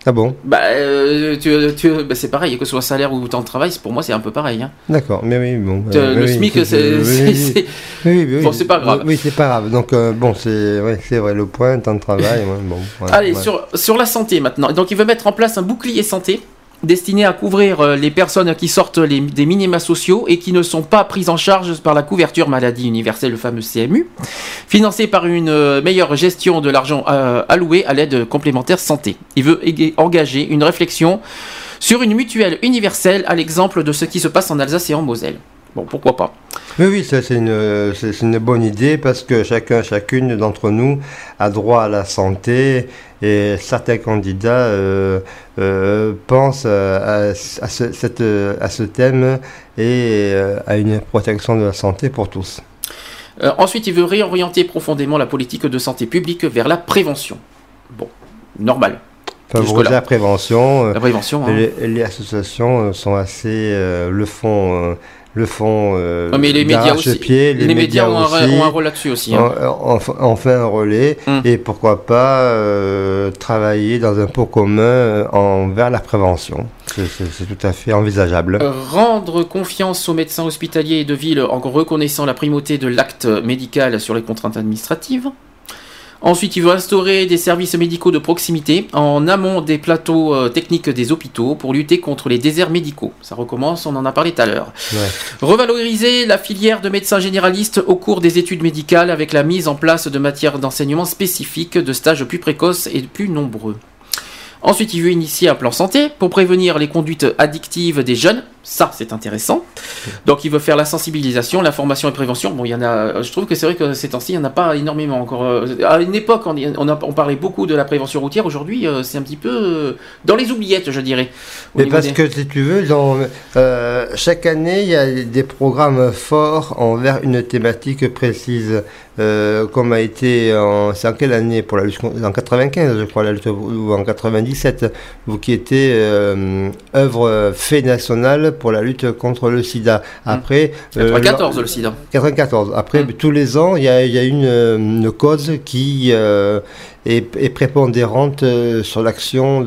Ah bon? Bah, euh, tu, tu- bah, c'est pareil, que ce soit salaire ou temps de travail, c'est- pour moi c'est un peu pareil. Hein. D'accord, mais oui, bon. Euh, euh, le oui, SMIC, c'est- oui, c'est- oui, oui, oui, Bon, c'est pas grave. Oui, c'est pas grave. Donc, euh, bon, c'est ouais, c'est vrai, le point, temps de travail, ouais, bon. Allez, ouais. sur, sur la santé maintenant. Donc il veut mettre en place un bouclier santé destiné à couvrir euh, les personnes qui sortent des minima sociaux et qui ne sont pas prises en charge par la couverture maladie universelle, le fameux CMU, financé par une euh, meilleure gestion de l'argent euh, alloué à l'aide complémentaire santé. Il veut engager une réflexion sur une mutuelle universelle à l'exemple de ce qui se passe en Alsace et en Moselle. Bon, pourquoi pas Oui, oui, c'est une, une bonne idée parce que chacun, chacune d'entre nous a droit à la santé et certains candidats euh, euh, pensent à, à ce, cette, à ce thème et euh, à une protection de la santé pour tous. Euh, ensuite, il veut réorienter profondément la politique de santé publique vers la prévention. Bon, normal. Favoriser la prévention. La prévention, hein. Les, les associations sont assez le font. Le font euh, Ouais, mais les médias aussi. d'arrache-pied, Les médias ont un ont un rôle là-dessus aussi, hein. On fait un relais Hum. et pourquoi pas euh, travailler dans un pot commun euh, envers la prévention. C'est tout à fait envisageable. Euh, Rendre confiance aux médecins hospitaliers et de ville en reconnaissant la primauté de l'acte médical sur les contraintes administratives. Ensuite, il veut instaurer des services médicaux de proximité en amont des plateaux euh, techniques des hôpitaux pour lutter contre les déserts médicaux. Ça recommence, on en a parlé tout à l'heure. Ouais. Revaloriser la filière de médecins généralistes au cours des études médicales avec la mise en place de matières d'enseignement spécifiques, de stages plus précoces et plus nombreux. Ensuite, il veut initier un plan santé pour prévenir les conduites addictives des jeunes. Ça, c'est intéressant. Donc, il veut faire la sensibilisation, la formation et prévention. Bon, il y en a. Je trouve que c'est vrai que ces temps-ci, il n'y en a pas énormément encore. Euh, À une époque, on, on, a- on parlait beaucoup de la prévention routière. Aujourd'hui, euh, c'est un petit peu euh, dans les oubliettes, je dirais. Mais parce des- que si tu veux, dans, euh, chaque année, il y a des programmes forts envers une thématique précise. Euh, comme a été en, c'est en quelle année pour la lutte en 95 je crois la lutte ou en 97 vous qui était euh, œuvre fait nationale pour la lutte contre le sida. Après euh, 94, lors- le sida. 94 après tous les ans il y a, il y a une, euh, une cause qui euh, est, prépondérante euh, sur l'action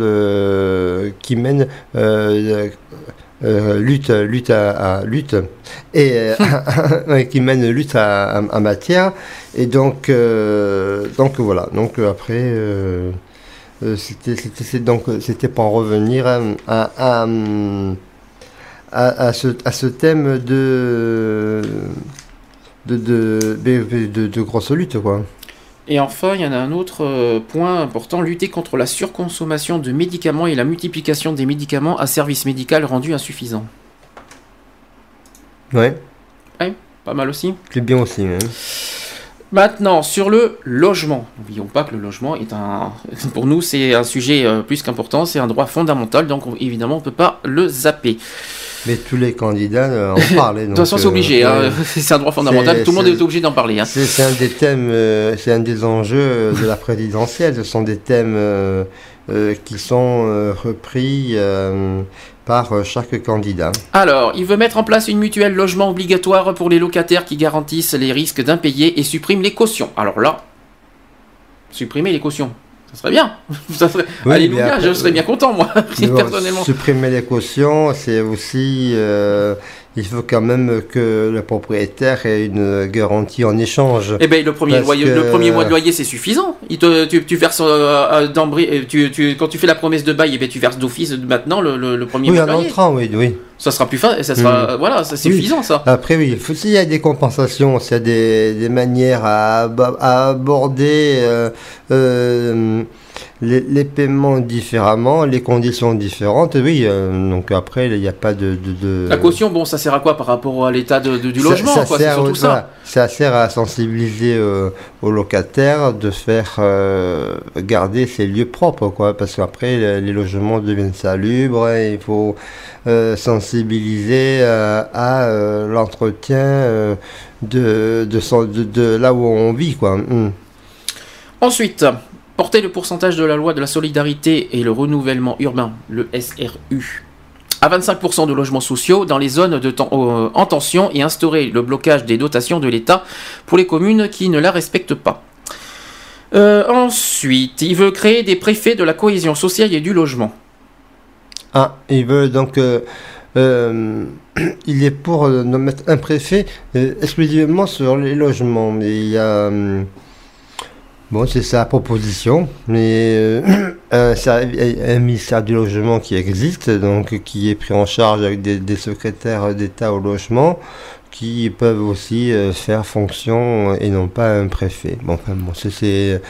qui mène euh, euh, lutte lutte à, à- lutte et euh, qui mène lutte à, matière et donc euh, donc voilà. Donc euh, après euh, euh, c'était donc c'était pour en revenir à, à, ce, à ce thème de de, de, de, de, de grosse lutte quoi Et enfin, il y en a un autre euh, point important, lutter contre la surconsommation de médicaments et la multiplication des médicaments à service médical rendu insuffisant. Ouais, Ouais, pas mal aussi. c'est bien aussi. hein. Maintenant, sur le logement. N'oublions pas que le logement est un. Pour nous, c'est un sujet euh, plus qu'important, c'est un droit fondamental, donc on- évidemment, on ne peut pas le zapper. Mais tous les candidats euh, en parlent. De toute façon, c'est obligé, hein. c'est un droit fondamental, tout le monde est obligé d'en parler. hein. C'est un des thèmes, euh, c'est un des enjeux euh, de la présidentielle. Ce sont des thèmes euh, euh, qui sont euh, repris euh, par euh, chaque candidat. Alors, il veut mettre en place une mutuelle logement obligatoire pour les locataires qui garantissent les risques d'impayés et supprime les cautions. Alors là, supprimer les cautions, ça serait bien. Ça serait... Oui, Alléluia, après- je serais bien content, moi, personnellement. Supprimer les cautions, c'est aussi, euh, il faut quand même que le propriétaire ait une garantie en échange. Eh ben le premier, loyer, que- le premier mois de loyer c'est suffisant. Il te, tu, tu verses euh, euh, euh, tu, tu, quand tu fais la promesse de bail, eh ben, tu verses d'office maintenant le, le, le premier Oui, mois en de loyer. entrant, oui, oui. Ça sera plus fin, ça sera Mm. voilà, ça, c'est Oui. suffisant ça. Après, oui, il faut- s'il y a des compensations, s'il y a des, des manières à, ab- à aborder euh, euh, les, les paiements différemment, les conditions différentes, oui, euh, donc après, il n'y a pas de... de- de- La caution, bon, ça sert à quoi par rapport à l'état de- du Ça- logement, ça quoi, sert surtout au- ça. voilà, ça sert à sensibiliser euh, aux locataires de faire euh, garder ces lieux propres, quoi, parce qu'après les, les logements deviennent salubres et il faut euh, sensibiliser à l'entretien de, de, son- de, de là où on vit, quoi. Mm. Ensuite, porter le pourcentage de la loi de la solidarité et le renouvellement urbain, le SRU, à 25% de logements sociaux dans les zones de euh, en tension et instaurer le blocage des dotations de l'État pour les communes qui ne la respectent pas. Euh, ensuite, il veut créer des préfets de la cohésion sociale et du logement. Ah, ils veulent donc. euh, il est pour mettre un préfet exclusivement sur les logements. Mais il y a. bon, c'est sa proposition, mais euh, un, servi- un ministère du logement qui existe, donc qui est pris en charge avec des, secrétaires d'État au logement qui peuvent aussi euh, faire fonction euh, et non pas un préfet. Bon, enfin, bon, c'est-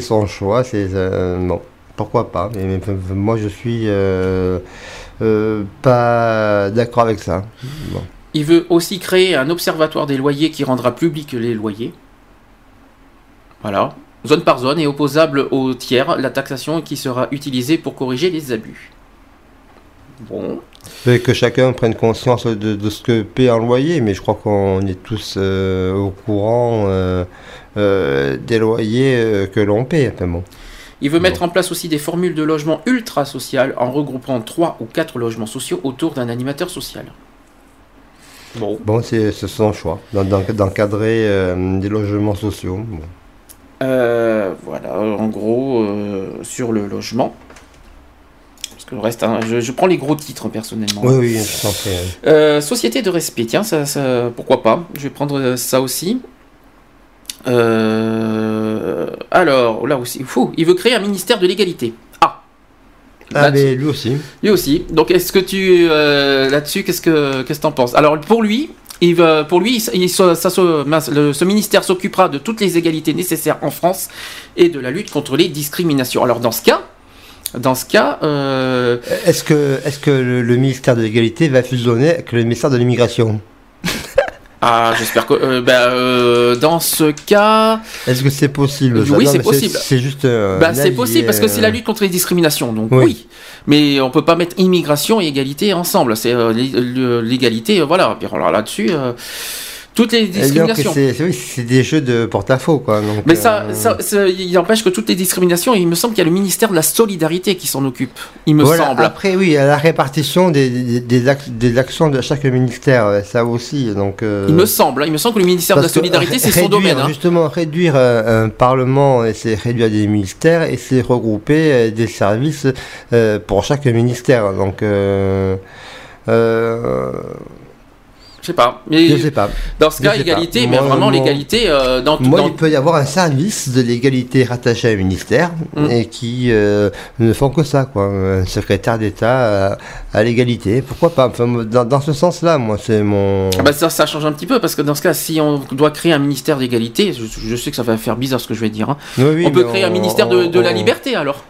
son choix, c'est euh, pourquoi pas. Mais, moi, je suis euh, euh, pas d'accord avec ça. Il veut aussi créer un observatoire des loyers qui rendra public les loyers. Voilà, zone par zone et opposable aux tiers, la taxation qui sera utilisée pour corriger les abus. Bon. Et que chacun prenne conscience de, de ce que paie un loyer, mais je crois qu'on est tous euh, au courant euh, euh, des loyers que l'on paie. Bon. Il veut mettre en place aussi des formules de logement ultra social en regroupant 3 ou 4 logements sociaux autour d'un animateur social. Bon. Bon, c'est son choix, d'en- d'en- d'encadrer des logements sociaux. Bon. Euh, voilà, en gros, euh, sur le logement. Parce que le reste, hein, je, je prends les gros titres personnellement. Oui, oui, je t'en prie. hein. Euh, société de respect, tiens, ça, ça- pourquoi pas Je vais prendre ça aussi. Alors, là aussi, fou, il veut créer un ministère de l'égalité. Ah Ah, mais lui aussi. Lui aussi. Donc, est-ce que tu là-dessus, qu'est-ce que qu'est-ce que t'en penses? Alors, pour lui, il pour lui, ce ministère s'occupera de toutes les égalités nécessaires en France et de la lutte contre les discriminations. Alors, dans ce cas, dans ce cas, euh, Est-ce que, est que le, le ministère de l'égalité va fusionner avec le ministère de l'immigration? Ah, j'espère que, euh, ben, euh, dans ce cas, Est-ce que c'est possible ça Oui, c'est possible. C'est juste. euh, Bah, c'est possible parce que c'est euh, la lutte contre les discriminations, donc Oui. oui. Mais on peut pas mettre immigration et égalité ensemble. C'est euh, l'égalité, euh, voilà. Puis alors là-dessus, euh, toutes les discriminations. C'est oui, des jeux de porte-à-faux, quoi. donc, Mais ça, euh, ça, ça- il empêche que toutes les discriminations, il me semble qu'il y a le ministère de la solidarité qui s'en occupe. Il me voilà, semble. Après, oui, il y a la répartition des, des, des ac- des actions de chaque ministère, ça aussi. Donc, euh, Il me semble, hein, il me semble que le ministère de la solidarité, c'est son domaine. hein. Justement, réduire euh, un parlement, c'est réduire des ministères, et c'est regrouper des services euh, pour chaque ministère. Donc, euh, Je sais pas. Mais Je sais pas. Dans ce cas, sais égalité, pas. mais vraiment l'égalité euh, dans tout. Moi, dans- il peut y avoir un service de l'égalité rattaché à un ministère Mm. et qui euh, ne font que ça, quoi. Un secrétaire d'État à, à l'égalité. Pourquoi pas? Enfin, dans, dans ce sens-là, moi, c'est mon. Ah bah ça, ça change un petit peu parce que dans ce cas, si on doit créer un ministère d'égalité, je, je sais que ça va faire bizarre ce que je vais dire. hein. Oui, oui, on peut créer un on- ministère de, la liberté alors.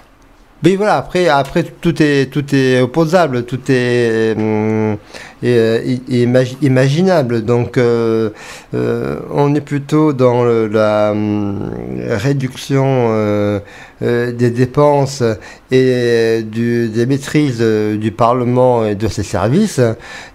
Mais voilà, après, après tout est tout est opposable, tout est, hum, imaginable. Donc, euh, on est plutôt dans la hum, réduction euh, euh, des dépenses et du, des maîtrises euh, du Parlement et de ses services.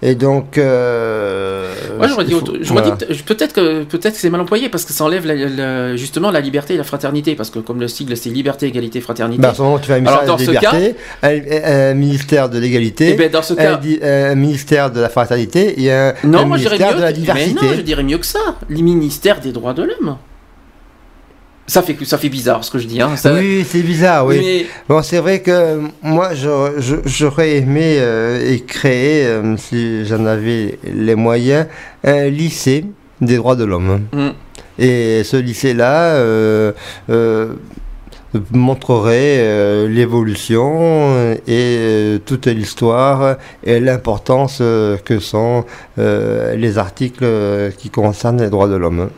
Et donc, euh, Moi j'aurais dit, dit voilà. peut- peut-être que peut-être que c'est mal employé parce que ça enlève la- la- justement la liberté et la fraternité parce que comme le sigle c'est liberté, égalité, fraternité. Bah, moment, tu fais un ministère Alors, dans de ce la cas- liberté, un, un ministère de l'égalité, Eh ben, dans ce un, cas- di- un ministère de la fraternité et un, Non, un moi ministère de la mais diversité. non, je dirais mieux que ça. Le ministère des droits de l'homme. Ça fait ça fait bizarre ce que je dis. Hein. Ça- Oui, c'est bizarre, oui. Mais- Bon, c'est vrai que moi, j'aurais aimé euh, et créer, euh, si j'en avais les moyens, un lycée des droits de l'homme. Mm. Et ce lycée-là euh, montrerait l'évolution et toute l'histoire et l'importance que sont les articles qui concernent les droits de l'homme.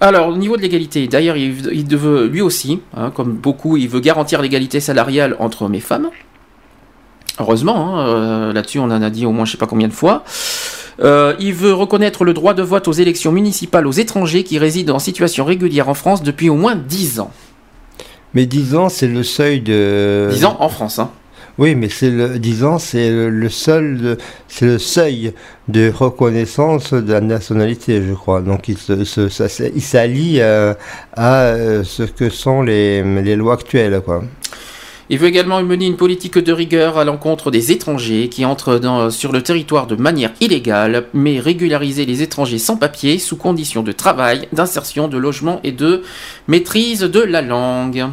Alors, au niveau de l'égalité, d'ailleurs, il, il veut, lui aussi, hein, comme beaucoup, il veut garantir l'égalité salariale entre hommes et femmes. Heureusement, hein, euh, là-dessus, on en a dit au moins je sais pas combien de fois. Euh, il veut reconnaître le droit de vote aux élections municipales aux étrangers qui résident en situation régulière en France depuis au moins 10 ans. Mais 10 ans, c'est le seuil de... 10 ans en France, hein. Oui, mais c'est le 10 ans, c'est le, seul, c'est le seuil de reconnaissance de la nationalité, je crois. Donc il se, ça- il s'allie euh, à euh, ce que sont les, lois actuelles, quoi. Il veut également mener une politique de rigueur à l'encontre des étrangers qui entrent sur le territoire de manière illégale, mais régulariser les étrangers sans papier sous conditions de travail, d'insertion, de logement et de maîtrise de la langue.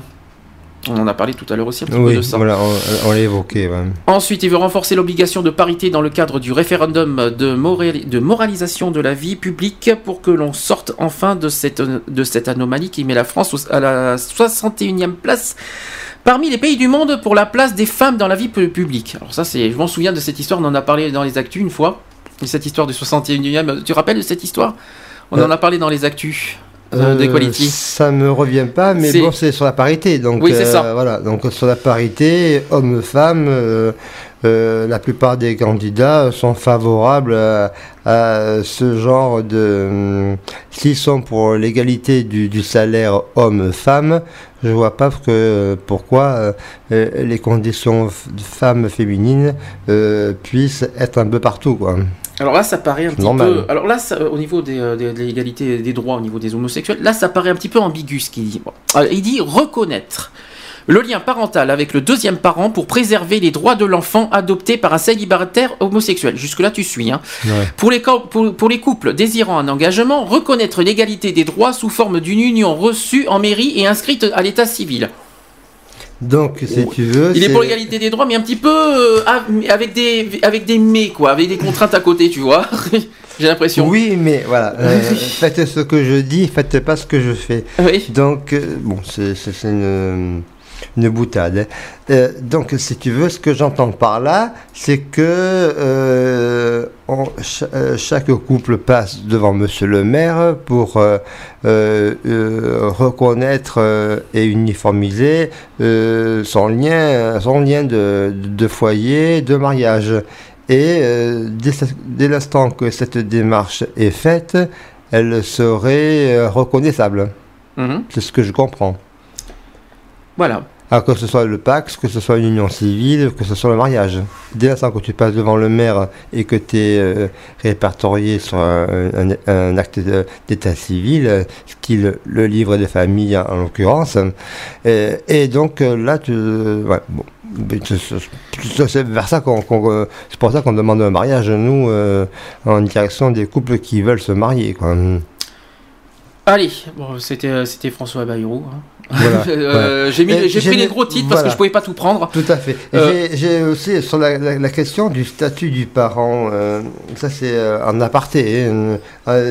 On en a parlé tout à l'heure aussi un petit peu Oui, de ça. voilà, on, on l'a évoqué. ouais. Ensuite, il veut renforcer l'obligation de parité dans le cadre du référendum de, morali- de moralisation de la vie publique pour que l'on sorte enfin de cette, de cette anomalie qui met la France à la 61e place parmi les pays du monde pour la place des femmes dans la vie pu- publique. Alors ça, c'est, je m'en souviens de cette histoire, on en a parlé dans les actus une fois. Cette histoire du 61e, tu te rappelles de cette histoire? On en Euh, a parlé dans les actus d'Equality. Ça me revient pas, mais bon, c'est sur la parité. Donc, Oui, c'est euh, ça. Voilà, donc sur la parité, hommes-femmes, euh, euh, la plupart des candidats sont favorables à, à ce genre de. hum, S'ils sont pour l'égalité du, du salaire homme-femme, je vois pas que, pourquoi euh, euh, les conditions femmes féminines euh, puissent être un peu partout, quoi. Alors là, ça paraît un petit Normal. peu. Alors là, ça, au niveau des, euh, des- de l'égalité des droits, au niveau des homosexuels, là, ça paraît un petit peu ambigu ce qu'il dit. Alors, il dit reconnaître le lien parental avec le deuxième parent pour préserver les droits de l'enfant adopté par un célibataire homosexuel. Jusque-là, tu suis. Hein. Pour, les, co- pour, pour les couples désirant un engagement, reconnaître l'égalité des droits sous forme d'une union reçue en mairie et inscrite à l'état civil. Donc, si tu veux. Il est pour l'égalité des droits, mais un petit peu euh, avec des avec des mais quoi, avec des contraintes à côté, tu vois. J'ai l'impression. Oui, mais voilà, euh, faites ce que je dis, faites pas ce que je fais. Donc, euh, bon, c'est une, une boutade. Euh, donc, si tu veux, ce que j'entends par là, c'est que euh, on- euh, chaque couple passe devant Monsieur le maire pour euh, reconnaître et uniformiser son lien, son lien de, de foyer, de mariage. Et dès, l'instant que cette démarche est faite, elle serait reconnaissable. Mhm. C'est ce que je comprends. Voilà. Alors que ce soit le Pax, que ce soit une union civile, que ce soit le mariage. Dès l'instant que tu passes devant le maire et que tu es répertorié sur un, un- un acte d'état civil, euh, style le livre des familles en, en l'occurrence, euh, et donc euh, là, tu, ouais, bon, mais c'est- c'est c'est vers ça qu'on, qu'on, euh, c'est pour ça qu'on demande un mariage nous euh, en direction des couples qui veulent se marier. Quoi. Allez, bon, c'était euh, c'était François Bayrou. hein. Voilà, Euh, voilà. J'ai pris les gros titres parce que je pouvais pas tout prendre. Tout à fait. Euh, J'ai aussi sur la, la- la question du statut du parent, euh, ça c'est en aparté, hein,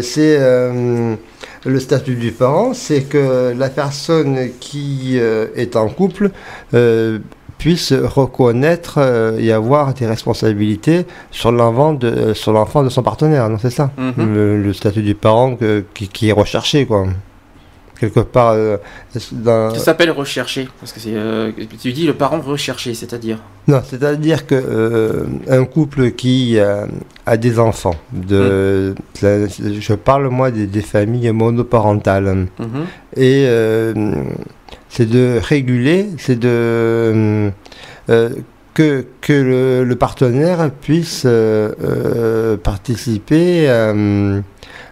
c'est le statut du parent, c'est que la personne qui est en couple puisse reconnaître euh, et avoir des responsabilités sur l'enfant de, euh, sur l'enfant de son partenaire, non c'est ça? Mhm. le, le statut du parent que- qui, qui est recherché, quoi. Quelque part, euh, dans, Ça s'appelle rechercher. Parce que c'est. euh, tu dis le parent recherché, c'est-à-dire. non, c'est-à-dire que euh, un couple qui euh, a des enfants, de, la- je parle moi des, des familles monoparentales, Mhm. et euh, c'est de réguler, c'est de que, que le, le partenaire puisse participer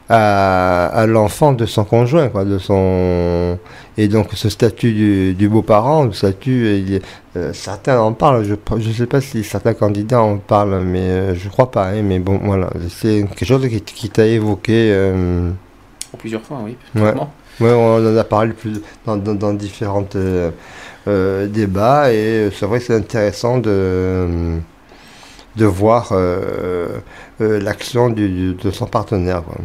à, à l'enfant de son conjoint, quoi, de son et donc ce statut du, du beau-parent, le statut, il est- euh, certains en parlent, je ne sais pas si certains candidats en parlent, mais euh, je crois pas, hein, mais bon, voilà, c'est quelque chose qui, qui t'a évoqué. euh, Plusieurs fois, oui. Ouais. Ouais, on en a parlé plus dans, dans, dans différents euh, euh, débats et c'est vrai que c'est intéressant de, de voir euh, euh, l'action de son partenaire. quoi.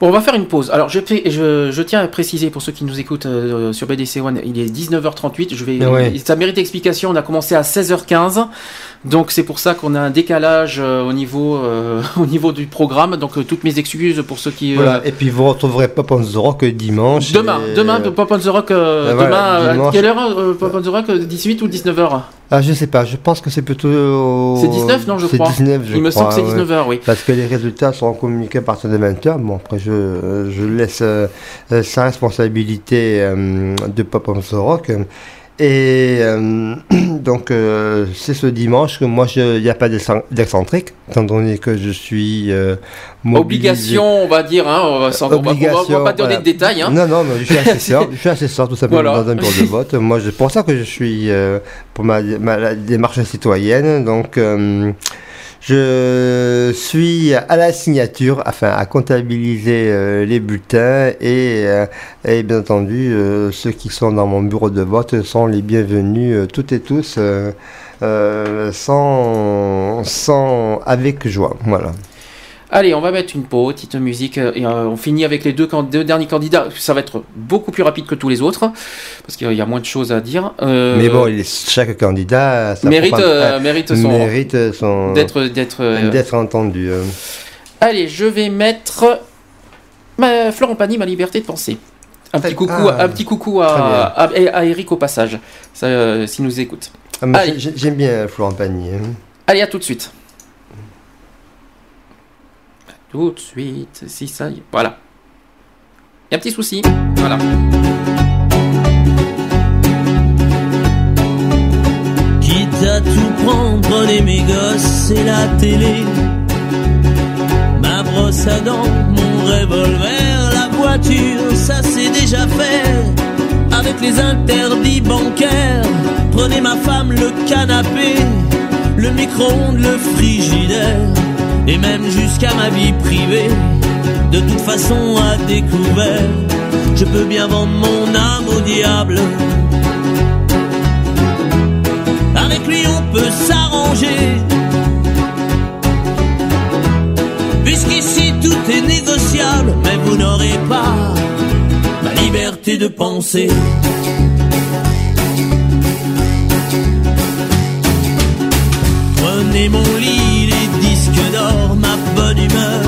Bon, on va faire une pause. Alors, je, je, je tiens à préciser pour ceux qui nous écoutent euh, sur BDC One, il est 19h38. Je vais, Ouais. Ça mérite explication. On a commencé à 16h15. Donc, c'est pour ça qu'on a un décalage euh, au, niveau, euh, au niveau du programme. Donc, toutes mes excuses pour ceux qui. Voilà, et puis vous retrouverez Pop on the Rock dimanche. Demain, et- demain, Pop on the Rock. Ben voilà, demain, à quelle heure Pop on the Rock euh, 18 ou 19h Ah, je sais pas, je pense que c'est plutôt. C'est 19, non, je C'est crois. 19, je Il me semble que c'est ouais. 19 heures, oui. Parce que les résultats seront communiqués à partir de 20h. Bon, après, je, je laisse euh, euh, sa responsabilité euh, de Pop on the Rock. Et euh, donc, euh, c'est ce dimanche que moi, il n'y a pas d'excen- d'excentrique, étant donné que je suis. euh, Obligation, on va dire. Hein, on va, on va- on va- on va Obligation, pas donner voilà. de détails. Hein. Non, non, mais je suis assesseur, je suis assesseur tout simplement Voilà. dans un bureau de vote. Moi, c'est pour ça que je suis euh, pour ma, ma- démarche citoyenne. Donc, euh, je suis à la signature, enfin à comptabiliser euh, les bulletins et, euh, et bien entendu, euh, ceux qui sont dans mon bureau de vote sont les bienvenus, toutes et tous, sans, sans, avec joie. Voilà. Allez, on va mettre une petite musique et euh, on finit avec les deux, can- deux derniers candidats. Ça va être beaucoup plus rapide que tous les autres parce qu'il y a moins de choses à dire. Euh, Mais bon, chaque candidat a sa mérite, propre- euh, mérite son- mérite son- d'être d'être. d'être entendu. Allez, je vais mettre ma, Florent Pagny, ma liberté de penser. Un petit coucou, Ah, un petit coucou à, à, à Eric au passage, ça, s'il nous écoute. Ah, J'aime bien Florent Pagny. hein. Allez, à tout de suite. À Tout de suite, si ça y est. Voilà. Il y a un petit souci. Voilà. Quitte à tout prendre, prenez mes gosses et la télé. Ma brosse à dents, mon revolver, la voiture, ça c'est déjà fait. Avec les interdits bancaires, prenez ma femme, le canapé, le micro-ondes, le frigidaire, et même jusqu'à ma vie privée. De toute façon, à découvert, je peux bien vendre mon âme au diable. Avec lui on peut s'arranger. Puisqu'ici tout est négociable, mais vous n'aurez pas ma liberté de penser. Prenez mon lit, les disques d'or, ma bonne humeur.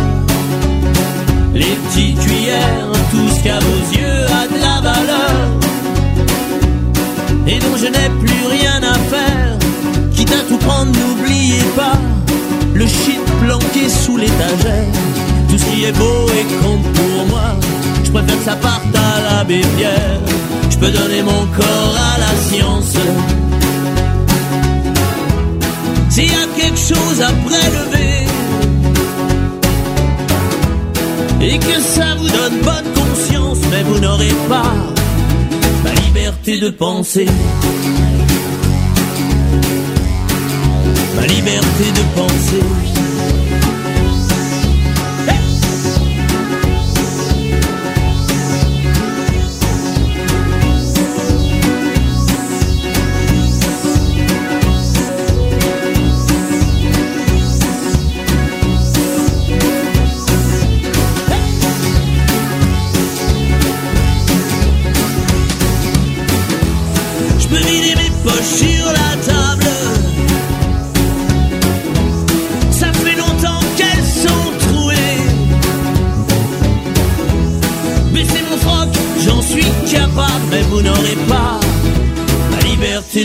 Les petites cuillères, tout ce qu'à vos yeux a de la valeur et dont je n'ai plus rien à faire. Quitte à tout prendre, n'oubliez pas le shit planqué sous l'étagère. Tout ce qui est beau et compte pour moi, je préfère que ça parte à la bébière. Je peux donner mon corps à la science. S'il y a quelque chose à prélever et que ça vous donne bonne conscience, mais vous n'aurez pas ma liberté de penser. Ma liberté de penser.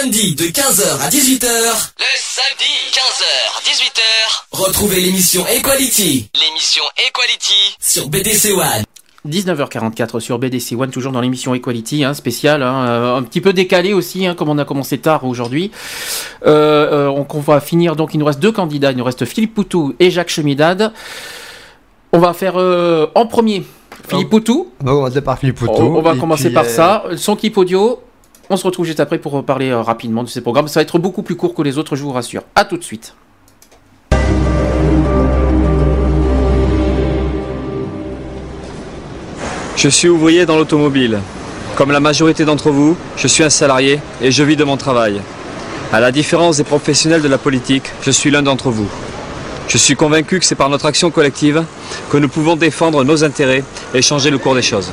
Samedi de 15h à 18h, Le samedi, 15h, 18h. retrouvez l'émission Equality L'émission Equality. sur BDC One. 19h44 sur BDC One, toujours dans l'émission Equality, hein, spéciale, hein, euh, un petit peu décalé aussi, hein, comme on a commencé tard aujourd'hui. Euh, euh, on, on va finir, donc il nous reste deux candidats, il nous reste Philippe Poutou et Jacques Chemidade. On va faire euh, en premier Philippe Poutou. On va commencer par Philippe Poutou. On, on va commencer puis, par euh, ça. Son clip audio. On se retrouve juste après pour parler euh, rapidement de ces programmes. Ça va être beaucoup plus court que les autres, je vous rassure. À tout de suite. Je suis ouvrier dans l'automobile. Comme la majorité d'entre vous, je suis un salarié et je vis de mon travail. À la différence des professionnels de la politique, je suis l'un d'entre vous. Je suis convaincu que c'est par notre action collective que nous pouvons défendre nos intérêts et changer le cours des choses.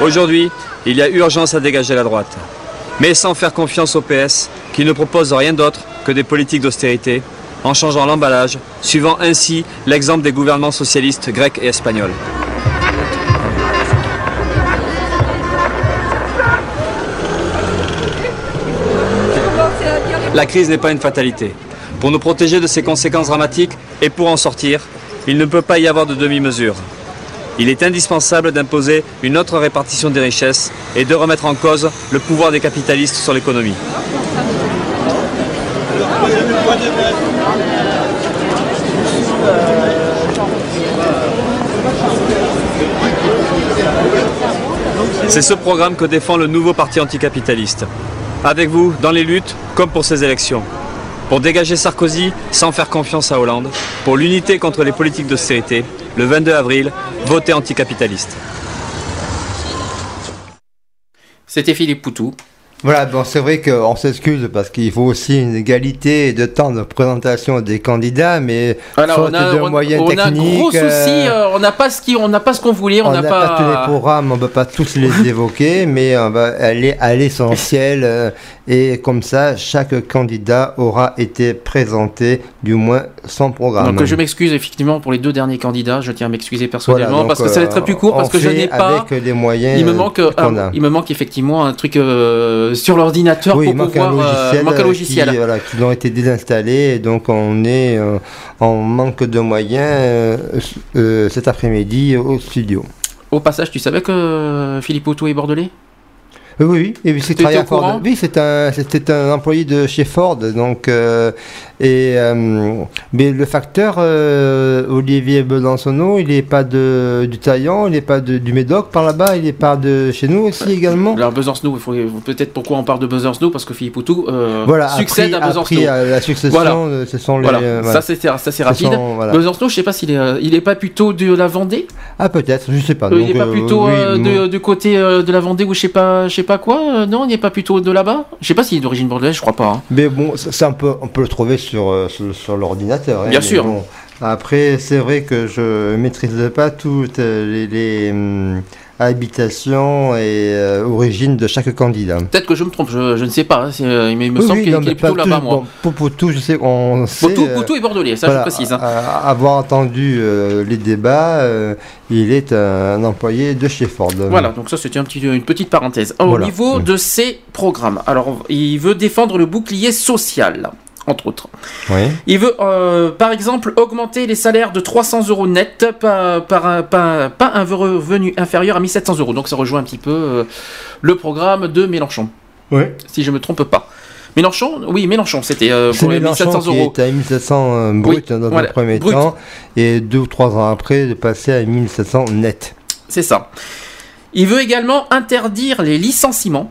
Aujourd'hui, il y a urgence à dégager la droite. Mais sans faire confiance au PS, qui ne propose rien d'autre que des politiques d'austérité, en changeant l'emballage, suivant ainsi l'exemple des gouvernements socialistes grecs et espagnols. La crise n'est pas une fatalité. Pour nous protéger de ses conséquences dramatiques et pour en sortir, il ne peut pas y avoir de demi-mesure. Il est indispensable d'imposer une autre répartition des richesses et de remettre en cause le pouvoir des capitalistes sur l'économie. C'est ce programme que défend le nouveau parti anticapitaliste. Avec vous, dans les luttes, comme pour ces élections. Pour dégager Sarkozy sans faire confiance à Hollande. Pour l'unité contre les politiques d'austérité. Le 22 avril, votez anticapitaliste. C'était Philippe Poutou. Voilà, bon, c'est vrai qu'on s'excuse parce qu'il faut aussi une égalité de temps de présentation des candidats, mais Alors, faute on a, de on- moyens on a un techniques, gros souci, euh, euh, on n'a pas ce qui- on n'a pas ce qu'on voulait, on n'a n'a pas. pas... tous les programmes, on ne peut pas tous les évoquer, mais on va aller à l'essentiel. Euh, et comme ça, chaque candidat aura été présenté, du moins son programme. Donc je m'excuse effectivement pour les deux derniers candidats, je tiens à m'excuser personnellement Voilà, parce que ça va être euh, plus court parce que je n'ai pas avec les moyens il me euh, manque ah, a. il me manque effectivement un truc euh, sur l'ordinateur Oui, pour il manque pouvoir un logiciel, euh, manque un euh, logiciel. Qui, voilà, qui ont été désinstallés, et donc on est euh, en manque de moyens euh, euh, cet après-midi au studio. Au passage, tu savais que euh, Philippe Auto est bordelais? Euh, Oui, oui, et puis c'est travaillé à Ford. Oui, c'est un, c'était un employé de chez Ford, donc euh, et euh, mais le facteur euh, Olivier Besançonneau, il n'est pas de du Taillan, il n'est pas de, du Médoc par là-bas, il est pas de chez nous aussi également. Alors faut peut-être pourquoi on parle de Besancenot parce que Philippe Auto euh, Voilà, succède après- à Besancenot. après, euh, la succession, Voilà. ce sont les, Voilà. Ça c'est Ce rapide. sont-. Besancenot, je sais pas s'il est il est pas plutôt de la Vendée Ah peut-être, je sais pas. Il n'est pas plutôt oui, de- du côté de la Vendée ou je sais pas, je sais pas quoi. non, il n'est pas plutôt de là-bas? Je sais pas s'il est d'origine bordelaise, je crois pas. hein. Mais bon, ça, ça, on, peut, on peut le trouver sur, euh, sur, sur l'ordinateur. hein, Bien sûr. bon. Après, c'est vrai que je maîtrise pas toutes les, les, hum, habitations et euh, origines de chaque candidat. Peut-être que je me trompe, je, je ne sais pas. hein, euh, mais il me Oui, semble oui, qu'il qu'il est plutôt là-bas, moi. pour, pour tout, je sais, on sait. Poutou, euh, Poutou est bordelais, ça voilà, je précise. hein. à- avoir entendu euh, les débats, euh, il est un employé de chez Ford. Voilà, donc ça c'était un petit, une petite parenthèse. Au Voilà. niveau Mm. de ses programmes, alors il veut défendre le bouclier social. Entre autres. Oui. Il veut, euh, par exemple, augmenter les salaires de 300 euros net un, pas, pas un revenu inférieur à 1700 euros. Donc ça rejoint un petit peu euh, le programme de Mélenchon. Oui. Si je me trompe pas. Mélenchon, oui, Mélenchon, c'était euh, pour les Mélenchon 1700 qui euros. était à 1700 euh, brut dans voilà, le premier brut. temps, et deux ou trois ans après, de passer à 1700 net. C'est ça. Il veut également interdire les licenciements.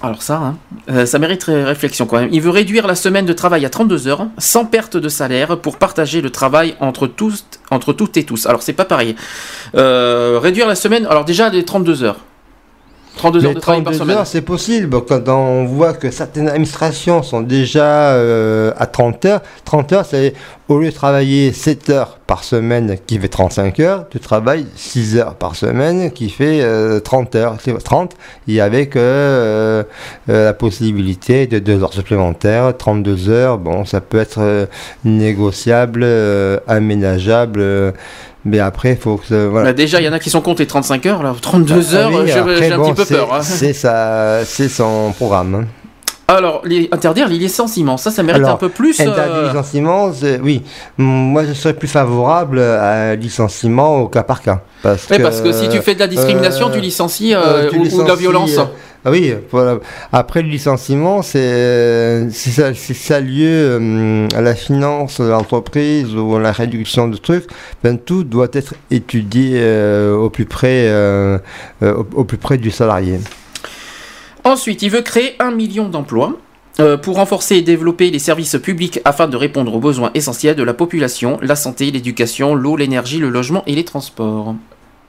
Alors ça, hein, euh, ça mérite ré- réflexion quand même. Il veut réduire la semaine de travail à 32 heures, sans perte de salaire, pour partager le travail entre toutes et tous. Alors c'est pas pareil. Euh, réduire la semaine, alors déjà les 32 heures. 32 heures Mais de travail par 32 semaine. heures, c'est possible. Quand on voit que certaines administrations sont déjà euh, à 30 heures, 30 heures, c'est au lieu de travailler 7 heures par semaine qui fait 35 heures, tu travailles 6 heures par semaine qui fait euh, 30 heures. C'est 30 et avec euh, euh, la possibilité de 2 heures supplémentaires, 32 heures. Bon, ça peut être euh, négociable, euh, aménageable. Euh, mais après, il faut que. ça- voilà. Bah, déjà, il y en a qui sont comptés 35 heures, là, 32 Ah heures, oui, j'ai un petit peu peur. hein. C'est son programme. Alors, les- interdire les licenciements, ça, ça mérite Alors, un peu plus. Interdit euh, le licenciement, c'est- oui. Mm, Moi, je serais plus favorable à un licenciement au cas par cas. Parce Oui, que, parce que si tu fais de la discrimination, tu licencies, euh, tu ou- ou de la violence. euh, ah oui, voilà. Après le licenciement, c'est si ça, ça lieu hum, à la finance de l'entreprise ou à la réduction de trucs, ben, tout doit être étudié euh, au plus près, euh, euh, au, au plus près du salarié. Ensuite, il veut créer un million d'emplois euh, pour renforcer et développer les services publics afin de répondre aux besoins essentiels de la population, la santé, l'éducation, l'eau, l'énergie, le logement et les transports,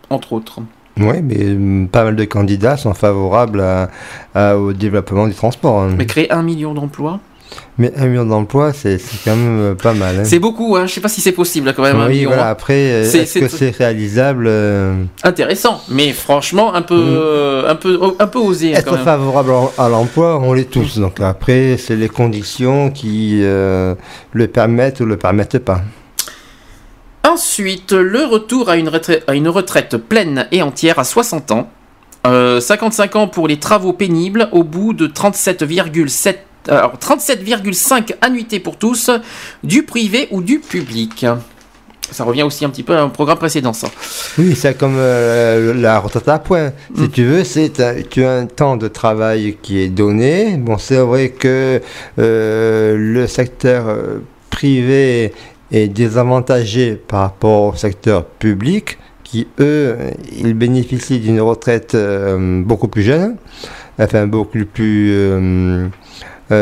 entre autres. Oui, mais hum, pas mal de candidats sont favorables à- à- au développement du transport. hein. Mais créer un million d'emplois, Mais un million d'emplois, c'est quand même euh, pas mal. hein. c'est beaucoup, hein. je sais pas si c'est possible quand même, un Oui, million. voilà, hein. après, euh, est-ce que c'est- réalisable euh, Intéressant, mais franchement un peu, euh, un peu, un peu osé hein, quand Être même. favorable à l'emploi, on l'est tous. Donc après, c'est les conditions qui euh, le permettent ou le permettent pas. Ensuite, le retour à une, retraite, à une retraite pleine et entière à 60 ans. Euh, 55 ans pour les travaux pénibles au bout de 37,7 alors 37,5 annuités pour tous, du privé ou du public. Ça revient aussi un petit peu à un programme précédent, ça. Oui, c'est comme euh, la retraite à points. Si tu veux, c'est tu as un temps de travail qui est donné. Bon, c'est vrai que euh, le secteur euh, privé est désavantagé par rapport au secteur public, qui eux, ils bénéficient d'une retraite euh, beaucoup plus jeune, enfin beaucoup plus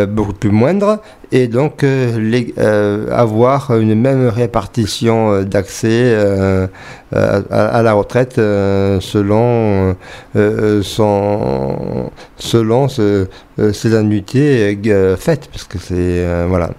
beaucoup plus moindre et donc euh, euh, avoir une même répartition euh, d'accès euh, à, la retraite euh, selon euh, son selon ce- euh, ses annuités euh, faites parce que c'est euh, voilà.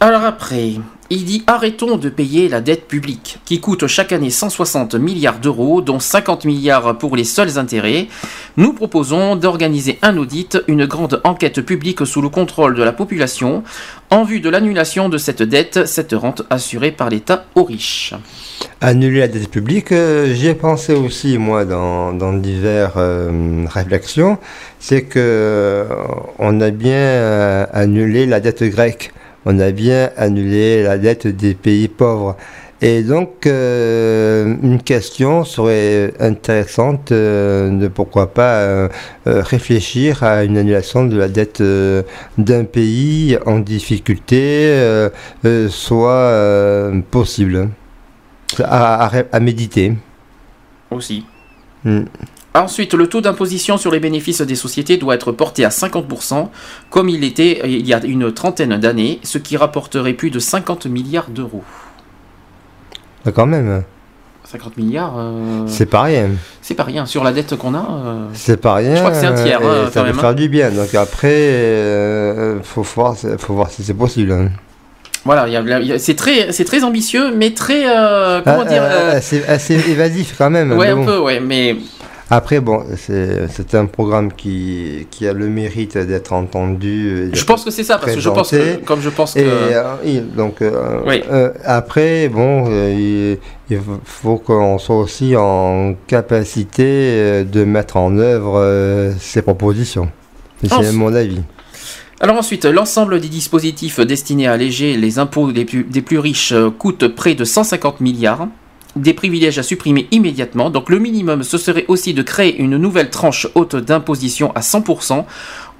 Alors après, il dit arrêtons de payer la dette publique, qui coûte chaque année 160 milliards d'euros, dont 50 milliards pour les seuls intérêts. Nous proposons d'organiser un audit, une grande enquête publique sous le contrôle de la population, en vue de l'annulation de cette dette, cette rente assurée par l'État aux riches. Annuler la dette publique, euh, j'y ai pensé aussi moi dans, diverses euh, réflexions, c'est que euh, on a bien euh, annulé la dette grecque, on a bien annulé la dette des pays pauvres. Et donc, euh, une question serait intéressante euh, de pourquoi pas euh, réfléchir à une annulation de la dette d'un pays en difficulté, soit possible à, à- à méditer. Aussi. Hmm. Ensuite, le taux d'imposition sur les bénéfices des sociétés doit être porté à 50%, comme il était il y a une trentaine d'années, ce qui rapporterait plus de 50 milliards d'euros. Ah, Quand même, 50 milliards, euh, c'est pas rien. c'est pas rien. Sur la dette qu'on a, euh, C'est pas rien. Je crois que c'est un tiers, euh, hein, ça même, peut hein. faire du bien. Donc après, euh, faut voir, faut voir si c'est possible. hein. voilà, c'est très, c'est très ambitieux, mais très, euh, comment Ah, dire, euh, euh, assez, assez évasif quand même. ouais, un bon. peu, ouais, mais Après, bon, c'est un programme qui, qui a le mérite d'être entendu. je pense que c'est ça, parce que je pense que, comme je pense que, Et euh, donc euh, Oui. euh, après, bon, euh, il, il faut qu'on soit aussi en capacité de mettre en œuvre ces propositions. C'est mon avis. Alors ensuite, l'ensemble des dispositifs destinés à alléger les impôts des plus, des plus riches coûte près de 150 milliards. Des privilèges à supprimer immédiatement. Donc le minimum, ce serait aussi de créer une nouvelle tranche haute d'imposition à 100%,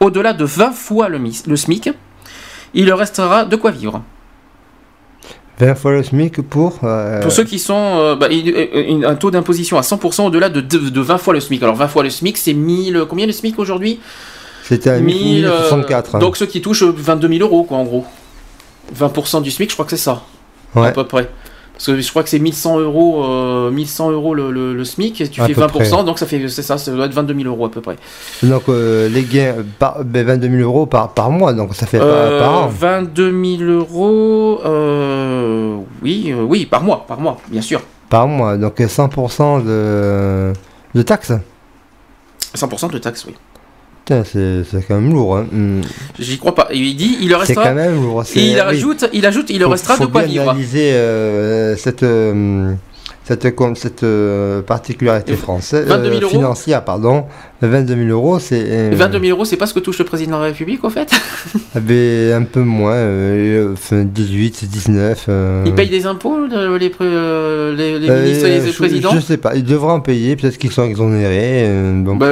au-delà de 20 fois le, SMIC. Il leur restera de quoi vivre. 20 fois le SMIC pour. euh, Pour ceux qui sont euh, bah, une- un taux d'imposition à 100% au-delà de, de, de 20 fois le SMIC. Alors 20 fois le SMIC, c'est 1000. Combien le SMIC aujourd'hui? C'était à 1000, euh, 1064. hein. donc ceux qui touchent 22 000 euros, quoi, en gros. 20% du SMIC, je crois que c'est ça. Ouais. À peu près. Parce que je crois que c'est 1100 euros, euh, 1100 euros le, le, le SMIC, et tu À fais peu 20%, près. donc ça fait, c'est ça, ça doit être 22 000 euros à peu près. Donc euh, les gains, par, ben, 22 000 euros par, par mois, donc ça fait Euh, par, par an. 22 000 euros, euh, oui, euh, oui, par mois, par mois, bien sûr. Par mois, donc 100% de, de taxes. 100% de taxes, oui. Putain, c'est quand même lourd. Hein. Hmm. J'y crois pas. Il dit, il C'est restera. quand même lourd. c'est- Et il oui. rajoute, il ajoute, il Faut- restera faut de quoi vivre. analyser euh, cette, euh, cette, euh, particularité française, 22 000 euros financière, pardon. 22 000 euros, c'est euh, 22 000 euros, c'est pas ce que touche le président de la République, au fait ben, un peu moins, euh, enfin, 18, 19. euh, Ils payent des impôts, le- les, euh, les, les euh, ministres et les je- présidents Je sais pas, ils devraient en payer, peut-être qu'ils sont exonérés. euh, bon. Bah,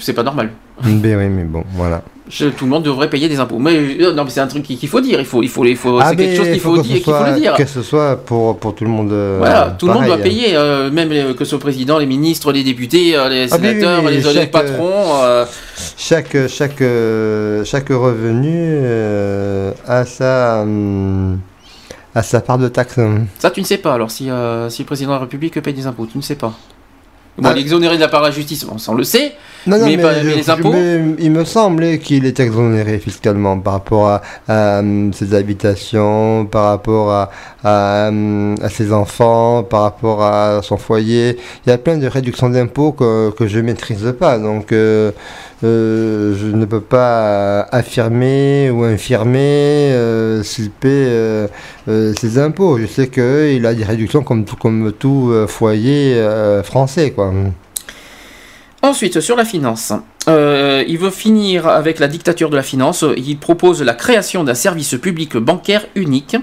c'est pas normal. Ben oui, mais bon, voilà. Je- tout le monde devrait payer des impôts. Mais euh, non, mais c'est un truc qu'il faut dire. Il faut, il faut, il faut. Ah, c'est quelque chose qu'il faut dire, ce qu'il faut soit- le dire. Que ce soit pour, pour tout le monde. euh, Voilà, tout le monde doit payer, euh, même que ce soit le président, les ministres, les députés, les Ah, oui, oui, sénateurs, oui, les, chaque, patrons. euh, Chaque, chaque, chaque revenu a, sa, hum, a sa part de taxe. Ça, tu ne sais pas. Alors, si, si le président de la République paye des impôts, tu ne sais pas. Bon, Ah. il est exonéré de la part de la justice, bon, ça on le sait. Non, non, mais, mais, pas- je- mais les impôts. mais il me semblait qu'il est exonéré fiscalement par rapport à, à, hum, ses habitations, par rapport à, à, hum, à ses enfants, par rapport à son foyer. Il y a plein de réductions d'impôts que, que je maîtrise pas. Donc, euh, euh, je ne peux pas affirmer ou infirmer euh, s'il paie euh, euh, ses impôts. Je sais qu'il a des réductions comme tout, comme tout euh, foyer euh, français, quoi. Ensuite, sur la finance, euh, il veut finir avec la dictature de la finance. Il propose la création d'un service public bancaire unique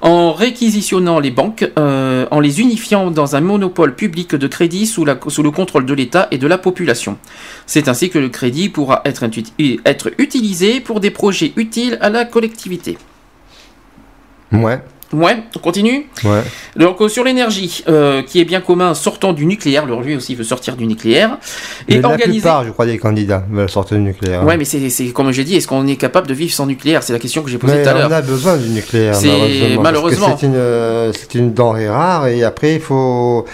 en réquisitionnant les banques, euh, en les unifiant dans un monopole public de crédit sous, le contrôle de l'État et de la population. C'est ainsi que le crédit pourra être, être utilisé pour des projets utiles à la collectivité. Ouais, Ouais, on continue ouais. donc euh, sur l'énergie, euh, qui est bien commun, sortant du nucléaire, le lui aussi veut sortir du nucléaire, et Mais la organiser... plupart, je crois, des candidats veulent sortir du nucléaire. Ouais, mais c'est comme j'ai dit, est-ce qu'on est capable de vivre sans nucléaire? C'est la question que j'ai posée Mais tout à on l'heure. a besoin du nucléaire, C'est- malheureusement. C'est une, euh, une denrée rare et après, il faut.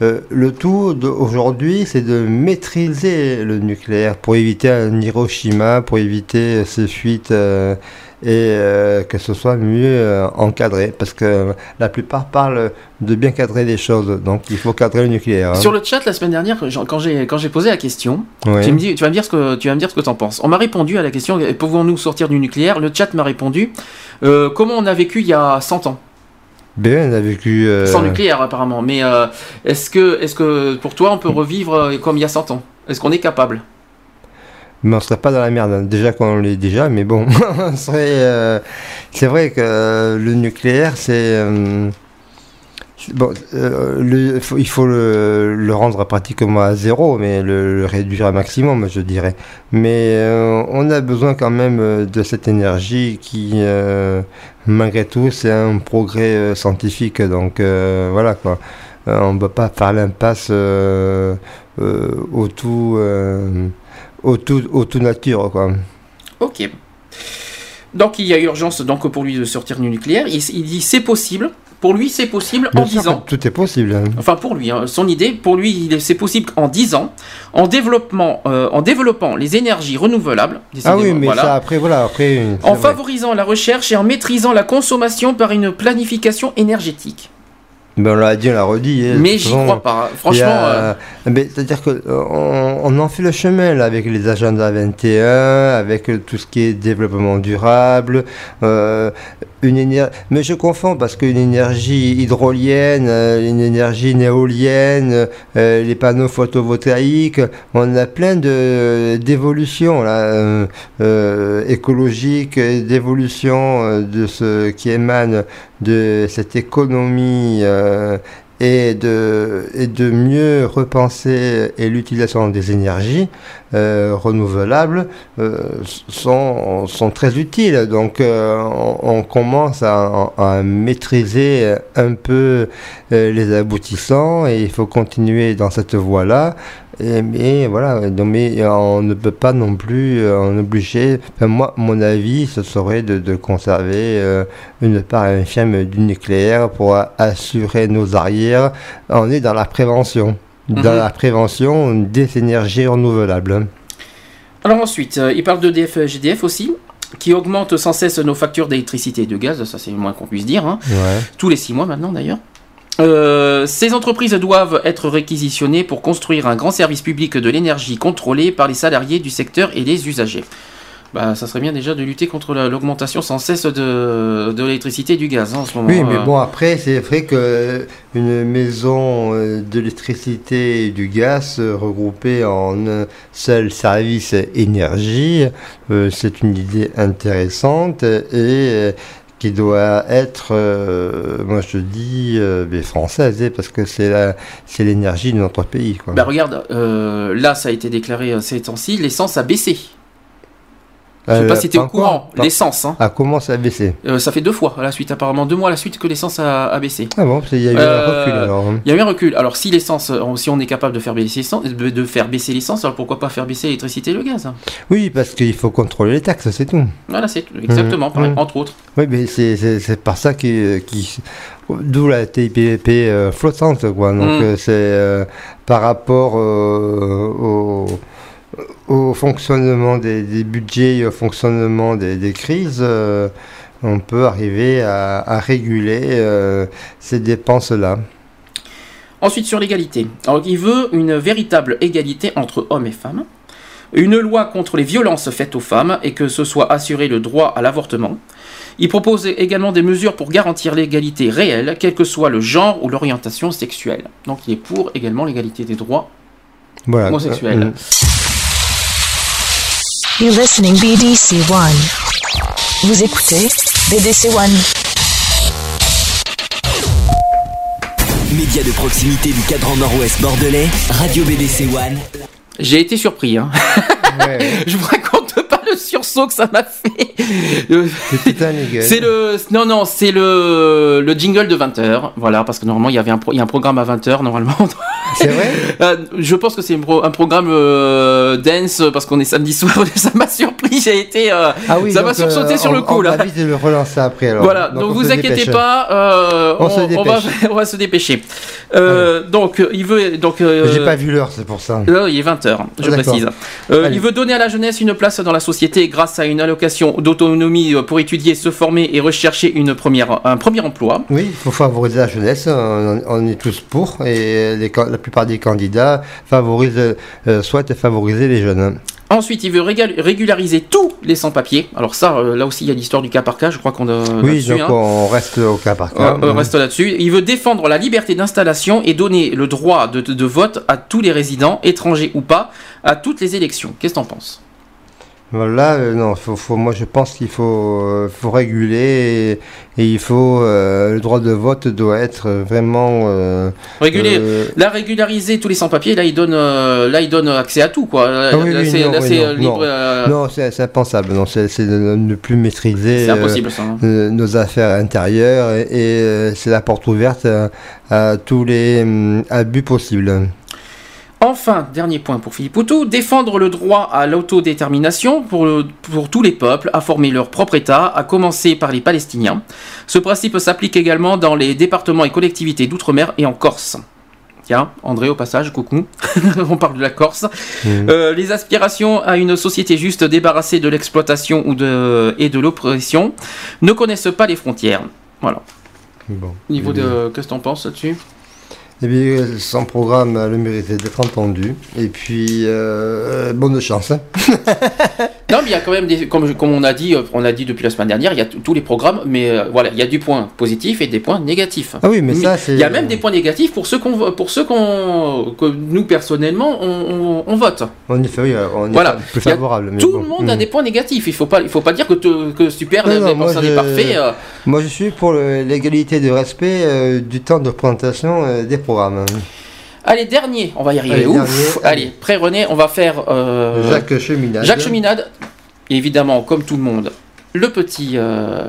euh, le tout aujourd'hui, c'est de maîtriser le nucléaire pour éviter un Hiroshima, pour éviter ces fuites euh, et euh, que ce soit mieux euh, encadré. Parce que la plupart parlent de bien cadrer les choses, donc il faut cadrer le nucléaire. hein. Sur le chat la semaine dernière, quand j'ai quand j'ai posé la question, tu, me dis, tu vas me dire ce que tu vas me dire ce que t'en penses. On m'a répondu à la question pouvons-nous sortir du nucléaire? Le chat m'a répondu euh, comment on a vécu il y a 100 ans? Ben, on a vécu. euh, sans nucléaire apparemment. Mais euh, est-ce que est-ce que pour toi on peut revivre comme il y a 100 ans? Est-ce qu'on est capable? Mais on serait pas dans la merde. hein. Déjà qu'on l'est déjà, mais bon, euh, c'est vrai que euh, le nucléaire, c'est. euh, bon, euh, il faut le, le rendre pratiquement à zéro, mais le, le réduire un maximum, je dirais. Mais euh, on a besoin quand même de cette énergie qui, malgré tout, c'est un progrès scientifique. Donc voilà quoi. On ne peut pas faire l'impasse au tout. Au tout, nature, quoi. Ok. Donc il y a urgence donc pour lui de sortir du nucléaire. Il, il dit c'est possible. Pour lui c'est possible en sûr 10 ans. tout est possible. hein. Enfin pour lui, hein, son idée, pour lui c'est possible en 10 ans, en, développement, euh, en développant les énergies renouvelables. Ah oui, mais voilà. ça, après, voilà, après... en vrai. favorisant la recherche et en maîtrisant la consommation par une planification énergétique. Ben, on l'a dit, on l'a redit. hein, Mais j'y crois pas. y Franchement, ben, C'est-à-dire qu'on on en fait le chemin, là, avec les agendas 21, avec euh, tout ce qui est développement durable. euh, une. Mais je confonds parce qu'une énergie hydrolienne, euh, une énergie néolienne, euh, les panneaux photovoltaïques, on a plein de d'évolutions là, euh, euh, écologiques, d'évolutions de ce qui émane de cette économie. euh, et de, et de mieux repenser et l'utilisation des énergies euh, renouvelables euh, sont, sont très utiles. Donc euh, on, on commence à, à maîtriser un peu les aboutissants et il faut continuer dans cette voie-là. Et, mais voilà, donc, mais on ne peut pas non plus euh, en obliger. Enfin, moi, mon avis, ce serait de, de conserver euh, une part infime du nucléaire pour assurer nos arrières. On est dans la prévention, dans Mhm. la prévention des énergies renouvelables. Alors ensuite, euh, il parle de DF, GDF aussi, qui augmente sans cesse nos factures d'électricité et de gaz, ça c'est le moins qu'on puisse dire, hein. Ouais. tous les six mois maintenant d'ailleurs. Euh, ces entreprises doivent être réquisitionnées pour construire un grand service public de l'énergie contrôlé par les salariés du secteur et les usagers. Bah, ça serait bien déjà de lutter contre la- l'augmentation sans cesse de, de l'électricité et du gaz hein, en ce moment. Oui, mais Euh, bon, après, c'est vrai que une maison euh, d'électricité et du gaz euh, regroupée en un seul service énergie, euh, c'est une idée intéressante et euh, qui doit être, euh, moi je dis, euh, française, hein, parce que c'est c'est l'énergie de notre pays. Quoi. Bah regarde, euh, là ça a été déclaré euh, ces temps-ci, l'essence a baissé. Je sais Euh, pas si tu es au courant, l'essence. Hein. Ah, comment ça a baissé Euh, ça fait deux fois à la suite, apparemment deux mois à la suite que l'essence a, a baissé. Ah bon, il y a eu Euh, un recul alors. Il y a eu un recul. Alors si l'essence, euh, si on est capable de faire baisser l'essence, de, faire baisser l'essence, alors pourquoi pas faire baisser l'électricité et le gaz hein Oui, parce qu'il faut contrôler les taxes, c'est tout. Voilà, c'est exactement, Mhm. pareil, Mhm. entre autres. Oui, mais c'est- par ça qui, qui d'où la TIPP euh, flottante, quoi. Donc Mm. euh, c'est euh, par rapport euh, au, au fonctionnement des, des budgets, et au fonctionnement des, des crises, euh, on peut arriver à, à réguler euh, ces dépenses-là. Ensuite, sur l'égalité. Alors, il veut une véritable égalité entre hommes et femmes, une loi contre les violences faites aux femmes et que ce soit assuré le droit à l'avortement. Il propose également des mesures pour garantir l'égalité réelle, quel que soit le genre ou l'orientation sexuelle. Donc, il est pour également l'égalité des droits Voilà. homosexuels. Mm. You're listening BDC One. Vous écoutez BDC One. Média de proximité du cadran nord-ouest bordelais, Radio BDC One. J'ai été surpris. Hein. Je vous raconte pas le sursaut que ça m'a fait. Euh, C'est le non non c'est le le jingle de 20h voilà parce que normalement il y avait un pro- il y a un programme à 20h normalement. C'est vrai? Euh, Je pense que c'est un, pro- un programme euh, dance parce qu'on est samedi soir ça m'a surpris j'ai été euh, Ah oui, ça m'a donc, sursauté euh, sur on- le coup on là. va vite le relancer après. Alors. Voilà, donc, on vous inquiétez pas, euh, On va, on va se dépêcher. Euh, donc euh, il veut donc. euh, J'ai pas vu l'heure, c'est pour ça. Là, il est 20h, je Ah, précise. Euh, il veut donner à la jeunesse une place dans la société grâce à une allocation d'autonomie euh, pour étudier, se former et rechercher une première, un premier emploi. Oui, il faut favoriser la jeunesse, on, on est tous pour, et les la plupart des candidats favorisent, euh, souhaitent favoriser les jeunes. Ensuite, il veut régulariser tous les sans-papiers. Alors ça, euh, là aussi, il y a l'histoire du cas par cas, je crois qu'on a oui, donc hein. on reste au cas par cas. On reste là-dessus. Il veut défendre la liberté d'installation et donner le droit de, de vote à tous les résidents, étrangers ou pas, à toutes les élections. Qu'est-ce que t'en penses? Voilà, euh, non, faut, faut- moi je pense qu'il faut, euh, faut réguler et, et il faut euh, le droit de vote doit être vraiment Réguler, euh, là régulariser tous les sans-papiers, là il donne, là il donne accès à tout quoi. Là, Ah oui, là, oui, c'est, non, oui, c'est, non, libre. non. Non, c'est c'est impensable. Non, c'est de ne plus maîtriser impossible, ça, hein. nos affaires intérieures et, et, c'est la porte ouverte à, à tous les hum, abus possibles. Enfin, dernier point pour Philippe Poutou, défendre le droit à l'autodétermination pour, le- pour tous les peuples à former leur propre État, à commencer par les Palestiniens. Ce principe s'applique également dans les départements et collectivités d'outre-mer et en Corse. Tiens, André au passage, coucou. On parle de la Corse. Euh, les aspirations à une société juste débarrassée de l'exploitation ou de, et de l'oppression ne connaissent pas les frontières. Voilà. Bon. Niveau bien. de... Qu'est-ce que t'en penses là-dessus? Eh bien, son programme a le mérite d'être entendu. Et puis, euh, bonne chance. hein. Non, mais il y a quand même des, comme, comme on a dit, euh, on a dit depuis la semaine dernière, il y a tous les programmes, mais euh, voilà, il y a du point positif et des points négatifs. Ah oui, mais ça, c'est- Il y a même des points négatifs pour ceux qu'on, pour ceux qu'on, que nous personnellement, on, on- on vote. En effet, oui, on est Voilà. pas plus y favorable. mais tout bon. le monde a Mm. des points négatifs. Il faut pas, il faut pas dire que, te- que super, Non, non, mais moi, ça je- parfait. euh, Moi, je suis pour l'égalité de respect euh, du temps de présentation euh, des programmes. Allez, dernier, on va y arriver. Allez, Ouf. dernier, allez, prêt René, on va faire euh, Jacques Cheminade. Jacques Cheminade, évidemment, comme tout le monde, le petit. euh,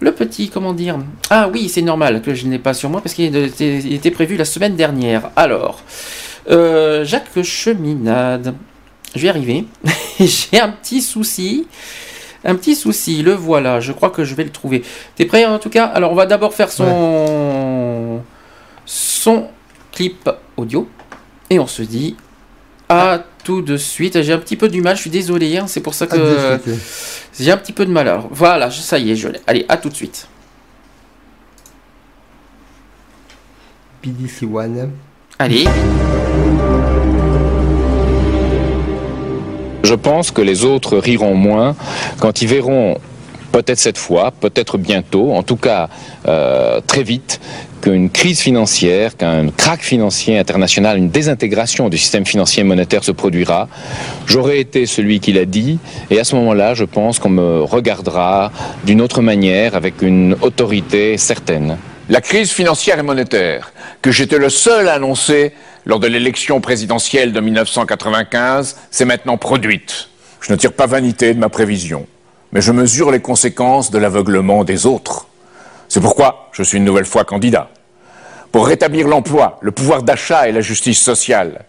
le petit, comment dire? Ah oui, c'est normal que je n'ai pas sur moi parce qu'il était, il était prévu la semaine dernière. Alors, euh, Jacques Cheminade, je vais y arriver. J'ai un petit souci. Un petit souci, le voilà, je crois que je vais le trouver. T'es prêt en tout cas? Alors on va d'abord faire son son clip audio et on se dit à tout de suite. J'ai un petit peu du mal, je suis désolé, hein, c'est pour ça de que j'ai un petit peu de mal. Alors voilà, ça y est, je l'ai. Allez, à tout de suite. PDC One. Allez. Je pense que les autres riront moins quand ils verront, peut-être cette fois, peut-être bientôt, en tout cas euh, très vite, qu'une crise financière, qu'un crack financier international, une désintégration du système financier et monétaire se produira. J'aurais été celui qui l'a dit, et à ce moment-là, je pense qu'on me regardera d'une autre manière, avec une autorité certaine. La crise financière et monétaire, que j'étais le seul à annoncer lors de l'élection présidentielle de 1995, s'est maintenant produite. Je ne tire pas vanité de ma prévision, mais je mesure les conséquences de l'aveuglement des autres. C'est pourquoi je suis une nouvelle fois candidat. Pour rétablir l'emploi, le pouvoir d'achat et la justice sociale.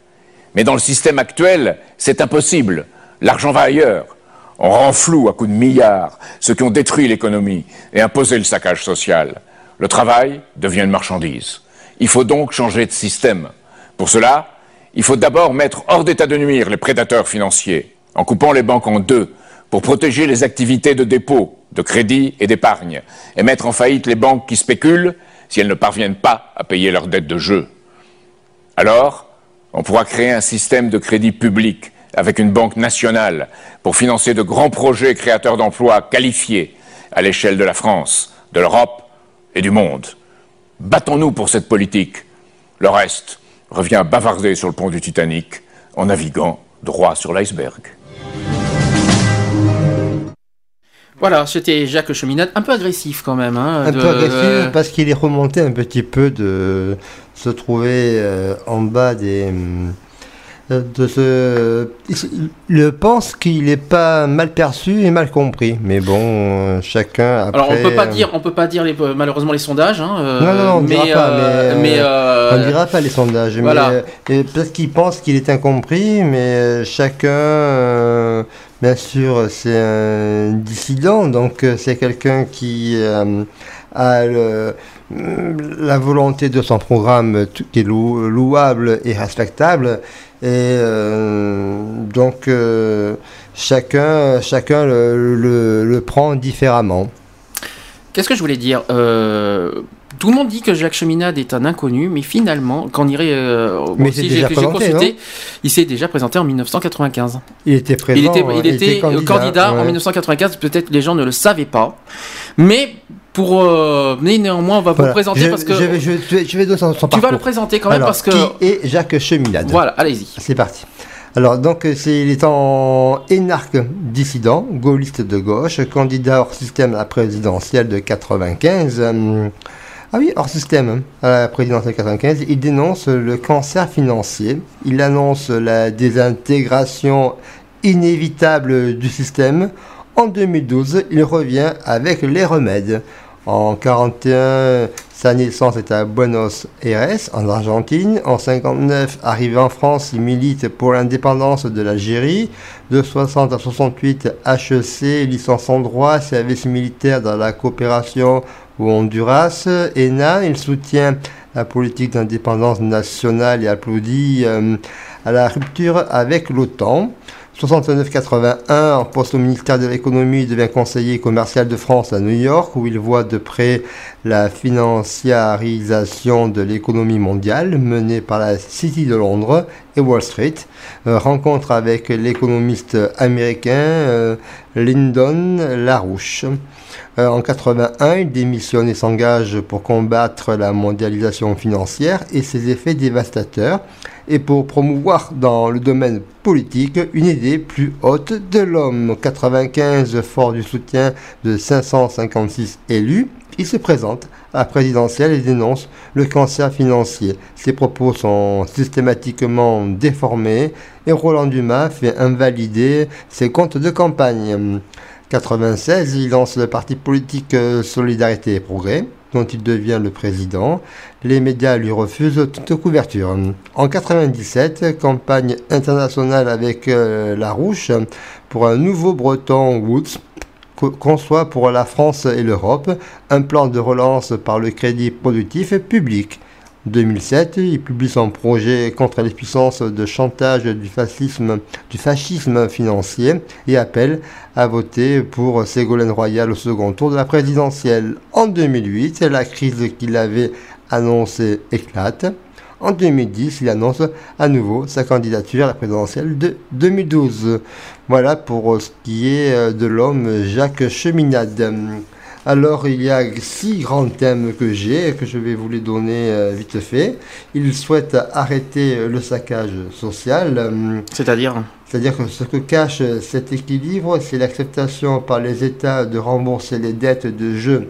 Mais dans le système actuel, c'est impossible. L'argent va ailleurs. On rend flou à coups de milliards ceux qui ont détruit l'économie et imposé le saccage social. Le travail devient une marchandise. Il faut donc changer de système. Pour cela, il faut d'abord mettre hors d'état de nuire les prédateurs financiers, en coupant les banques en deux, pour protéger les activités de dépôt, de crédit et d'épargne, et mettre en faillite les banques qui spéculent si elles ne parviennent pas à payer leurs dettes de jeu. Alors, on pourra créer un système de crédit public avec une banque nationale pour financer de grands projets créateurs d'emplois qualifiés à l'échelle de la France, de l'Europe et du monde. Battons-nous pour cette politique. Le reste revient à bavarder sur le pont du Titanic en naviguant droit sur l'iceberg. Voilà, c'était Jacques Cheminade, un peu agressif quand même. hein, Un de- peu agressif parce qu'il est remonté un petit peu de se trouver euh, en bas des. De il il pense qu'il n'est pas mal perçu et mal compris. Mais bon, euh, chacun. Après, Alors on peut pas euh, dire, on peut pas dire les- malheureusement les sondages. hein, euh, Non, non, on ne mais, dira pas, mais, euh, euh, mais, euh, on ne dira pas les sondages. voilà. Mais, euh, peut-être qu'il pense qu'il est incompris, mais euh, chacun, euh, bien sûr, c'est un dissident, donc euh, c'est quelqu'un qui euh, a le- la volonté de son programme qui est lou- louable et respectable. Et euh, donc euh, chacun, chacun le- le- le prend différemment. Qu'est-ce que je voulais dire? Euh, Tout le monde dit que Jacques Cheminade est un inconnu, mais finalement, quand on irait, euh, Mais bon, il s'est si déjà présenté, consulté, il s'est déjà présenté en 1995. Il était présent. il était, il était candidat, en ouais. 1995. Peut-être les gens ne le savaient pas, mais pour, euh, mais néanmoins, on va vous Voilà. présenter je, parce que je vais, je, vais- je vais donner son, son tu vas le présenter quand même Alors, parce que qui est Jacques Cheminade voilà, allez-y. C'est parti. Alors donc c'est, il est en énarque dissident, gaulliste de gauche, candidat hors système à la présidentielle de 95. euh, ah oui, hors système hein, à la présidentielle 95. Il dénonce le cancer financier. Il annonce la désintégration inévitable du système. En 2012, il revient avec les remèdes. En 41, sa naissance est à Buenos Aires, en Argentine. En 59, arrivé en France, il milite pour l'indépendance de l'Algérie. De 60 à 68, HEC, licence en droit, service militaire dans la coopération au Honduras. ENA, il soutient la politique d'indépendance nationale et applaudit euh, à la rupture avec l'OTAN. 69-81, en poste au ministère de l'économie, il devient conseiller commercial de France à New York, où il voit de près la financiarisation de l'économie mondiale menée par la City de Londres et Wall Street. Euh, rencontre avec l'économiste américain euh, Lyndon LaRouche. Euh, en 81, il démissionne et s'engage pour combattre la mondialisation financière et ses effets dévastateurs et pour promouvoir dans le domaine politique une idée plus haute de l'homme. 95, fort du soutien de 556 élus, il se présente à la présidentielle et dénonce le cancer financier. Ses propos sont systématiquement déformés et Roland Dumas fait invalider ses comptes de campagne. 96, il lance le parti politique euh, Solidarité et Progrès, dont il devient le président. Les médias lui refusent toute couverture. En 97, campagne internationale avec euh, La Rouche pour un nouveau breton Woods co- conçoit pour la France et l'Europe un plan de relance par le crédit productif public. 2007, il publie son projet contre les puissances de chantage du fascisme, du fascisme financier et appelle à voter pour Ségolène Royal au second tour de la présidentielle. En 2008, la crise qu'il avait annoncée éclate. En 2010, il annonce à nouveau sa candidature à la présidentielle de 2012. Voilà pour ce qui est euh, de l'homme Jacques Cheminade. Alors il y a six grands thèmes que j'ai, que je vais vous les donner euh, vite fait. Il souhaite arrêter le saccage social. C'est-à-dire C'est-à-dire que ce que cache cet équilibre, c'est l'acceptation par les États de rembourser les dettes de jeux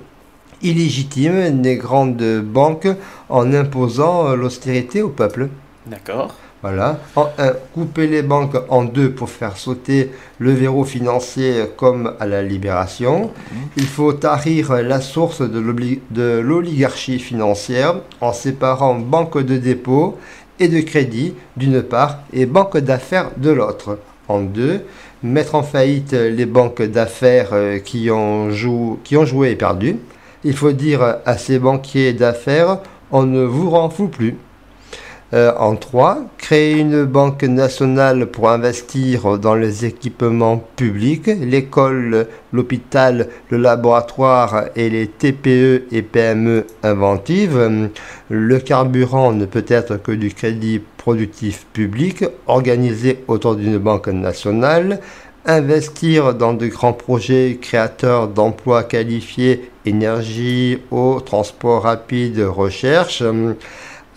illégitimes des grandes banques en imposant euh, l'austérité au peuple. D'accord. Voilà. En un, couper les banques en deux pour faire sauter le verrou financier comme à la libération. Il faut tarir la source de l'oligarchie financière en séparant banque de dépôt et de crédit d'une part et banque d'affaires de l'autre. En deux, mettre en faillite les banques d'affaires euh, qui, ont jou- qui ont joué et perdu. Il faut dire à ces banquiers d'affaires, on ne vous rend fou plus. Euh, en 3, créer une banque nationale pour investir dans les équipements publics, l'école, l'hôpital, le laboratoire et les TPE et PME inventives. Le carburant ne peut être que du crédit productif public organisé autour d'une banque nationale. Investir dans de grands projets créateurs d'emplois qualifiés, énergie, eau, transport rapide, recherche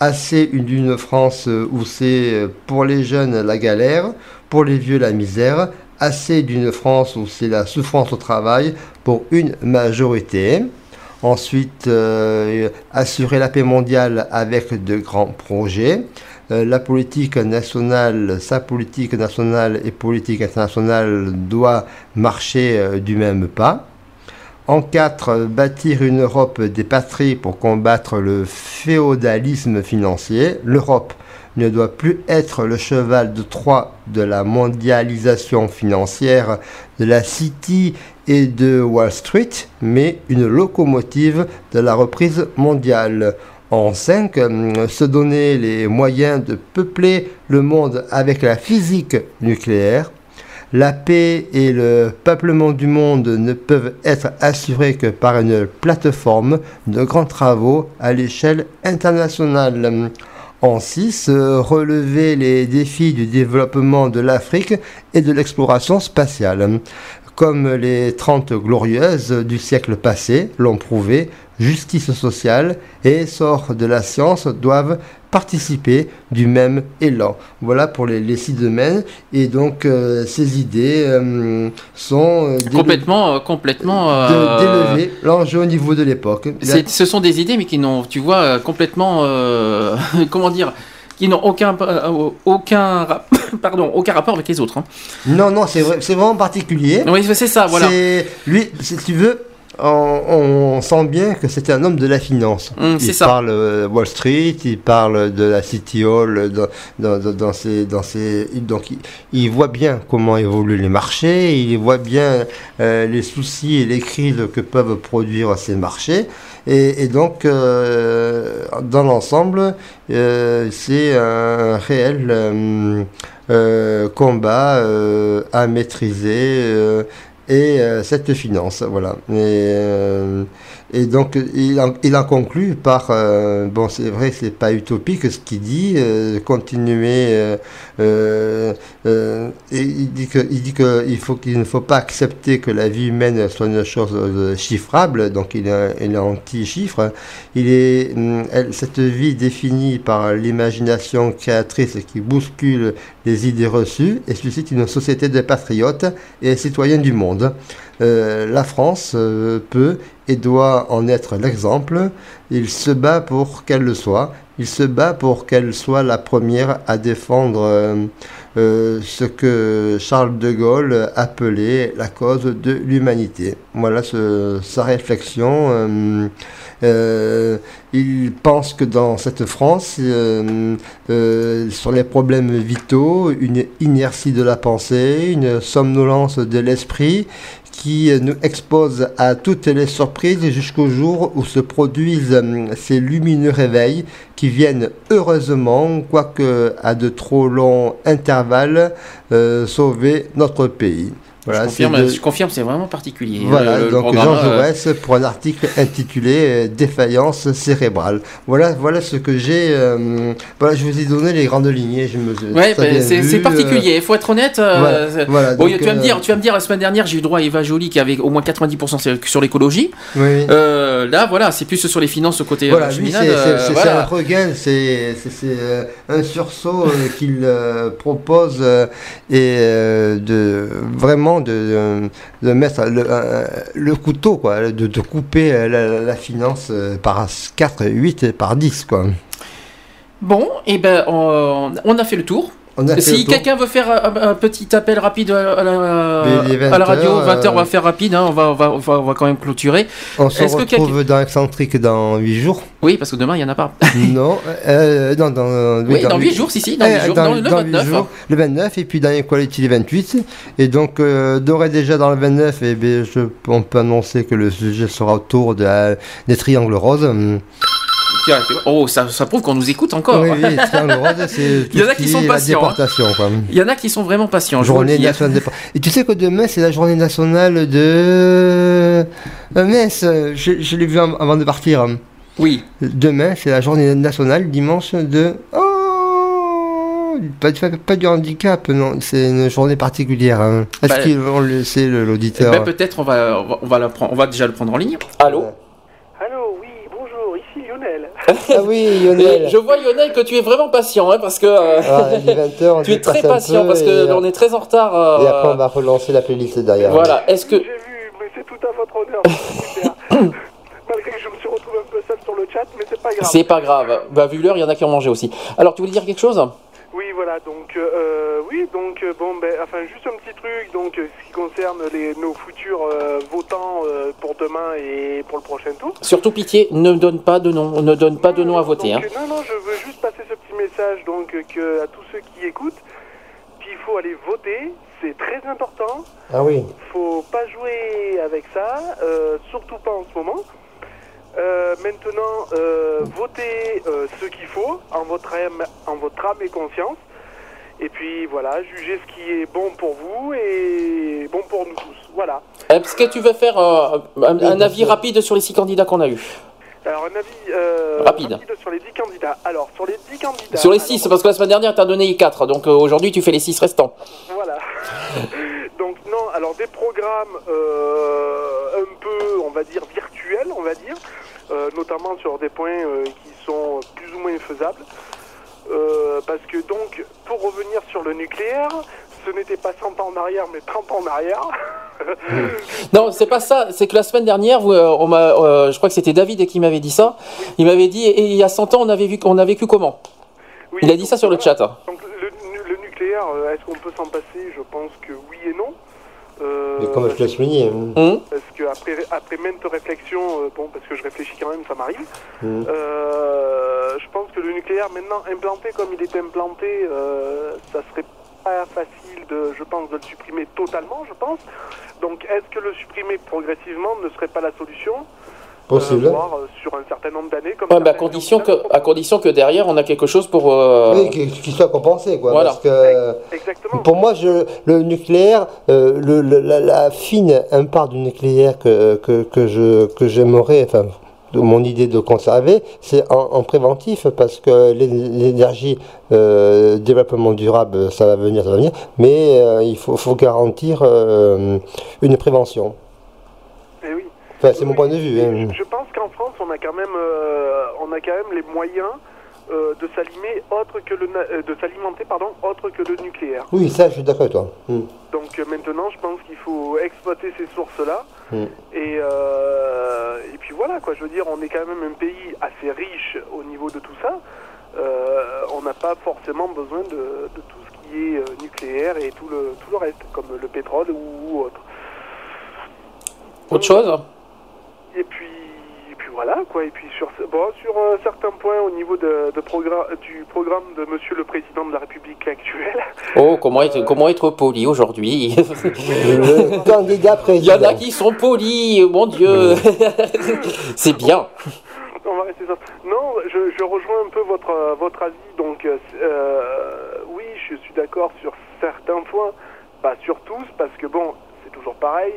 assez d'une France où c'est pour les jeunes la galère, pour les vieux la misère, assez d'une France où c'est la souffrance au travail pour une majorité. Ensuite, euh, assurer la paix mondiale avec de grands projets. Euh, la politique nationale, sa politique nationale et politique internationale doit marcher euh, du même pas. En 4, bâtir une Europe des patries pour combattre le féodalisme financier. L'Europe ne doit plus être le cheval de Troie de la mondialisation financière de la City et de Wall Street, mais une locomotive de la reprise mondiale. En 5, se donner les moyens de peupler le monde avec la physique nucléaire. La paix et le peuplement du monde ne peuvent être assurés que par une plateforme de grands travaux à l'échelle internationale. En 6, relever les défis du développement de l'Afrique et de l'exploration spatiale. Comme les 30 glorieuses du siècle passé l'ont prouvé, justice sociale et essor de la science doivent participer du même élan. Voilà pour les, les six domaines. Et donc, euh, ces idées euh, sont euh, Complètement, complètement. d'élever l'enjeu au niveau de l'époque. Ce sont des idées, mais qui n'ont, tu vois, complètement, comment dire, qui n'ont aucun, euh, aucun, pardon, aucun rapport avec les autres. hein. Non, non, c'est vrai- c'est vraiment particulier. Oui, c'est ça, voilà. Lui, si tu veux, on, on sent bien que c'était un homme de la finance. C'est il ça. parle euh, Wall Street, il parle de la City Hall dans, dans, dans- dans ses, dans ses- donc il, il voit bien comment évoluent les marchés, il voit bien euh, les soucis et les crises que peuvent produire ces marchés. Et, et donc, euh, dans l'ensemble, euh, c'est un réel euh, euh, combat euh, à maîtriser. Et euh, cette finance, voilà. Euh, Et donc, il en, il en conclut par, euh, bon, c'est vrai, c'est pas utopique ce qu'il dit, euh, continuer, euh, il dit que, il dit que il faut qu'il ne faut pas accepter que la vie humaine soit une chose chiffrable, donc il est, il est anti-chiffre. Il est, hum, cette vie définie par l'imagination créatrice qui bouscule les idées reçues et suscite une société de patriotes et citoyens du monde. Euh, la France euh, peut et doit en être l'exemple. Il se bat pour qu'elle le soit. Il se bat pour qu'elle soit la première à défendre euh, ce que Charles de Gaulle appelait la cause de l'humanité. Voilà sa réflexion. il pense que dans cette France, sur les problèmes vitaux, une inertie de la pensée, une somnolence de l'esprit qui nous expose à toutes les surprises jusqu'au jour où se produisent euh, ces lumineux réveils qui viennent heureusement, quoique à de trop longs intervalles, euh, sauver notre pays. Voilà, je, confirme, de- je confirme, c'est vraiment particulier. voilà, Le- le donc Jean euh, Jaurès pour un article intitulé euh, Défaillance cérébrale. Voilà, voilà ce que j'ai. euh, voilà, je vous ai donné les grandes lignes. Je me, Ouais, très bah, bien c'est particulier. Il faut être honnête. euh, voilà, c'est- voilà, bon, donc, tu vas me dire, tu vas me dire la semaine dernière, j'ai eu droit à Eva Jolie qui avait au moins 90% sur- l'écologie. Oui. Là, voilà, c'est plus sur les finances au côté Voilà, c'est voilà. un regain, c'est un sursaut qu'il propose et de vraiment de, de mettre le, euh, le couteau, quoi, de, de couper la, la finance euh, par 4, 8, par 10, quoi. Bon, et ben, on, on a fait le tour. On a fait si quelqu'un veut faire un, un petit appel rapide à, la, à radio, 20 20h, on va euh, faire rapide, hein, on, va, on, va, on, va, on va quand même clôturer. On se Est-ce que quelqu'un- retrouve dans Excentrique dans 8 jours? Oui, parce que demain, il n'y en a pas. non, euh, non, dans, Oui, dans huit jours, si, si, dans huit jours, dans le huit 29, jours, le 29, et puis dans Equality le 28. Et donc, euh, d'ores et déjà dans le 29, eh bien, je, on peut annoncer que le sujet sera autour de la- des triangles roses. Oh, ça, ça prouve qu'on nous écoute encore. Oui, oui, c'est Il y en a qui qui sont patients. hein. Il y en a qui sont vraiment patients. Journée nationale de... Et tu sais que demain, c'est la journée nationale de... Euh, mince, je, je l'ai vu av- avant de partir. Oui. Demain, c'est la journée nationale, dimanche, de... Oh pas, pas, pas du handicap, non, c'est une journée particulière. hein. Est-ce Bah, qu'ils vont le Eh l'auditeur ben, peut-être on va, on va, on va la prendre, on va déjà le prendre en ligne. Allô, oui, bonjour, ici Lionel. Ah oui, Lionel. Et Je vois Lionel que tu es vraiment patient, hein, parce que euh, Ah, il est 20 heures, on tu es très patient parce que euh, on est très en retard. euh, Et après, on va relancer la playlist derrière. Voilà. Est-ce que Mais c'est tout à votre honneur. Malgré que je me suis retrouvé un peu seul sur le chat, mais c'est pas grave. c'est pas grave Bah vu l'heure, il y en a qui ont mangé aussi. Alors tu voulais dire quelque chose? Oui, voilà, donc, euh, oui, donc, euh, bon, ben, enfin, juste un petit truc, donc, euh, ce qui concerne les, nos futurs euh, votants euh, pour demain et pour le prochain tour. Surtout pitié, ne donne pas de nom, ne donne pas de nom à voter. Hein. Donc, euh, non, non, je veux juste passer ce petit message, donc, euh, que, à tous ceux qui écoutent, qu'il faut aller voter, c'est très important. Ah oui. faut pas jouer avec ça, euh, surtout pas en ce moment. Euh, maintenant, euh, votez euh, ce qu'il faut en votre, âme, en votre âme et conscience. Et puis voilà, jugez ce qui est bon pour vous et bon pour nous tous. Voilà. Est-ce que tu veux faire euh, un, un avis rapide sur les six candidats qu'on a eu Alors, un avis euh, Rapide. sur les 10 candidats. Alors, sur les 10 candidats. Sur les six, parce que la semaine dernière, tu as donné 4, donc euh, aujourd'hui, tu fais les six restants. Voilà. Donc non, alors des programmes euh, un peu, on va dire, virtuels, on va dire, euh, notamment sur des points euh, qui sont plus ou moins faisables. Euh, parce que donc, pour revenir sur le nucléaire, ce n'était pas 100 ans en arrière, mais 30 ans en arrière. Non, c'est pas ça. C'est que la semaine dernière, vous, euh, on m'a, euh, je crois que c'était David qui m'avait dit ça. Il m'avait dit, et il y a 100 ans, on avait vu, on a vécu comment? Il a dit ça sur le chat. Donc le, le nucléaire, euh, est-ce qu'on peut s'en passer? Je pense que oui et non. Euh, Mais comme je l'ai souligné. Hum Parce que après, après maintes réflexions, euh, bon, parce que je réfléchis quand même, ça m'arrive. hum. Euh, je pense que le nucléaire, maintenant implanté comme il est implanté, euh, ça serait pas facile, de, je pense, de le supprimer totalement, je pense. Donc, est-ce que le supprimer progressivement ne serait pas la solution? Possible. euh, voire euh, sur un certain nombre d'années. Comme Ouais, mais à condition que, à condition que derrière on a quelque chose pour. euh, Oui, qu'il qu'il soit compensé, quoi. Voilà. Parce que, pour moi, je, le nucléaire, euh, le, le- la, la fine part du nucléaire que, que, que je, que j'aimerais, enfin, mon idée de conserver, c'est en, en préventif, parce que l'é- l'énergie, euh, développement durable, ça va venir, ça va venir, mais euh, il faut, faut garantir euh, une prévention. Eh oui. Enfin, c'est mon point de vue. hein. Je pense qu'en France, on a quand même, euh, on a quand même les moyens euh, de s'alimenter autre que le, euh, de s'alimenter pardon, autre que le nucléaire. Oui, ça, je suis d'accord avec toi. Mm. Donc euh, maintenant, je pense qu'il faut exploiter ces sources-là. Mm. Et, euh, et puis voilà, quoi. Je veux dire, on est quand même un pays assez riche au niveau de tout ça. Euh, on n'a pas forcément besoin de, de tout ce qui est euh, nucléaire et tout le, tout le reste, comme le pétrole ou, ou autre. Autre chose? Et puis, et puis voilà, quoi. Et puis sur, bon, sur euh, certains points au niveau de, de programme, du programme de Monsieur le Président de la République actuelle, Oh, comment être, comment être poli aujourd'hui? Le candidat Il y en a qui sont polis, mon Dieu C'est bien on va rester ça. Non, je, je rejoins un peu votre, votre avis. Donc, euh, euh, oui, je suis d'accord sur certains points, pas sur tous, parce que bon, c'est toujours pareil.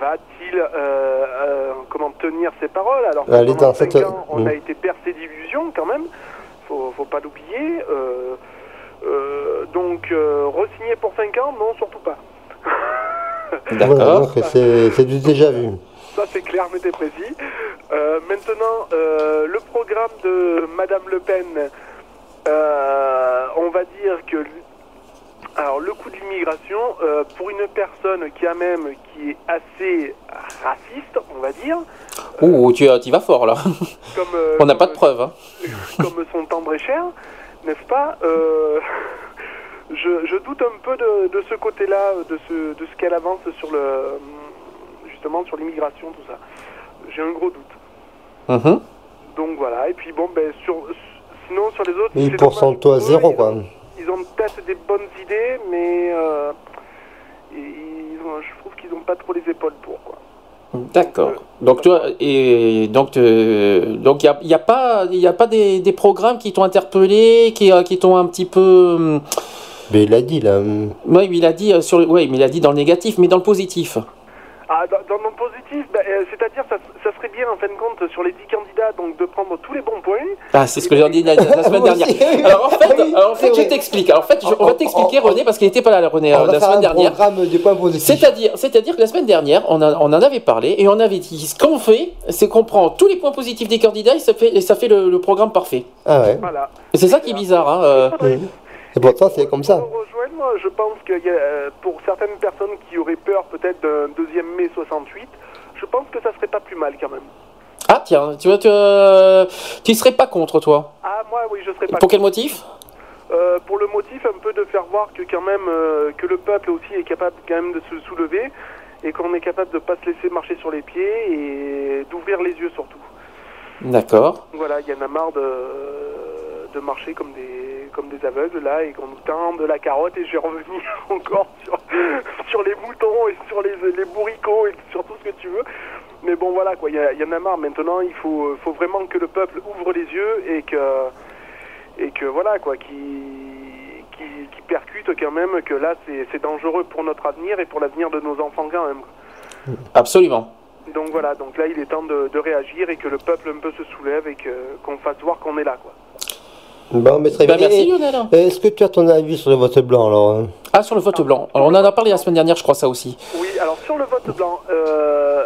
Va-t-il euh, euh, comment tenir ses paroles Alors pendant ans, on Mm. a été percé d'illusions quand même. Faut, faut pas l'oublier. Euh, euh, donc, euh, re-signer pour 5 ans, non, surtout pas. Donc c'est c'est du déjà vu. Ça c'est clair, mais t'es précis. Euh, maintenant, euh, le programme de Madame Le Pen, euh, on va dire que alors le coût de l'immigration, euh, pour une personne qui a même qui est assez raciste, on va dire, Ouh, tu y vas fort là comme euh, On n'a pas de preuves. Hein. comme son tendre et cher, n'est-ce pas euh, je, je doute un peu de, de ce côté-là, de ce, de ce qu'elle avance sur le justement sur l'immigration, tout ça. J'ai un gros doute. Mhm. Donc voilà, et puis bon, ben, sur, sinon sur les autres, Oui, c'est pourcentage à zéro, quoi. Ils ont peut-être des bonnes idées, mais euh, ils ont- je trouve qu'ils n'ont pas trop les épaules pour. Quoi. D'accord. Donc toi et donc euh, donc il y a, y a pas il y a pas des, des programmes qui t'ont interpellé, qui euh, qui t'ont un petit peu. hum, Mais il a dit là. Oui, mais il a dit euh, sur le- ouais, mais il a dit dans le négatif, mais dans le positif. Ah, dans, dans le positif, ben, euh, c'est-à-dire ça, en fin de compte sur les 10 candidats donc de prendre tous les bons points. Ah, c'est ce que j'ai dit la, la semaine dernière. Alors en fait, alors, en fait C'est je t'explique. Alors en fait, je- on va t'expliquer René parce qu'il n'était pas là René On euh, va la faire semaine un dernière. C'est-à-dire, c'est-à-dire que la semaine dernière, on, a- on en avait parlé et on avait dit ce qu'on fait, c'est qu'on prend tous les points positifs des candidats et ça fait, et ça fait le, le programme parfait. Ah ouais. Voilà. C'est ça qui est bizarre. Hein, euh. Et pourtant, c'est comme ça. rejoindre, moi, je pense que euh, pour certaines personnes qui auraient peur peut-être d'un deuxième mai 68, je pense que ça serait pas plus mal quand même. Ah tiens, tu vois, tu, euh, tu serais pas contre toi. Ah moi oui, je serais pas. Pour quel motif? Euh, Pour le motif un peu de faire voir que quand même euh, que le peuple aussi est capable quand même de se soulever et qu'on est capable de pas se laisser marcher sur les pieds et d'ouvrir les yeux surtout. D'accord. Voilà, il y en a marre de, de marcher comme des, comme des aveugles là et qu'on nous tend de la carotte et je vais revenir encore sur, sur les moutons et sur les, les bourricots et sur tout ce que tu veux. Mais bon voilà quoi, il y, en a marre maintenant, il faut, faut vraiment que le peuple ouvre les yeux et que, et que voilà quoi, qui, qui, qui percute quand même que là c'est dangereux pour notre avenir et pour l'avenir de nos enfants quand même. Absolument. Donc voilà, donc là il est temps de, de réagir et que le peuple un peu se soulève et qu'on fasse voir qu'on est là quoi. Bon, mais très Ben, bien. merci, Lionel. Est-ce que tu as ton avis sur le vote blanc alors hein Ah sur le vote blanc. Alors on en a parlé la semaine dernière, je crois ça aussi. Oui, alors sur le vote blanc, euh,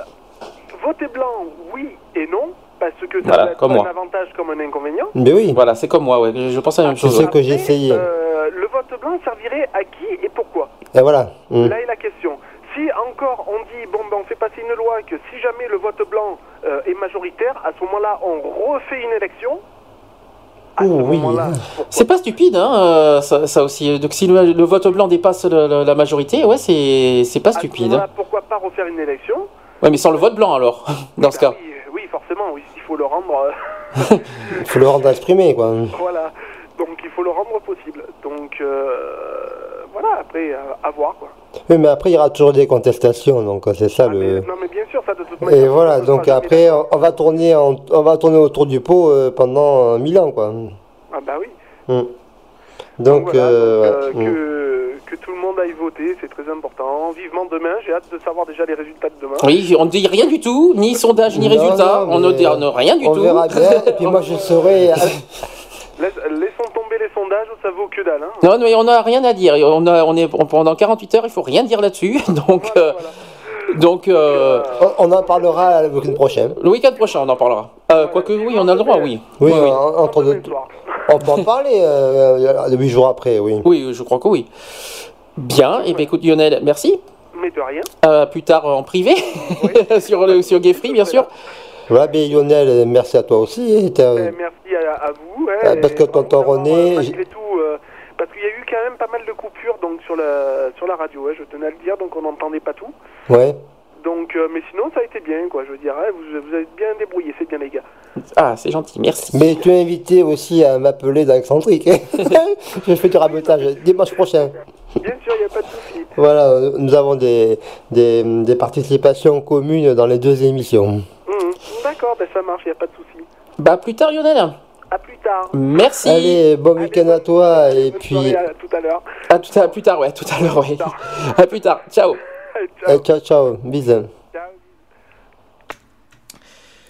voter blanc, oui et non, parce que ça Voilà, peut être comme un moi. avantage comme un inconvénient. Mais oui. Voilà, c'est comme moi, ouais. Je pense à la même C'est chose. ce que j'ai essayé. Euh, le vote blanc servirait à qui et pourquoi? Et voilà. hum. Là est la question. Si encore on dit, bon ben on fait passer une loi que si jamais le vote blanc euh, est majoritaire, à ce moment-là on refait une élection. Oh, oui. C'est pas stupide, hein, euh, ça, ça aussi. Donc si le, le vote blanc dépasse le- le- la majorité, ouais, c'est c'est pas À ce stupide. pourquoi pas refaire une élection Ouais, mais sans le vote blanc alors, dans ce cas. oui, euh, oui, forcément, oui, il faut le rendre. euh, Il faut le rendre exprimé quoi. Voilà, donc il faut le rendre possible. Donc euh, voilà, après, à, à voir quoi. Oui, mais après, il y aura toujours des contestations, donc euh, c'est ça le. Non, mais bien sûr, ça de toute Et manière. voilà, ne sera donc après, on, on va tourner, en- on va tourner autour du pot euh, pendant euh, mille ans, quoi. Ah bah oui. Mm. Donc, Voilà, euh, donc, ouais. euh, Mm. que, que tout le monde aille voter, c'est très important. Vivement demain, j'ai hâte de savoir déjà les résultats de demain. Oui, on ne dit rien du tout, ni sondage, ni Non, résultat. non, on ne dit rien du on tout. verra bien, et puis moi, je serai. Laisse- laissons tomber ça vaut que dalle. Hein. Non, mais on n'a rien à dire. On a, on est pendant 48 heures, il faut rien dire là-dessus. Donc, euh, donc euh, On, on en parlera le week-end prochain. le week-end prochain, on en parlera. Euh, Quoique, oui, on a le droit, oui. Oui, Oui, oui. en- entre deux. On peut en parler euh, huit jours après, oui. Oui, je crois que oui. Bien, et bien écoute Lionel, merci. Mais de rien. Euh, plus tard en privé, sur, le, sur Gay Free, bien sûr. Voilà, mais Lionel, merci à toi aussi. et t'as- Eh, merci à, à vous. ouais, Ah, parce que tonton René, Malgré tout, euh, parce qu'il y a eu quand même pas mal de coupures donc, sur, la, sur la radio, ouais, je tenais à le dire, donc on n'entendait pas tout. Ouais. Donc, euh, mais sinon, ça a été bien, quoi. Je veux dire, vous, vous avez bien débrouillé, c'est bien, les gars. Ah, c'est gentil, merci. Mais tu es invité aussi à m'appeler dans Excentrique. je fais du rabotage dimanche prochain. Bien sûr, il n'y a pas de souci. Voilà, nous avons des, des, des participations communes dans les deux émissions. Mhm. D'accord, ben, ça marche, il n'y a pas de souci. Bah, plus tard, Lionel. À plus tard. Merci. Allez, bon week-end à toi et puis à tout à l'heure. À tout à plus tard, ouais, tout à l'heure, ouais. À plus tard. Ciao. Eh, ciao ciao, bisous.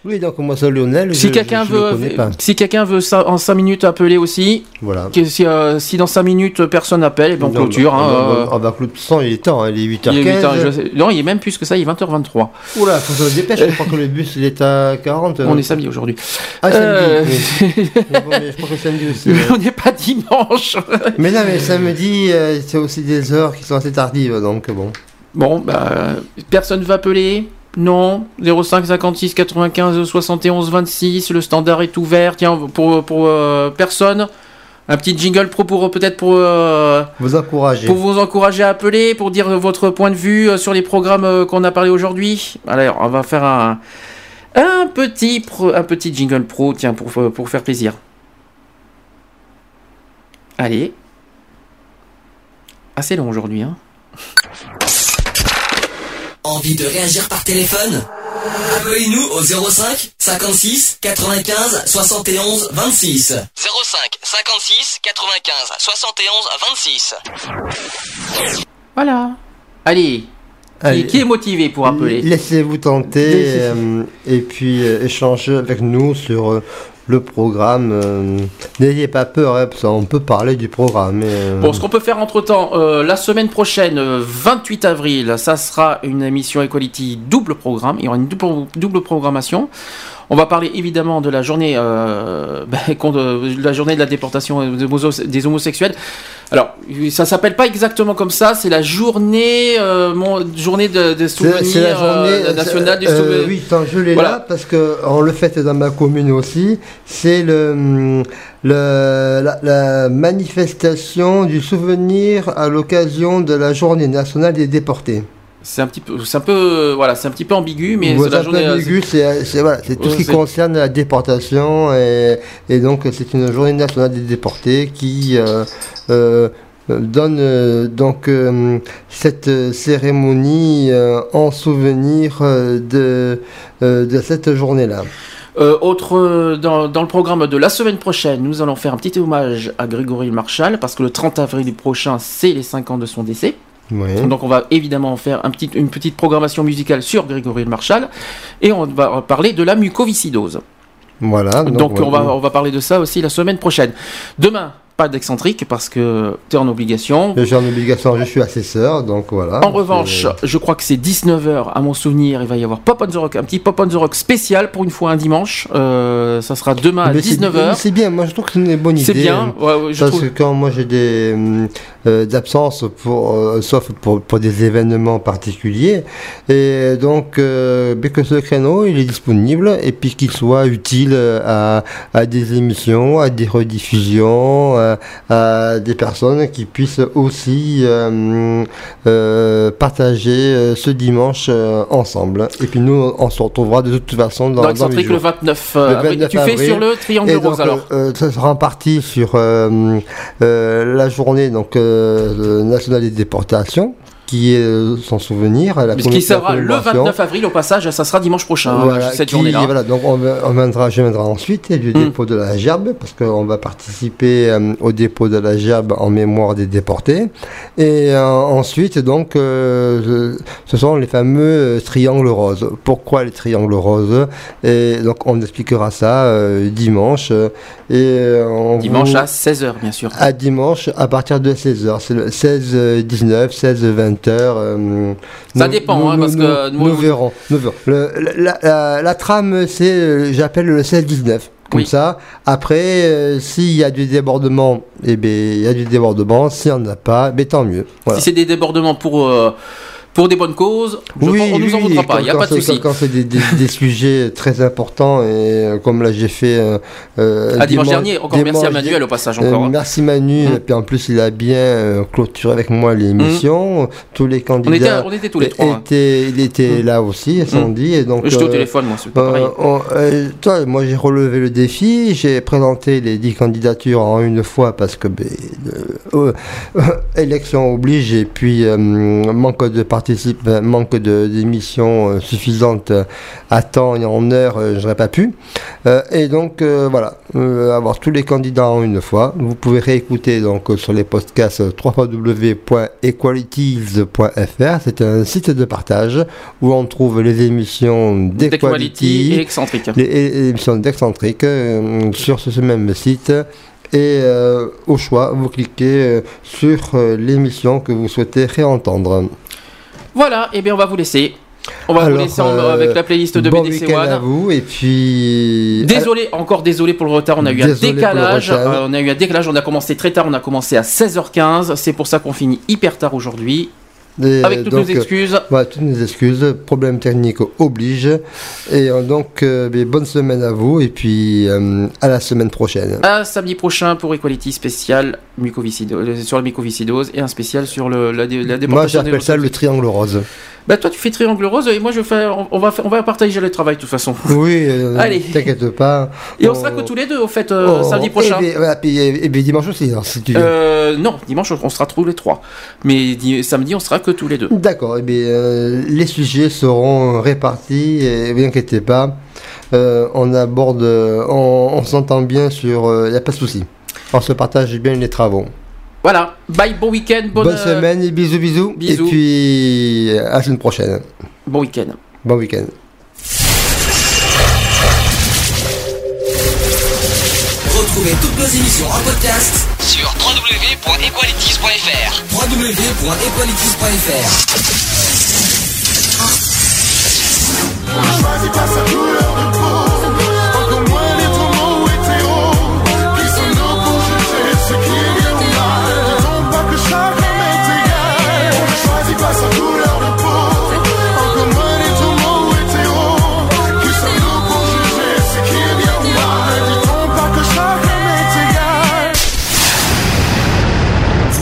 Oui, donc moi c'est Lionel. Si je- quelqu'un je veut, si quelqu'un veut en 5 minutes appeler aussi, Voilà. que si, euh, si dans 5 minutes personne n'appelle, et ben on Non, clôture. bah, hein, on va- euh, clôturer. Sans, il est temps, hein, il est 8h15. il est huit heures, je sais- non, il est même plus que ça, il est 20h23. Oula, faut se dépêcher, je crois que le bus il est à 40. On est samedi aujourd'hui. Ah, samedi. Euh, je crois que samedi aussi. Mais on n'est pas dimanche. Mais non, mais samedi, euh, c'est aussi des heures qui sont assez tardives, donc bon. Bon, bah, personne va appeler Non. 05 56 95 71 26. Le standard est ouvert. Tiens, pour, pour euh, personne. Un petit jingle pro pour peut-être pour euh, Vous encourager. pour vous encourager à appeler, pour dire votre point de vue euh, sur les programmes euh, qu'on a parlé aujourd'hui. Alors, on va faire un, un petit pro- un petit jingle pro, tiens, pour pour faire plaisir. Allez. Assez long aujourd'hui, hein. Envie de réagir par téléphone Appelez-nous au 05 56 95 71 26. 05 56 95 71 26. Voilà. Allez. Qui, Allez. qui est motivé pour appeler? Laissez-vous tenter euh, et puis euh, échanger avec nous sur euh, le programme. euh, N'ayez pas peur, hein, qu'on peut parler du programme. euh, Bon, ce qu'on peut faire entre temps, la semaine prochaine, euh, 28 avril, ça sera une émission Equality double programme. Il y aura une double, double programmation. On va parler évidemment de la journée, euh, ben, contre- de la journée de la déportation des homos- des homosexuels. Alors, ça s'appelle pas exactement comme ça. C'est la journée, euh, mon, journée de, de souvenirs c'est la journée euh, nationale du euh, souvenir. Oui, tant je l'ai Voilà. là parce que on le fait dans ma commune aussi. C'est le, le la, la manifestation du souvenir à l'occasion de la journée nationale des déportés. C'est un petit peu, c'est un peu, voilà, c'est un petit peu ambigu, mais c'est la c'est un peu journée. ambigu, c'est c'est- voilà, c'est tout ce qui concerne la déportation et, et donc c'est une journée nationale des déportés qui euh, euh, donne euh, donc euh, cette cérémonie euh, en souvenir euh, de, euh, de cette journée-là. Euh, autre euh, dans, dans le programme de la semaine prochaine, nous allons faire un petit hommage à Grégory Marshall parce que le 30 avril prochain, c'est les 5 ans de son décès. Oui. Donc on va évidemment faire un petit, une petite programmation musicale sur Grégory Marshall et on va parler de la mucoviscidose. Voilà. Donc, on, va, on va parler de ça aussi la semaine prochaine. Demain, pas d'excentrique parce que tu es en obligation. J'ai en obligation, je suis assesseur, donc voilà. En revanche, je crois que c'est 19h à mon souvenir. Il va y avoir Pop on the Rock, un petit Pop on the Rock spécial pour une fois un dimanche. Euh, ça sera demain à Mais c'est- 19h. C'est bien, moi je trouve que c'est une bonne idée. C'est bien, ouais, ouais, je parce trouve. que quand moi j'ai des euh, pour euh, sauf pour, pour des événements particuliers et donc euh, que ce créneau il est disponible et puis qu'il soit utile euh, à, à des émissions, à des rediffusions, à des personnes qui puissent aussi euh, euh, partager euh, ce dimanche euh, ensemble. Et puis nous on se retrouvera de toute façon dans, Dans dans le jours. 29 euh, Le avril. 29 Tu fais sur le triangle donc, rose alors. euh, ça sera en partie sur euh, euh, la journée donc euh, nationale des déportations qui est euh, son souvenir. La qui sera le 29 avril au passage, ça sera dimanche prochain, hein, cette journée-là. Voilà, donc on, viendra, je viendrai ensuite du hmm. dépôt de la gerbe, parce qu'on va participer euh, au dépôt de la gerbe en mémoire des déportés. Et euh, ensuite, donc, ce sont les fameux triangles roses. Pourquoi les triangles roses? Et donc on expliquera ça dimanche. Et, on dimanche à 16h, bien sûr. À dimanche à partir de 16h. C'est le 16-19, 16-20 euh, ça dépend, nous, hein, parce nous, que nous, verrons. verrons. La, trame, c'est, euh, j'appelle le 16-19. Comme ça. Après, euh, s'il y a du débordement, eh bien, il y a du débordement. S'il n'y en a pas, mais tant mieux. Si c'est des débordements pour pour des bonnes causes, je Oui, pense- on nous en voudra pas, il n'y a pas de souci. Quand, c'est des, des- des sujets très importants, et euh, comme là j'ai fait. euh, euh, Ah, dimanche dernier, encore merci à Manuel au passage, euh, encore, hein. merci Manu, et puis en plus il a bien clôturé avec moi l'émission. Tous les candidats. on était tous les trois, hein. étaient- il était là aussi, Sandy. Et donc, J'étais au téléphone, moi, c'est pas pareil. on- toi, moi j'ai relevé le défi, j'ai présenté les 10 candidatures en une fois parce que euh, élection oblige et puis manque de participe, euh, manque d'émissions euh, suffisantes à temps et en heure, euh, j'aurais pas pu. Euh, et donc euh, voilà, euh, avoir tous les candidats en une fois. Vous pouvez réécouter donc euh, sur les podcasts euh, www.equalities.fr. C'est un site de partage où on trouve les émissions D'Equality d'Equality et Excentrique. les, émissions d'Excentrique euh, sur ce, ce même site. Et euh, au choix, vous cliquez euh, sur euh, l'émission que vous souhaitez réentendre. Voilà, et bien on va vous laisser. On va vous laisser euh, avec la playlist de bon BDC week-end à One. vous et puis Désolé, encore désolé pour le retard, on a eu un Désolé décalage. euh, on a eu un décalage, on a commencé très tard, on a commencé à 16h15. C'est pour ça qu'on finit hyper tard aujourd'hui. Et, Avec toutes donc, nos excuses. euh, voilà, toutes nos excuses. Problème technique oblige. Et euh, donc, euh, ben, bonne semaine à vous et puis euh, à la semaine prochaine. À samedi prochain pour Equality spécial sur la mucoviscidose et un spécial sur le, la, la Moi, déportation des j'appelle ça le triangle rose. Bah toi tu fais triangle rose et moi je fais on, on va faire- on va partager le travail de toute façon. Oui, euh, Allez. t'inquiète pas. Et on sera que tous les deux au fait euh, Oh, samedi prochain. Et, puis, et- et dimanche aussi, alors, si tu veux. Euh, non, dimanche on sera tous les trois. Mais di- samedi on sera que tous les deux. D'accord, eh bien, les sujets seront répartis, et ne vous inquiétez pas. On aborde, on, on s'entend bien sur. Il n'y a pas de souci. On se partage bien les travaux. Voilà, bye, bon week-end, bonne, Bonne semaine et bisous, bisous. bisous. Et puis à la semaine prochaine. Bon week-end. Bon week-end. Retrouvez toutes nos émissions en podcast Sur www.equalities.fr www.equalities.fr